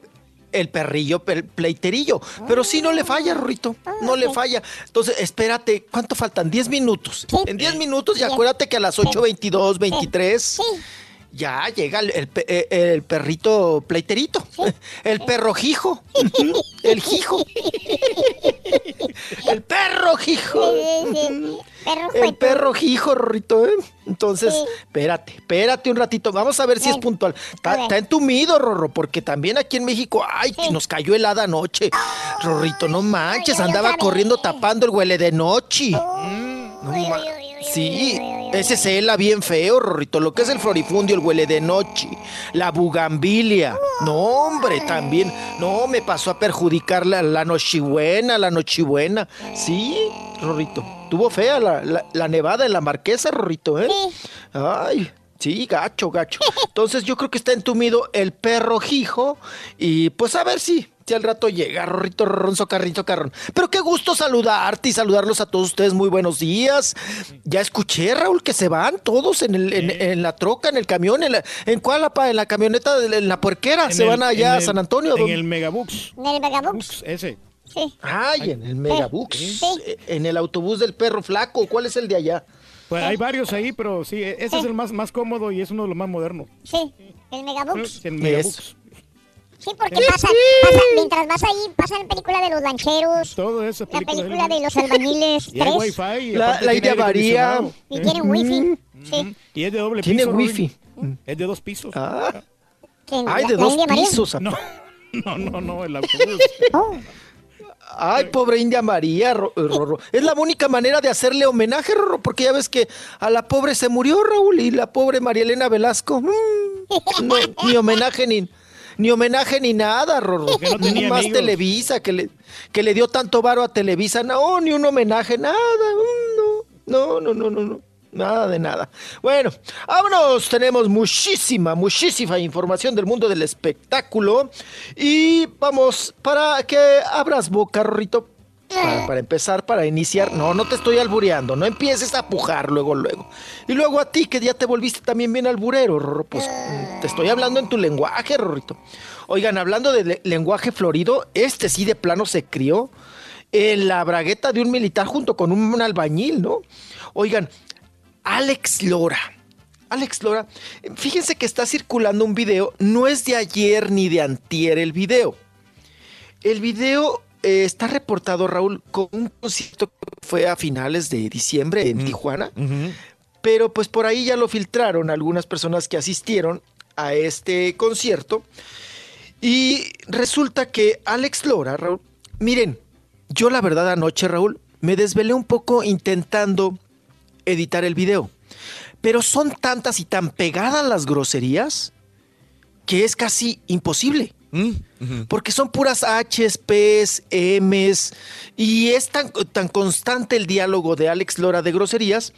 el perrillo, el pleiterillo. Pero sí no le falla, Rorrito. No le falla. Entonces, espérate, ¿cuánto faltan? 10 minutos. En 10 minutos, y acuérdate que a las 8.22, 23. Ya llega el, eh, el perrito pleiterito. [laughs] El perro jijo. [laughs] El jijo. [laughs] El perro jijo. El perro jijo, Rorrito, ¿eh? Entonces, espérate, espérate un ratito. Vamos a ver si es puntual. Está, está entumido, Rorro, porque también aquí en México, ay, que nos cayó helada anoche. Rorrito, no manches, andaba corriendo tapando el huele de noche. No ma- Sí, ese se hela bien feo, Rorrito. Lo que es el florifundio, el huele de noche, la bugambilia. No, hombre, también. No, me pasó a perjudicar la, la nochibuena, la nochibuena. Sí, Rorrito. Tuvo fea la, la- la nevada en la marquesa, Rorrito, ¿eh? Ay. Sí, gacho, gacho. Entonces yo creo que está entumido el perro jijo y pues a ver si, si al rato llega, Rorrito, Ronzo, Carrito, Carrón. Pero qué gusto saludarte y saludarlos a todos ustedes. Muy buenos días. Ya escuché, Raúl, que se van todos en, el, en, en la troca, en el camión, en la, ¿en cuál, apa? En la camioneta, de- en la puerquera. En se el- van allá a San Antonio. En ¿dónde? el Megabooks. En el Megabooks. Ese. Sí. Ay, en el Megabooks. Eh, En el autobús del perro flaco. ¿Cuál es el de allá? Pues hay varios ahí, pero sí, ese es el más, más cómodo y es uno de los más modernos. Sí, el Megabooks. El Megabooks. Sí, porque pasa, pasa- mientras vas ahí, pasan película de los lancheros, Todo eso. la película de los albañiles [laughs] Y hay 3. wifi. y La- la tiene María. acondicionado. Y ¿eh? tienen wifi. Ujú. Y es de doble Tiene piso. Robin. wifi. Es de dos pisos. Ah. ¿Quién? Ay, ¿La- de dos pisos. No, [laughs] no, no, no, el autobús. [laughs] Ay, pobre India María, eh, Rorro. Es la única manera de hacerle homenaje, Rorro, porque ya ves que a la pobre se murió, Raúl, y la pobre María Elena Velasco. mm, no, ni homenaje ni, ni homenaje ni nada, Rorro. No Ni más amigos. Televisa, que le, que le dio tanto varo a Televisa. No, ni un homenaje, nada. mm, No, no, no, no, no. Nada de nada. Bueno, vámonos. Tenemos muchísima, muchísima información del mundo del espectáculo. Y vamos, para que abras boca, Rorrito. Para, para empezar, para iniciar. No, no te estoy albureando. No empieces a pujar luego, luego. Y luego a ti, que ya te volviste también bien alburero, Rorro. Pues mm, te estoy hablando en tu lenguaje, Rorrito. Oigan, hablando de le- lenguaje florido, este sí de plano se crió en la bragueta de un militar junto con un albañil, ¿no? Oigan, Alex Lora. Alex Lora, fíjense que está circulando un video, no es de ayer ni de antier el video. El video eh, está reportado, Raúl, con un concierto que fue a finales de diciembre en Tijuana, pero pues por ahí ya lo filtraron algunas personas que asistieron a este concierto. Y resulta que Alex Lora, Raúl, miren, yo la verdad anoche, Raúl, me desvelé un poco intentando editar el video. Pero son tantas y tan pegadas las groserías que es casi imposible. Porque son puras H's, P's, M's y es tan, tan constante el diálogo de Alex Lora de groserías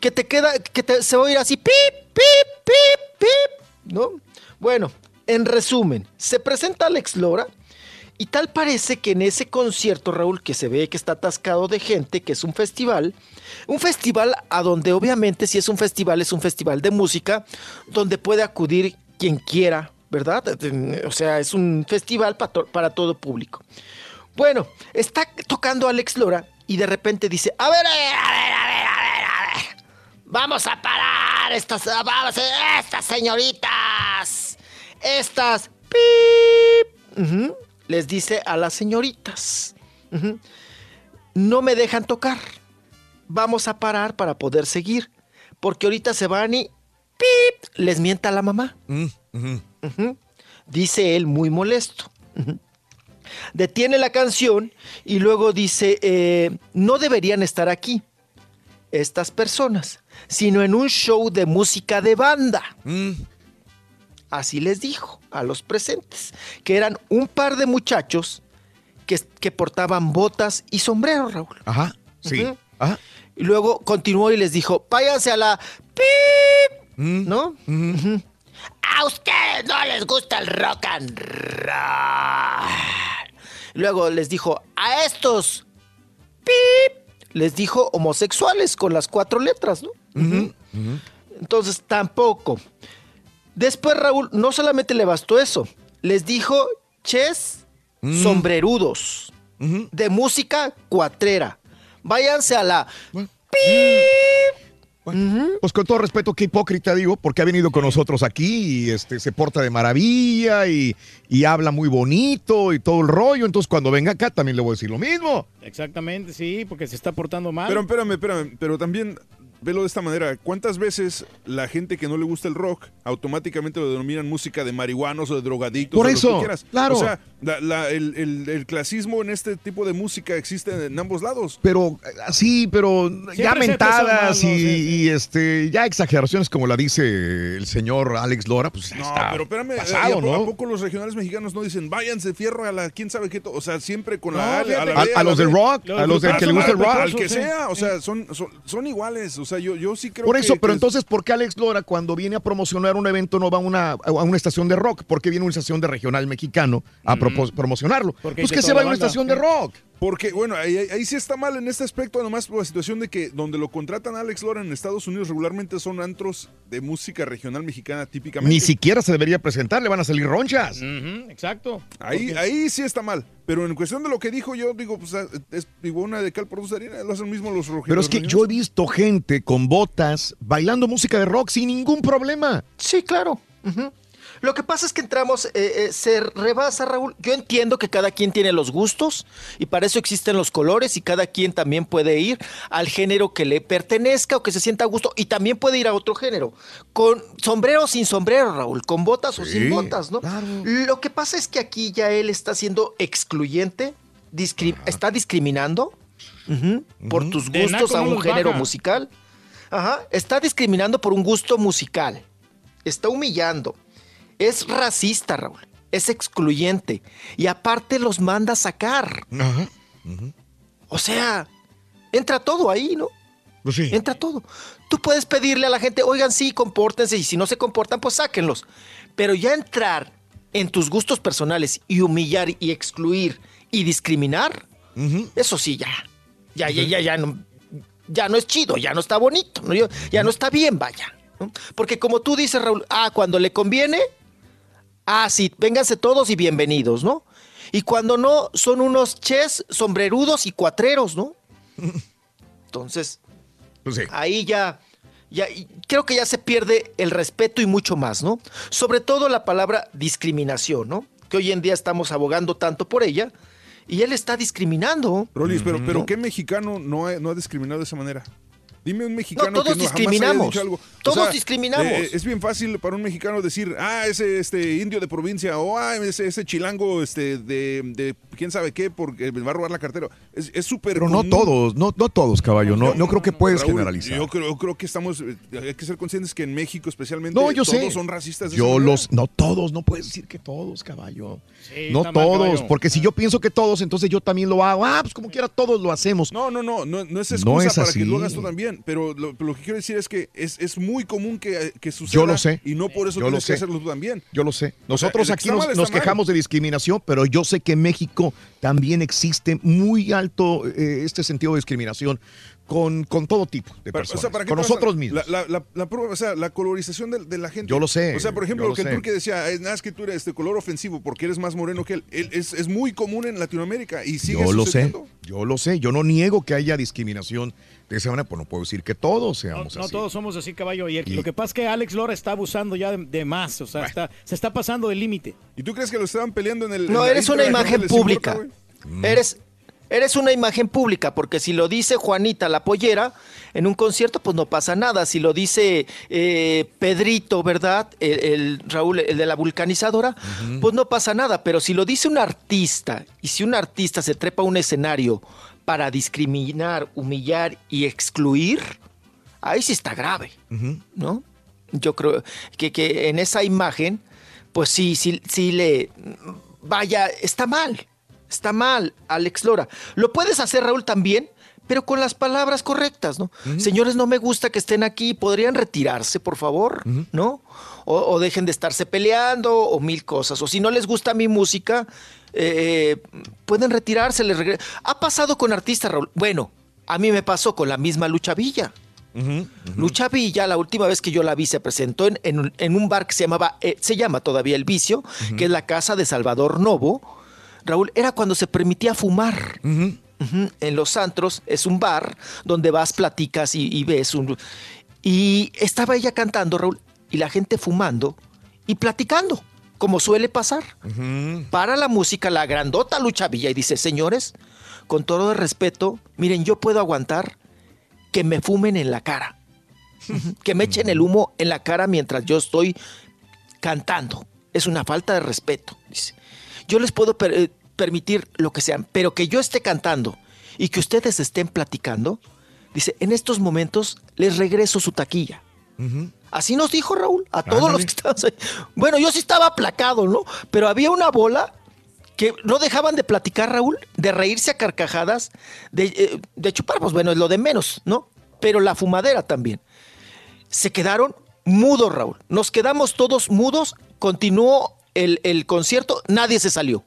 que te queda, que se va a oír así, pip, pip, pip, pip, ¿no? Bueno, en resumen, se presenta Alex Lora y tal parece que en ese concierto, Raúl, que se ve que está atascado de gente, que es un festival, un festival a donde obviamente si es un festival, es un festival de música, donde puede acudir quien quiera, ¿verdad? O sea, es un festival para todo público. Bueno, está tocando Alex Lora y de repente dice, a ver, a ver, a ver, a ver, a ver, a. Vamos a parar estas, vamos, estas señoritas. Estas, pip, les dice a las señoritas. no me dejan tocar. Vamos a parar para poder seguir. Porque ahorita se van y pip, les mienta a la mamá. Dice él muy molesto. Detiene la canción y luego dice, eh, no deberían estar aquí estas personas, sino en un show de música de banda. Así les dijo a los presentes, que eran un par de muchachos que, que portaban botas y sombreros, Raúl. Ajá, sí. Y luego continuó y les dijo, váyanse a la pip, ¿no? Ujú. A ustedes no les gusta el rock and roll. Luego les dijo, a estos pip, les dijo homosexuales con las cuatro letras, ¿no? Entonces tampoco. Después Raúl no solamente le bastó eso, les dijo ches sombrerudos de música cuatrera. Váyanse a la Pues con todo respeto, qué hipócrita digo, porque ha venido con nosotros aquí y este, se porta de maravilla y, y habla muy bonito y todo el rollo. Entonces cuando venga acá también le voy a decir lo mismo. Exactamente, sí, porque se está portando mal. Pero espérame, espérame, pero también velo de esta manera. ¿Cuántas veces la gente que no le gusta el rock automáticamente lo denominan música de marihuanos o de drogadictos? Por o lo eso, que quieras? claro. O sea, la- la- el, el- el clasismo en este tipo de música existe en ambos lados. Pero así, pero ya Siempre se mentadas y, este, ya exageraciones como la dice el señor Alex Lora, pues No, está pero espérame, ¿y pasado, a, po- ¿no? a poco los regionales mexicanos no dicen váyanse fierro a la quién sabe qué? to-"? O sea, siempre con la No, A, a la A- B, a la los del rock, a los del que le gusta el rock. Al que Sí. sea, o sea, son, son, son iguales. O sea, yo, yo sí creo Por que- eso, pero que- entonces, ¿por qué Alex Lora cuando viene a promocionar un evento no va a una, a una estación de rock? ¿Por qué viene a una estación de regional mexicano a promocionarlo? Porque Pues que se va a una estación de rock. Porque, bueno, ahí, sí está mal en este aspecto, nomás por la situación de que donde lo contratan a Alex Lora en Estados Unidos regularmente son antros de música regional mexicana típicamente. Ni siquiera se debería presentar, le van a salir ronchas. Exacto. Ahí, Porque- ahí sí está mal. Pero en cuestión de lo que dijo yo, digo, pues es digo, una de cal por dos harina, lo hacen mismo los rojos. Pero es que yo he visto gente con botas bailando música de rock sin ningún problema. Sí, claro. Ujú. Lo que pasa es que entramos, eh, eh, se rebasa, Raúl. Yo entiendo que cada quien tiene los gustos y para eso existen los colores y cada quien también puede ir al género que le pertenezca o que se sienta a gusto y también puede ir a otro género. Con sombrero o sin sombrero, Raúl, con botas o sin botas, ¿no? Lo que pasa es que aquí ya él está siendo excluyente, discri- está discriminando por tus gustos a un género baja. musical. Ajá, está discriminando por un gusto musical. Está humillando. Es racista, Raúl. Es excluyente. Y aparte los manda a sacar. O sea, entra todo ahí, ¿no? Pues sí. Entra todo. Tú puedes pedirle a la gente, oigan, sí, compórtense, y si no se comportan, pues sáquenlos. Pero ya entrar en tus gustos personales y humillar y excluir y discriminar, eso sí, ya. Ya, ya, ya, ya no, ya no es chido, ya no está bonito, ¿no? Ya no está bien, vaya. ¿no? Porque como tú dices, Raúl, ah, cuando le conviene, ah, sí, vénganse todos y bienvenidos, ¿no? Y cuando no, son unos ches, sombrerudos y cuatreros, ¿no? Entonces, ahí ya, ya, creo que ya se pierde el respeto y mucho más, ¿no? Sobre todo la palabra discriminación, ¿no? Que hoy en día estamos abogando tanto por ella y él está discriminando. Rolis, pero, pero ¿no? ¿qué mexicano no ha, no ha discriminado de esa manera? Dime un mexicano No, todos que no, jamás discriminamos. haya dicho algo. Todos discriminamos. eh, es bien fácil para un mexicano decir, ah, ese este indio de provincia, o ah, ese, ese chilango este, de, de quién sabe qué, porque me va a robar la cartera. Es es súper Pero no todos, no, no todos, caballo. No, no creo que puedes Raúl, generalizar. Yo creo, creo que estamos, eh, hay que ser conscientes que en México especialmente No, yo todos sé. son racistas. de Yo los, no todos, no puedes decir que todos, caballo. Sí, no mal, todos, caballo. porque si yo pienso que todos, entonces yo también lo hago. Ah, pues como quiera todos lo hacemos. No, no, no, no, no es No excusa es para así. que lo hagas tú también, pero lo, lo que quiero decir es que es, es muy común que, que suceda Yo lo sé. y no por eso Yo lo tienes que sé. hacerlo tú también. Yo lo sé. O sea, Nosotros que aquí nos, mal nos quejamos de discriminación, pero yo sé que en México también existe muy alto eh, este sentido de discriminación con, con todo tipo de Pero, personas. o sea, ¿para qué con nosotros mismos. La, la, la, la prueba, o sea, la colorización de, de la gente. Yo lo sé, O sea, por ejemplo, lo que el turque decía, es nada es que tú eres de color ofensivo porque eres más moreno que él. Él- es, es muy común en Latinoamérica y sigue Yo lo sé, yo lo sé. Yo no niego que haya discriminación de esa manera, pues no puedo decir que todos seamos No así. todos somos así, caballo. Y, el- Y- lo que pasa es que Alex Lora está abusando ya de, de más. O sea, está, se está pasando del límite. ¿Y tú crees que lo estaban peleando en el... No, en eres una imagen importa, pública. güey? Eres, eres una imagen pública, porque si lo dice Juanita la pollera en un concierto, pues no pasa nada. Si lo dice eh, Pedrito, ¿verdad? El, el Raúl, el de la vulcanizadora, pues no pasa nada. Pero si lo dice un artista, y si un artista se trepa a un escenario para discriminar, humillar y excluir, ahí sí está grave. ¿no? Yo creo que, que en esa imagen, pues sí, sí, sí le. Vaya, está mal. Está mal, Alex Lora. Lo puedes hacer, Raúl, también, pero con las palabras correctas, ¿no? Señores, no me gusta que estén aquí. ¿Podrían retirarse, por favor? ¿No? O, o dejen de estarse peleando o mil cosas. O si no les gusta mi música, eh, pueden retirarse. Les Ha pasado con artistas, Raúl. Bueno, a mí me pasó con la misma Lucha Villa. Lucha Villa, la última vez que yo la vi, se presentó en, en un- en un bar que se llamaba, eh, se llama todavía El Vicio, que es la casa de Salvador Novo. Raúl, era cuando se permitía fumar. En los antros es un bar donde vas, platicas y, y ves un... Y estaba ella cantando, Raúl, y la gente fumando y platicando, como suele pasar. Para la música, la grandota Lucha Villa y dice, señores, con todo el respeto, miren, yo puedo aguantar que me fumen en la cara. Que me echen el humo en la cara mientras yo estoy cantando. Es una falta de respeto, dice. Yo les puedo eh, permitir lo que sean, pero que yo esté cantando y que ustedes estén platicando, dice, en estos momentos les regreso su taquilla. Así nos dijo Raúl, a todos los que estaban ahí. Bueno, yo sí estaba aplacado, ¿no? Pero había una bola que no dejaban de platicar, Raúl, de reírse a carcajadas, de, eh, de chupar, pues bueno, es lo de menos, ¿no? Pero la fumadera también. Se quedaron mudos, Raúl. Nos quedamos todos mudos, continuó el, el concierto, nadie se salió.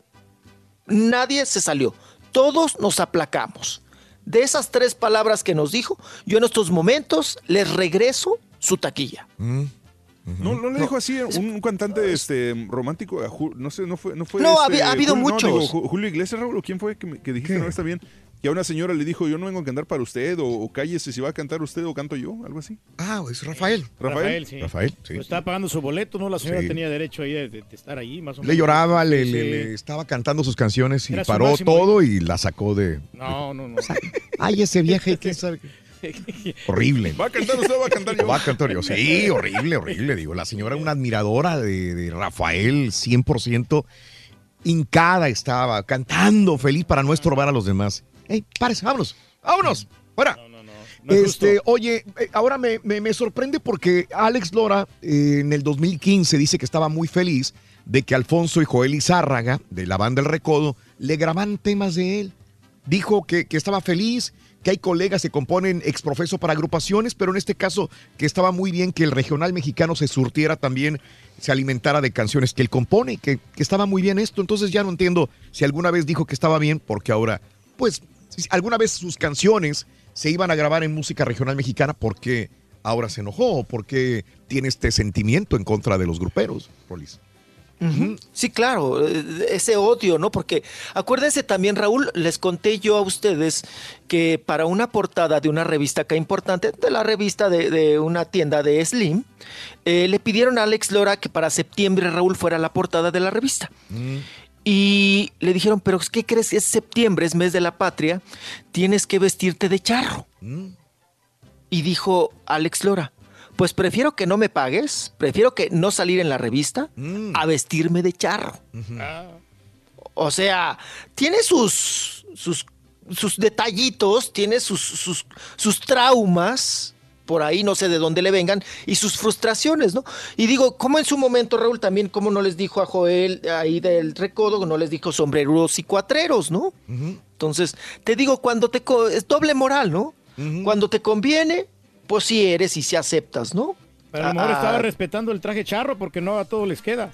Nadie se salió. Todos nos aplacamos. De esas tres palabras que nos dijo, yo en estos momentos les regreso su taquilla. No, no le dijo así un, un cantante este romántico, a Ju- no sé, no fue, no fue. No, este, ha habi- ha habido no, muchos. digo, Julio Iglesias, Raúl, ¿o quién fue que, me- que dijiste no está bien? Que a una señora le dijo, yo no vengo a cantar para usted, o, o cállese si va a cantar usted o canto yo, algo así. Ah, es Rafael. Rafael. sí. Rafael, sí. Pues estaba pagando su boleto, ¿no? La señora Sí. tenía derecho ahí de, de- estar ahí, más o menos. Le lloraba, le, Sí, le- le estaba cantando sus canciones y Era paró máximo todo y la sacó de... No, no, no. Ay, ese viaje, ¿quién sabe? [laughs] Horrible. ¿Va a cantar usted o va a cantar yo? Va a cantar yo. Sí, horrible, horrible. Digo, la señora era una admiradora de, de Rafael, 100% hincada estaba, cantando feliz para no estorbar a los demás. ¡Ey, párese, vámonos! ¡Vámonos! ¡Fuera! no es este, oye, eh, ahora me, me- me sorprende porque Alex Lora eh, en el 2015 dice que estaba muy feliz de que Alfonso y Joel Izárraga, de la banda El Recodo, le graban temas de él. Dijo que, que estaba feliz, que hay colegas que componen exprofeso para agrupaciones, pero en este caso que estaba muy bien que el regional mexicano se surtiera también, se alimentara de canciones que él compone, que, que estaba muy bien esto. Entonces ya no entiendo si alguna vez dijo que estaba bien, porque ahora, pues, alguna vez sus canciones se iban a grabar en música regional mexicana, ¿por qué ahora se enojó? ¿Por qué tiene este sentimiento en contra de los gruperos, Rolis? Sí, claro, eh, ese odio, ¿no? Porque acuérdense también, Raúl, les conté yo a ustedes que para una portada de una revista acá importante, de la revista de, de una tienda de Slim, eh, le pidieron a Alex Lora que para septiembre Raúl fuera la portada de la revista. Y le dijeron, pero ¿qué crees? Es septiembre, es mes de la patria, tienes que vestirte de charro. Y dijo Alex Lora, pues prefiero que no me pagues, prefiero que no salir en la revista a vestirme de charro. O sea, tiene sus, sus, sus detallitos, tiene sus, sus, sus traumas, por ahí no sé de dónde le vengan, y sus frustraciones, ¿no? Y digo, como en su momento, Raúl, también, como no les dijo a Joel ahí del recodo, no les dijo sombreros y cuatreros, ¿no? Entonces, te digo, cuando te... co- es doble moral, ¿no? Cuando te conviene, pues sí eres y sí aceptas, ¿no? Pero a lo mejor Ah, estaba ah, respetando el traje charro porque no a todos les queda.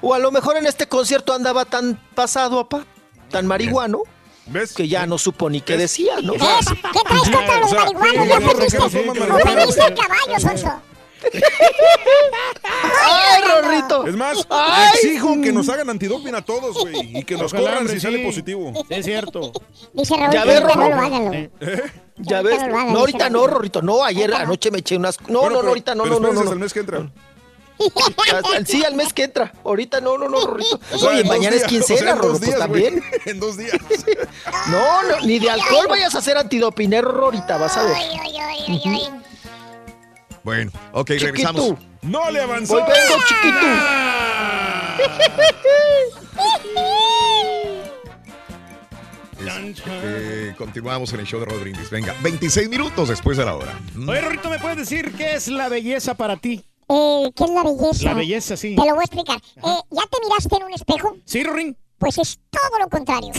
O a lo mejor en este concierto andaba tan pasado, apá, tan marihuano, Que ya no supo ni qué decía, ¿no? ¿Qué traes contra los marihuanos? Ya perdiste. Ofendiste al caballo, Sonso. ¡Ay, Rorrito! Es más, Ay. exijo que nos hagan antidoping a todos, güey, y que nos Ojalá, si sí. sale positivo. Es cierto. Dice Raúl Ya ves, no lo hagan. ¿Eh? Ya ves. no No, ahorita no, Rorrito. No, ayer, anoche me eché unas. No, Bueno, no, no, ahorita no, pero no, no, no. hasta el mes que entra. Hasta- Sí, al mes que entra. Ahorita no, no, no, Rorrito. O sea, Oye, mañana es o sea, quincena, Rorro, pues también. [laughs] En dos días. No, no, ni de alcohol vayas a hacer antidopinero, Rorita, vas a ver. Ay, ay, ay, ay, ay. Bueno, ok, Chiquito. regresamos. ¡No le avanzó! Vengo, chiquito. Eh, continuamos en el show de Rod Brindis. Venga, 26 minutos después de la hora. Oye, Rorrito, ¿me puedes decir qué es la belleza para ti? Eh, ¿Qué es la belleza? La belleza, sí. Te lo voy a explicar. Eh, ¿Ya te miraste en un espejo? Sí, Rorín. Pues es todo lo contrario.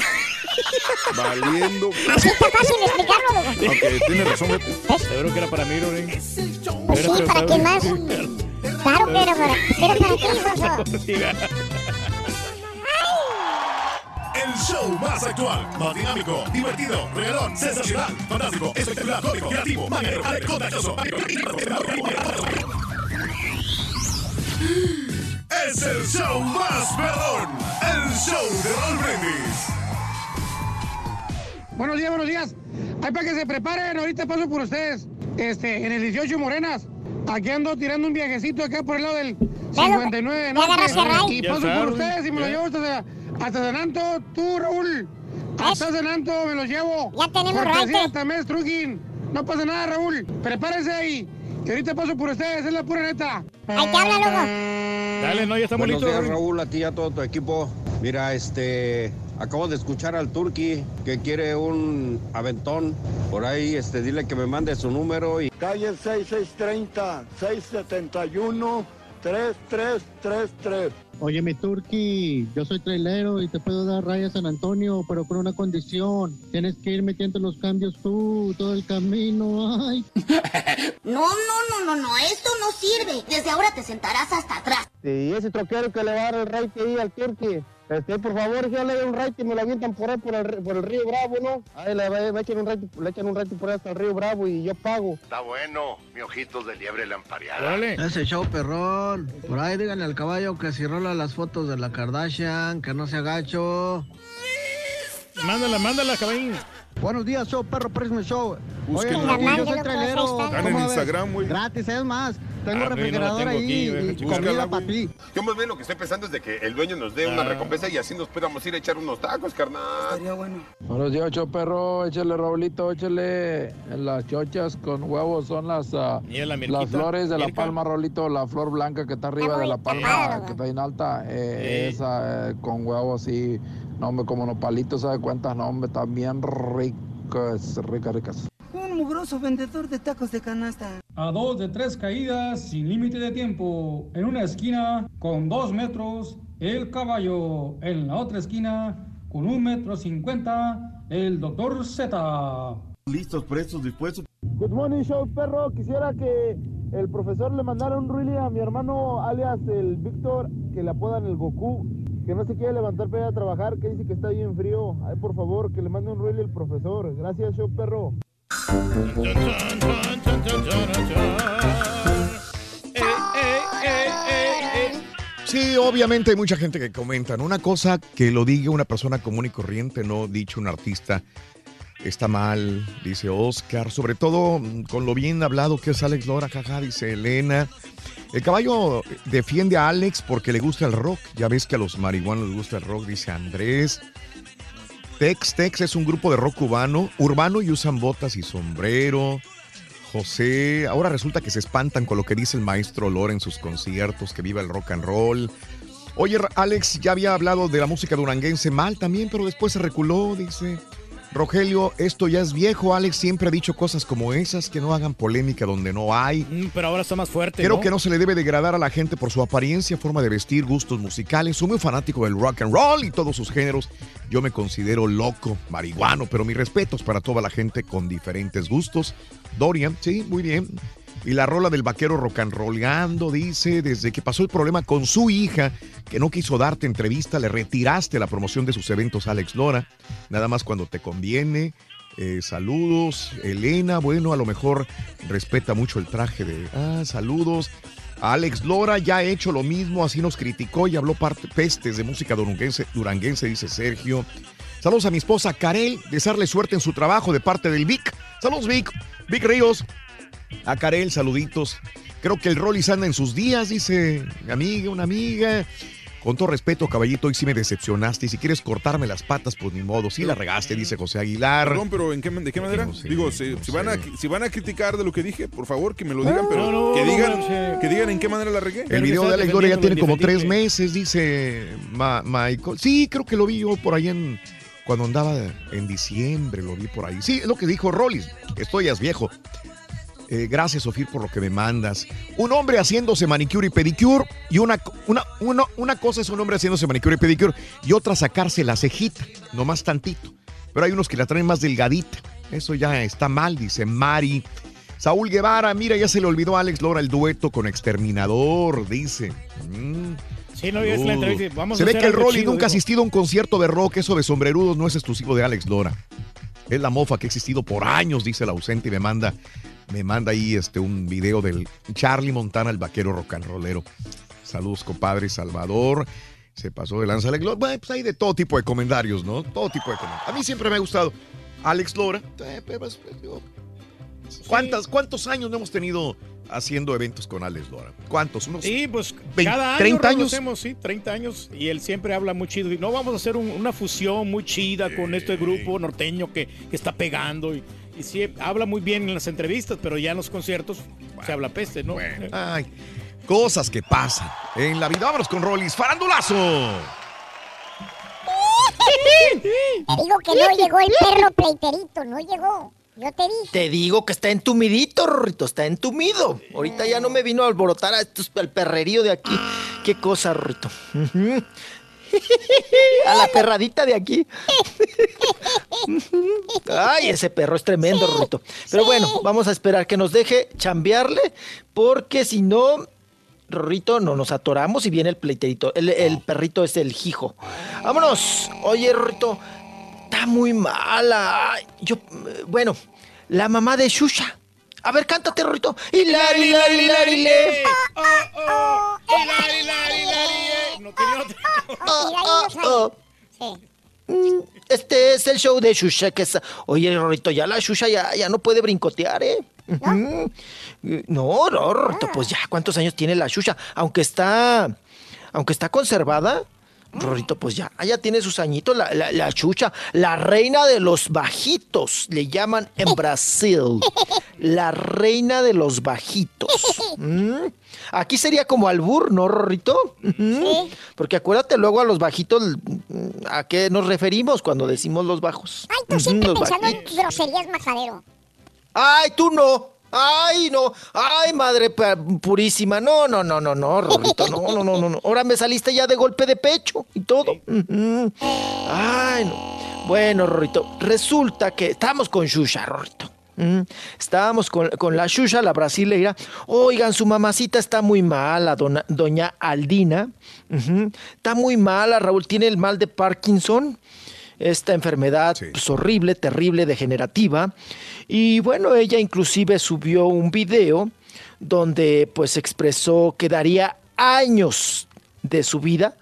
Valiendo. Así está fácil explicarlo, loco. Ok, tiene razón, vete. Seguro que era para mí, Rorín. Pues sí, ¿para quién más? Claro que era para, era para ti. El show más actual, más dinámico, divertido, regalón, sensacional, fantástico, espectacular, cómico, creativo, mañanero, contagioso. Es el show más perrón, el show de Raúl Brindis. Buenos días, buenos días. Hay para que se preparen, ahorita paso por ustedes. Este, en el 18 Morenas. Aquí ando tirando un viajecito acá por el lado del 59 ya agarraste a Ray. Y paso por ustedes y me lo llevo hasta, hasta San Anto, tú, Raúl. Hasta San Anto me los llevo. Ya tenemos Cortesía Truquín. No pasa nada, Raúl. Prepárense ahí. Que ahorita paso por ustedes, es la pura neta. Ahí te habla, loco. Dale, no, ya está Buenos bonito. días. Raúl, a ti y a todo tu equipo. Mira, este, acabo de escuchar al Turqui que quiere un aventón. Por ahí, este, dile que me mande su número y Calle 6630, 671, 3333. Oye, mi turqui, yo soy trailero y te puedo dar raya San Antonio, pero con una condición. Tienes que ir metiendo los cambios tú, todo el camino. Ay. [laughs] No, no, no, no, no, esto no sirve. Desde ahora te sentarás hasta atrás. Y ese troquero que le va a dar el raite ahí al turqui. Este, por favor, ya le doy un raite y me lo avientan por ahí, por el, por el río Bravo, ¿no? Ahí le, le echan un raite, le echan un raite por ahí hasta el río Bravo y yo pago. Está bueno, mi ojitos de liebre lampareada. Ese show perrón. Por ahí díganle al caballo que si rola las fotos de la Kardashian, que no se agacho. Mándala, mándala, caballín. Buenos días, show, perro, Prisma Show. Busquen Oye, yo soy trailero. Gratis, es más. Tengo Ah, no refrigerador ahí aquí, y comida para ti. Yo más bien lo que estoy pensando es de que el dueño nos dé una recompensa y así nos podamos ir a echar unos tacos, carnal. Estaría bueno. Buenos días, ocho perro, échale Raulito, échale las chochas con huevos, son las, ah, la las flores de la palma, Raulito, la flor blanca que está arriba de la palma, que está bien alta, eh, Sí. esa eh, con huevos así, no hombre, como los palitos, ¿sabe cuántas? No hombre, también ricas, ricas, ricas. Un mugroso vendedor de tacos de canasta. A dos de tres caídas sin límite de tiempo. En una esquina con dos metros el caballo. En la otra esquina con un metro cincuenta el doctor Z. Listos, prestos, dispuestos. Good morning, show, perro. Quisiera que el profesor le mandara un really a mi hermano, alias el Víctor, que le apodan el Goku, que no se quiere levantar para ir a trabajar, que dice que está bien frío. Ay, por favor, que le mande un really al profesor. Gracias, show, perro. Sí, obviamente hay mucha gente que comenta. ¿no? Una cosa que lo diga una persona común y corriente, no dicho un artista, está mal, dice Oscar. Sobre todo mm, con lo bien hablado que es Alex Lora, jaja, dice Elena. El caballo defiende a Alex porque le gusta el rock. Ya ves que a los marihuanos les gusta el rock, dice Andrés. Tex Tex es un grupo de rock cubano, urbano y usan botas y sombrero. José, ahora resulta que se espantan con lo que dice el maestro Lora en sus conciertos, que viva el rock and roll. Oye, Alex ya había hablado de la música duranguense mal también, pero después se reculó, dice. Rogelio, esto ya es viejo, Alex siempre ha dicho cosas como esas, que no hagan polémica donde no hay. Mm, pero ahora está más fuerte. Creo ¿no? que no se le debe degradar a la gente por su apariencia, forma de vestir, gustos musicales. Soy muy fanático del rock and roll y todos sus géneros. Yo me considero loco, marihuano, pero mis respetos para toda la gente con diferentes gustos. Dorian, sí, muy bien. Y la rola del vaquero rock and dice, desde que pasó el problema con su hija, que no quiso darte entrevista, le retiraste la promoción de sus eventos a Alex Lora, nada más cuando te conviene. Eh, saludos, Elena, bueno, a lo mejor respeta mucho el traje de... Ah, saludos. Alex Lora ya ha hecho lo mismo, así nos criticó y habló parte, pestes de música duranguense, duranguense, dice Sergio. Saludos a mi esposa Karel, desearle suerte en su trabajo de parte del Vic. Saludos Vic, Vic Ríos. A Karel, saluditos. Creo que el Rollis anda en sus días, dice mi amiga, una amiga. Con todo respeto, caballito, hoy sí me decepcionaste. Y si quieres cortarme las patas, pues ni modo. Sí la regaste, dice José Aguilar. Perdón, pero ¿en qué, ¿de qué manera? Digo, si, si van a, si van a criticar de lo que dije, por favor, que me lo digan, pero No, no, que, digan, no, que digan en qué manera la regué. El video de Alex Lora ya tiene como tres meses, dice Ma- Michael. Sí, creo que lo vi yo por ahí en. Cuando andaba en diciembre, lo vi por ahí. Sí, es lo que dijo Rollis. Estoy ya viejo. Eh, gracias, Sofía, por lo que me mandas. Un hombre haciéndose manicure y pedicure. Y una, una, una, una cosa es un hombre haciéndose manicure y pedicure. Y otra sacarse la cejita, nomás tantito. Pero hay unos que la traen más delgadita. Eso ya está mal, dice Mari. Saúl Guevara, mira, ya se le olvidó a Alex Lora el dueto con Exterminador, dice. Mm. Sí, no, es la entrevista. Vamos Se a ve que el Rolly nunca ha asistido a un concierto de rock. Eso de sombrerudos no es exclusivo de Alex Lora. Es la mofa que ha existido por años, dice el ausente, y me manda, me manda ahí este, un video del Charlie Montana, el vaquero rock and rollero. Saludos, compadre Salvador. Se pasó de lanza Alex Lora. Bueno, pues hay de todo tipo de comentarios, ¿no? Todo tipo de comentarios. A mí siempre me ha gustado Alex Lora. Eh, pues, pues, digo, ¿Cuántas, ¿Cuántos años no hemos tenido haciendo eventos con Alex Lora? ¿Cuántos? ¿Unos Sí, pues 20, cada año 30 Raúl, lo años? hacemos, sí, 30 años. Y él siempre habla muy chido. Y no vamos a hacer un- una fusión muy chida con este grupo norteño que, que está pegando. Y, y sí, habla muy bien en las entrevistas, pero ya en los conciertos se habla peste, ¿no? Ay, cosas que pasan en la vida. Vámonos con Rollis. ¡Farandulazo! [laughs] Digo que no llegó el perro pleiterito, no llegó. Yo te dije. Te digo que está entumidito, Rorrito, está entumido. Ahorita ya no me vino a alborotar a estos, al perrerío de aquí. Qué cosa, Rorrito. [laughs] A la perradita de aquí. [laughs] Ay, ese perro es tremendo, Rorrito. Pero bueno, vamos a esperar que nos deje chambearle, porque si no, Rorrito, no nos atoramos y viene el pleiterito. El, el perrito es el hijo. Vámonos. Oye, Rorrito, está muy mala. Yo, eh, bueno, la mamá de Shusha. A ver, cántate, Rorrito. Hilari, hilari, hilari, le. Oh, oh. Mm, Este es el show de Shusha que es... Oye, Rorrito, ya la Shusha ya, ya no puede brincotear, ¿eh? No, no, Rorrito, pues ya, ¿cuántos años tiene la Shusha? Aunque está... Aunque está conservada, Rorrito, pues ya, ya tiene sus añitos, la, la, la chucha, la reina de los bajitos, le llaman en Brasil, la reina de los bajitos. [laughs] ¿Mm? Aquí sería como albur, ¿no, Rorrito? Ujú. Porque acuérdate luego a los bajitos, mm, ¿a qué nos referimos cuando decimos los bajos? Ay, tú siempre los pensando bajitos. en groserías, majadero. Ay, tú no. Ay, no. Ay, madre purísima. No, no, no, no, no, Rorrito. No, no, no, no, no. Ahora me saliste ya de golpe de pecho y todo. Ay, no. Bueno, Rorrito, resulta que estamos con Shusha, Rorrito. Estábamos con, con la Shusha, la brasileira. Oigan, su mamacita está muy mala, dona- doña Aldina. Está muy mala, Raúl. Tiene el mal de Parkinson esta enfermedad pues, horrible, terrible, degenerativa. Y bueno, ella inclusive subió un video donde pues expresó que daría años de su vida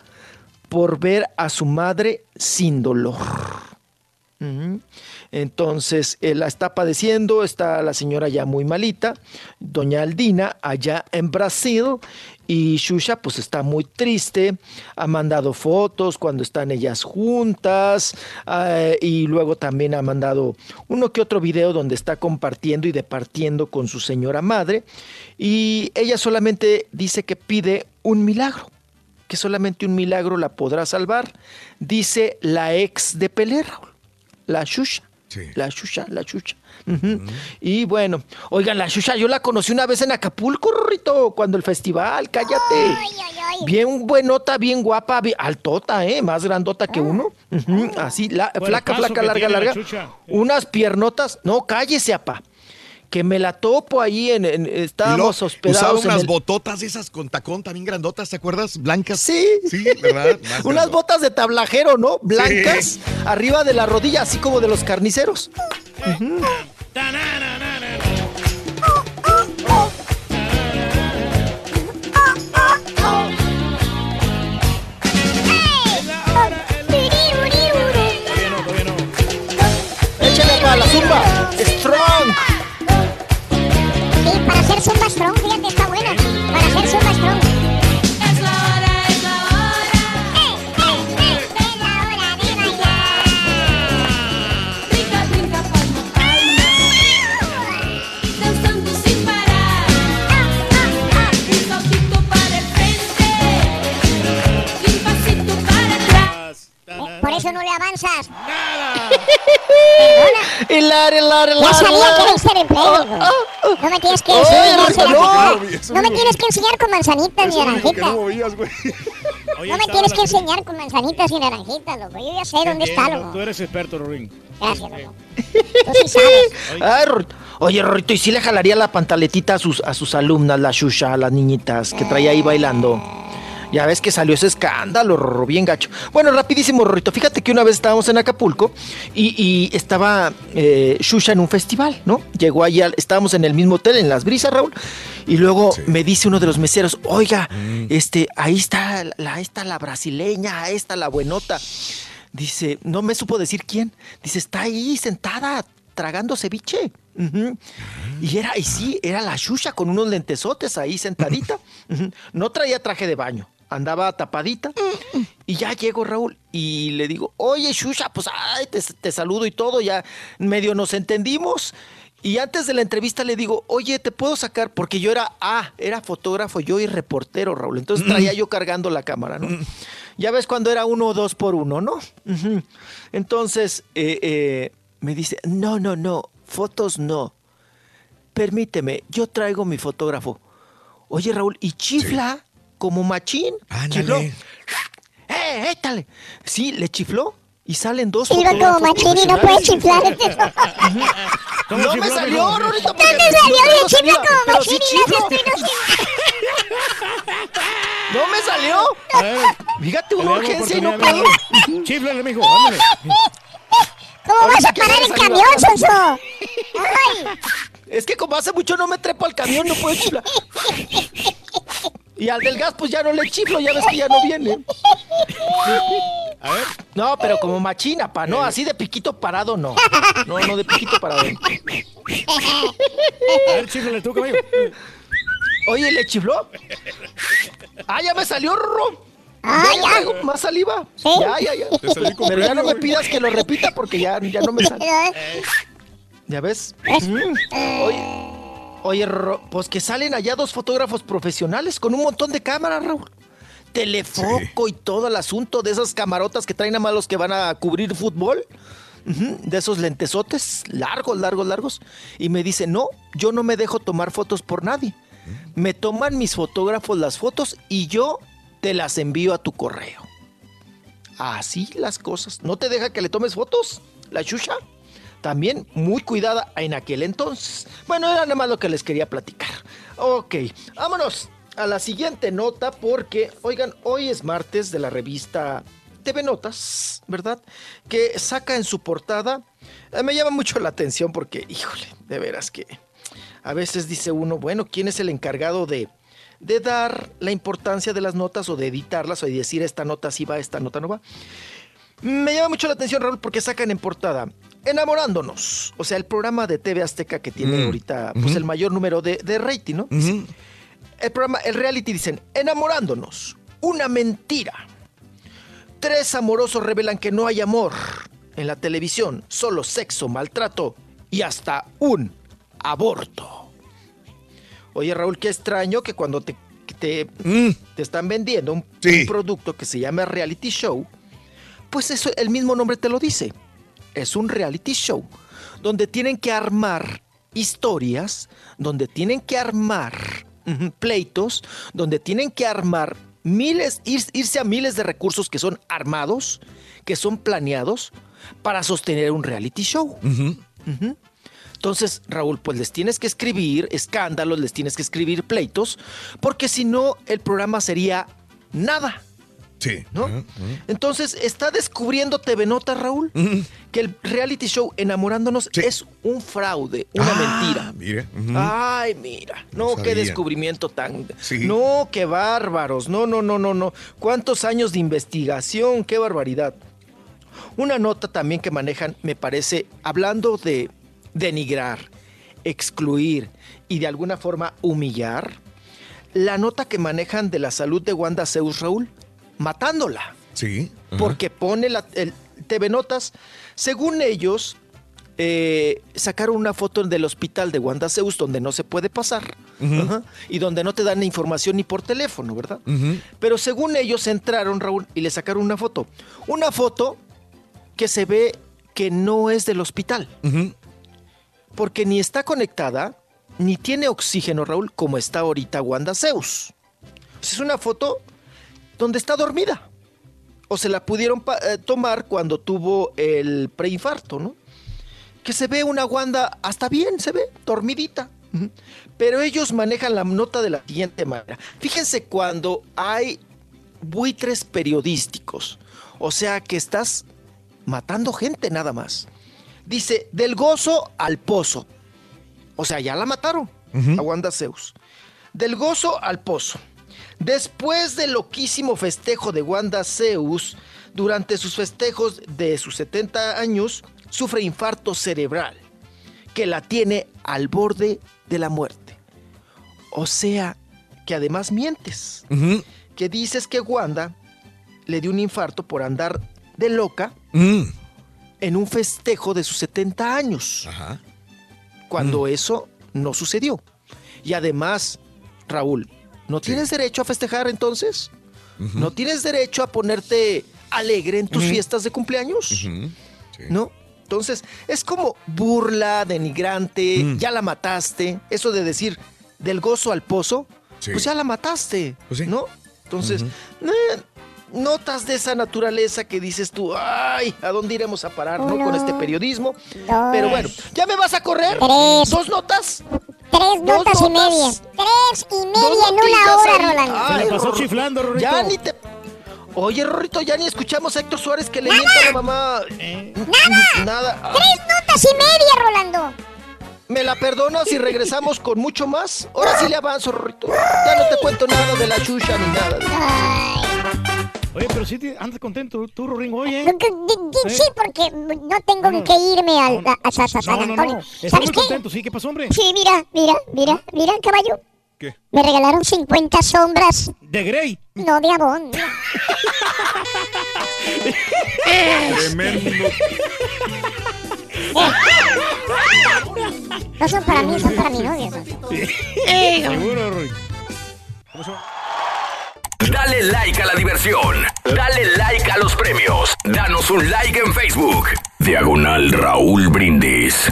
por ver a su madre sin dolor. Entonces, él la está padeciendo, está la señora ya muy malita, doña Aldina, allá en Brasil, y Shusha pues está muy triste, ha mandado fotos cuando están ellas juntas, eh, y luego también ha mandado uno que otro video donde está compartiendo y departiendo con su señora madre, y ella solamente dice que pide un milagro que solamente un milagro la podrá salvar, dice la ex de Pelé, Raúl, la Shusha. La Shusha, la Shusha. Y bueno, oigan, la Shusha yo la conocí una vez en Acapulco, Rorrito, cuando el festival, cállate. Bien buenota, bien guapa, bien altota, ¿eh? Más grandota que uno. Ujú, Así, la, Bueno, flaca, flaca, larga, la larga. Unas piernotas. No, cállese, apa. que me la topo ahí en, en- estábamos Usaba hospedados en unas el- bototas esas con tacón también grandotas, ¿te acuerdas? Blancas. Sí. Sí, ¿verdad? [laughs] Unas botas de tablajero, ¿no? Blancas, arriba de la rodilla, así como de los carniceros. La zumba. Strong. Sí, para hacer zumba strong, fíjate, está buena. Para hacer zumba eso no le avanzas. Hilar, [laughs] hilar, hilar. Ya sabía que era ser empleo. No me tienes que enseñar. No. No me tienes que enseñar con manzanitas ni naranjitas. no me tienes que enseñar con manzanitas y naranjitas, loco. Yo ya sé dónde está, loco. Tú eres experto, Rorín. Gracias, loco. Tú sí sabes. Oye, Rorrito, ¿y si le jalaría la pantaletita a sus, a sus alumnas, la Shusha, a las niñitas que traía ahí bailando? Ya ves que salió ese escándalo, Rorro, bien gacho. Bueno, rapidísimo, Rorrito. Fíjate que una vez estábamos en Acapulco y, y estaba eh, Shusha en un festival, ¿no? Llegó allá, estábamos en el mismo hotel, en Las Brisas, Raúl. Y luego me dice uno de los meseros, oiga, este, ahí está la, esta, la brasileña, esta, la buenota. Dice, no me supo decir quién. Dice, está ahí sentada tragando ceviche. Y era, y sí, era la Shusha con unos lentesotes ahí sentadita. [laughs] No traía traje de baño, andaba tapadita. Y ya llego, Raúl, y le digo, oye, Shusha, pues ay, te, te saludo y todo, ya medio nos entendimos. Y antes de la entrevista le digo, oye, ¿te puedo sacar? Porque yo era, ah, era fotógrafo yo y reportero, Raúl. Entonces traía yo cargando la cámara, ¿no? Ya ves cuando era uno o dos por uno, ¿no? Entonces, eh, eh, me dice, no, no, no, fotos no. Permíteme, yo traigo mi fotógrafo. Oye, Raúl, y chifla como machín. Chifló. ¡Eh, étale! Sí, le chifló y salen dos Chifla como machín y no puede chiflar. [laughs] ¿Cómo [laughs] No me salió? Rorito, ¿Dónde porque salió? no Le chifla como machín y. ¡No me salió! Fíjate, una urgencia y no puedo. amigo. Chíflale, mijo, ándale. ¿Cómo Ahora vas a parar salió. camión, Sonso? [laughs] Es que como hace mucho no me trepo al camión, no puedo chiflar. Y al del gas, pues ya no le chiflo, ya ves que ya no viene. A ver. No, pero como machina, pa, no, así de piquito parado, no. No, no, de piquito parado. A ver, chíflale tú, caballo. Oye, ¿le chifló? Ah, ya me salió, Rorro. Ah, ya. más saliva. Ya, ya, ya. Pero ya no me pidas que lo repita porque ya, ya no me sale. ¿Ya ves? Mm. Oye, oye, pues que salen allá dos fotógrafos profesionales con un montón de cámaras, Raúl. Telefoco y todo el asunto de esas camarotas que traen a más los que van a cubrir fútbol. De esos lentesotes largos, largos, largos. Y me dice, no, yo no me dejo tomar fotos por nadie. Me toman mis fotógrafos las fotos y yo te las envío a tu correo. Así las cosas. ¿No te deja que le tomes fotos? La chucha. También muy cuidada en aquel entonces. Bueno, era nada más lo que les quería platicar. Ok, vámonos a la siguiente nota porque, oigan, hoy es martes de la revista TV Notas, ¿verdad? Que saca en su portada, eh, me llama mucho la atención porque, híjole, de veras que a veces dice uno, bueno, ¿quién es el encargado de, de dar la importancia de las notas o de editarlas o de decir esta nota sí va, esta nota no va? Me llama mucho la atención, Raúl, porque sacan en portada Enamorándonos, o sea, el programa de TV Azteca que tiene Mm, ahorita pues, el mayor número de, de rating, ¿no? El programa, el reality dicen, enamorándonos, una mentira. Tres amorosos revelan que no hay amor en la televisión, solo sexo, maltrato y hasta un aborto. Oye Raúl, qué extraño que cuando te, te, te están vendiendo un, Sí. un producto que se llama reality show, pues eso el mismo nombre te lo dice. Es un reality show donde tienen que armar historias, donde tienen que armar pleitos, donde tienen que armar miles, ir- irse a miles de recursos que son armados, que son planeados para sostener un reality show. Entonces, Raúl, pues les tienes que escribir escándalos, les tienes que escribir pleitos, porque si no, el programa sería nada. Sí. ¿No? Entonces, está descubriendo TV Nota, Raúl, que el reality show Enamorándonos es un fraude, una mentira. Mire. Ay, mira, no, No qué descubrimiento tan... Sí. No, qué bárbaros, no, no, no, no, no. ¿Cuántos años de investigación? Qué barbaridad. Una nota también que manejan, me parece, hablando de denigrar, excluir y de alguna forma humillar, la nota que manejan de la salud de Wanda Zeus, Raúl, matándola Sí. porque pone la, el TV Notas. Según ellos, eh, sacaron una foto del hospital de Wanda Zeus donde no se puede pasar ajá, y donde no te dan información ni por teléfono, ¿verdad? Pero según ellos entraron, Raúl, y le sacaron una foto. Una foto que se ve que no es del hospital. Porque ni está conectada, ni tiene oxígeno, Raúl, como está ahorita Wanda Zeus. Es una foto donde está dormida. O se la pudieron eh, tomar cuando tuvo el preinfarto, ¿no? Que se ve una Wanda hasta bien, se ve, dormidita. Pero ellos manejan la nota de la siguiente manera. Fíjense cuando hay buitres periodísticos. O sea que estás matando gente nada más. Dice, del gozo al pozo. O sea, ya la mataron a Wanda Zeus. Del gozo al pozo. Después del loquísimo festejo de Wanda Zeus, durante sus festejos de sus 70 años, sufre infarto cerebral, que la tiene al borde de la muerte. O sea, que además mientes, que dices que Wanda le dio un infarto por andar de loca Mm. en un festejo de sus 70 años. Cuando eso no sucedió. Y además, Raúl, ¿no tienes derecho a festejar entonces? ¿No tienes derecho a ponerte alegre en tus fiestas de cumpleaños? ¿No? Entonces, es como burla, denigrante, ya la mataste. Eso de decir del gozo al pozo, Sí. pues ya la mataste, Pues ¿no? Entonces, eh, notas de esa naturaleza que dices tú, ay, ¿a dónde iremos a parar, no? Con este periodismo. Pero bueno, ¿ya me vas a correr? Tres. ¿Dos notas? Tres notas y media. Tres y media en una hora, ahí. Rolando. Ay, Se la pasó chiflando, Rorrito. Ya ni te... Oye, Rorrito, ya ni escuchamos a Héctor Suárez que le mienta a la mamá. ¡Nada! Nada. Ah, Tres notas y media, Rolando. ¿Me la perdonas si regresamos con mucho más? Ahora sí le avanzo, Rorrito. Ya no te cuento nada de la chucha ni nada. Oye, pero sí te- andas contento tú, Rorín, oye. Di- di- Sí, porque no tengo que irme al, a, a Sa- Sa- San No, no, no. ¿Sabes qué? contento, sí. ¿Qué pasó, hombre? Sí, mira, mira, mira, mira, caballo. ¿Qué? Me regalaron 50 sombras. De Grey. No de Avon. [laughs] Tremendo. No son para mí, son para mi novia. Seguro, Rorín. Dale like a la diversión. Dale like a los premios. Danos un like en Facebook. Diagonal Raúl Brindis.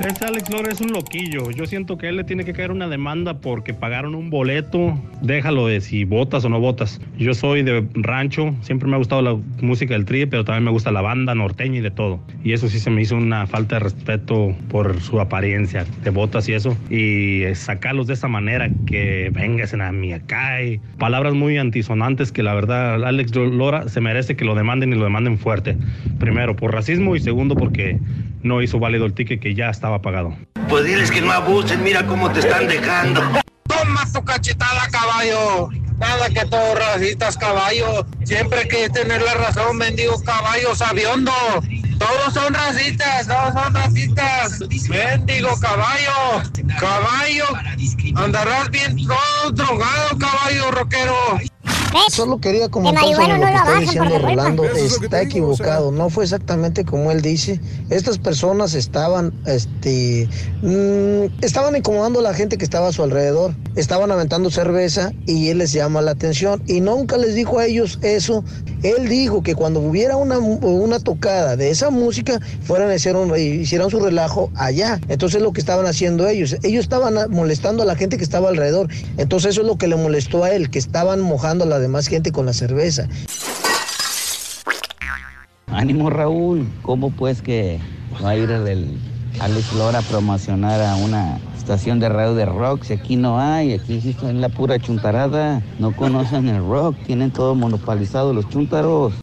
Este Alex Lora es un loquillo. Yo siento que él le tiene que caer una demanda porque pagaron un boleto. Déjalo de si votas o no votas. Yo soy de rancho, siempre me ha gustado la música del tri, pero también me gusta la banda norteña y de todo. Y eso sí se me hizo una falta de respeto por su apariencia de botas y eso. Y eh, sacarlos de esa manera que vengasen a mí acá. palabras muy antisonantes que la verdad Alex Lora se merece que lo demanden y lo demanden fuerte. Primero por racismo y segundo porque no hizo válido el ticket que ya estaba pagado. Pues diles que no abusen, mira cómo te están dejando. Toma tu cachetada, caballo. Nada que todos racistas, caballo. Siempre que tener la razón, mendigo caballo sabiondo. Todos son racistas, todos son racistas. Mendigo caballo. Caballo. Andarás bien todo drogado, caballo rockero. Solo quería comentar sobre lo no que lo está diciendo Rolando. Está equivocado. No fue exactamente como él dice. Estas personas estaban, este, mm, estaban incomodando a la gente que estaba a su alrededor. Estaban aventando cerveza y él les llama la atención. Y nunca les dijo a ellos eso. Él dijo que cuando hubiera una, una tocada de esa música, fueran a hacer un, hicieran su relajo allá. Entonces lo que estaban haciendo ellos. Ellos estaban molestando a la gente que estaba alrededor. Entonces eso es lo que le molestó a él, que estaban mojando a la demás gente con la cerveza. Ánimo Raúl, ¿cómo pues que va a ir el, Alex Lora promocionara una estación de radio de rock. Si aquí no hay, aquí sí está en la pura chuntarada. No conocen el rock, tienen todo monopolizado los chuntaros.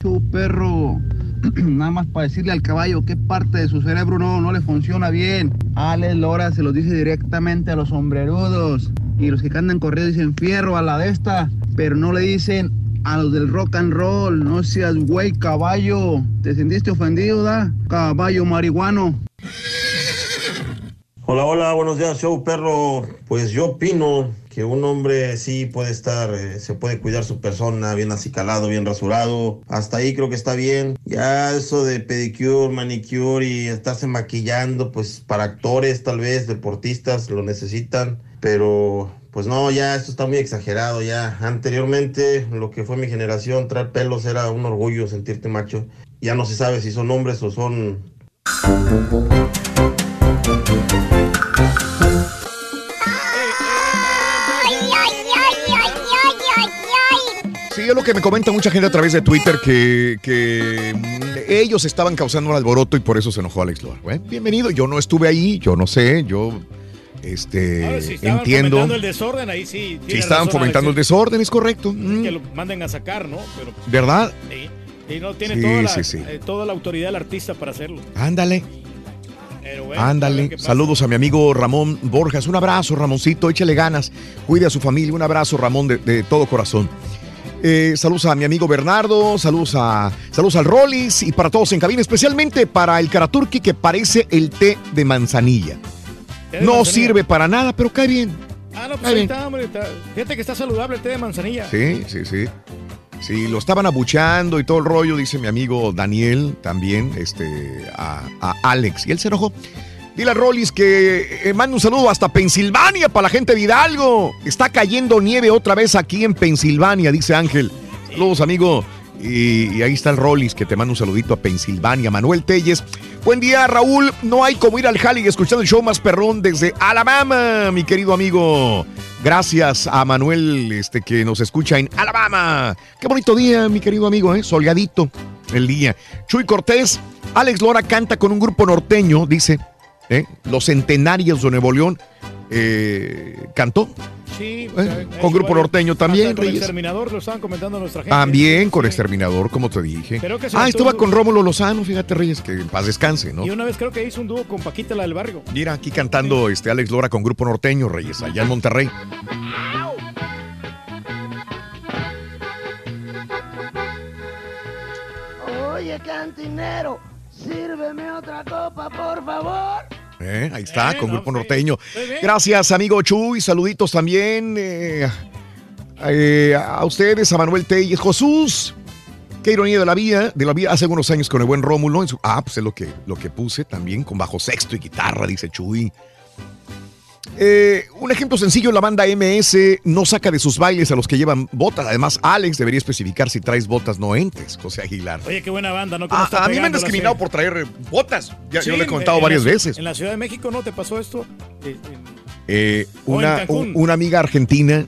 Chu perro. [clears throat] Nada más para decirle al caballo qué parte de su cerebro no, no le funciona bien. Alex Lora se los dice directamente a los sombrerudos. Y los que cantan corriendo dicen fierro a la de esta. Pero no le dicen a los del rock and roll. No seas güey caballo. ¿Te sentiste ofendido, da? Caballo marihuano. Hola, hola, buenos días, show perro. Pues yo opino que un hombre sí puede estar, eh, se puede cuidar su persona, bien acicalado, bien rasurado. Hasta ahí creo que está bien. Ya eso de pedicure, manicure y estarse maquillando, pues para actores tal vez, deportistas lo necesitan. Pero pues no, ya esto está muy exagerado ya. Anteriormente lo que fue mi generación, traer pelos era un orgullo sentirte macho. Ya no se sabe si son hombres o son Sí, es lo que me comenta mucha gente a través de Twitter que, que mm, ellos estaban causando un alboroto y por eso se enojó Alex Lora. Bueno, bienvenido, yo no estuve ahí, yo no sé, yo este si estaban entiendo. fomentando el desorden, ahí sí. Si estaban razón, fomentando el Alex. desorden, es correcto. Mm, Que lo manden a sacar, ¿no? Pero, ¿Verdad? sí. Y no tiene Sí, toda, la, sí, sí. eh, toda la autoridad del artista para hacerlo. Ándale, ándale. Saludos a mi amigo Ramón Borjas. Un abrazo, Ramoncito, échale ganas. Cuide a su familia. Un abrazo, Ramón, de, de todo corazón. Eh, saludos a mi amigo Bernardo, saludos a saludos al Rollis y para todos en cabina, especialmente para el Karaturki que parece el té de manzanilla. Té de No manzanilla. sirve para nada, pero cae bien. Ah, no, pues ahí está, hombre. está- Fíjate que está saludable el té de manzanilla. Sí, sí, sí. Sí, lo estaban abucheando y todo el rollo, dice mi amigo Daniel también, este, a, a Alex. Y él se enojó. Dile a Rollis que eh, mande un saludo hasta Pensilvania para la gente de Hidalgo. Está cayendo nieve otra vez aquí en Pensilvania, dice Ángel. Saludos, amigo. Y, y ahí está el Rollis que te manda un saludito a Pensilvania. Manuel Telles. Buen día, Raúl. No hay como ir al Jali y escuchar el show más perrón desde Alabama, mi querido amigo. Gracias a Manuel este, que nos escucha en Alabama. Qué bonito día, mi querido amigo, ¿eh? Soleadito el día. Chuy Cortés, Alex Lora canta con un grupo norteño, dice. ¿eh? Los Centenarios de Nuevo León. Eh, ¿Cantó? Sí, ¿Eh? Con Grupo Norteño también, Hasta con Reyes. exterminador lo estaban comentando nuestra gente. También con Exterminador, como te dije. Creo que Ah, estuvo con Rómulo Lozano, fíjate, Reyes, que en paz descanse, ¿no? Y una vez creo que hizo un dúo con Paquita, la del barrio. Mira, aquí cantando este Alex Lora con Grupo Norteño, Reyes, allá en Monterrey. Oye, cantinero, sírveme otra copa, por favor. ¿Eh? Ahí está, con Grupo Norteño. Gracias, amigo Chuy. Saluditos también eh, eh, a ustedes, a Manuel Telles. Jesús, qué ironía de la vida. De la vida hace unos años con el buen Rómulo. en su- ah, pues es lo que, lo que puse también, con bajo sexto y guitarra, dice Chuy. Eh, un ejemplo sencillo, la banda MS no saca de sus bailes a los que llevan botas. Además, Alex debería especificar si traes botas no entres, José Aguilar. Oye, qué buena banda, ¿no? ¿Cómo A, está a mí me han discriminado por traer eh, botas. Ya, Sí, yo le he contado en varias la- veces. En la Ciudad de México, ¿no te pasó esto? Eh, eh, una, un- una amiga argentina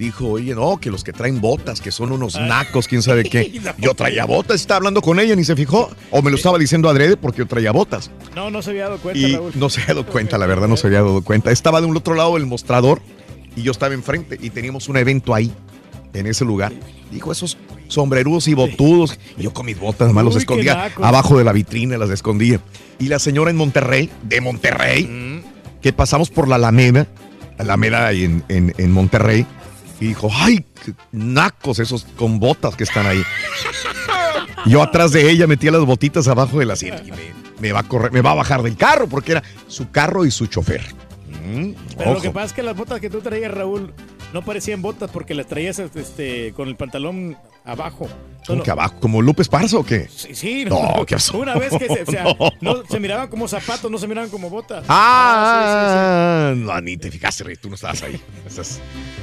dijo, oye, no, que los que traen botas, que son unos Ah. nacos, quién sabe qué. [laughs] Yo traía botas, estaba hablando con ella, ni se fijó. O me lo estaba diciendo adrede porque yo traía botas. No, no se había dado cuenta, Y Raúl. no se había dado cuenta, la verdad, no se había dado cuenta. Estaba de un otro lado del mostrador y yo estaba enfrente y teníamos un evento ahí, en ese lugar. Dijo, esos sombrerudos y botudos. Y yo con mis botas, nomás los escondía abajo de la vitrina, las escondía. Y la señora en Monterrey, de Monterrey, Mm. que pasamos por la Alameda, Alameda en, en, en Monterrey, y dijo, ay, qué nacos esos con botas que están ahí. Yo atrás de ella metía las botitas abajo de la silla y me, me va a correr, me va a bajar del carro porque era su carro y su chofer. Mm, Pero lo que pasa es que las botas que tú traías, Raúl, no parecían botas porque las traías este, con el pantalón abajo. ¿Cómo que abajo? ¿Como Lupe Esparza o qué? Sí, sí. No, [laughs] qué oso. Una vez que se, o sea, [laughs] No. no, se miraban como zapatos, no se miraban como botas. Ah, no, ni te fijaste, Rey, tú no estabas ahí. Estás-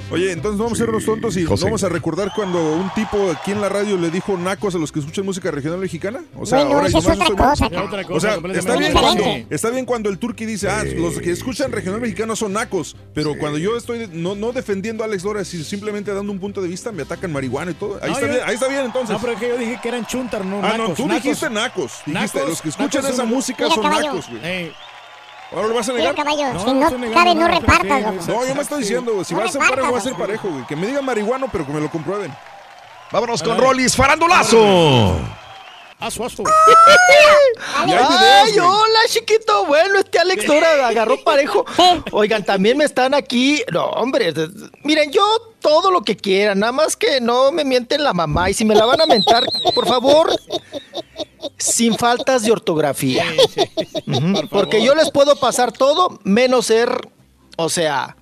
Oye, entonces vamos a ser los tontos y José. vamos a recordar cuando un tipo aquí en la radio le dijo nacos a los que escuchan música regional mexicana. O sea, ahora eso es nomás otra cosa, Es otra cosa O sea, está bien, cuando, está bien cuando el turqui dice, ah, los que escuchan regional mexicano son nacos, pero cuando yo estoy no, no defendiendo a Alex Lora, sino simplemente dando un punto de vista, me atacan marihuana y todo. Ahí No, está bien, ahí está bien entonces. No, pero es que yo dije que eran chuntar, no Ah, no, tú nacos. dijiste nacos. Dijiste, Nacos, los que escuchan esa música Mira, son caballo. nacos, güey. ¿Ahora lo vas a negar? caballo, No, si no cabe, no repartas, loco. No, yo me estoy diciendo, güey, si No va a parejo, va a ser parejo, güey. Que me digan marihuano, pero que me lo comprueben. Vámonos con Rollis, farandulazo. aso, aso. Y hay videos, Ay, hola, chiquito. Bueno, este Alex Lora agarró parejo. [laughs] Oigan, también me están aquí. No, hombre, miren, yo todo lo que quieran, nada más que no me mienten la mamá. Y si me la van a mentar, por favor, sin faltas de ortografía. Porque yo les puedo pasar todo, menos ser, o sea,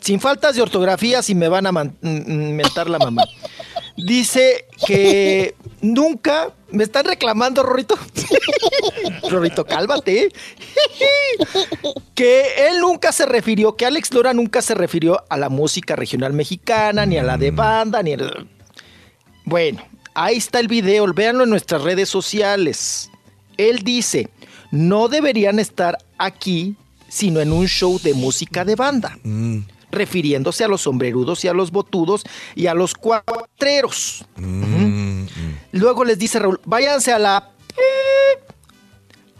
sin faltas de ortografía si me van a mm, mm, mentar la mamá. Dice que nunca me están reclamando, Rorito. [laughs] Rorito, cálmate. que él nunca se refirió, que Alex Lora nunca se refirió a la música regional mexicana, ni a la de banda, ni a... Bueno, ahí está el video, véanlo en nuestras redes sociales. Él dice, no deberían estar aquí, sino en un show de música de banda refiriéndose a los sombrerudos y a los botudos y a los cuatreros. Ujú. Luego les dice Raúl, váyanse a la...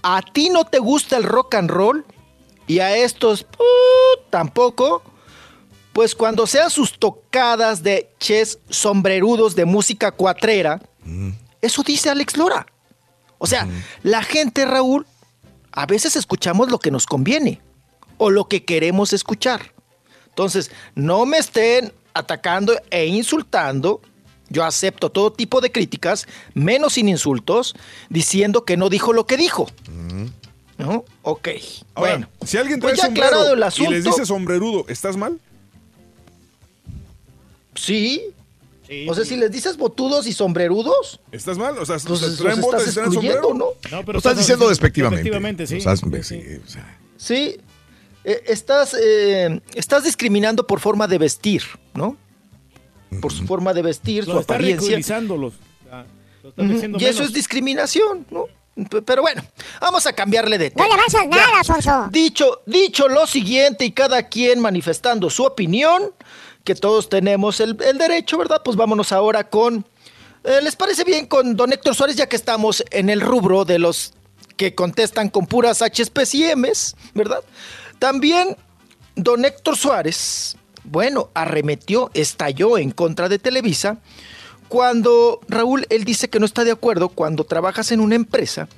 ¿A ti no te gusta el rock and roll? Y a estos tampoco. Pues cuando sean sus tocadas de ches sombrerudos de música cuatrera, eso dice Alex Lora. O sea, la gente, Raúl, a veces escuchamos lo que nos conviene o lo que queremos escuchar. Entonces, no me estén atacando e insultando. Yo acepto todo tipo de críticas, menos sin insultos, diciendo que no dijo lo que dijo. ¿No? Ok. Ahora, bueno. si alguien trae pues ya sombrero aclarado el y asunto. les dice sombrerudo, ¿estás mal? Sí. o sea, si les dices botudos y sombrerudos, ¿Estás mal? O sea, pues ¿te los traen botas estás y traen excluyendo, sombrero? ¿no? No, pero estás diciendo despectivamente. Efectivamente, sí. Estás- Sí, sí, sí. o sea. Sí, eh, estás, eh, estás discriminando por forma de vestir, ¿no? Por su forma de vestir, su está apariencia. ridiculizándolos. Ah, Lo Y eso menos. es discriminación, ¿no? Pero bueno, vamos a cambiarle de No tema. le avanzas nada, Alfonso. Dicho, dicho lo siguiente y cada quien manifestando su opinión, que todos tenemos el, el derecho, ¿verdad? Pues vámonos ahora con... eh, ¿Les parece bien con don Héctor Suárez, ya que estamos en el rubro de los que contestan con puras HSPs y Ms, ¿verdad? También don Héctor Suárez, bueno, arremetió, estalló en contra de Televisa cuando Raúl, él dice que no está de acuerdo cuando trabajas en una empresa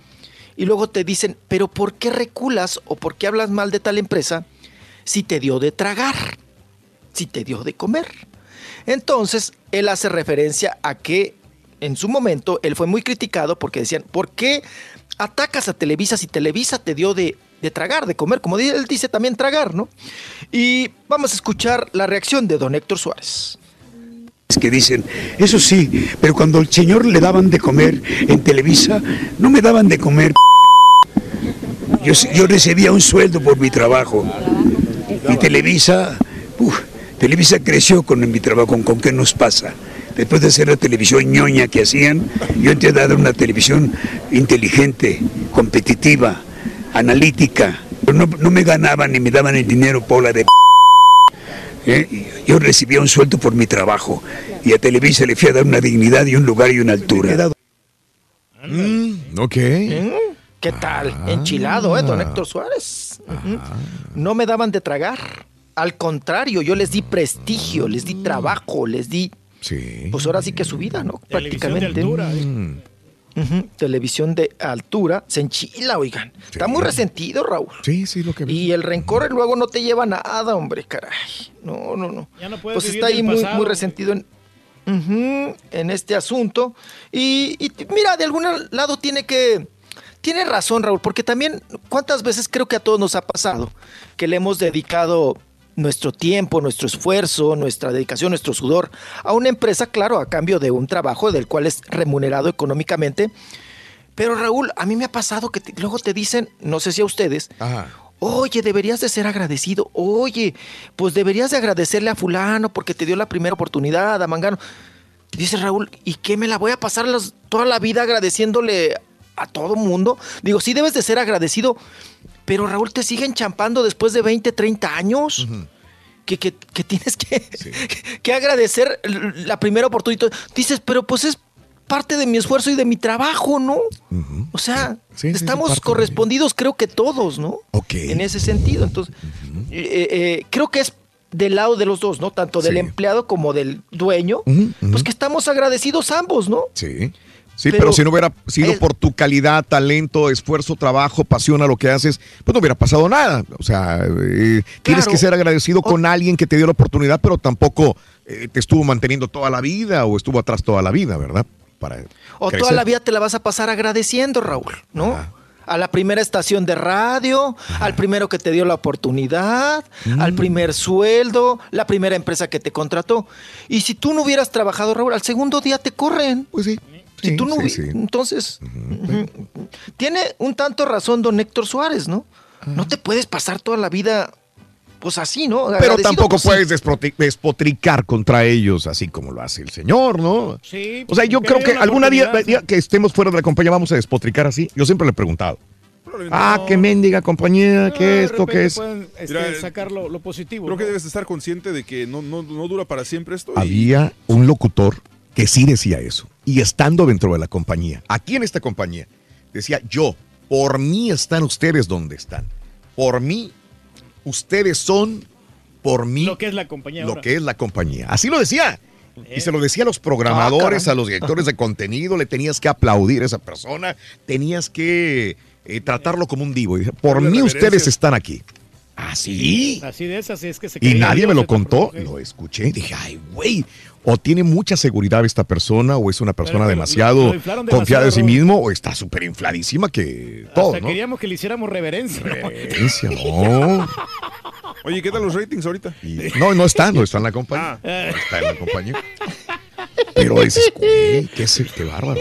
y luego te dicen, pero ¿por qué reculas o por qué hablas mal de tal empresa si te dio de tragar? Si te dio de comer. Entonces, él hace referencia a que en su momento él fue muy criticado porque decían, ¿por qué atacas a Televisa si Televisa te dio de, de tragar, de comer? Como él dice también tragar, ¿no? Y vamos a escuchar la reacción de don Héctor Suárez. que dicen, eso sí, pero cuando el señor le daban de comer en Televisa, no me daban de comer. Yo, yo recibía un sueldo por mi trabajo. Y Televisa, uf, Televisa creció con mi trabajo, con, con qué nos pasa. Después de hacer la televisión ñoña que hacían, yo entré a dar una televisión inteligente, competitiva, analítica. No, no me ganaban ni me daban el dinero pola de ¿eh? Yo recibía un sueldo por mi trabajo y a Televisa le fui a dar una dignidad y un lugar y una altura. Mm, ok. ¿Qué tal? Enchilado, ¿eh? Don Héctor Suárez. Ujú. No me daban de tragar. Al contrario, yo les di prestigio, les di trabajo, les di. Sí. Pues ahora sí que su vida, ¿no? Televisión de Prácticamente. altura. Ujú, Televisión de altura. Se enchila, oigan. Está muy resentido, Raúl. Sí, sí, lo que vi. Y el rencor luego no te lleva a nada, hombre, caray. No, no, no. Ya no puedes Pues vivir está ahí muy, pasado, muy resentido en, en este asunto. Y, mira, de algún lado tiene que... Tiene razón, Raúl, porque también, ¿cuántas veces creo que a todos nos ha pasado que le hemos dedicado nuestro tiempo, nuestro esfuerzo, nuestra dedicación, nuestro sudor a una empresa, claro, a cambio de un trabajo del cual es remunerado económicamente? Pero Raúl, a mí me ha pasado que te- luego te dicen, no sé si a ustedes, Ajá. Oye, deberías de ser agradecido. Oye, pues deberías de agradecerle a fulano porque te dio la primera oportunidad, a Mangano. Dice Raúl, ¿y qué me la voy a pasar toda la vida agradeciéndole a todo mundo? Digo, sí debes de ser agradecido, pero Raúl te siguen champando después de 20, 30 años. que, que- que tienes que, [laughs] que agradecer la primera oportunidad. Dices, pero pues es parte de mi esfuerzo y de mi trabajo, ¿no? O sea, Sí, sí, sí, estamos correspondidos, creo que todos, ¿no? Ok. En ese sentido. Entonces, eh, eh, creo que es del lado de los dos, ¿no? Tanto del empleado como del dueño. Pues que estamos agradecidos ambos, ¿no? Sí. Sí, pero, Pero- si no hubiera sido el- por tu calidad, talento, esfuerzo, trabajo, pasión a lo que haces, pues no hubiera pasado nada. O sea, eh, tienes que ser agradecido con alguien que te dio la oportunidad, pero tampoco eh, te estuvo manteniendo toda la vida o estuvo atrás toda la vida, ¿verdad? Para O crecer. toda la vida te la vas a pasar agradeciendo, Raúl, ¿no? A la primera estación de radio, al primero que te dio la oportunidad, Mm. al primer sueldo, la primera empresa que te contrató. Y si tú no hubieras trabajado, Raúl, al segundo día te corren. Pues sí. Si Sí, tú no sí. Entonces, [laughs] tiene un tanto razón don Héctor Suárez, ¿no? No te puedes pasar toda la vida, pues así, ¿no? Pero tampoco pues, puedes despotricar contra ellos así como lo hace el señor, ¿no? Sí, O sea, yo que creo que alguna día, que estemos fuera de la compañía vamos a despotricar así. Yo siempre le he preguntado. Ah, qué mendiga compañía, qué de esto, qué es. pueden, este, Mira, sacar lo, lo positivo. Creo que debes estar consciente de que no, no, no dura para siempre esto. y- Había un locutor que sí decía eso. Y estando dentro de la compañía, aquí en esta compañía, decía yo, por mí están ustedes donde están. Por mí, ustedes son, por mí, Lo que es la compañía lo ahora. que es la compañía. Así lo decía. Eh. Y se lo decía a los programadores, Ah, a los directores de [laughs] contenido, le tenías que aplaudir a esa persona, tenías que eh, tratarlo como un divo. Por mí ustedes están aquí. Así. Así de esas es que se Y nadie me lo contó, lo escuché y dije, ay, güey, o tiene mucha seguridad esta persona, o es una persona Pero lo- demasiado lo inflaron confiada de sí mismo, o está súper infladísima que todo, Hasta ¿no? queríamos que le hiciéramos reverencia. ¿no? Reverencia, no. [laughs] Oye, ¿qué tal los ratings ahorita? Y- no, no está, no está en la compañía. Ah. No está en la compañía. Pero dices, güey, qué, se- qué bárbaro.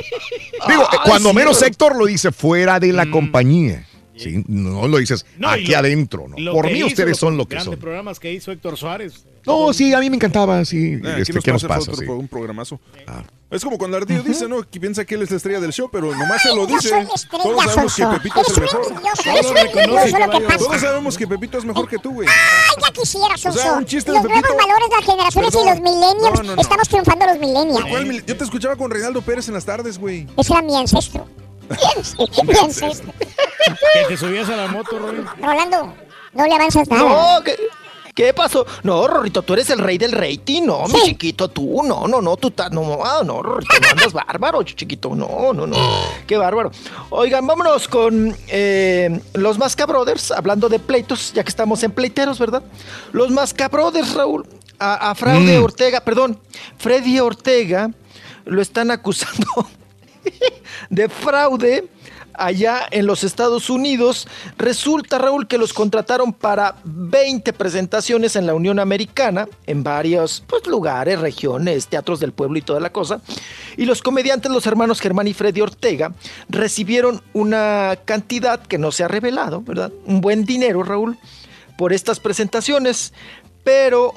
Digo, eh, cuando sí, menos pero- Héctor lo dice fuera de la compañía. ¿sí? No lo dices Mm. No, aquí lo- adentro. ¿no? Lo Por mí hizo, ustedes son lo que grandes son. programas que hizo Héctor Suárez. No, sí, a mí me encantaba, sí. Eh, este, nos ¿Qué nos pasa otro sí? un programazo. Ah. Es como cuando Ardillo dice, ¿no? Que piensa que él es la estrella del show, pero nomás se lo Yo dice. estrella, Todos sabemos que. Pepito es el un mejor. Todos que. Todos sabemos que Pepito es mejor que tú, güey. Ay, ya quisiera, Sonso. sea, un chiste de los nuevos Pepito. valores, las generaciones Perdón. y los millennials. No, no, no. Estamos triunfando los millennials. ¿Cuál mil- Yo te escuchaba con Reinaldo Pérez en las tardes, güey. Ese era mi ancestro. [laughs] Mi ancestro. Que te subías a la moto, Robin. Rolando, no le avanzas nada. No, ¿qué, qué pasó? No, Rorrito, tú eres el rey del rating, no, mi chiquito, tú, no, no, no, tú estás, no, ah, no, Rorrito, no andas bárbaro, chiquito, no, no, no, qué bárbaro. Oigan, vámonos con eh, los Masca Brothers, hablando de pleitos, ya que estamos en pleiteros, ¿verdad? Los Masca Brothers, Raúl, a, a Fraude Mm. Ortega, perdón, Freddy Ortega, lo están acusando [laughs] de fraude allá en los Estados Unidos. Resulta, Raúl, que los contrataron para 20 presentaciones en la Unión Americana, en varios pues, lugares, regiones, teatros del pueblo y toda la cosa. Y los comediantes, los hermanos Germán y Freddy Ortega, recibieron una cantidad que no se ha revelado, ¿verdad? Un buen dinero, Raúl, por estas presentaciones, pero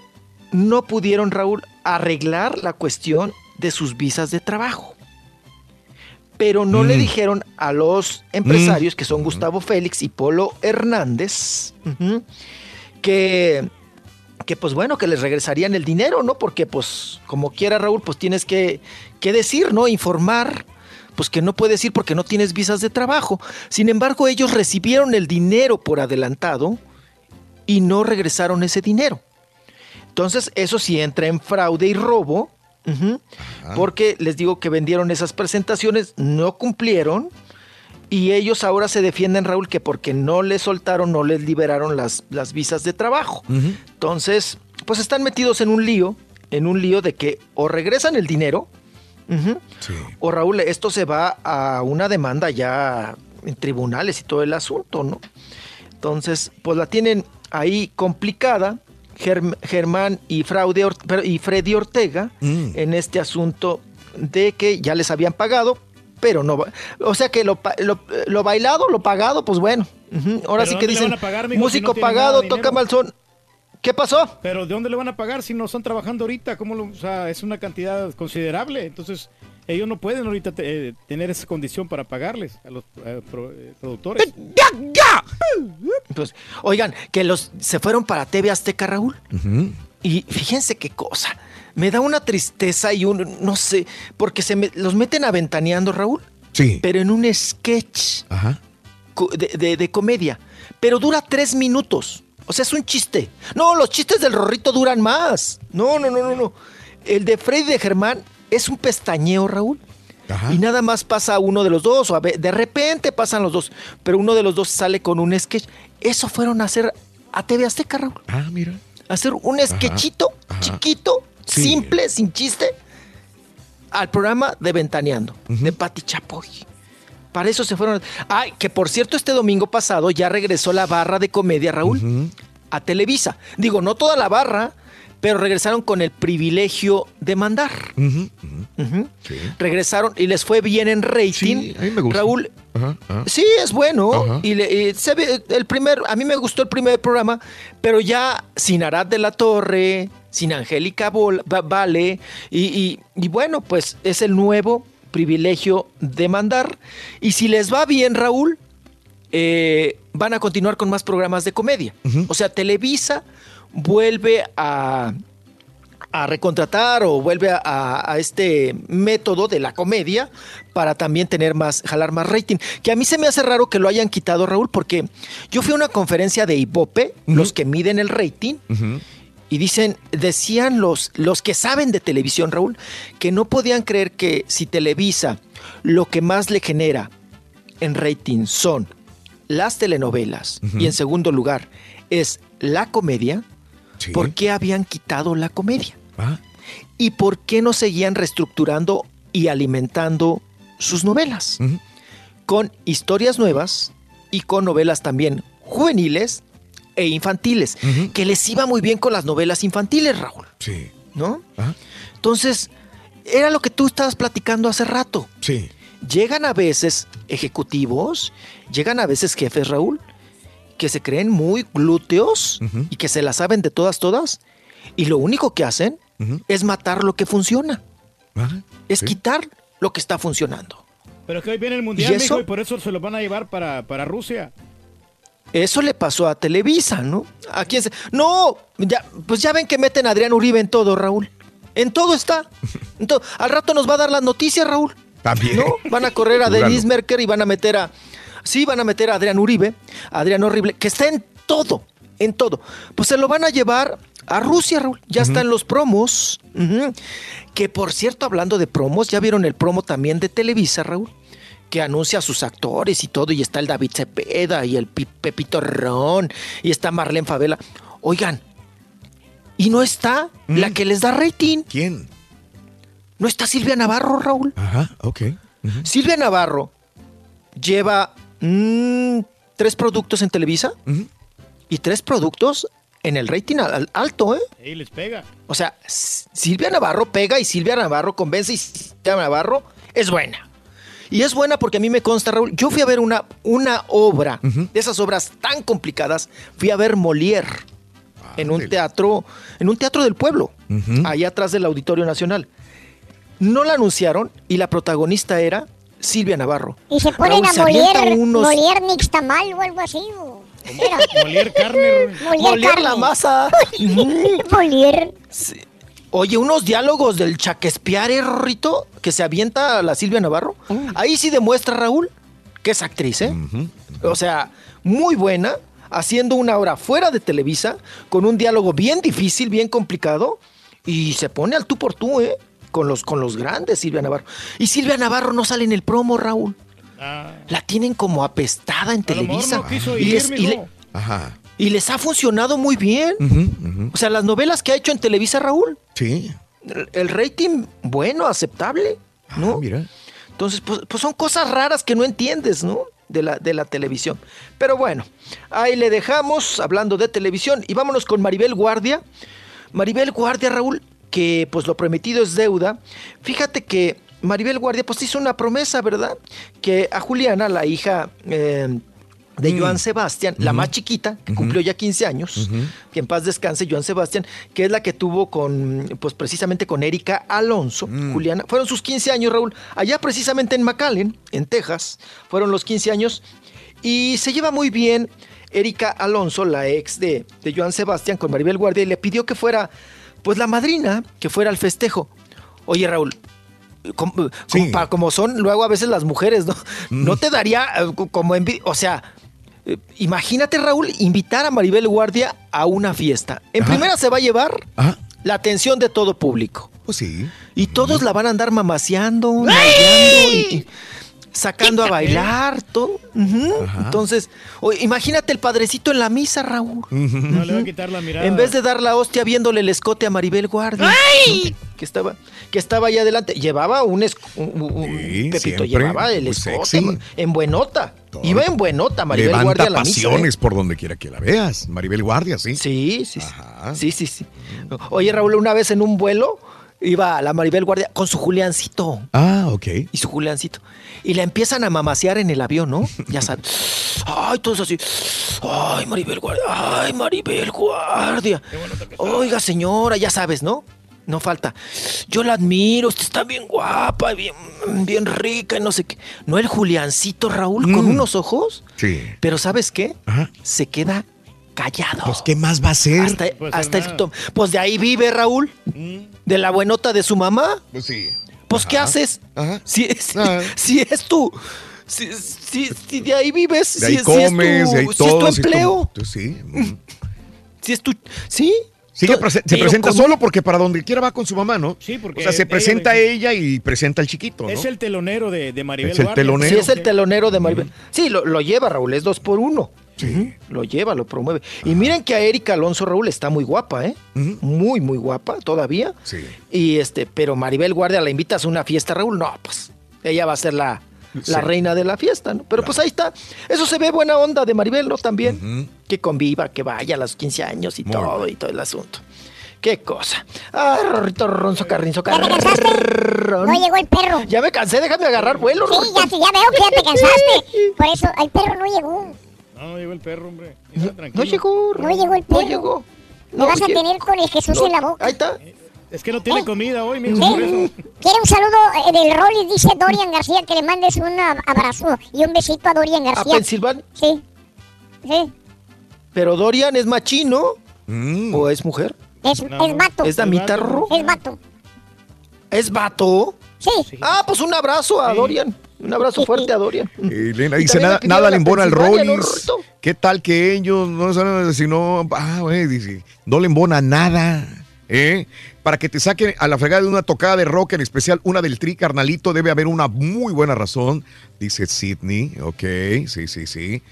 no pudieron, Raúl, arreglar la cuestión de sus visas de trabajo pero no le Mm. dijeron a los empresarios, que son Gustavo Félix y Polo Hernández, que, que pues bueno, que les regresarían el dinero, ¿no? Porque pues como quiera Raúl, pues tienes que, que decir, ¿no? Informar, pues que no puedes ir porque no tienes visas de trabajo. Sin embargo, ellos recibieron el dinero por adelantado y no regresaron ese dinero. Entonces, eso sí entra en fraude y robo, porque les digo que vendieron esas presentaciones, no cumplieron, y ellos ahora se defienden, Raúl, que porque no les soltaron, no les liberaron las, las visas de trabajo. Entonces, pues están metidos en un lío, en un lío de que o regresan el dinero, o Raúl, esto se va a una demanda ya en tribunales y todo el asunto, ¿no? Entonces, pues la tienen ahí complicada. Germ- Germán y, Fraude Or- y Freddy Ortega Mm. en este asunto de que ya les habían pagado, pero no. va- O sea que lo, pa- lo- lo bailado, lo pagado, pues bueno. Ahora ¿Pero sí que dónde le dicen, van a pagar, si músico no pagado, toca dinero? malzón. ¿Qué pasó? Pero ¿de dónde le van a pagar si no están trabajando ahorita? ¿Cómo lo- o sea, es una cantidad considerable. Entonces, ellos no pueden ahorita te- eh, tener esa condición para pagarles a los eh, pro- eh, productores. ¡Ya, ya! Pues, oigan, que los se fueron para TV Azteca, Raúl. Y fíjense qué cosa. Me da una tristeza y un, no sé, porque se me- los meten aventaneando, Raúl. Sí. Pero en un sketch Ajá. co- de, de- de comedia. Pero dura tres minutos. O sea, es un chiste. No, los chistes del Rorrito duran más. No, no, no, no, no. El de Freddy de Germán es un pestañeo, Raúl. Y nada más pasa uno de los dos, o a ve- de repente pasan los dos, pero uno de los dos sale con un sketch. Eso fueron a hacer a TV Azteca, Raúl. Ah, mira. Hacer un sketchito chiquito, Sí. simple, sin chiste, al programa de Ventaneando, de Pati Chapoy. Para eso se fueron. Ay, que por cierto, este domingo pasado ya regresó la barra de comedia, Raúl, a Televisa. Digo, no toda la barra, pero regresaron con el privilegio de mandar. Regresaron y les fue bien en rating. a mí me gusta. Raúl, Ajá, ajá. Sí, es bueno. Y, le- y se ve- el primer, a mí me gustó el primer programa, pero ya sin Arad de la Torre, sin Angélica Vale, y, y- y bueno, pues es el nuevo privilegio de mandar. Y si les va bien, Raúl, eh, van a continuar con más programas de comedia. O sea, Televisa vuelve a, a recontratar o vuelve a, a- a este método de la comedia para también tener más, jalar más rating. Que a mí se me hace raro que lo hayan quitado, Raúl, porque yo fui a una conferencia de Ibope, los que miden el rating, y dicen, decían los, los que saben de televisión, Raúl, que no podían creer que si Televisa lo que más le genera en rating son las telenovelas y en segundo lugar es la comedia, ¿por qué habían quitado la comedia? Ah. ¿Y por qué no seguían reestructurando y alimentando sus novelas? Con historias nuevas y con novelas también juveniles e infantiles, que les iba muy bien con las novelas infantiles, Raúl. Sí. ¿No? Entonces, era lo que tú estabas platicando hace rato. Sí. Llegan a veces ejecutivos, llegan a veces jefes, Raúl, que se creen muy glúteos y que se la saben de todas, todas, y lo único que hacen es matar lo que funciona. Es quitar lo que está funcionando. Pero es que hoy viene el mundial, ¿Y eso? mijo, y por eso se lo van a llevar para, para Rusia. Eso le pasó a Televisa, ¿no? ¿A quién se... No, ya, pues ya ven que meten a Adrián Uribe en todo, Raúl. En todo está. [laughs] En todo. Al rato nos va a dar las noticias, Raúl. También. ¿No? Van a correr a. Denise Merker y van a meter a. Sí, van a meter a Adrián Uribe, a Adrián Horrible, que está en todo, en todo. Pues se lo van a llevar a Rusia, Raúl. Ya están los promos. Que por cierto, hablando de promos, ya vieron el promo también de Televisa, Raúl. Que anuncia a sus actores y todo, y está el David Cepeda y el Pi- Pepito Ron, y está Marlene Favela. Oigan, y no está la que les da rating. ¿Quién? No está Silvia Navarro, Raúl. Ajá, ok. Silvia Navarro lleva mm, tres productos en Televisa y tres productos en el rating al- alto, ¿eh? Y les pega. O sea, Silvia Navarro pega y Silvia Navarro convence y Silvia Navarro es buena. Y es buena porque a mí me consta, Raúl, yo fui a ver una, una obra, de esas obras tan complicadas, fui a ver Molière en un teatro, en un teatro del pueblo, allá atrás del Auditorio Nacional. No la anunciaron y la protagonista era Silvia Navarro. Y se ponen Raúl, a moler, unos- moler nixtamal o algo así. o-. [laughs] Molier carne. [laughs] Molier Molière carne. la masa. [laughs] Molier. Oye, unos diálogos del Chaquespiare, Rito, que se avienta a la Silvia Navarro. Ahí sí demuestra, Raúl, que es actriz, ¿eh? O sea, muy buena, haciendo una obra fuera de Televisa, con un diálogo bien difícil, bien complicado, y se pone al tú por tú, ¿eh? Con los, con los grandes, Silvia Navarro. Y Silvia Navarro no sale en el promo, Raúl. La tienen como apestada en A lo mejor Televisa. no quiso y, les, y le- mijo. Ajá. y les ha funcionado muy bien. O sea, las novelas que ha hecho en Televisa, Raúl, Sí. el, el rating bueno, aceptable, ¿no? Ah, mira. Entonces, pues, pues son cosas raras que no entiendes, ¿no? De la, de la televisión. Pero bueno, ahí le dejamos hablando de televisión y vámonos con Maribel Guardia. Maribel Guardia, Raúl, que pues lo prometido es deuda. Fíjate que Maribel Guardia pues hizo una promesa, ¿verdad? Que a Juliana, la hija eh, de Joan Sebastián, la más chiquita, que cumplió ya 15 años, que en paz descanse Joan Sebastián, que es la que tuvo con, pues precisamente con Erika Alonso, Juliana. Fueron sus 15 años, Raúl, allá precisamente en McAllen, en Texas, fueron los 15 años, y se lleva muy bien Erika Alonso, la ex de, de Joan Sebastián, con Maribel Guardia, y le pidió que fuera, pues la madrina, que fuera al festejo. Oye, Raúl, como, como pa- como son luego a veces las mujeres, ¿no? No te daría eh, co- como envi- o sea, eh, imagínate, Raúl, invitar a Maribel Guardia a una fiesta. En primera se va a llevar la atención de todo público. Pues sí. Y todos la van a andar mamaseando, y sacando a bailar, todo. Entonces, o- imagínate el padrecito en la misa, Raúl. No le va a quitar la mirada. En vez de dar la hostia viéndole el escote a Maribel Guardia. ¿no? Que estaba, que estaba ahí adelante. Llevaba un, esc- un- Pepito, siempre, llevaba el muy escote sexy. en buenota. Iba en buenota, Maribel Levanta Guardia a la misa. ¿eh? pasiones por donde quiera que la veas. Maribel Guardia, sí. Sí, sí. Sí, sí, sí. Oye, Raúl, una vez en un vuelo iba la Maribel Guardia con su Juliancito. Ah, ok. Y su Juliancito. Y la empiezan a mamasear en el avión, ¿no? Ya sabes. Ay, todos así. Ay, Maribel Guardia. Ay, Maribel Guardia. Oiga, señora, ya sabes, ¿no? No falta. Yo la admiro, usted está bien guapa, bien, bien rica y no sé qué. No el Juliancito, Raúl, con unos ojos. Sí. Pero ¿sabes qué? Se queda callado. Pues, ¿qué más va a hacer? Hasta, hasta el to- Pues de ahí vive Raúl. De la buenota de su mamá. Pues sí. Pues, ¿qué haces? Ajá. Si, si, si es tu. Si, si- si de ahí vives. De ahí si, si es comes, tu, de ahí si es todo. tu si es tu- empleo. tú sí. [laughs] Si es tu. ¿Sí? Sí, que To- prese- se presenta con- solo porque para donde quiera va con su mamá, ¿no? Sí, porque O sea, se ella presenta le- ella y presenta al chiquito, ¿no? Es el telonero de, de Maribel Es el Guardia. telonero. Sí, es el telonero de Maribel. Sí, lo, lo lleva, Raúl, es dos por uno. Lo lleva, lo promueve. Y miren que a Erika Alonso, Raúl, está muy guapa, ¿eh? Muy, muy guapa todavía. Sí. Y este, pero Maribel Guardia la invitas a una fiesta, Raúl. No, pues ella va a ser la, la Sí. reina de la fiesta, ¿no? Pero pues ahí está. Eso se ve buena onda de Maribel, ¿no? También. Que conviva, que vaya a los 15 años y Muy todo, y todo el asunto. Qué cosa. Ah, Rorrito Ronzo Carrinzo Carrón. No llegó el perro. Ya me cansé, déjame agarrar vuelo. Sí, ya, ya veo que ya te cansaste. Por eso, el perro no llegó. No, llegó el perro, hombre. No llegó. No llegó el perro. No llegó. Me No, vas a tener con el Jesús No, en la boca. Ahí está. Es que no tiene comida hoy, mijo, Sí. por eso. Quiere un saludo eh, del Rolly, dice Dorian García, que le mandes un ab- abrazo y un besito a Dorian ¿A García. Pensilvania? Sí. Sí. Pero Dorian es machino Mm. o es mujer? Es, es vato. ¿Es damita? Es vato. ¿Es vato? Sí. Ah, pues un abrazo a Dorian. Un abrazo fuerte a Dorian. Elena [laughs] dice, nada, nada le embona al Pensilvania, ¿no, Rollis. ¿Qué tal que ellos no saben si no, ah, güey, dice, no le embona nada? ¿eh? Para que te saquen a la fregada de una tocada de rock, en especial una del tri, carnalito, debe haber una muy buena razón, dice Sidney. Ok, sí, sí, sí.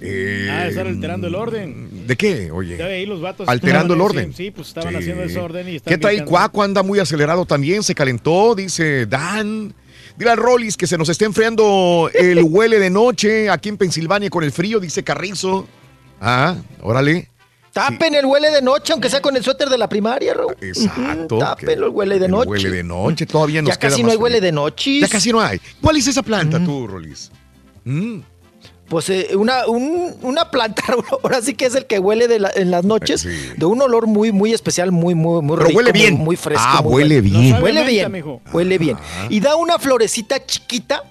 Eh, Ah, estar alterando el orden. ¿De qué? Oye. Ahí los vatos Alterando el orden. Sí, pues estaban Sí. haciendo desorden y ¿Qué gritando. Cuaco? Anda muy acelerado también, se calentó, dice Dan. Dile al Rollis que se nos está enfriando el [laughs] huele de noche aquí en Pensilvania con el frío, dice Carrizo. Ah, órale. Tapen el huele de noche, aunque sea con el suéter de la primaria, Raúl. Exacto. Tápenlo el huele de El noche. huele de noche, todavía nos Ya queda casi más no hay frío. huele de noche. Ya casi no hay. ¿Cuál es esa planta tú, Rollis? Mm. Pues eh, una, un- una planta, [laughs] Raúl, ahora sí que es el que huele de la- en las noches, de un olor muy, muy especial, muy, muy, muy Pero rico, huele muy- bien. Muy, fresco. Ah, muy huele bueno. bien. No sabe Huele bien, huele bien. Y da una florecita chiquita,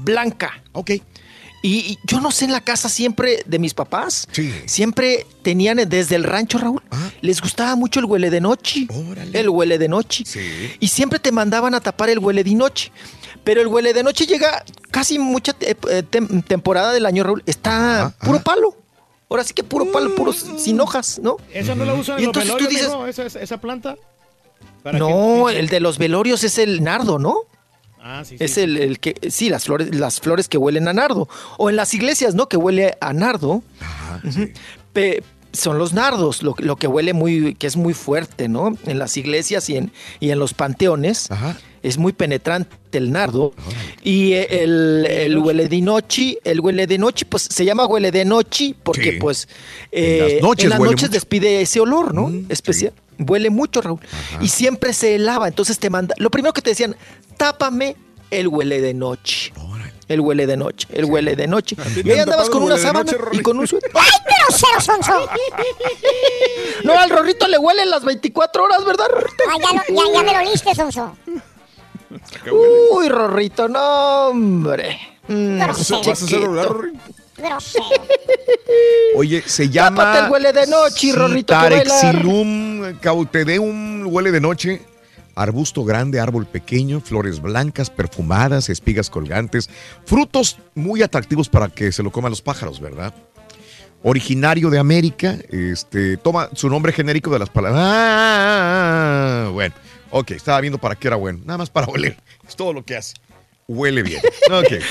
blanca. Ok. Y, y yo no sé, en la casa siempre de mis papás, Sí. siempre tenían desde el rancho, Raúl, les gustaba mucho el huele de noche. El huele de noche. Y siempre te mandaban a tapar el huele de noche. Pero el huele de noche llega casi mucha te- eh, tem- temporada del año, Raúl. Está puro palo. Ahora sí que puro palo, puro sin hojas, ¿no? ¿Esa no la usan Y en los entonces tú velorios, dices? ¿Esa, esa, esa planta? ¿Para no, el de los velorios es el nardo, ¿no? Ah, sí, sí. Es el, el que, sí, las flores, las flores que huelen a nardo. O en las iglesias, ¿no? Que huele a nardo. Pe- son los nardos, lo, lo que huele muy, que es muy fuerte, ¿no? En las iglesias y en, y en los panteones. Es muy penetrante el nardo. Y eh, el, el huele de noche, el huele de noche, pues se llama huele de noche porque Sí. pues En eh, las noches en las noches despide ese olor, ¿no? Especial. Huele mucho, Raúl. Y siempre se lava. Entonces te manda. Lo primero que te decían, tápame el huele de noche. El huele de noche, el huele de noche. Y ahí andabas con el una huele de sábana noche, y con un suéter. [laughs] ¡Ay, pero! No, al Rorrito le huelen las 24 horas, ¿verdad, Rorrito? Ah, ya, lo- ya, ya me lo liste, sonso. [laughs] Uy, Rorrito, no, hombre. Mm, ¿Vas a hacer-? Grosero. Oye, se llama. Tápate el huele de noche, Rorrito. Tarexilum cautedeum huele de noche. Arbusto grande, árbol pequeño, flores blancas, perfumadas, espigas colgantes, frutos muy atractivos para que se lo coman los pájaros, ¿verdad? Originario de América, este, toma su nombre genérico de las palabras. Ah, bueno, ok, estaba viendo para qué era bueno, nada más para [laughs] oler, es todo lo que hace. Huele bien. Ok. [laughs]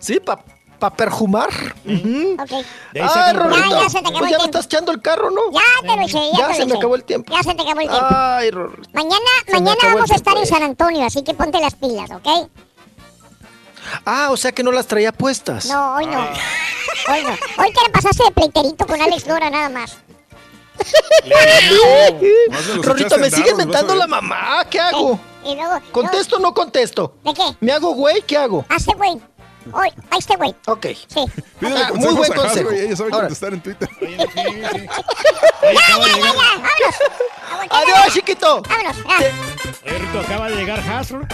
Sí, para pa perjumar. Ok. Sacan Ah, los ya, se te acabó Pues el ya me estás echando el carro, ¿no? Ya te lo eché, ya, Ya te se lo me acabó el tiempo. Ya se te acabó el tiempo. Ay, Rorrito. Mañana, Se mañana vamos a estar en San Antonio, así que ponte las pilas, ¿ok? Ah, o sea que no las traía puestas. No, hoy no. Hoy no. Hoy te la pasaste de pleiterito con Alex Lora nada más. [laughs] Rorrito, me sigue mentando la mamá. ¿Qué hago? Luego. ¿Contesto o no contesto? ¿De qué? ¿Me hago güey? ¿Qué hago? Hazte güey. Hoy, hazte güey. Ok. Sí. Ah, muy buen consejo. ella sabe Ahora. contestar en Twitter. Adiós, chiquito. Vámonos. Oye, Rito, acaba de llegar Hasbro.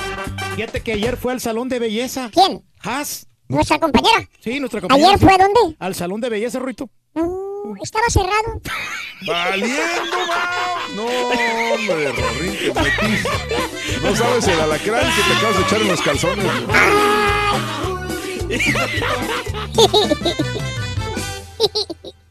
Fíjate que ayer fue al salón de belleza. ¿Quién? Has. ¿Nuestra compañera? Sí, nuestra compañera. ¿Ayer fue a dónde? Al salón de belleza, Ruito. Uh, estaba cerrado. ¡Valiendo! [laughs] No, hombre, Rorrito, metís. No sabes el alacrán que te acabas de echar en los calzones. ¿No [laughs]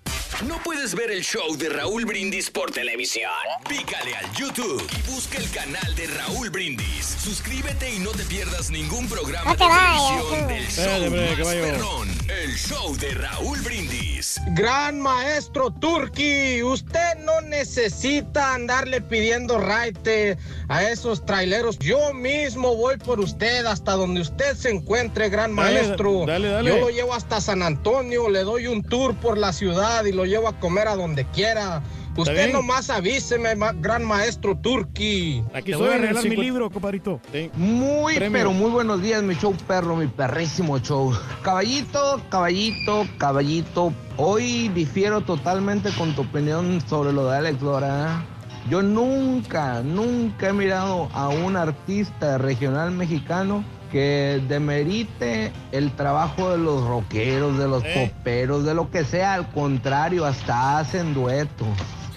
puedes ver el show de Raúl Brindis por televisión? Pícale al YouTube y busca el canal de Raúl Brindis. Suscríbete y no te pierdas ningún programa No te de televisión del Espérate, show hombre, más perrón, el show de Raúl Brindis. Gran maestro Turki, usted no necesita andarle pidiendo raite a esos traileros. Yo mismo voy por usted hasta donde usted se encuentre, gran Dale, maestro. dale, dale. Yo lo llevo hasta San Antonio, le doy un tour por la ciudad y lo llevo a comer a donde quiera. Usted nomás avíseme, ma- gran maestro Turki. Aquí Te voy a regalar mi libro, compadrito. Muy, Premio. pero muy buenos días, mi show perro, mi perrísimo show. Caballito, caballito, caballito. Hoy difiero totalmente con tu opinión sobre lo de Alex Lora. Yo nunca, nunca he mirado a un artista regional mexicano que demerite el trabajo de los rockeros, de los poperos, de lo que sea. Al contrario, hasta hacen duetos.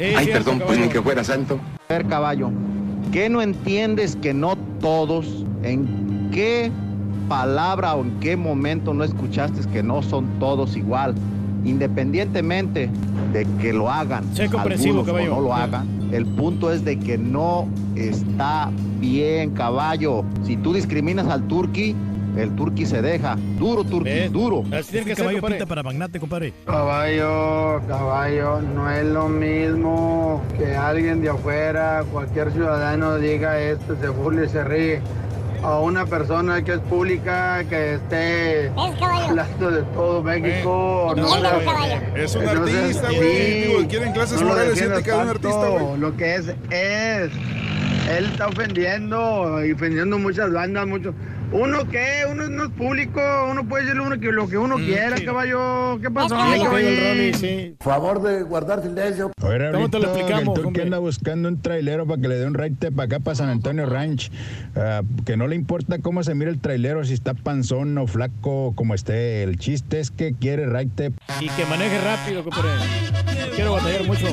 Ay, perdón, pues ni que fuera santo. A ver, caballo, ¿qué no entiendes que no todos, en qué palabra o en qué momento no escuchaste que no son todos igual? Independientemente de que lo hagan, algunos o caballo. no lo hagan, el punto es de que no está bien, caballo. Si tú discriminas al turqui, el turqui se deja. Duro, turqui, duro. Así tiene que ser, caballo pinta para magnate, compadre. Caballo, caballo, no es lo mismo que alguien de afuera, cualquier ciudadano diga esto, se burle y se ríe. A una persona que es pública, que esté hablando de todo México. no, no, no, sé. es un Entonces, artista, güey. sí, quieren clases morales y defiendas ética de un artista, güey. Lo que es, es. Él está ofendiendo y ofendiendo muchas bandas, muchos. ¿Uno qué? Uno no es público, uno puede decirle uno que lo que uno quiera, caballo. ¿Qué pasó? Sí, caballo? Rolly, sí. Favor de guardar silencio. Oye, ¿Cómo te lo explicamos, que el turqui hombre? anda buscando un trailero para que le dé un raite para acá, para San Antonio Ranch. Ah, que no le importa cómo se mira el trailero, si está panzón o flaco, como esté. El chiste es que quiere raite. Y que maneje rápido, compadre. No quiero batallar mucho.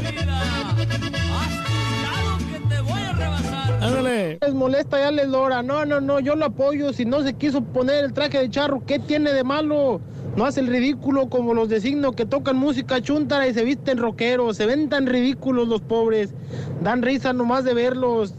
Ándale. Les molesta ya les Lora. No, no, no, yo lo apoyo. Si no se quiso poner el traje de charro, ¿qué tiene de malo? No hace el ridículo como los de signo que tocan música chuntara y se visten rockeros. Se ven tan ridículos los pobres. Dan risa nomás de verlos.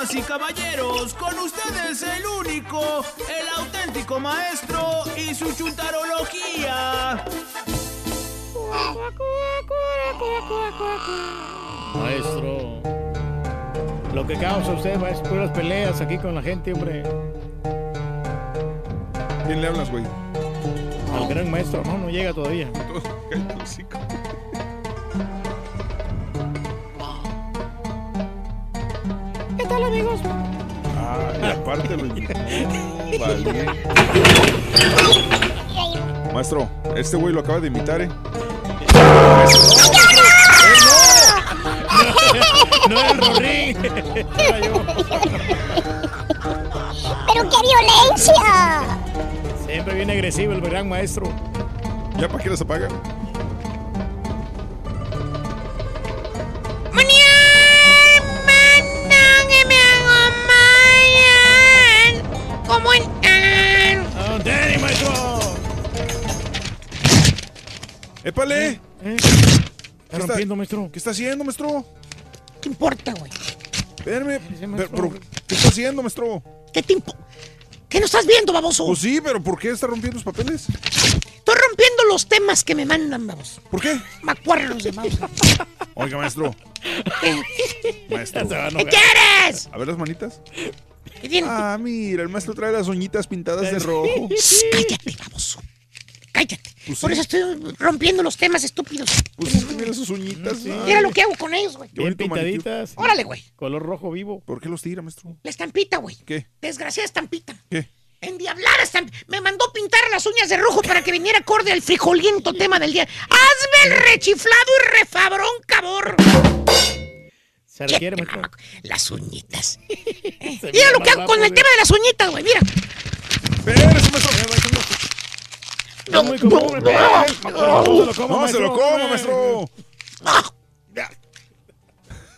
Damas y caballeros, con ustedes el único, el auténtico maestro y su chuntarología. Maestro. Lo que causa usted, maestro, puras peleas aquí con la gente, hombre. ¿Quién le hablas, güey? Al gran maestro, no, no llega todavía. [laughs] ¿Qué tal, amigos? Ah, y aparte lo... No, vale. Maestro, este güey lo acaba de imitar, ¿eh? no el. Era yo. ¡Pero qué violencia! Siempre viene agresivo el gran maestro. ¿Ya para qué les apagan? ¿Cómo están? Oh, Danny, maestro. ¡Épale! ¿Eh? ¿Qué rompiendo, maestro? ¿Qué está haciendo, maestro? ¿Qué importa, güey? Espérame. pero- pero, ¿Qué está haciendo, maestro? ¿Qué te impo- ¿Qué no estás viendo, baboso? Pues sí, pero ¿por qué está rompiendo los papeles? Estoy rompiendo los temas que me mandan, baboso. ¿Por qué? Macuarros de mouse. Oiga, maestro. [laughs] Maestro. ¿Qué quieres? A ver las manitas. ¿Qué tiene? Ah, mira, el maestro trae las uñitas pintadas de rojo. Shh, Cállate, baboso. Cállate. Pues Por sí. eso estoy rompiendo los temas estúpidos. Pues es que mira sus uñitas. Mira lo que hago con ellos, güey. Bien bonito manicure. pintaditas. Órale, güey. Color rojo vivo. ¿Por qué los tira, maestro? La estampita, güey. ¿Qué? Desgraciada estampita. ¿Qué? Endiablada estampita. Me mandó pintar las uñas de rojo para que viniera acorde al frijoliento tema del día. ¡Hazme el rechiflado y refabrón, cabor! Se requiere, maestro. Las uñitas. [laughs] Mira lo que hago con el tema de las uñitas, güey. Mira. Es muy común. No se lo coma, No se lo maestro. coma, maestro.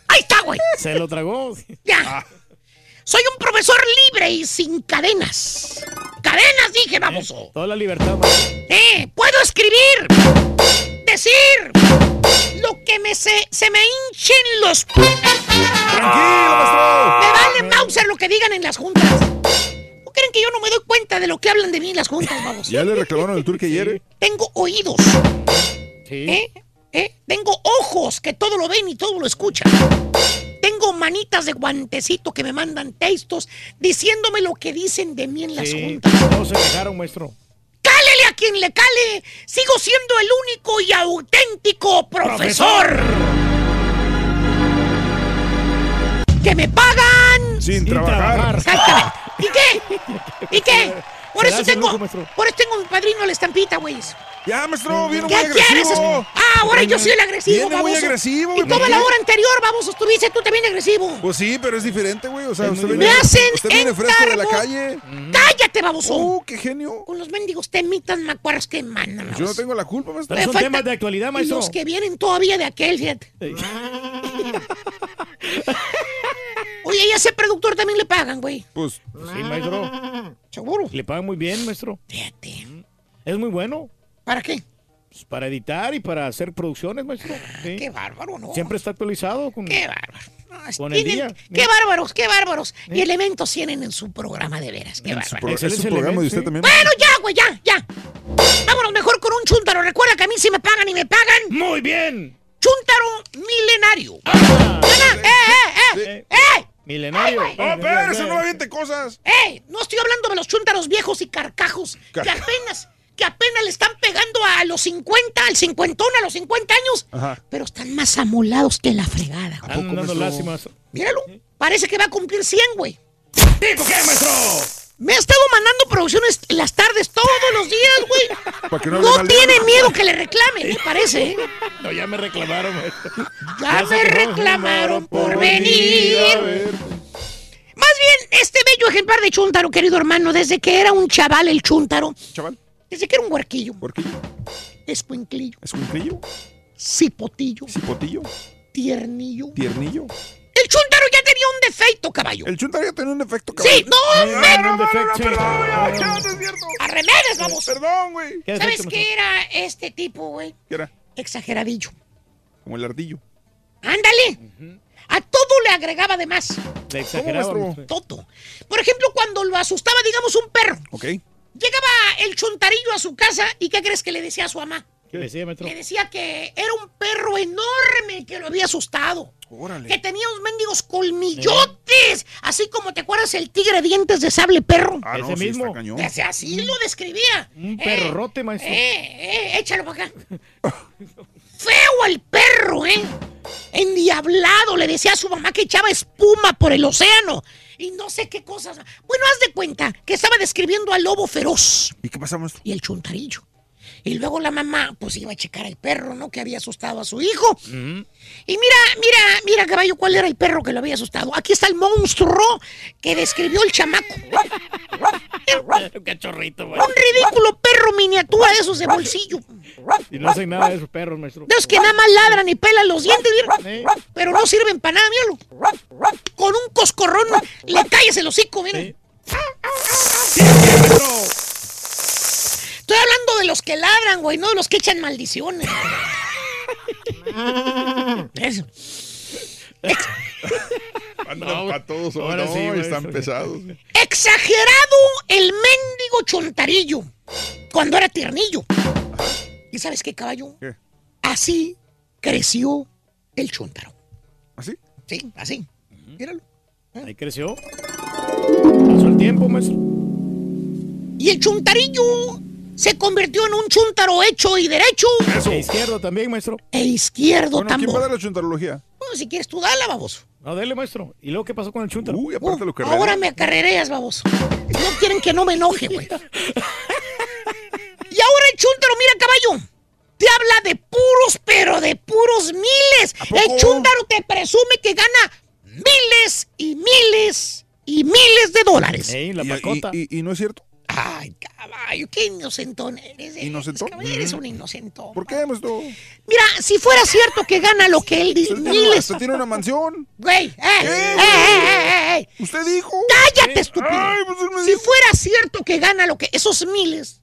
Ahí está, güey. Se lo tragó. Ya. Soy un profesor libre y sin cadenas. Cadenas, dije, vamos. Toda la libertad, maestro. Eh, puedo escribir, decir lo que me se, se me hinchen los. Tranquilo, maestro. Me vale Mauser lo que digan en las juntas. ¿No creen que yo no me doy cuenta de lo que hablan de mí en las juntas, vamos? Ya le reclamaron el turque ayer. Tengo oídos. Sí. ¿Eh? ¿Eh? Tengo ojos que todo lo ven y todo lo escuchan. Tengo manitas de guantecito que me mandan textos diciéndome lo que dicen de mí en las Sí. juntas. Todos se quejaron, maestro. ¡Cálele a quien le cale! ¡Sigo siendo el único y auténtico profesor! ¡Que me pagan! Sin, trabajar. Exactamente. ¿Y qué? ¿Y qué? Por eso tengo, lujo, por eso tengo mi padrino la estampita, güey. Ya, maestro, viene muy ¿Qué quieres? agresivo. Ah, ahora yo soy el agresivo, Viene muy baboso. agresivo, Y toda ¿por la hora anterior, vamos, estuviste tú también agresivo. Pues sí, pero es diferente, güey. O sea, usted viene, Me hacen usted viene fresco de la calle. ¡Cállate, baboso! ¡Oh, qué genio! Con los mendigos temitas macuarros que mandan, Yo no tengo la culpa, maestro. Pero son falta- temas de actualidad, Y maestro. los que vienen todavía de aquel, fíjate. [laughs] Oye, ¿y a ese productor también le pagan, güey? Pues, Sí, maestro. ¿Seguro? Le pagan muy bien, maestro. Fíjate. Es muy bueno. ¿Para qué? Pues, para editar y para hacer producciones, maestro. Sí. Qué bárbaro, ¿no? Siempre está actualizado con, Qué bárbaro. No, con el día. Qué bárbaros, qué bárbaros. Y elementos tienen en su programa de veras. Qué su bárbaro. pro- es su programa de usted sí. también. Bueno, ya, güey, ya, ya. Vámonos mejor con un chúntaro. Recuerda que a mí sí me pagan y me pagan. Muy bien. Chúntaro milenario. Ah, ¡Eh, eh, eh! ¡Eh! Milenario. ¡Oh, espérese, no aviente cosas! ¡Eh! No estoy hablando de los chúntaros viejos y carcajos que apenas, que apenas le están pegando a los 50, al cincuentón, a los 50 años. Ajá. Pero están más amolados que la fregada. ¿A Andan poco, dando lástimas. Míralo. Parece que va a cumplir 100, güey. ¿Tipo qué, maestro? Me ha estado mandando producciones en las tardes todos los días, güey. No tiene miedo que le reclame, me parece. ¿eh? No, ya me reclamaron, maestro. Ya me reclamaron por A venir. ver. Más bien, este bello ejemplar de Chuntaro, querido hermano, desde que era un chaval el Chuntaro, Chaval, desde que era un huerquillo, ¿por qué? escuinclillo, ¿Es un crillo? cipotillo, ¿Cipotillo? tiernillo. ¿Tiernillo? El Chuntaro ya tenía un defecto, caballo. El chuntar ya tenía un efecto Sí, no, No, me no, defecto. Perdón, ya, no es cierto. arremedes, vamos. Perdón, güey. ¿Qué ¿Sabes defecto, qué era este tipo, güey? ¿Qué era? Exageradillo. Como el ardillo. Ándale. A todo le agregaba de más. Le exageraba. Todo. Por ejemplo, cuando lo asustaba, digamos, un perro. ¿Ok? Llegaba el chontarillo a su casa y ¿qué crees que le decía a su mamá? ¿Qué le decía, maestro? Le decía que era un perro enorme que lo había asustado. Que Órale. tenía unos mendigos colmillotes. Así como te acuerdas el tigre dientes de sable perro. Ah, no, Ese sí, mismo. está cañón. Ese Así lo describía. Un Eh, perrote, maestro. Eh, eh, échalo para acá. Feo el perro, ¿eh? Endiablado, le decía a su mamá que echaba espuma por el océano. Y no sé qué cosas. Bueno, haz de cuenta que estaba describiendo al lobo feroz ¿Y qué pasa, maestro? y el chuntarillo. Y luego la mamá, pues iba a checar al perro, ¿no? Que había asustado a su hijo. Y mira, mira, mira, caballo, ¿cuál era el perro que lo había asustado? Aquí está el monstruo que describió el chamaco. [laughs] Un cachorrito, güey. Un ridículo perro miniatura de esos de bolsillo. Y no hacen nada de esos perros, maestro. De esos que nada más ladran y pelan los dientes, mira. Pero no sirven para nada, míralo. Con un coscorrón le calles el hocico, mira. Estoy hablando de los que ladran, güey, no de los que echan maldiciones. [laughs] Eso. [laughs] Andan para todos ahora no, sí, están pesados. Exagerado el mendigo chontarillo cuando era tiernillo. ¿Y sabes qué, caballo? ¿Qué? Así creció el chontaro. ¿Así? Sí, así. Míralo. Ahí creció. Pasó el tiempo, maestro. Y el chuntarillo se convirtió en un chuntaro hecho y derecho. E izquierdo también, maestro. E izquierdo Bueno, ¿quién va a dar la chuntarología? Bueno, si quieres tú dala, baboso. No, dele, maestro. ¿Y luego qué pasó con el chuntaro? Uy, aparte lo que Ahora me acarrereas, baboso. No quieren que no me enoje, güey. Y ahora el chúntaro, mira, caballo. Te habla de puros, pero de puros miles. El chúntaro te presume que gana miles y miles y miles de dólares. Ey, la ¿Y- pacota. y- y- y no es cierto? Ay, caballo, qué inocentón eres. eres, ¿Inocentón? caballo, Eres un inocentón. ¿Por qué, maestro? Mira, si fuera cierto que gana lo que él dice, Usted tiene, miles. usted tiene una mansión. Güey, eh, eh, eh, eh, eh. Usted dijo. Cállate, estúpido. pues él me si dijo. fuera cierto que gana lo que esos miles,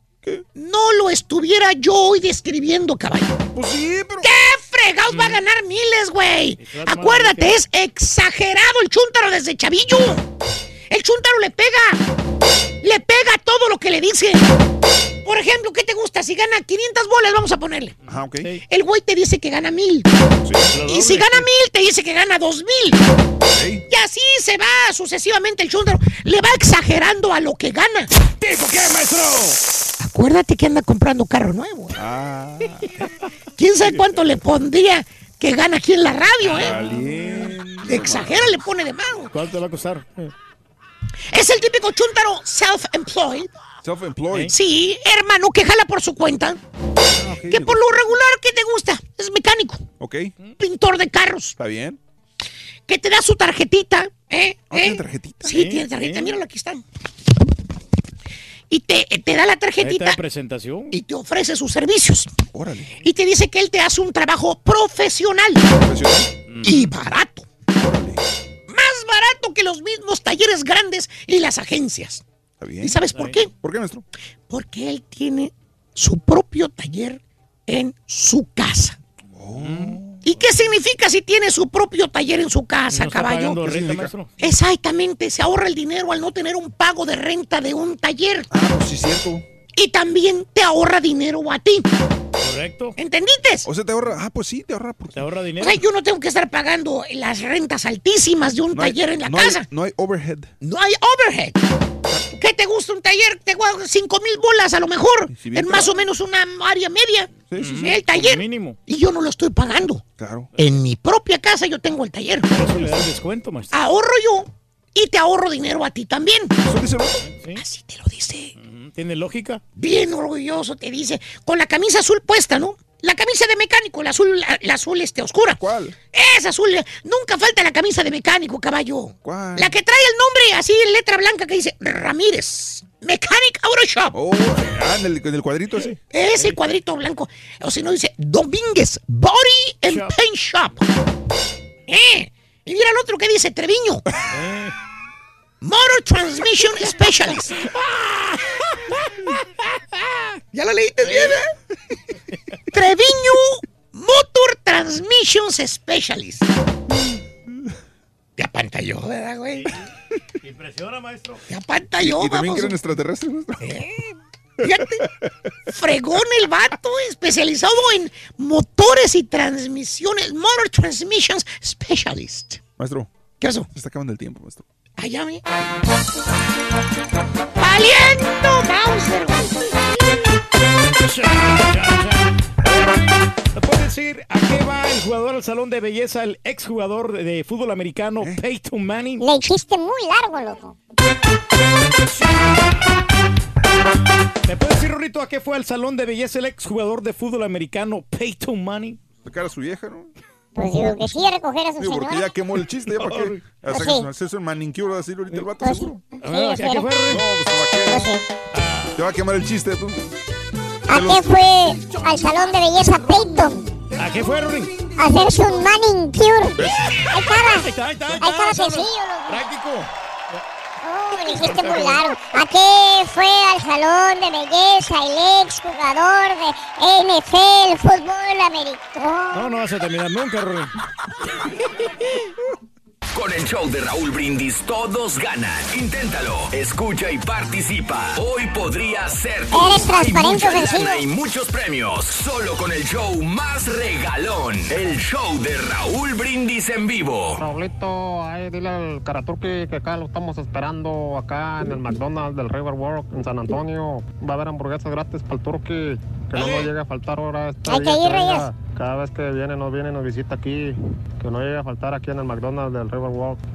no lo estuviera yo hoy describiendo, caballo. Pues sí, pero. ¿Qué fregados va a ganar miles, güey? Acuérdate, es exagerado el chúntaro desde chavillo. El chúntaro le pega. Le pega todo lo que le dice. Por ejemplo, ¿qué te gusta? Si gana 500 bolas, vamos a ponerle. Ajá, ok. El güey te dice que gana mil. lo Y si gana mil, te dice que gana dos mil. Ey. Y así se va sucesivamente el chúntaro. Le va exagerando a lo que gana. ¿Tipo qué, maestro? Acuérdate que anda comprando carro nuevo. Ah, [laughs] ¿Quién sabe cuánto le pondría que gana aquí en la radio, eh? caliente. Exagera, le pone de mano. ¿Cuánto te va a costar? Eh, Es el típico chúntaro self-employed. Self-employed. Sí, hermano, que jala por su cuenta. Ah, Que por lo regular, ¿qué te gusta? Es mecánico, Ok, pintor de carros. está bien. Que te da su tarjetita, ¿eh? ¿Eh? ¿tiene tarjetita? Sí, tiene tarjetita. sí. Míralo, aquí están. Y te, te da la tarjetita la presentación. y te ofrece sus servicios. Órale. Y te dice que él te hace un trabajo profesional Profesional. y barato. Barato que los mismos talleres grandes y las agencias. Está bien. ¿Y sabes por qué? ¿Por qué, maestro? Porque él tiene su propio taller en su casa. ¿Y qué significa si tiene su propio taller en su casa, ¿No caballo? Exactamente, se ahorra el dinero al no tener un pago de renta de un taller. Ah, pues sí, cierto. Y también te ahorra dinero a ti. Correcto. ¿Entendiste? O sea, te ahorra. Ah, pues sí, te ahorra. Por... Te ahorra O dinero. sea, yo no tengo que estar pagando las rentas altísimas de un No hay- taller en la no hay- casa. no hay overhead. No hay overhead. ¿Qué te gusta un taller? Te gusta 5 mil bolas a lo mejor. En más o menos una área media. Sí, sí, sí. El taller. Mínimo. Y yo no lo estoy pagando. Claro. En mi propia casa yo tengo el taller. Por eso le dan descuento, maestro. Ahorro yo y te ahorro dinero a ti también. ¿Eso dice el otro? Sí. Así te lo dice. ¿Tiene lógica? Bien orgulloso te dice. Con la camisa azul puesta, ¿no? La camisa de mecánico, la azul, la, la azul este oscura. ¿Cuál? Esa azul. Nunca falta la camisa de mecánico, caballo. ¿Cuál? La que trae el nombre así en letra blanca que dice Ramírez. Mechanic Auto Shop. Oh, ah, en el, en el cuadrito ese. Ese cuadrito blanco. O si no dice Domínguez Body and Shop. Paint Shop. Eh. Y mira el otro que dice Treviño. [laughs] Eh, Motor Transmission Specialist. [laughs] [laughs] ¿Ya lo leíste bien, eh? [laughs] Treviño Motor Transmissions Specialist. Te apantalló, ¿verdad, güey? [laughs] Impresiona, maestro. Te apantalló, ¿Y también vamos. que eran extraterrestres, maestro? Eh, Fíjate, fregón el vato, especializado en motores y transmisiones, Motor Transmissions Specialist. Maestro, ¿Qué pasó? se está acabando el tiempo, maestro. Allá, mi. ¡Valiendo, Mauser! ¿Me puedes decir a qué va el jugador al salón de belleza, el exjugador de, de fútbol americano, Peyton Manning? Le hiciste muy largo, loco. ¿Me puedes decir, Rorrito, a qué fue al salón de belleza el exjugador de fútbol americano Peyton Manning? Sacar a su vieja, ¿no? Pues digo que sí, a recoger a su Digo, porque señora. ya quemó el chiste, ¿ya para qué? [laughs] Pues Hacer sí. hacerse un manicure así ahorita el vato, Pues seguro. sí, ¿a qué fue? No, pues ¿para qué? Pues sí. Te va a quemar el chiste, tú. ¿A qué fue al salón de belleza Peyton? ¿A qué fue, Rory? A hacerse un manicure. Ahí estaba. Ahí está, ahí está, ahí estaba loco. Práctico. Me muy largo. ¿A qué fue al salón de belleza el ex jugador de NFL, fútbol americano? No, no vas a terminar nunca, Rory. [laughs] Con el show de Raúl Brindis todos ganan. Inténtalo, escucha y participa. Hoy podría ser tu. Eres transparente, Hay mucha ofensivo. lana y muchos premios. Solo con el show más regalón. El show de Raúl Brindis en vivo. Raulito, ahí dile al Karaturki que acá lo estamos esperando acá en el McDonald's del Riverwalk en San Antonio. Va a haber hamburguesas gratis para el Turki. Que no nos llegue a faltar ahora. Este Hay que ir. Reyes. Cada vez que viene, nos viene, nos visita aquí. Que no llegue a faltar aquí en el McDonald's del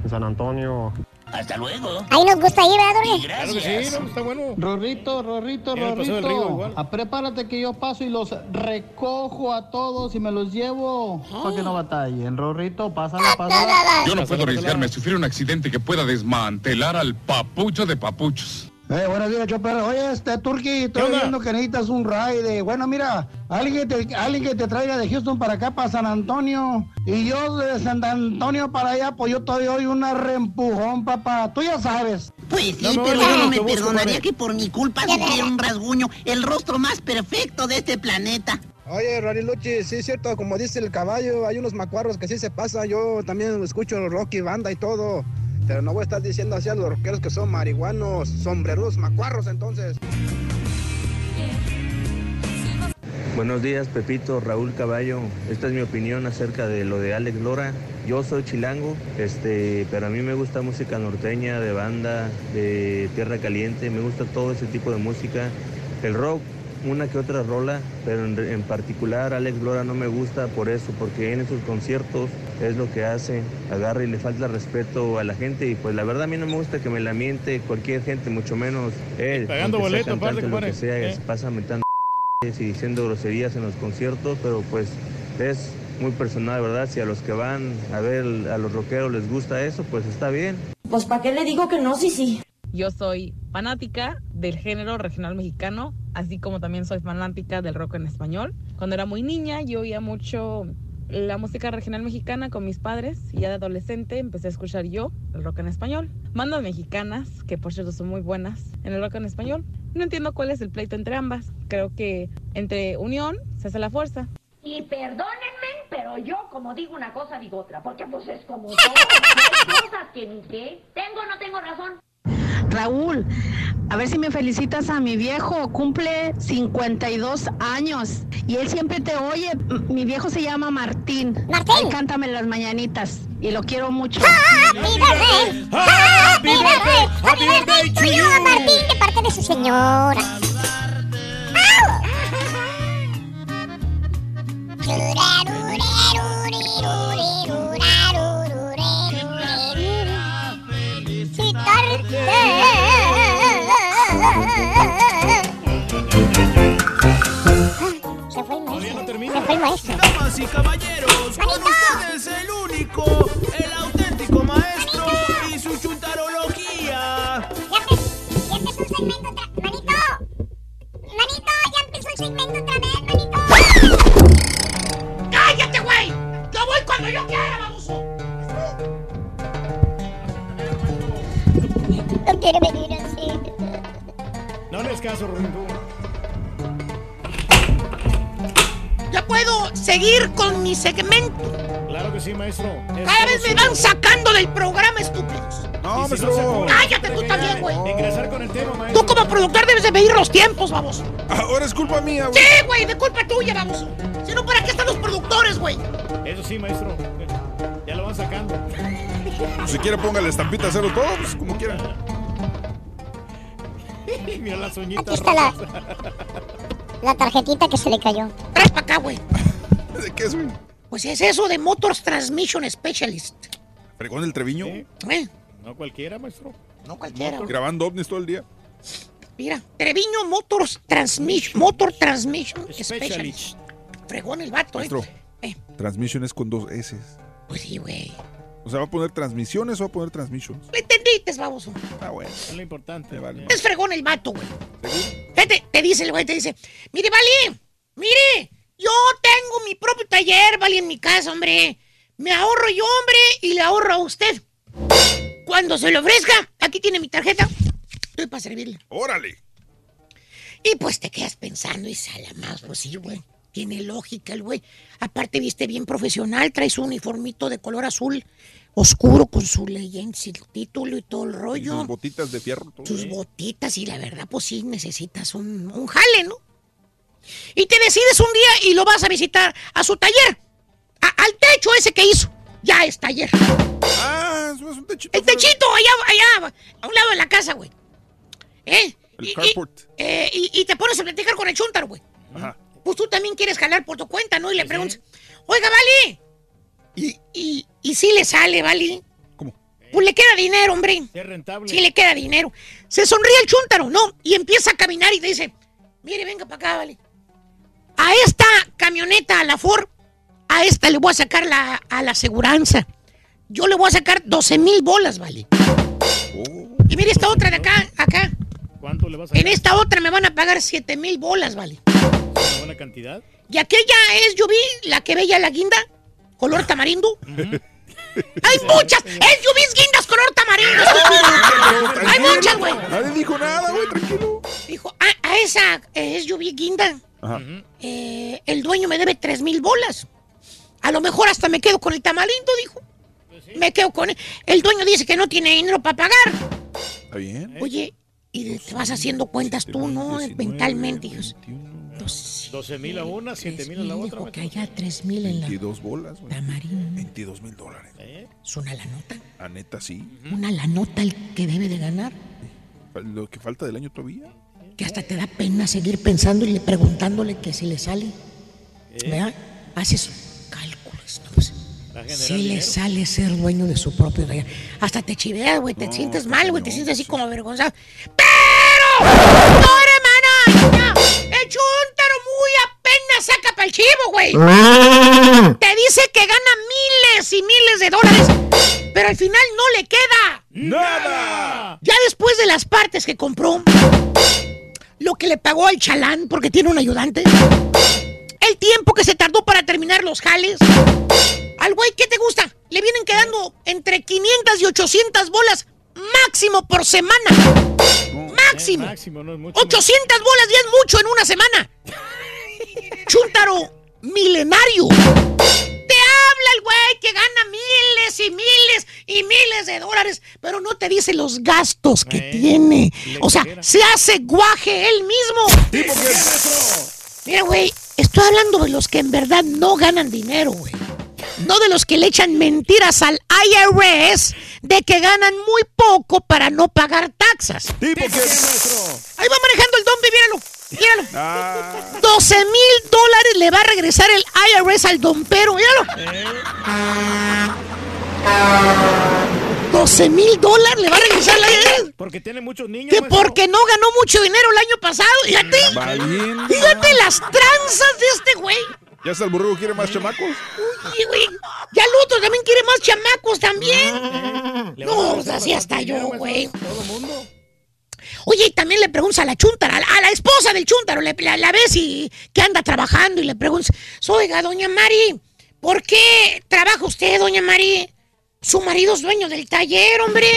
En San Antonio. Hasta luego. Ahí nos gusta ir, ¿verdad? Claro que sí, no, está bueno. Rorrito, Rorrito, Rorrito. Ah, prepárate que yo paso y los recojo a todos y me los llevo. Para que no batallen. Rorrito, pásala, pásala. Yo no puedo arriesgarme a sufrir un accidente que pueda desmantelar al papucho de papuchos. Eh, buenos días, Chopper. Oye, este Turki, estoy viendo que necesitas un ride. Bueno, mira, alguien que, te, alguien que te traiga de Houston para acá, para San Antonio. Y yo de San Antonio para allá, pues yo te doy una reempujón, papá. Tú ya sabes. Pues sí, No pero yo no me perdonaría que por mi culpa sufriera un rasguño, el rostro más perfecto de este planeta. Oye, Rariluchi, sí es cierto, como dice el caballo, hay unos macuarros que sí se pasa. Yo también escucho Rocky Banda y todo. Pero no voy a estar diciendo así a los rockeros que son marihuanos, sombreros, macuarros, entonces. Buenos días, Pepito, Raúl Caballo. Esta es mi opinión acerca de lo de Alex Lora. Yo soy chilango, este, pero a mí me gusta música norteña, de banda, de tierra caliente. Me gusta todo ese tipo de música. El rock, una que otra rola, pero en, en particular Alex Lora no me gusta por eso, porque en sus conciertos es lo que hace, agarra y le falta respeto a la gente y pues la verdad a mí no me gusta que me la miente cualquier gente, mucho menos él. Pagando boleto, aparte, cantante, lo compadre. que sea, Eh. se pasa metiendo [laughs] y diciendo groserías en los conciertos, pero pues es muy personal, ¿verdad? Si a los que van a ver a los rockeros les gusta eso, pues está bien. Pues ¿para qué le digo que no, sí, sí? Yo soy fanática del género regional mexicano, así como también soy fanática del rock en español. Cuando era muy niña yo oía mucho la música regional mexicana con mis padres y ya de adolescente empecé a escuchar yo el rock en español. Bandas mexicanas, que por cierto son muy buenas en el rock en español. No entiendo cuál es el pleito entre ambas. Creo que entre unión se hace la fuerza. Y perdónenme, pero yo como digo una cosa digo otra, porque pues es como [laughs] todo. Hay cosas que ni sé. ¿Tengo o no tengo razón? Raúl, a ver si me felicitas a mi viejo, cumple 52 años y él siempre te oye. Mi viejo se llama Martín. Martín. cántame las mañanitas y lo quiero mucho. Happy birthday, happy birthday, happy birthday to you. a Martín de parte de su señora. Se fue el maestro. Se fue el maestro. Damas y caballeros, con ustedes el único, el auténtico maestro y su chuntarología. Manito, ya empezó el segmento otra vez, manito. ¡Cállate, güey! ¡Yo voy cuando yo quiera, baboso! No quiere venir caso, Rorrito. Ya puedo seguir con mi segmento. Claro que sí, maestro. Es Cada vez me van sacando del programa, estúpidos. No, si maestro. Cállate tú también, güey. Ingresar con el tema, maestro. Tú como productor debes de medir los tiempos, vamos. Ahora es culpa mía, güey. Sí, güey, de culpa tuya, vamos. Si no, ¿para qué están los productores, güey? Eso sí, maestro. Ya lo van sacando. Si quiere, ponga la estampita cero todo, pues como quiera. [laughs] Mira las uñitas. Aquí está la, [laughs] la tarjetita que se le cayó. Traes para acá, güey. [laughs] ¿De qué es, güey? Pues es eso de Motors Transmission Specialist. Fregón del Treviño. ¿Eh? No cualquiera, maestro. No cualquiera. Grabando ovnis todo el día. Mira, Treviño Motors Transmission, Motor Transmission Specialist. Fregón el vato, Maestro, eh. transmission es con dos S. Pues sí, güey. O sea, ¿va a poner transmisiones o va a poner transmissions? ¿Le entendiste, baboso? Ah, bueno. Es lo importante. Vale. Es fregón el vato, güey. Fíjate, te dice el güey, te dice, mire, Vali, mire, yo tengo mi propio taller, Vali, en mi casa, hombre. Me ahorro yo, hombre, y le ahorro a usted. Cuando se lo ofrezca, aquí tiene mi tarjeta. Estoy para servirle. ¡Órale! Y pues te quedas pensando y sale más, pues sí, güey. Tiene lógica el güey. Aparte viste bien profesional, trae su uniformito de color azul oscuro con su leyenda, su título y todo el Y rollo. sus botitas de fierro. todo. sus botitas y la verdad, pues sí, necesitas un, un jale, ¿no? Y te decides un día y lo vas a visitar a su taller, a- al techo ese que hizo. Ya es taller. Ah, es un techito. El techito, allá, allá, a un lado de la casa, güey. ¿Eh? El Y- y- carport. eh, y, y te pones a platicar con el chúntaro, güey. Ajá. Pues tú también quieres jalar por tu cuenta, ¿no? Y le preguntas, oiga, Vali. Y, y, y sí le sale, Vali. ¿Cómo? Pues le queda dinero, hombre. Es rentable. Sí le queda dinero. Se sonríe el chúntaro, ¿no? Y empieza a caminar y te dice, mire, venga para acá, vale. A esta camioneta, a la Ford, a esta le voy a sacar la, a la aseguranza. Yo le voy a sacar 12 mil bolas, vale. Y mire esta otra de acá, acá. ¿Cuánto le vas a En dar? esta otra me van a pagar 7 mil bolas, vale. ¿Una buena cantidad? Y aquella es, yo vi, la que veía la guinda, color tamarindo. [laughs] Hay muchas SUVs guindas color tamarindo. [laughs] Hay muchas, güey. Nadie dijo nada, güey, tranquilo. Dijo, a, a esa eh, SUV guinda, Ajá. eh, el dueño me debe 3 mil bolas. A lo mejor hasta me quedo con el tamarindo, dijo. Me quedo con él. El dueño dice que no tiene dinero para pagar. ¿Está bien? Oye, y te vas haciendo cuentas tú, ¿no? Mentalmente. Dios. 12 mil a una, 7 mil a la otra. Dijo que haya 3 mil en la 22 bolas, güey. tamarindo. 22 mil dólares. Es una la nota. A neta, sí. Una la nota el que debe de ganar. Lo que falta del año todavía. Que hasta te da pena seguir pensando y le preguntándole que si le sale. ¿Verdad? Haces cálculos, ¿no? Pues, si le sale ser dueño de su propio. Hasta te chiveas, güey, te sientes mal, güey, te sientes así como avergonzado. ¡Pero! Para el chivo, güey. Te dice que gana miles y miles de dólares, pero al final no le queda. ¡Nada! Ya después de las partes que compró, lo que le pagó al chalán porque tiene un ayudante, el tiempo que se tardó para terminar los jales, al güey, ¿qué te gusta? Le vienen quedando entre 500 y 800 bolas máximo por semana. Máximo. Eh, máximo, no es mucho. 800 bolas ya es mucho en una semana. Chúntaro milenario. Te habla el güey que gana miles y miles y miles de dólares, pero no te dice los gastos que tiene. O sea, se hace guaje él mismo. Mira, güey, estoy hablando de los que en verdad no ganan dinero, güey. No de los que le echan mentiras al IRS de que ganan muy poco para no pagar taxas. Ahí va manejando el Dompi, míralo. Míralo. 12 mil dólares le va a regresar el IRS al dompero, míralo. 12 mil dólares le va a regresar el IRS. Porque tiene muchos niños. Que maestro. porque no ganó mucho dinero el año pasado, fíjate. Valiendo. Fíjate las tranzas de este güey. ¿Ya el borrego quiere más chamacos? Uy, güey. Ya el otro también quiere más chamacos también. No, pues así hasta yo, güey. Todo el mundo. Oye, y también le preguntas a la chuntara, a la, esposa del chuntaro, le, la, la ves y que anda trabajando y le preguntas, oiga, doña Mari, ¿por qué trabaja usted, doña Mari? Su marido es dueño del taller, hombre.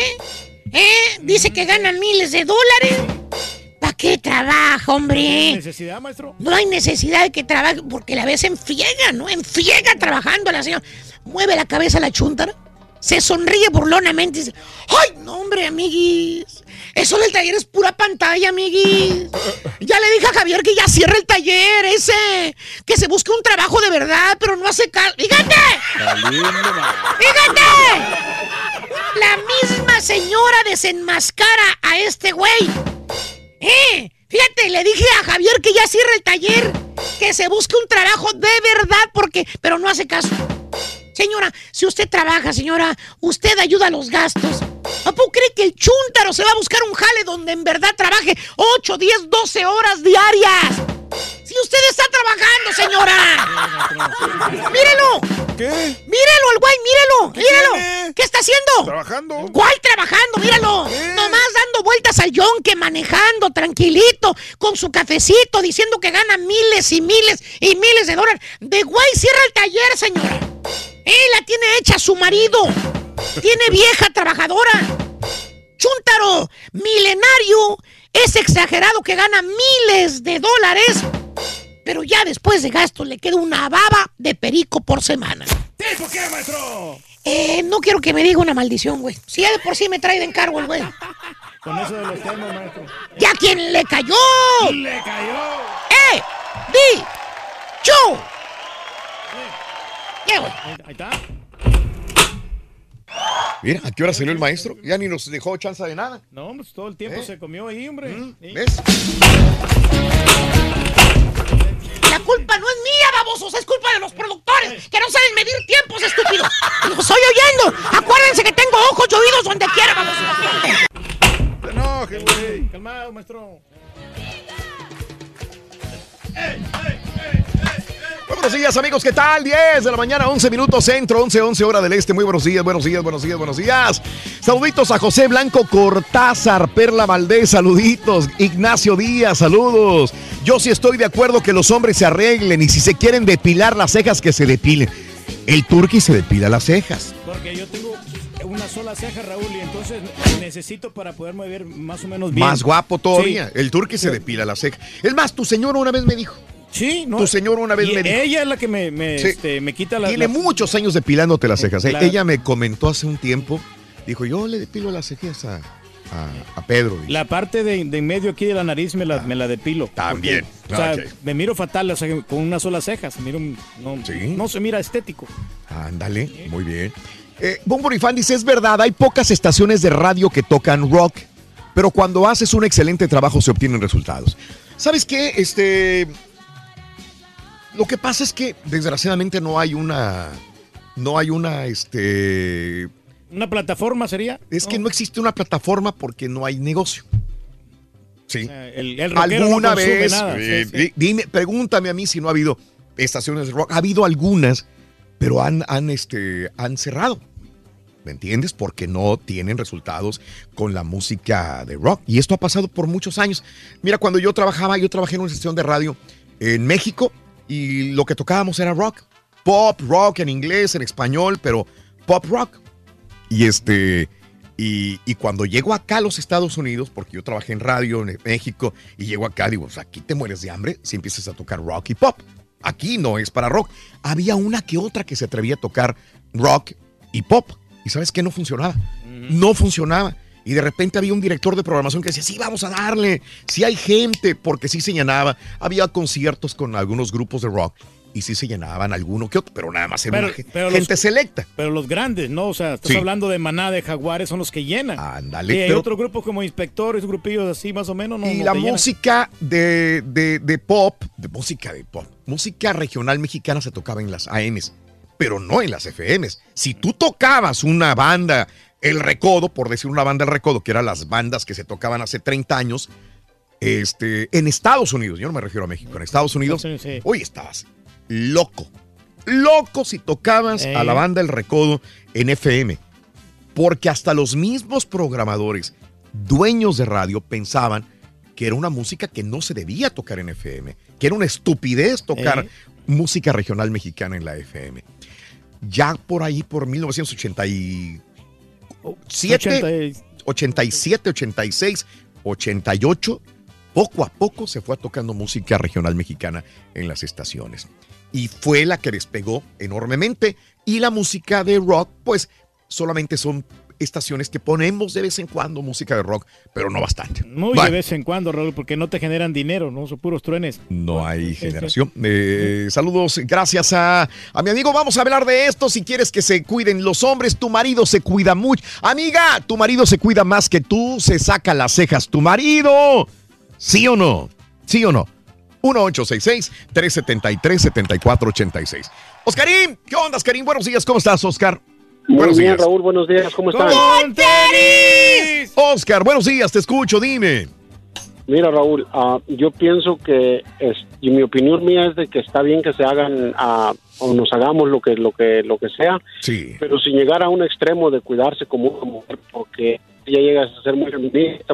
¿Eh? Dice que gana miles de dólares. ¿Para qué trabaja, hombre? ¿Necesidad, maestro? No hay necesidad de que trabaje, porque la ves en fiega, ¿no? En fiega trabajando la señora. Mueve la cabeza la chuntara, se sonríe burlonamente y dice, ¡ay, no, hombre, amiguis! Eso del taller es pura pantalla, amiguis. Ya le dije a Javier que ya cierre el taller, ese. Que se busque un trabajo de verdad, pero no hace caso. ¡Fíjate! ¡Fíjate! La misma señora desenmascara a este güey. ¡Eh! Fíjate, le dije a Javier que ya cierre el taller, que se busque un trabajo de verdad, porque, pero no hace caso. Señora, si usted trabaja, señora, usted ayuda a los gastos. ¿A poco cree que el chúntaro se va a buscar un jale donde en verdad trabaje 8, 10, 12 horas diarias? Si usted está trabajando, señora. [laughs] ¡Mírelo! ¿Qué? ¡Mírelo, el güey! ¡Mírelo! ¡Mírelo! ¿Qué está haciendo? ¿Trabajando? ¿Cuál trabajando? ¡Míralo! Nomás dando vueltas al yonque, manejando, tranquilito, con su cafecito, diciendo que gana miles y miles y miles de dólares. De güey cierra el taller, señora. Él la tiene hecha su marido. Tiene vieja trabajadora. Chúntaro, milenario, es exagerado que gana miles de dólares, pero ya después de gastos le queda una baba de perico por semana. ¿Tipo qué, maestro? Eh, no quiero que me diga una maldición, güey. Si ya de por sí me trae de encargo el güey. Con eso de los temas, maestro. ¡Ya quién le cayó! ¡Le cayó! ¡Eh! ¡Di! ¡Chu! ¿Qué, güey? Ahí, ahí está. Mira, ¿a qué hora salió el maestro? Ya ni nos dejó chance de nada. No, pues todo el tiempo ¿Eh? se comió ahí, hombre. Sí. ¿Ves? La culpa no es mía, babosos, es culpa de los productores, que no saben medir tiempos, estúpido. ¡Lo estoy oyendo! Acuérdense que tengo ojos y oídos donde quiera, babosos. No, que güey. Calmado, maestro. Muy buenos días, amigos. ¿Qué tal? 10 de la mañana, 11 minutos centro, 11, 11 hora del este. Muy buenos días, buenos días, buenos días, buenos días. Saluditos a José Blanco Cortázar, Perla Valdés, saluditos. Ignacio Díaz, saludos. Yo sí estoy de acuerdo que los hombres se arreglen y si se quieren depilar las cejas, que se depilen. El turqui se depila las cejas. Porque yo tengo una sola ceja, Raúl, y entonces necesito para poderme ver más o menos bien. Más guapo todavía. Sí. El turqui se depila la ceja. Es más, tu señora una vez me dijo. Sí, ¿no? Tu señora una vez Y me dijo. Ella es la que me, me, Sí. este, me quita la. Tiene la- muchos años depilándote las cejas. ¿eh? La- Ella me comentó hace un tiempo, dijo, yo le depilo las cejas a, a- a Pedro. La parte de, de en medio aquí de la nariz me la, me la depilo. También. Porque, o sea, me miro fatal, o sea, con una sola ceja. Se miro, no, no se mira estético. Ándale, muy bien. Eh, Bombori Fan dice, es verdad, hay pocas estaciones de radio que tocan rock, pero cuando haces un excelente trabajo se obtienen resultados. ¿Sabes qué? Este... Lo que pasa es que desgraciadamente no hay una... No hay una, este... ¿Una plataforma sería? Es que no existe una plataforma porque no hay negocio. Sí. El, el ¿Alguna no vez? nada. eh, Sí, sí. di- Dime, pregúntame a mí si no ha habido estaciones de rock. Ha habido algunas, pero han, han, este, han cerrado. ¿Me entiendes? Porque no tienen resultados con la música de rock. Y esto ha pasado por muchos años. Mira, cuando yo trabajaba, yo trabajé en una estación de radio en México y lo que tocábamos era rock. Pop, rock en inglés, en español, pero pop rock. Y este. Y, y cuando llego acá a los Estados Unidos, porque yo trabajé en radio en México, y llego acá, digo, pues aquí te mueres de hambre si empiezas a tocar rock y pop. Aquí no es para rock. Había una que otra que se atrevía a tocar rock y pop. Y sabes que no funcionaba. No funcionaba. Y de repente había un director de programación que decía, sí, vamos a darle. Sí hay gente, porque sí se llenaba. Había conciertos con algunos grupos de rock y sí se llenaban alguno que otro, pero nada más era Pero- una ge- pero gente los- selecta. Pero los grandes, ¿no? O sea, estás Sí. hablando de maná de jaguares, son los que llenan. Ándale, Y hay otros grupos como inspectores, grupillos así más o menos. No, y no la música de, de- de pop, de música de pop, música regional mexicana se tocaba en las AMs, pero no en las FMs. Si tú tocabas una banda, el Recodo, por decir una banda el Recodo, que eran las bandas que se tocaban hace 30 años, este, en Estados Unidos, yo no me refiero a México, en Estados Unidos, hoy estabas loco, loco si tocabas Eh. a la banda El Recodo en FM, porque hasta los mismos programadores, dueños de radio, pensaban que era una música que no se debía tocar en FM, que era una estupidez tocar Eh. música regional mexicana en la FM. Ya por ahí, por 1987, 87, 86, 88, poco a poco se fue tocando música regional mexicana en las estaciones. Y fue la que despegó enormemente. Y la música de rock, pues solamente son estaciones que ponemos de vez en cuando música de rock, pero no bastante. Muy de vez en cuando, Raúl, porque no te generan dinero, ¿no? Son puros truenes. no hay generación. Eh, saludos, gracias a, a mi amigo. Vamos a hablar de esto. Si quieres que se cuiden los hombres, tu marido se cuida mucho. Amiga, tu marido se cuida más que tú, se saca las cejas tu marido. ¿Sí o no? ¿Sí o no? 1866-373-7486. Oscarín, ¿qué onda, Oscarín? Buenos días, ¿cómo estás, Oscar? Muy buenos bien, días. Raúl, buenos días, ¿cómo están? Oscar, buenos días, te escucho, dime. Mira, Raúl, ah, yo pienso que, es, y mi opinión mía es de que está bien que se hagan ah, o nos hagamos lo que lo que lo que sea, Sí. pero sin llegar a un extremo de cuidarse como una mujer, porque ya llegas a ser muy feminista.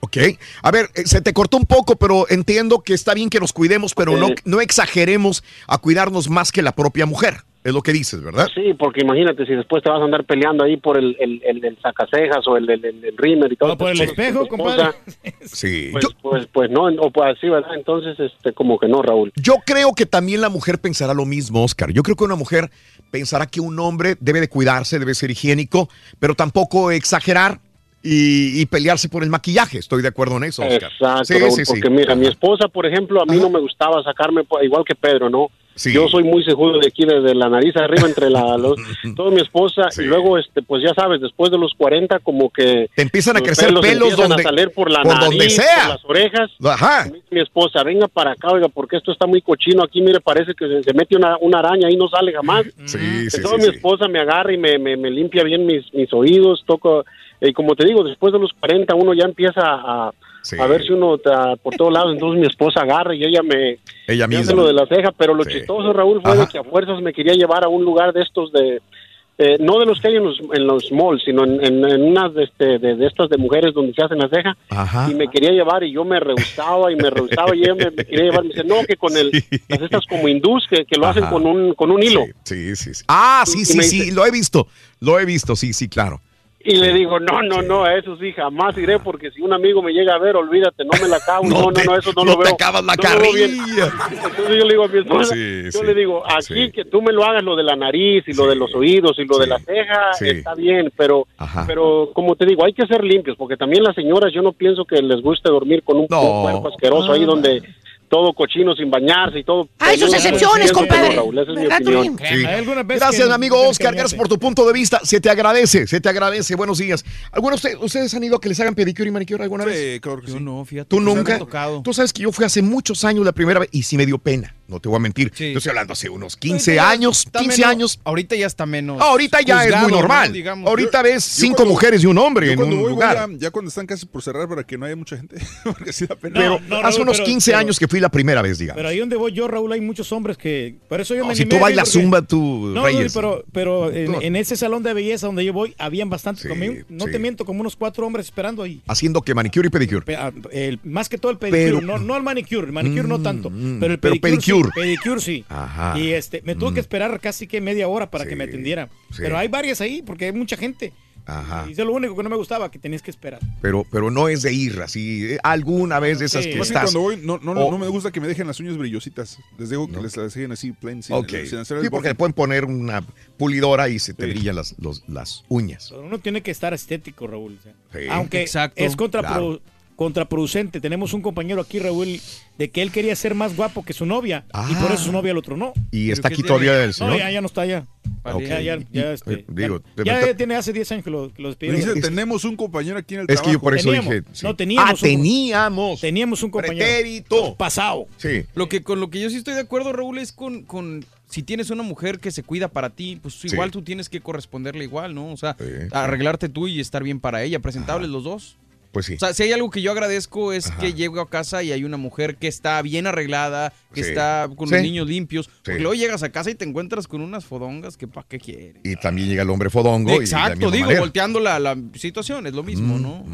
Ok. A ver, eh, se te cortó un poco, pero entiendo que está bien que nos cuidemos, pero no, no exageremos a cuidarnos más que la propia mujer. Es lo que dices, ¿verdad? Sí, porque imagínate si después te vas a andar peleando ahí por el, el, el, el sacacejas o el, el, el, el rímel y todo. por el pues, espejo, tu compadre. [laughs] Sí. Pues, pues, pues no, o pues así, ¿verdad? Entonces, este, como que no, Raúl. Yo creo que también la mujer pensará lo mismo, Oscar. Yo creo que una mujer pensará que un hombre debe de cuidarse, debe ser higiénico, pero tampoco exagerar y, y pelearse por el maquillaje. Estoy de acuerdo en eso, Oscar. Exacto, Sí, Raúl, sí, sí. porque mira, mi esposa, por ejemplo, a mí no me gustaba sacarme, pues, igual que Pedro, ¿no? Yo soy muy cejudo de aquí, desde la nariz arriba, entre la, los, [laughs] toda mi esposa, y luego, este, pues ya sabes, después de los 40, como que... Te empiezan a los crecer pelos empiezan donde- a salir por la por nariz, donde sea. por las orejas. Ajá. Mi esposa, venga para acá, oiga, porque esto está muy cochino aquí, mire, parece que se, se mete una, una araña y no sale jamás. Sí, [laughs] sí, Entonces sí, mi sí. esposa me agarra y me, me, me limpia bien mis, mis oídos, toco, y como te digo, después de los 40 uno ya empieza a, a ver si uno está por todos lados, entonces mi esposa agarra y ella me, Ella misma. lo de la ceja, pero lo chistoso, Raúl, fue de que a fuerzas me quería llevar a un lugar de estos de, eh, no de los que hay en los, en los malls, sino en, en, en unas de, este, de, de estas de mujeres donde se hacen la ceja, Ajá. y me quería llevar y yo me rehusaba y me rehusaba y ella me, me quería llevar, me dice, no, que con el, [laughs] las estas como hindús que, que lo hacen con un, con un hilo. Sí, sí, sí. Ah, sí, Y sí, sí, dice- lo he visto. Lo he visto, sí, sí, claro. Y le digo, no, no, no, a eso sí, jamás iré, porque si un amigo me llega a ver, olvídate, no me la acabo, [laughs] no, no, te- no, eso no, no lo te veo. acabas la no carrilla. Entonces yo le digo a mi esposa, Sí, yo sí, le digo, aquí que tú me lo hagas lo de la nariz y lo de los oídos y lo de la ceja, está bien, pero, pero como te digo, hay que ser limpios, porque también las señoras, yo no pienso que les guste dormir con un, un cuerpo asqueroso ahí donde todo cochino sin bañarse y todo. Hay sus excepciones, que compadre. Raúl, esa es mi. Sí. Gracias, amigo Oscar. Gracias por tu punto de vista. Se te agradece, se te agradece. Buenos días. ¿Algunos de ustedes, han ido a que les hagan pedicure y manicure alguna vez? yo no, fíjate. ¿Tú pues, nunca? Tú sabes que yo fui hace muchos años la primera vez y sí me dio pena. No te voy a mentir. Yo estoy hablando hace unos 15 Ahorita ya años, está 15 menos- años. Ahorita ya está menos. Ah, ahorita ya es muy ¿no? normal. Digamos. Ahorita Yo- ves yo cinco cuando- mujeres y un hombre en un voy, voy lugar. ya, cuando están casi por cerrar para que no haya mucha gente, [laughs] porque sí da pena. Pero no, hace Raúl, unos pero- 15 pero- años que fui la primera vez, digamos. Pero ahí donde voy yo, Raúl, hay muchos hombres que... Por eso yo No, me si tú a ir bailas porque- zumba, tú, No, Reyes. pero, pero en, ese salón de belleza donde yo voy, habían bastantes, como un- no te miento, como unos cuatro hombres esperando ahí. Haciendo que manicure y pedicure. Pe- ah, más que todo el pedicure, no, no el manicure, el manicure no tanto, mm, pero el pero pedicure, pedicure. sí, pedicure sí. Ajá. Y este, me tuve que esperar casi que media hora para que me atendiera. sí. Pero hay varias ahí porque hay mucha gente. Ajá. Y eso es lo único que no me gustaba, que tenías que esperar. Pero, pero no es de ir así. eh, Alguna vez de esas Sí. que Más que estás. cuando voy, no, no, no me gusta que me dejen las uñas brillositas. Les digo que les las dejen así, plain, sin, Ok. sin hacer el Sí, porque le pueden poner una pulidora y se te brillan las, los- las uñas. Pero uno tiene que estar estético, Raúl. o sea. Sí. Aunque Exacto. es contrapro- Claro. Contraproducente. Tenemos un compañero aquí, Raúl, de que él quería ser más guapo que su novia y por eso su novia el otro no. ¿Y está aquí todavía el señor? No, ya, ya no está ya. Ya, este, digo, tiene hace 10 años que lo, que lo Me despidieron. dice, tenemos un compañero aquí en el Es que yo trabajo. por eso Teníamos. dije. sí. No, teníamos Ah, un- teníamos. Teníamos un compañero. Pretérito. Pasado. Sí. Lo que, con lo que yo sí estoy de acuerdo, Raúl, es con, con si tienes una mujer que se cuida para ti, pues Sí. igual tú tienes que corresponderle igual, ¿no? O sea, arreglarte tú y estar bien para ella, presentables los dos. Pues sí. O sea, si hay algo que yo agradezco es que llego a casa y hay una mujer que está bien arreglada, que Sí. está con Sí. los niños limpios. Porque luego llegas a casa y te encuentras con unas fodongas que pa' qué quieres. Y también llega el hombre fodongo. Exacto, digo, manera. volteando la, la situación, es lo mismo, ¿no?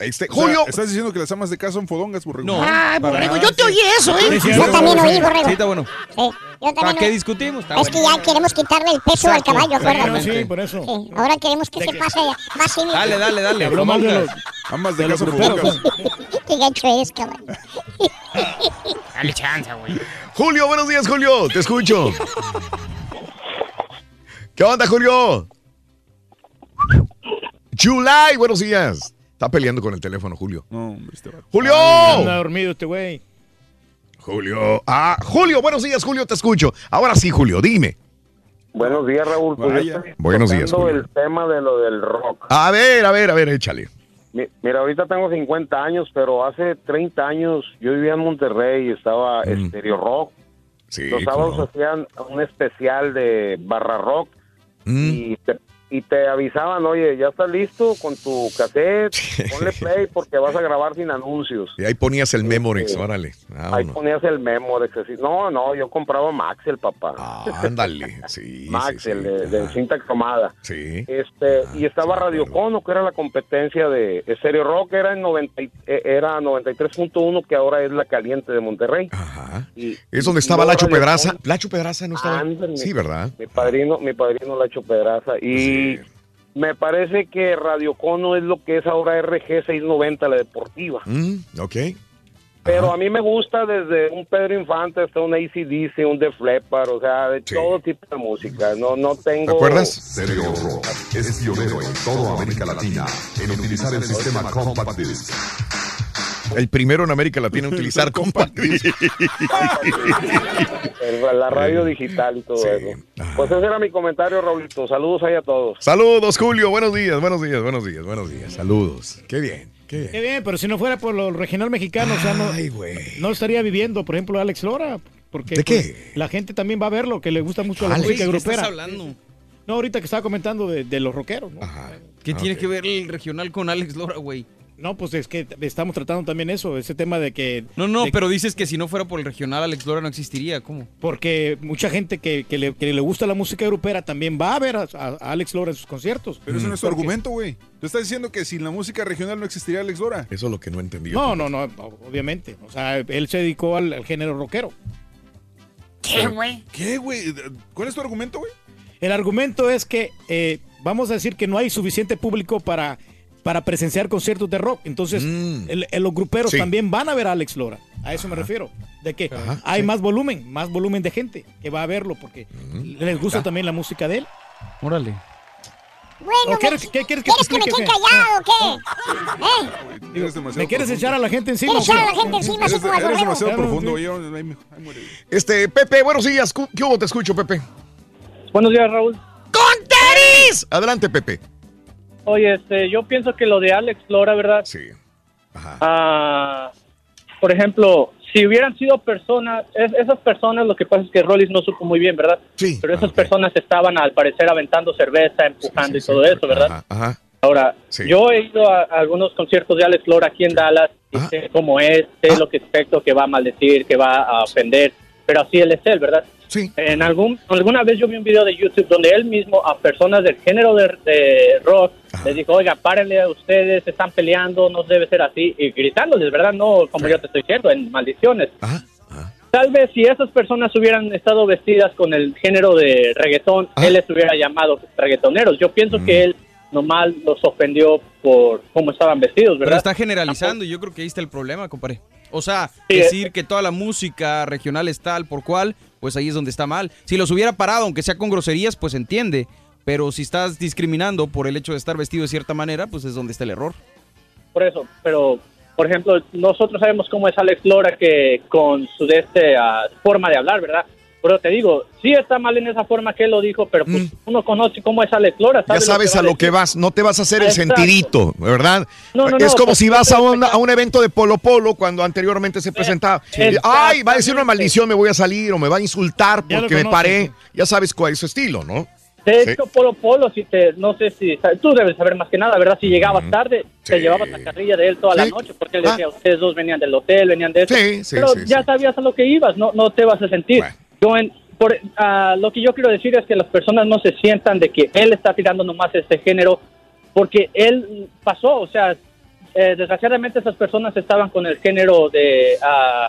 Este, O sea, Julio. ¿Estás diciendo que las amas de casa son fodongas, borrego? No. Ay, para borrego, yo te oí eso, ¿eh? Sí, sí, Yo también oí, borrego. Sí, está bueno. Sí, yo ¿Para qué discutimos? Está Es que ya queremos quitarle el peso Exacto, al caballo, acuérdate. Sí, por eso. Sí, ahora queremos que se pase [laughs] más. Dale, dale, dale. Habló mal de los- Amas de, de los casa gruperos. fodongas. Qué gacho eres, caballo. [laughs] Dale chance, güey. Julio, buenos días, Julio. Te escucho. ¿Qué onda, Julio? July, buenos días. Está peleando con el teléfono, Julio. No, hombre, este. ¡Julio! Anda dormido este güey. Julio. Ah, Julio, buenos días, Julio, te escucho. Ahora sí, Julio, dime. Buenos días, Raúl. Pues Buenos días, Julio. el tema de lo del rock. A ver, a ver, a ver, échale. Mi- Mira, ahorita tengo 50 años, pero hace 30 años yo vivía en Monterrey y estaba Mm. Stereo Rock. Sí, Los sábados hacían un especial de barra rock Mm. y te, y te avisaban, oye, ya estás listo con tu cassette, ponle play porque vas a grabar sin anuncios. Y ahí ponías el Memorex, Sí. órale. Ahí Vámonos. ponías el Memorex, así. No, no, yo compraba Maxel, papá. Ándale, sí. Maxel, de, de cinta cromada. Sí. Este, y estaba Radio Cono, que era la competencia de Stereo Rock, era en 90, y- eh, era 93.1, que ahora es la caliente de Monterrey. Y- Es donde y estaba Lacho Pedraza. Lacho Pedraza no estaba. Ándale. Sí, ¿verdad? Mi padrino, mi padrino Lacho Pedraza. Y me parece que Radio Cono es lo que es ahora RG 690, la deportiva. Mm, ok. Pero a mí me gusta desde un Pedro Infante hasta un ACDC, un Def Leppard, o sea, de todo tipo de música. No, no tengo... Stereo Rock es pionero en toda América Latina en utilizar el sistema Compact Disc. El primero en América Latina en utilizar [laughs] Compact Disc. [laughs] La radio digital y todo eso. Pues ese era mi comentario, Raulito. Saludos ahí a todos. Saludos, Julio. Buenos días, buenos días, buenos días, buenos días. Saludos. Qué bien, qué bien. Qué bien, pero si no fuera por lo regional mexicano, o sea, no, no estaría viviendo, por ejemplo, Alex Lora. Porque ¿De pues, qué? la gente también va a verlo, que le gusta mucho la Alex, música ¿qué grupera. estás hablando? No, ahorita que estaba comentando de, de los rockeros, ¿no? ¿Qué Ah, tiene que ver el regional con Alex Lora, güey? No, pues es que estamos tratando también eso, ese tema de que... No, no, de- pero dices que si no fuera por el regional, Alex Lora no existiría. ¿Cómo? Porque mucha gente que, que le, que le gusta la música grupera también va a ver a, Alex Lora en sus conciertos. Pero ese no es tu argumento, güey. Tú estás diciendo que sin la música regional no existiría Alex Lora. Eso es lo que no entendí. No, no, no, obviamente. O sea, él se dedicó al, al género rockero. ¿Qué, güey? ¿Qué, güey? ¿Cuál es tu argumento, güey? El argumento es que eh, vamos a decir que no hay suficiente público para, para presenciar conciertos de rock. Entonces, el- el- los gruperos Sí. también van a ver a Alex Lora. A eso me refiero. De que hay más volumen, más volumen de gente que va a verlo porque les gusta también la música de él. Órale. Bueno, ¿O me- quieres, ¿qué quieres que ¿quieres que me quede callado o qué? [laughs] ¿Eh? ¿Me quieres echar a la gente encima? ¿Quieres echar a la gente encima Eres, eres borrego? demasiado Claro, profundo. Este, Pepe, buenos días. ¿Cu- ¿Qué hubo? Te escucho, Pepe. Buenos días, Raúl. ¡Con tenis! Adelante, Pepe. Oye, este, yo pienso que lo de Alex Lora, ¿verdad? Sí. Ah, por ejemplo, si hubieran sido personas, es- esas personas, lo que pasa es que Rollis no supo muy bien, ¿verdad? Sí. Pero esas personas estaban al parecer aventando cerveza, empujando y todo eso, ¿verdad? Ajá. Ahora, yo he ido a, a algunos conciertos de Alex Lora aquí en Dallas y sé cómo es, sé lo que expecto, que va a maldecir, que va a ofender, pero así él es él, ¿verdad? Sí. En algún, alguna vez yo vi un video de YouTube donde él mismo a personas del género de, de rock les dijo, oiga, párenle a ustedes, están peleando, no debe ser así, y gritándoles, ¿verdad? No como yo te estoy diciendo, en maldiciones. Tal vez si esas personas hubieran estado vestidas con el género de reggaetón, él les hubiera llamado reggaetoneros. Yo pienso que él nomás los ofendió por cómo estaban vestidos, Pero ¿verdad? está generalizando y yo creo que ahí está el problema, compadre. O sea, Sí, decir que toda la música regional es tal por cual, pues ahí es donde está mal. Si los hubiera parado, aunque sea con groserías, pues entiende. Pero si estás discriminando por el hecho de estar vestido de cierta manera, pues es donde está el error. Por eso, pero por ejemplo, nosotros sabemos cómo es Alex Lora que con su de este, ah, forma de hablar, ¿verdad? Pero te digo, sí está mal en esa forma que él lo dijo, pero pues uno conoce cómo es Alex Lora. Mm. Ya sabe sabes a lo decir. que vas, no te vas a hacer el Exacto. sentidito, ¿verdad? No, no, es no, como si vas a un, a un evento de Polo Polo cuando anteriormente se presentaba. exactamente. Ay, va a decir una maldición, me voy a salir o me va a insultar porque me paré. Ya sabes cuál es su estilo, ¿no? De Sí. hecho, Polo Polo, si te, no sé si, tú debes saber más que nada, ¿verdad? Si llegabas tarde, te llevabas la carrilla de él toda la noche, porque él decía, ustedes dos venían del hotel, venían de eso. Sí, sí, Pero ya sabías a lo que ibas, no, no te vas a sentir. Yo en- por, ah, lo que yo quiero decir es que las personas no se sientan de que él está tirando nomás este género, porque él pasó, o sea, eh, desgraciadamente esas personas estaban con el género de ah,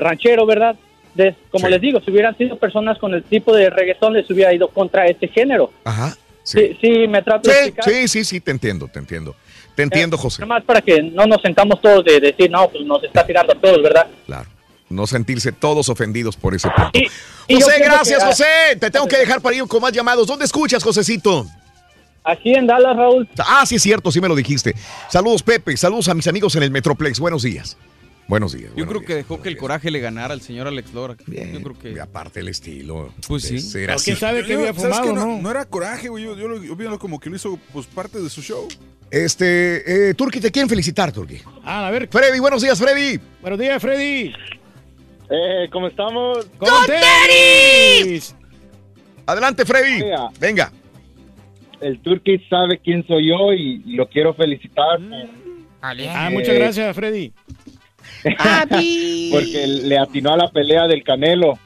ranchero, ¿verdad? De- como les digo, si hubieran sido personas con el tipo de reggaetón, les hubiera ido contra este género. Ajá. Sí, sí, me trato de Sí, explicar. sí, sí, sí, te entiendo, te entiendo. Te entiendo, José. Nomás para que no nos sentamos todos de decir, no, pues nos está tirando a todos, ¿verdad? No sentirse todos ofendidos por ese punto. y José, gracias, que- José. Te tengo que dejar para ir con más llamados. ¿Dónde escuchas, Josecito? Aquí en Dallas, Raúl. Ah, sí, es cierto, sí me lo dijiste. Saludos, Pepe. Saludos a mis amigos en el Metroplex. Buenos días. Buenos días. Yo creo que dejó que el coraje le ganara al señor Alex Lora. Yo creo que. aparte el estilo. Pues sí. ser así. quién sabe Yo- yo- ¿sabes qué? no, no era coraje, güey. Yo, yo, lo- yo como que lo hizo pues parte de su show. Este, eh, Turki, te quieren felicitar, Turki. Ah, a ver. Freddy, buenos días, Freddy. Buenos días, Freddy. Eh, ¿cómo estamos? ¡Con tenis! Adelante, Freddy. Venga. El Turkey sabe quién soy yo y, lo quiero felicitar. Ah, muchas gracias, Freddy. [laughs] Porque le atinó a la pelea del Canelo.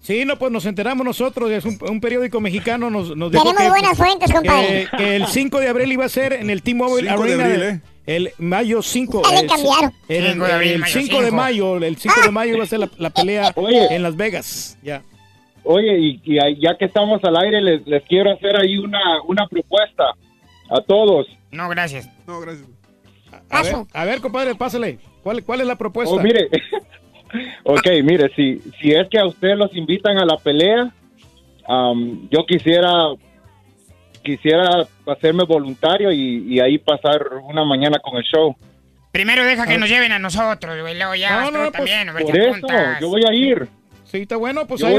Sí, no, pues nos enteramos nosotros, es un, un periódico mexicano nos, nos dijo Tenemos que, buenas fuentes, compadre. que, que el 5 de abril iba a ser en el T-Mobile 5 de Arena. abril, ¿eh? El mayo 5. Ya le el-. El, 5 de abril, el mayo 5 de 5. mayo, el 5 de mayo iba a ser la, la pelea [laughs] Oye. en Las Vegas. Ya. Oye, y, y ya que estamos al aire, les, les quiero hacer ahí una, una propuesta a todos. No, gracias. No, gracias. A ver, a ver, compadre, pásale. ¿Cuál, cuál es la propuesta? Oh, mire, [laughs] ok, mire, si, si es que a ustedes los invitan a la pelea, am, yo quisiera quisiera hacerme voluntario y, y ahí pasar una mañana con el show. Primero deja que nos lleven a nosotros, güey. Luego ya No, no, tú pues, también. Por eso, yo voy a ir. Sí, está bueno, pues ahí,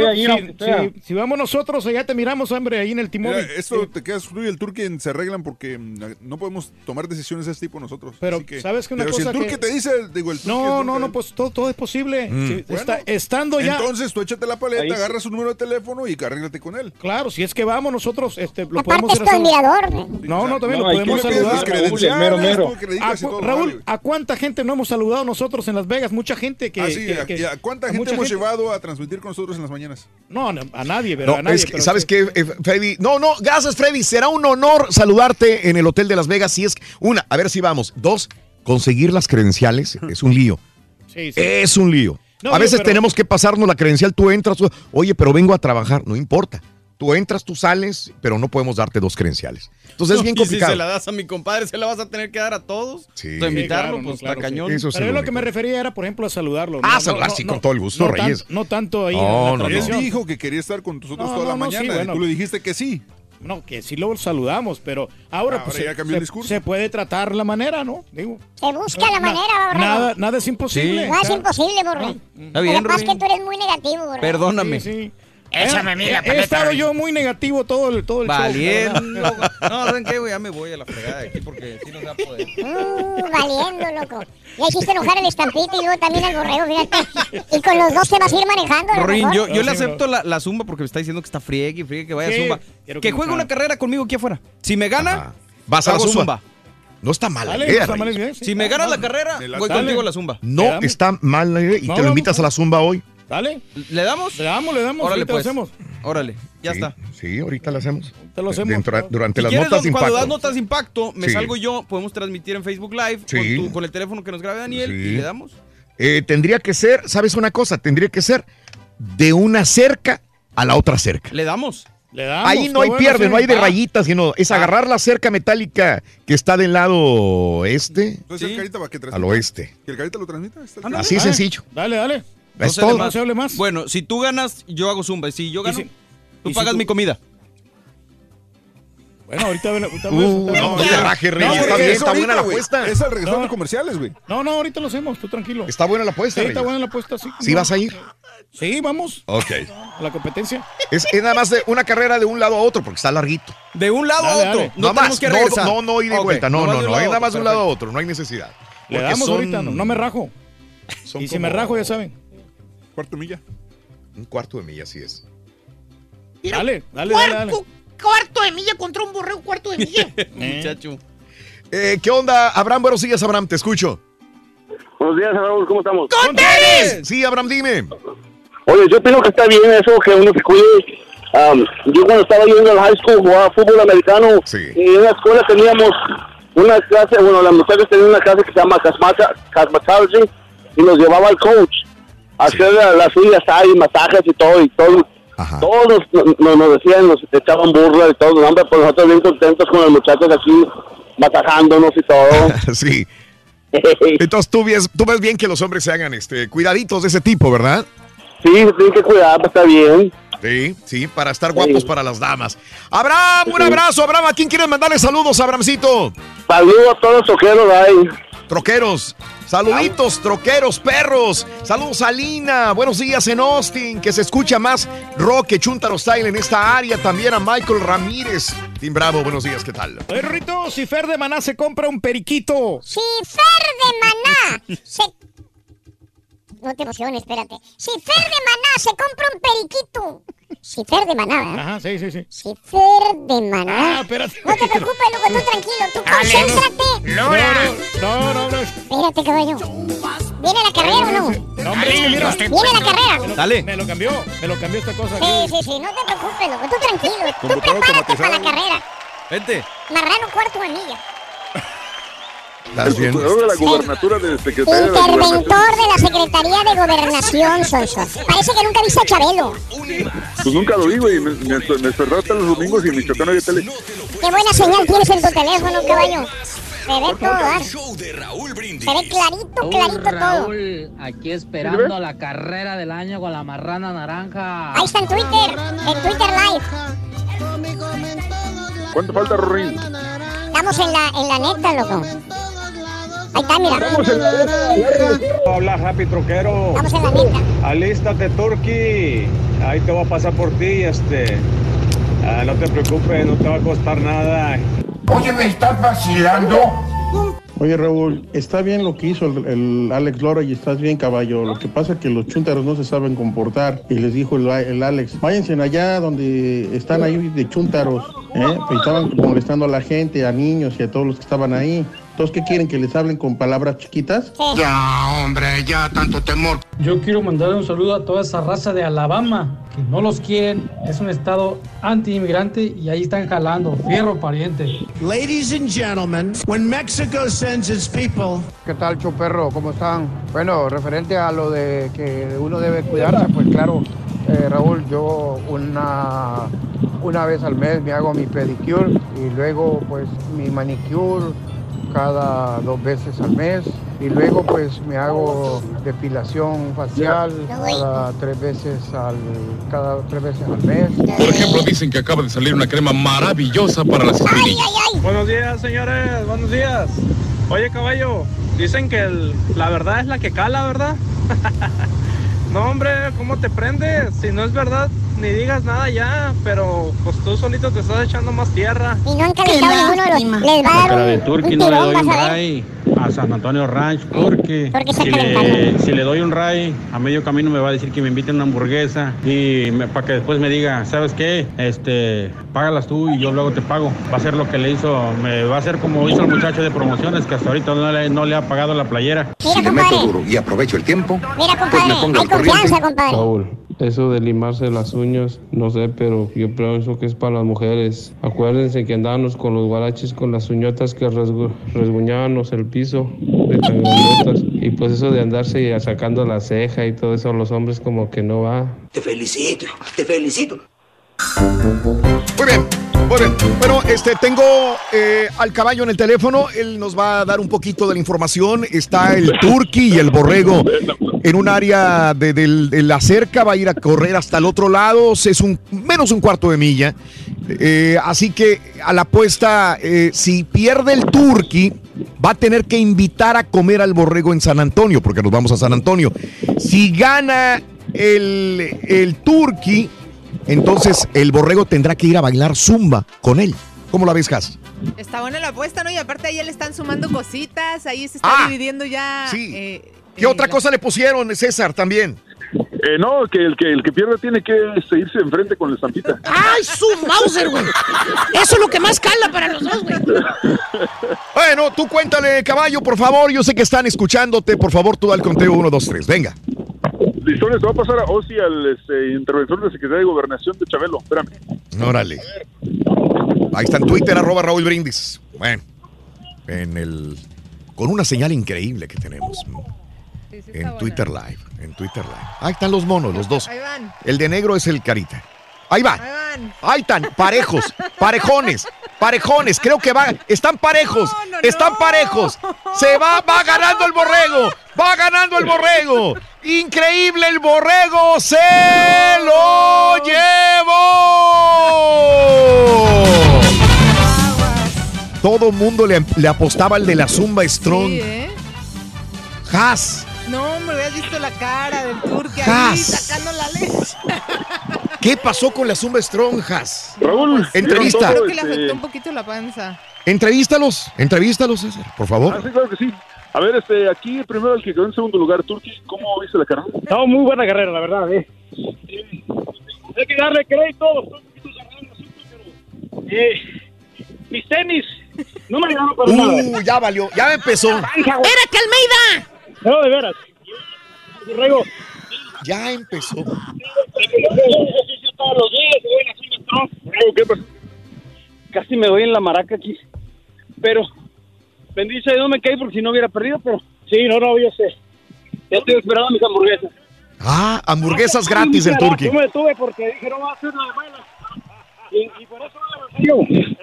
si, vamos nosotros, allá te miramos, hombre, ahí en el T-Mobile. esto te quedas tú y el Turque se arreglan porque mm, no podemos tomar decisiones de ese tipo nosotros. Pero, Así que- ¿sabes que una pero cosa si el Turque que- te dice, digo, el Turque No, no, no, pues todo, todo es posible. Mm. Sí, Bueno, está- estando ya. Entonces tú échate la paleta, Ahí agarra su número de teléfono y arréglate con él. Claro, si es que vamos nosotros, este, lo Aparte podemos tu admirador. No, no, también No, lo podemos saludar. las credenciales, mero, mero. ¿A cu- Raúl, ¿a cuánta gente no hemos saludado nosotros en Las Vegas? Mucha gente que... Ah, sí, que- ¿a- que- y ¿a cuánta gente hemos llevado a transmitir con nosotros en las mañanas? No, a nadie, pero No, a nadie. es que, pero ¿sabes sí. qué, eh, Freddy? No, no, gracias, Freddy. Será un honor saludarte en el Hotel de Las Vegas. Si es una, a ver si vamos. Dos, conseguir las credenciales es un lío. Sí, sí. Es un lío. No, a veces pero- tenemos que pasarnos la credencial. Tú entras, tú- oye, pero vengo a trabaar. No importa. Tú entras, tú sales, pero no podemos darte dos credenciales. Entonces es [laughs] bien Y si complicado. se la das a mi compadre, ¿se la vas a tener que dar a todos? Sí. Entonces, invitarlo, claro, no, pues claro, está sí. cañón. Eso es Pero yo lo que me refería era, por ejemplo, a saludarlo. Ah, saludar, sí, con todo el gusto, no tan- Reyes. no tanto ahí No, en la no, no. Él dijo que quería estar con nosotros No, toda la no, no, sí, mañana. y bueno. Tú le dijiste que sí. No, que sí lo saludamos, pero ahora, Ahora pues, ya se, cambió el se- discurso. se puede tratar la manera, ¿no? Digo, Se busca la manera, borrego. nada, nada es imposible. No es Está- imposible, borrego. Está bien, Lo que pasa es que tú eres muy negativo, borrego. Perdóname. Sí, sí. Échame a mí la He- estado yo muy negativo todo el, todo el show, Valiendo. verdad. No, ¿saben qué, güey? Ya me voy a la fregada de aquí porque si no se va a poder. Uh, valiendo, loco. Ya hiciste enojar al estampito y luego también al borrego, fíjate. Y con los dos te vas a ir manejando, Rin, yo, yo No, le sí, acepto la, la zumba porque me está diciendo que está friegue y friegue que vaya a Sí, zumba. Que que juegue una carrera conmigo aquí afuera. Si me gana, Ajá. Vas a la zumba. No está mal la idea, no sí. Si me gana la carrera, voy contigo a la zumba. No está mal la idea y te lo invitas a la zumba hoy. Dale, ¿Le damos? le damos, le damos. Órale, ahorita pues. lo hacemos. Órale, ya Sí, está. Sí, ahorita lo hacemos. Te lo hacemos. Dentro- durante Si las quieres, notas de cuando das impacto. notas de impacto, me Sí. salgo yo, podemos transmitir en Facebook Live Sí. con, tu- con el teléfono que nos grabe Daniel Sí. y le damos. Eh, tendría que ser, ¿sabes una cosa? Tendría que ser de una cerca a la otra cerca. Le damos. Le damos. Ahí no hay bueno, pierde, sí. no hay de Ah, rayitas, sino es agarrar la cerca metálica que está del lado este Entonces Sí. el carita va a que al oeste. ¿Que el carita lo transmita? Así Ah, sencillo. Dale, dale. No Es se hable todo. No más. se hable más. Bueno, si tú ganas, yo hago zumba. Y si yo gano, si- tú si pagas tú- mi comida. Bueno, ahorita... ahorita- Uh, no, no te rajes, Reyes, No, está bien, Es está buena la apuesta. Es al regresar No. de comerciales, güey. No, no, ahorita lo hacemos, tú tranquilo. Está buena la apuesta. Sí, está buena la apuesta, sí. ¿Sí vas a ir? Sí, vamos. Ok. A la competencia. Es, es nada más de una carrera de un lado a otro porque está larguito. De un lado Dale, a otro. dale. No Nada tenemos más, que no, regresar. no, no, ida y Ok, vuelta. No, no, de no. Es nada más de un lado a otro. No hay necesidad. Le damos son- ahorita, no, no me rajo. son Y si me rajo, ya saben. Cuarto milla. Un cuarto de milla, así es. Mira, Dale, dale, dale, dale. cuarto, cuarto de milla contra un borrego, cuarto de milla. [laughs] Muchacho. Eh, ¿Qué onda, Abraham? Buenos días, Abraham, te escucho. Buenos días, Raúl, ¿cómo estamos? ¡Con tenis! Sí, Abraham, dime. Oye, yo opino que está bien eso, que uno se cuide. Am, yo cuando estaba yendo al high school jugaba fútbol americano y en la escuela teníamos una clase, bueno, las muchachas tenían una clase que se llama cosmetology y nos llevaba al coach hacer la- las uñas ahí, masajes y todo, y todo. Todos nos, decían, nos echaban burla y todo, hombre, pues nosotros bien contentos con los muchachos aquí masajándonos y todo. [laughs] sí. [laughs] Entonces tú ves, tú ves bien que los hombres se hagan este, cuidaditos de ese tipo, ¿verdad? Sí, se tienen que cuidar, pues, está bien. Sí, sí, para estar guapos para las damas. Abraham, un abrazo, Abraham. ¿A quién quieres mandarle saludos, Abrahamcito? Saludos a todos los troqueros ahí. Troqueros. Saluditos, troqueros, perros. Saludos a Lina. Buenos días en Austin, que se escucha más rock que Chuntaro Style en esta área. También a Michael Ramírez. Tim Bravo, buenos días, ¿qué tal? Oye, Rito, si Fer de Maná se compra un periquito. Si Fer de Maná se... No te emociones, espérate. Si Fer de Maná se compra un periquito, Cifer de Maná, ¿verdad? Ajá, sí, sí, sí. Cifer de Maná. Ah, espérate. No te preocupes, loco, tú tranquilo, tú concéntrate. No, no, no. Espérate, caballo. ¿Viene la carrera o no? No, hombre, mira. Viene la carrera. Dale. Me lo cambió, me lo cambió esta cosa. Sí, aquí. sí, sí, no te preocupes, loco, tú tranquilo. Tú prepárate para la carrera. Vente. Marrano cuarto de milla. ¿Estás bien? Procurador de la gubernatura de Secretaría de la Gobernación. Interventor de la Secretaría de Gobernación, Sonso. Parece que nunca viste a Chabelo. Pues nunca lo vi, güey. Me, me, los domingos y en Michoacán había tele. Qué buena señal tienes en tu teléfono, caballo. Se ve todo, ¿verdad? Se ve clarito, clarito todo. Raúl, aquí esperando la carrera del año con la marrana naranja. Ahí está en Twitter, en Twitter Live. ¿Cuánto falta, Rorín? Estamos en la, en la neta, loco. Ahí está, mira. Habla Happy Troquero. Vamos en la neta. Alístate, Turkey. Ahí te voy a pasar por ti, este. Ah, no te preocupes, no te va a costar nada. Oye, ¿me estás vacilando? Oye Raúl, está bien lo que hizo el, el Alex Lora y estás bien caballo. Lo que pasa es que los chúntaros no se saben comportar. Y les dijo el, el Alex, váyanse allá donde están ahí de chúntaros. ¿eh? Pues estaban molestando a la gente, a niños y a todos los que estaban ahí. Entonces, ¿qué quieren? ¿Que les hablen con palabras chiquitas? Ya, hombre, ya tanto temor. Yo quiero mandarle un saludo a toda esa raza de Alabama, que no los quieren, es un estado anti-inmigrante y ahí están jalando, fierro pariente. Ladies and gentlemen, when Mexico sends its people, ¿Qué tal, Choperro? ¿Cómo están? Bueno, referente a lo de que uno debe cuidarse, pues claro, eh, Raúl, yo una, una vez al mes me hago mi pedicure y luego pues mi manicure cada dos veces al mes y luego pues me hago depilación facial cada tres veces al cada tres veces al mes. Por ejemplo, dicen que acaba de salir una crema maravillosa para las espinillas. Buenos días, señores. Buenos días. Oye, caballo, dicen que el- la verdad es la que cala, ¿verdad? [laughs] no, hombre, ¿cómo te prendes? Si no es verdad, ni digas nada ya, pero pues tú solito te estás echando más tierra. Y no han calentado ninguno de los. Les va a dar cara de un, turqui un no le doy un a ray a San Antonio Ranch porque si le, si le doy un ray a medio camino me va a decir que me inviten una hamburguesa y para que después me diga, ¿sabes qué? Este, págalas tú y yo luego te pago. Va a ser lo que le hizo, me va a ser como hizo el muchacho de promociones que hasta ahorita no le, no le ha pagado la playera. Mira, Si le meto compadre. duro y aprovecho el tiempo, Mira, pues compadre. me pongo Hay corriente. confianza, compadre. Raúl, eso de limarse las uñas, no sé, pero yo pienso que es para las mujeres. Acuérdense que andábamos con los guaraches con las uñotas que resgu- resguñábamos el piso de. Y pues eso de andarse sacando la ceja y todo eso a los hombres como que no va. Te felicito, te felicito. Muy bien, muy bien. Bueno, este, tengo eh, al caballo en el teléfono. Él nos va a dar un poquito de la información. Está el turqui y el borrego en un área de, del- de la cerca. Va a ir a correr hasta el otro lado. Es un menos un cuarto de milla. Eh, así que a la apuesta, eh, si pierde el turqui, va a tener que invitar a comer al borrego en San Antonio, porque nos vamos a San Antonio. Si gana el, el turqui, entonces el borrego tendrá que ir a bailar zumba con él. ¿Cómo la ves, Cas? Está buena la apuesta, ¿no? Y aparte ahí le están sumando cositas, ahí se está Ah, dividiendo ya. sí. eh, ¿Qué otra cosa le pusieron, César, también? Eh, no, que el que el que pierde tiene que este, irse enfrente con la estampita. ¡Ay, su Mauser, güey! Eso es lo que más cala para los dos, güey. [laughs] Bueno, tú cuéntale, caballo, por favor. Yo sé que están escuchándote. Por favor, tú da el conteo 1, 2, 3. Venga. Listo, les va a pasar a Osi, al este, interventor de Secretaría de Gobernación de Chabelo. Espérame. Órale. Ahí está en Twitter, arroba Raúl Brindis. Bueno, en el. Con una señal increíble que tenemos. En Twitter Live. En Twitter Live. Ahí están los monos, los dos. Ahí van. El de negro es el carita. Ahí va. Ahí van. Ahí están, parejos, parejones, parejones. Creo que va, están parejos, están parejos. Se va, va ganando el borrego, va ganando el borrego. Increíble el borrego, se lo llevó. Todo mundo le, le apostaba al de la Zumba Strong. Sí, ¿eh? Has, No, hombre, hubieras visto la cara del turque ahí sacando la leche. [laughs] ¿qué pasó con la Zumba Strong, Has? Raúl, Entrevista. Creo que le Este- afectó un poquito la panza. Entrevístalos, entrevístalos, César, por Ah, favor. sí, claro que sí. A ver, este, aquí primero el que quedó en segundo lugar, Turki, ¿cómo viste la carrera? No, muy buena carrera, la verdad, eh. que darle crédito. eh, mis tenis no me ayudaron para nada. Uh, ya valió, ya empezó. ¡Espérate, Almeida! No, de veras. Borrego. Ya empezó. Casi me doy en la maraca aquí. Pero, bendice Dios me caí porque si no hubiera perdido, pero sí, no, no, yo sé. Ya estoy esperando mis hamburguesas. Ah, hamburguesas gratis del Turqui. Yo me detuve porque dije, no va a hacer nada mala. Y, y por eso no me.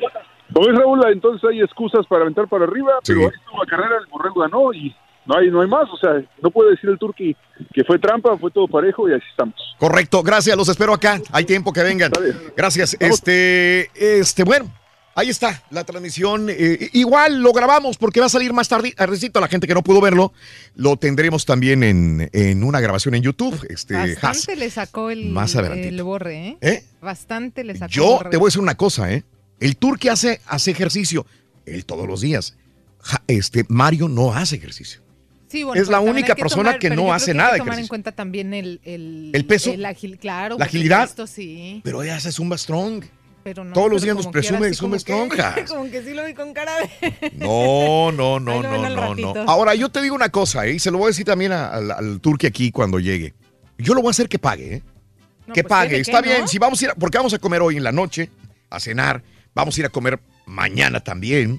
Como es Raúl, entonces hay excusas para aventar para arriba, Sí. pero esta la carrera el Borrego ganó y no hay, no hay más. O sea, no puede decir el Turqui que fue trampa, fue todo parejo y así estamos. Correcto, gracias, los espero acá. Hay tiempo que vengan. Gracias. Este, este, bueno, ahí está la transmisión. Eh, igual lo grabamos porque va a salir más tarde. Tardecito, a la gente que no pudo verlo, lo tendremos también en, en una grabación en YouTube. Este, Has. Bastante le sacó el, Más el borre, ¿eh? ¿Eh? Bastante le sacó el Yo borre. te voy a decir una cosa, ¿eh? El Turqui hace, hace ejercicio, él todos los días. Ja- este, Mario no hace ejercicio. Sí, es la única persona tomar- que no hace que nada Hay que tomar en cuenta también el... ¿El, ¿El peso? agil- claro. ¿La agilidad? sí. Pero ella hace Zumba Strong. Pero no, Todos los días nos presume de Zumba Strong. [laughs] Como que sí lo vi con cara de... [laughs] No, no, no, no, no, no. Ahora, yo te digo una cosa, ¿eh? y se lo voy a decir también a- al, al Turqui aquí cuando llegue. Yo lo voy a hacer que pague, ¿eh? No, que pues pague. tiene Está bien, si vamos a ir, a- porque vamos a comer hoy en la noche, a cenar, vamos a ir a comer mañana también.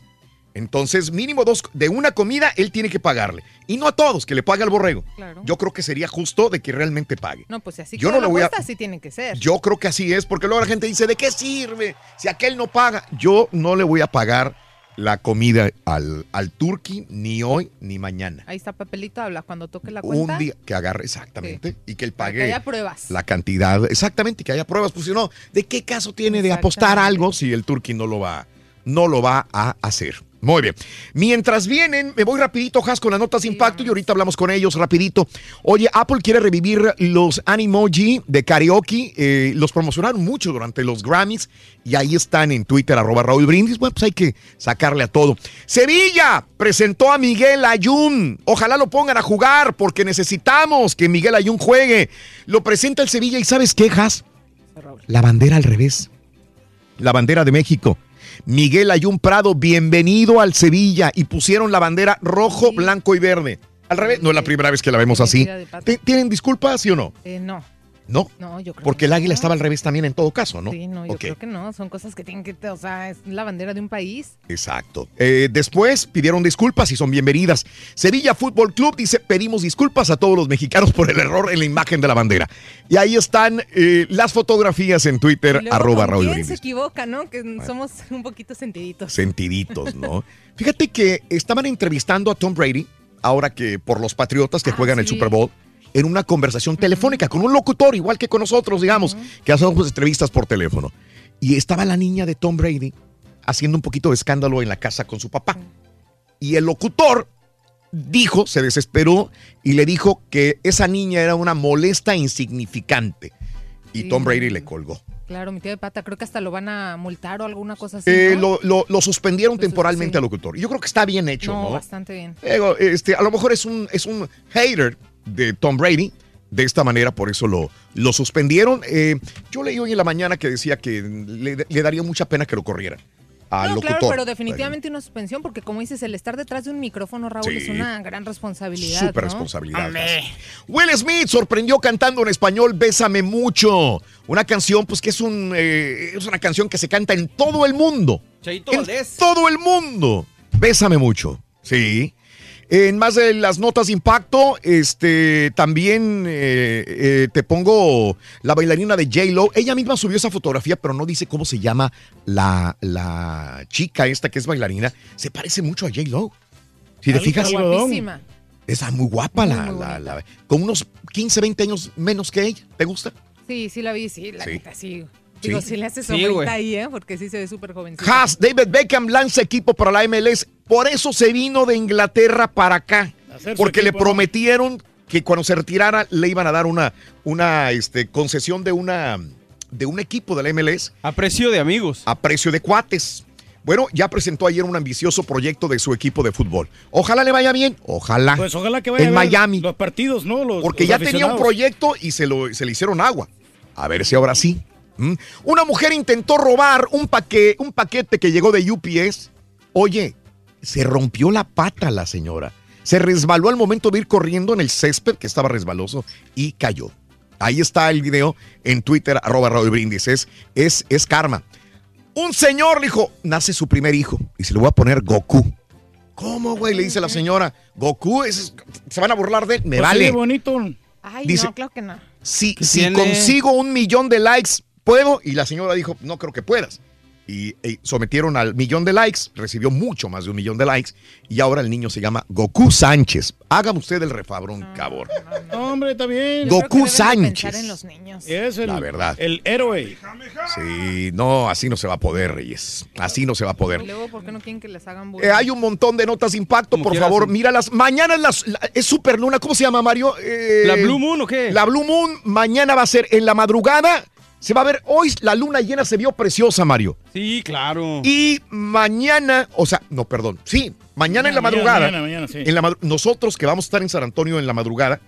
Entonces, mínimo dos, de una comida, él tiene que pagarle. Y no a todos, que le pague al borrego. Claro. Yo creo que sería justo de que realmente pague. No, pues así Yo que no le voy a- así tiene que ser. Yo creo que así es, porque luego la gente dice, ¿de qué sirve? Si aquel no paga. Yo no le voy a pagar la comida al, al turqui ni hoy ni mañana. Ahí está papelito, habla cuando toque la cuenta. Un día que agarre exactamente y que él que pague haya pruebas. la cantidad, exactamente, que haya pruebas, pues si no, ¿de qué caso tiene de apostar algo si el turqui no lo va, no lo va a hacer? Muy bien. Mientras vienen, me voy rapidito, Has, con las notas de impacto y ahorita hablamos con ellos rapidito. Oye, Apple quiere revivir los Animoji de karaoke. eh, los promocionaron mucho durante los Grammys y ahí están en Twitter, arroba Raúl Brindis. Bueno, pues hay que sacarle a todo. Sevilla presentó a Miguel Ayun. Ojalá lo pongan a jugar porque necesitamos que Miguel Ayun juegue. Lo presenta el Sevilla y ¿sabes qué, Has? La bandera al revés. La bandera de México. Miguel Ayun Prado, bienvenido al Sevilla. Y pusieron la bandera rojo, blanco y verde. Al revés, no es la primera vez que la vemos así. Mentira de pata. ¿Ti- ¿Tienen disculpas, sí o no? Eh, no, No. no, yo creo Porque el águila estaba al revés también en todo caso, ¿no? Sí, no, yo creo que no. Son cosas que tienen que, o sea, es la bandera de un país. Exacto. Eh, después pidieron disculpas y son bienvenidas. Sevilla Fútbol Club dice, pedimos disculpas a todos los mexicanos por el error en la imagen de la bandera. Y ahí están eh, las fotografías en Twitter, luego, arroba ¿con Raúl quién se Brindis. equivoca, no? Que somos un poquito sentiditos. Sentiditos, ¿no? [laughs] Fíjate que estaban entrevistando a Tom Brady, ahora que por los Patriotas que juegan el Ah. Super Bowl, en una conversación telefónica con un locutor, igual que con nosotros, digamos, que hacemos entrevistas por teléfono. Y estaba la niña de Tom Brady haciendo un poquito de escándalo en la casa con su papá. Y el locutor dijo, se desesperó y le dijo que esa niña era una molesta insignificante. Y Sí. Tom Brady le colgó. Claro, mi tío de pata, creo que hasta lo van a multar o alguna cosa así. Eh, lo, lo- lo suspendieron Pues, temporalmente sí. al locutor. Yo creo que está bien hecho, no, ¿no? bastante bien. Este, a lo mejor es un, es un hater de Tom Brady. De esta manera, por eso lo, lo suspendieron. Eh, yo leí hoy en la mañana que decía que le, le daría mucha pena que lo corrieran al no, locutor. claro, pero definitivamente una suspensión, porque como dices, el estar detrás de un micrófono, Raúl, Sí. es una gran responsabilidad. Súper ¿no? responsabilidad. Will Smith sorprendió cantando en español Bésame mucho. Una canción, pues que es, un, eh, es una canción que se canta en todo el mundo. Chaito en Valdés. todo el mundo. Bésame mucho. Sí. En más de las notas de impacto, este, también eh, eh, te pongo la bailarina de J-Lo. Ella misma subió esa fotografía, pero no dice cómo se llama la, la chica esta que es bailarina. Se parece mucho a J-Lo. Si te fijas, Guapísima. es muy guapa la, muy la- la- Con unos 15, 20 años menos que ella. ¿Te gusta? Sí, sí la vi, sí, la Sí. neta, sí. Digo, Sí. sí le hace Sí, sombrita güey. ahí, ¿eh? Porque sí se ve súper jovencita. Haas, David Beckham lanza equipo para la MLS. Por eso se vino de Inglaterra para acá. Porque le prometieron que cuando se retirara le iban a dar una, una este, concesión de, una, de un equipo de la MLS. A precio de amigos. A precio de cuates. Bueno, ya presentó ayer un ambicioso proyecto de su equipo de fútbol. Ojalá le vaya bien. Ojalá. Pues ojalá que vaya en a ver Miami. los partidos, ¿no? Los, Porque los ya tenía un proyecto y se, lo, se le hicieron agua. A ver si ahora sí. ¿Mm? Una mujer intentó robar un, paque- un paquete que llegó de UPS. Oye, se rompió la pata la señora. Se resbaló al momento de ir corriendo en el césped que estaba resbaloso y cayó. Ahí está el video en Twitter, arroba Raúl Brindis. Es, es, es karma. Un señor le dijo, nace su primer hijo y se le voy a poner Goku. ¿Cómo, güey? Le dice la señora. Goku, es- se van a burlar de él. Me Pues sí, vale. bonito. Ay, Dice- no, claro que no. Si, ¿Qué si tiene? consigo un millón de likes, ¿puedo? Y la señora dijo, no creo que puedas. Y, y sometieron al millón de likes, recibió mucho más de un millón de likes, y ahora el niño se llama Goku Sánchez. Hágame usted el refabrón, cabrón. No, hombre, está bien. Goku Sánchez. en los niños. Es el, La verdad. el héroe. Sí, no, así no se va a poder, Reyes. Así no se va a poder. Y luego, ¿por qué no quieren que les hagan? Eh, hay un montón de notas de impacto, por favor, míralas. Mañana es, las- la- es Superluna, ¿cómo se llama, Mario? Eh, ¿La Blue Moon o qué? La Blue Moon, mañana va a ser en la madrugada. Se va a ver, hoy la luna llena se vio preciosa, Mario. Sí, claro. Y mañana, o sea, no, perdón, sí, mañana en la madrugada, mañana, mañana, sí. en la madru- nosotros que vamos a estar en San Antonio en la madrugada,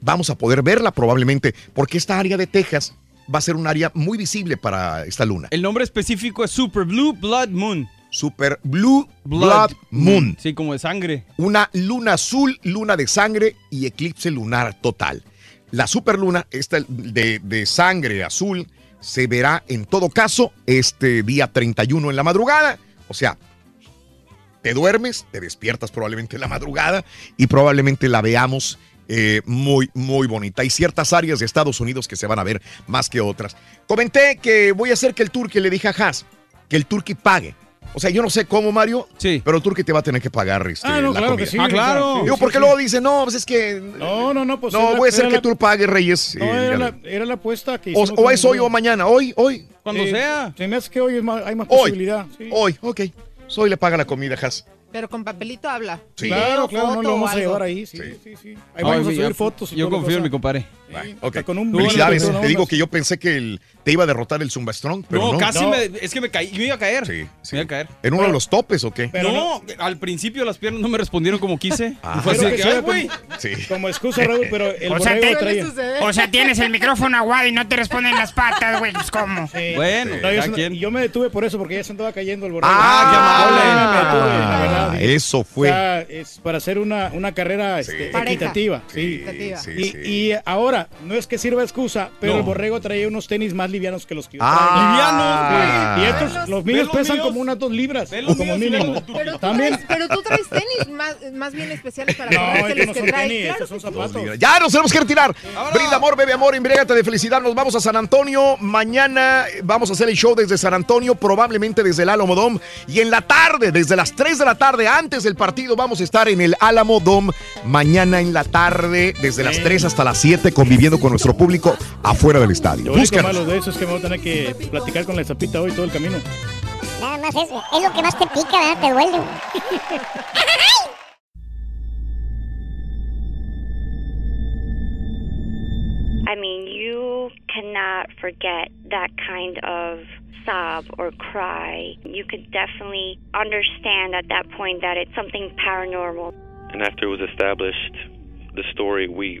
vamos a poder verla probablemente, porque esta área de Texas va a ser un área muy visible para esta luna. El nombre específico es Super Blue Blood Moon. Super Blue Blood, Moon. Sí, como de sangre. Una luna azul, luna de sangre y eclipse lunar total. La superluna, esta de, de sangre azul, se verá en todo caso este día 31 en la madrugada. O sea, te duermes, te despiertas probablemente en la madrugada y probablemente la veamos eh, muy, muy bonita. Hay ciertas áreas de Estados Unidos que se van a ver más que otras. Comenté que voy a hacer que el turqui le dije a Haas que el turqui pague. O sea, yo no sé cómo, Mario, pero el turqui te va a tener que pagar este, Ah, no, la claro comida. que sí, Ah, claro. sí, Digo, sí, porque sí. luego dice, no, pues es que... No, no, no, pues. No, era- voy a hacer que la- tú pagues, Reyes. No, Eh, era la, lo- era la apuesta que o, hicimos o es hoy o mañana, hoy, hoy. Cuando sea. Se me hace que hoy es más- hay más Hoy, posibilidad. sí. hoy, ok. Hoy le paga la comida, Haas. Pero con papelito habla. Sí. Claro, claro, no lo vamos a llevar ahí, sí, sí, sí. Ahí Ay, vamos a subir fotos. y Yo confío en mi compadre. Con un Felicidades. Te ¿no? digo que yo pensé que el- te iba a derrotar el Zumba Strong, pero no. no, casi me. Es que me caí. Yo iba a caer. Sí, Me iba a caer. ¿En uno de los topes o qué? no, al principio las piernas no me respondieron como quise. [laughs] Ah. Fue así que ay, güey. Sí. Como excusa, Raúl, pero [laughs] el O sea, te- traía. o sea, tienes el micrófono aguado y no te responden las patas, güey. Pues, ¿cómo? Sí. Bueno, No, yo, yo me detuve por eso, porque ya se andaba cayendo el borrego. Ah, Me detuve, la verdad, Ah, eso O fue. sea, es para hacer una, una carrera este, equitativa. Sí. Sí, Y, sí. Ahora, no es que sirva excusa, pero No. el borrego traía unos tenis más livianos que los que yo Ah. traigo. Y estos, los míos pesan míos. como unas dos libras, como míos mínimo. Pero tú, También. traes, pero tú traes tenis más, más bien especiales para No, que estos los no que son trae. tenis, Claro estos son zapatos. Ya nos tenemos que retirar. Brinda amor, bebe amor, embriágate de felicidad. Nos vamos a San Antonio. Mañana vamos a hacer el show desde San Antonio, probablemente desde el Alamo Dome. Y en la tarde, desde las 3 de la tarde, antes del partido, vamos a estar en el Alamo Dome. Mañana en la tarde, desde las 3 hasta las 7, conviviendo con nuestro público afuera del estadio. Lo único malo de eso es que me voy a tener que platicar con la zapita hoy todo el camino. Nada más es, es lo que más te pica, ¿verdad? Te duele. [laughs] I mean, you cannot forget that kind of sob or cry. You could definitely understand at that point that it's something paranormal. And after it was established, the story, we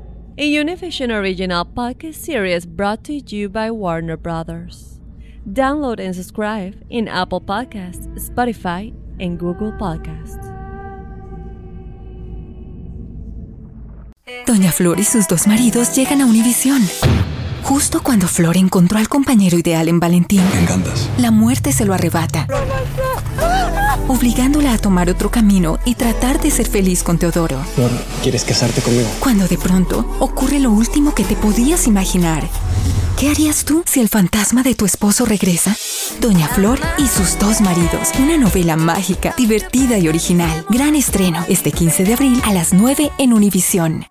a Univision original podcast series brought to you by Warner Brothers. Download and subscribe in Apple Podcasts, Spotify, and Google Podcasts. Doña Flor y sus dos maridos llegan a Univisión. Justo cuando Flor encontró al compañero ideal en Valentín, Me encantas. la muerte se lo arrebata, obligándola a tomar otro camino y tratar de ser feliz con Teodoro. Flor, ¿quieres casarte conmigo? Cuando de pronto ocurre lo último que te podías imaginar. ¿Qué harías tú si el fantasma de tu esposo regresa? Doña Flor y sus dos maridos. Una novela mágica, divertida y original. Gran estreno este 15 de abril a las 9 en Univisión.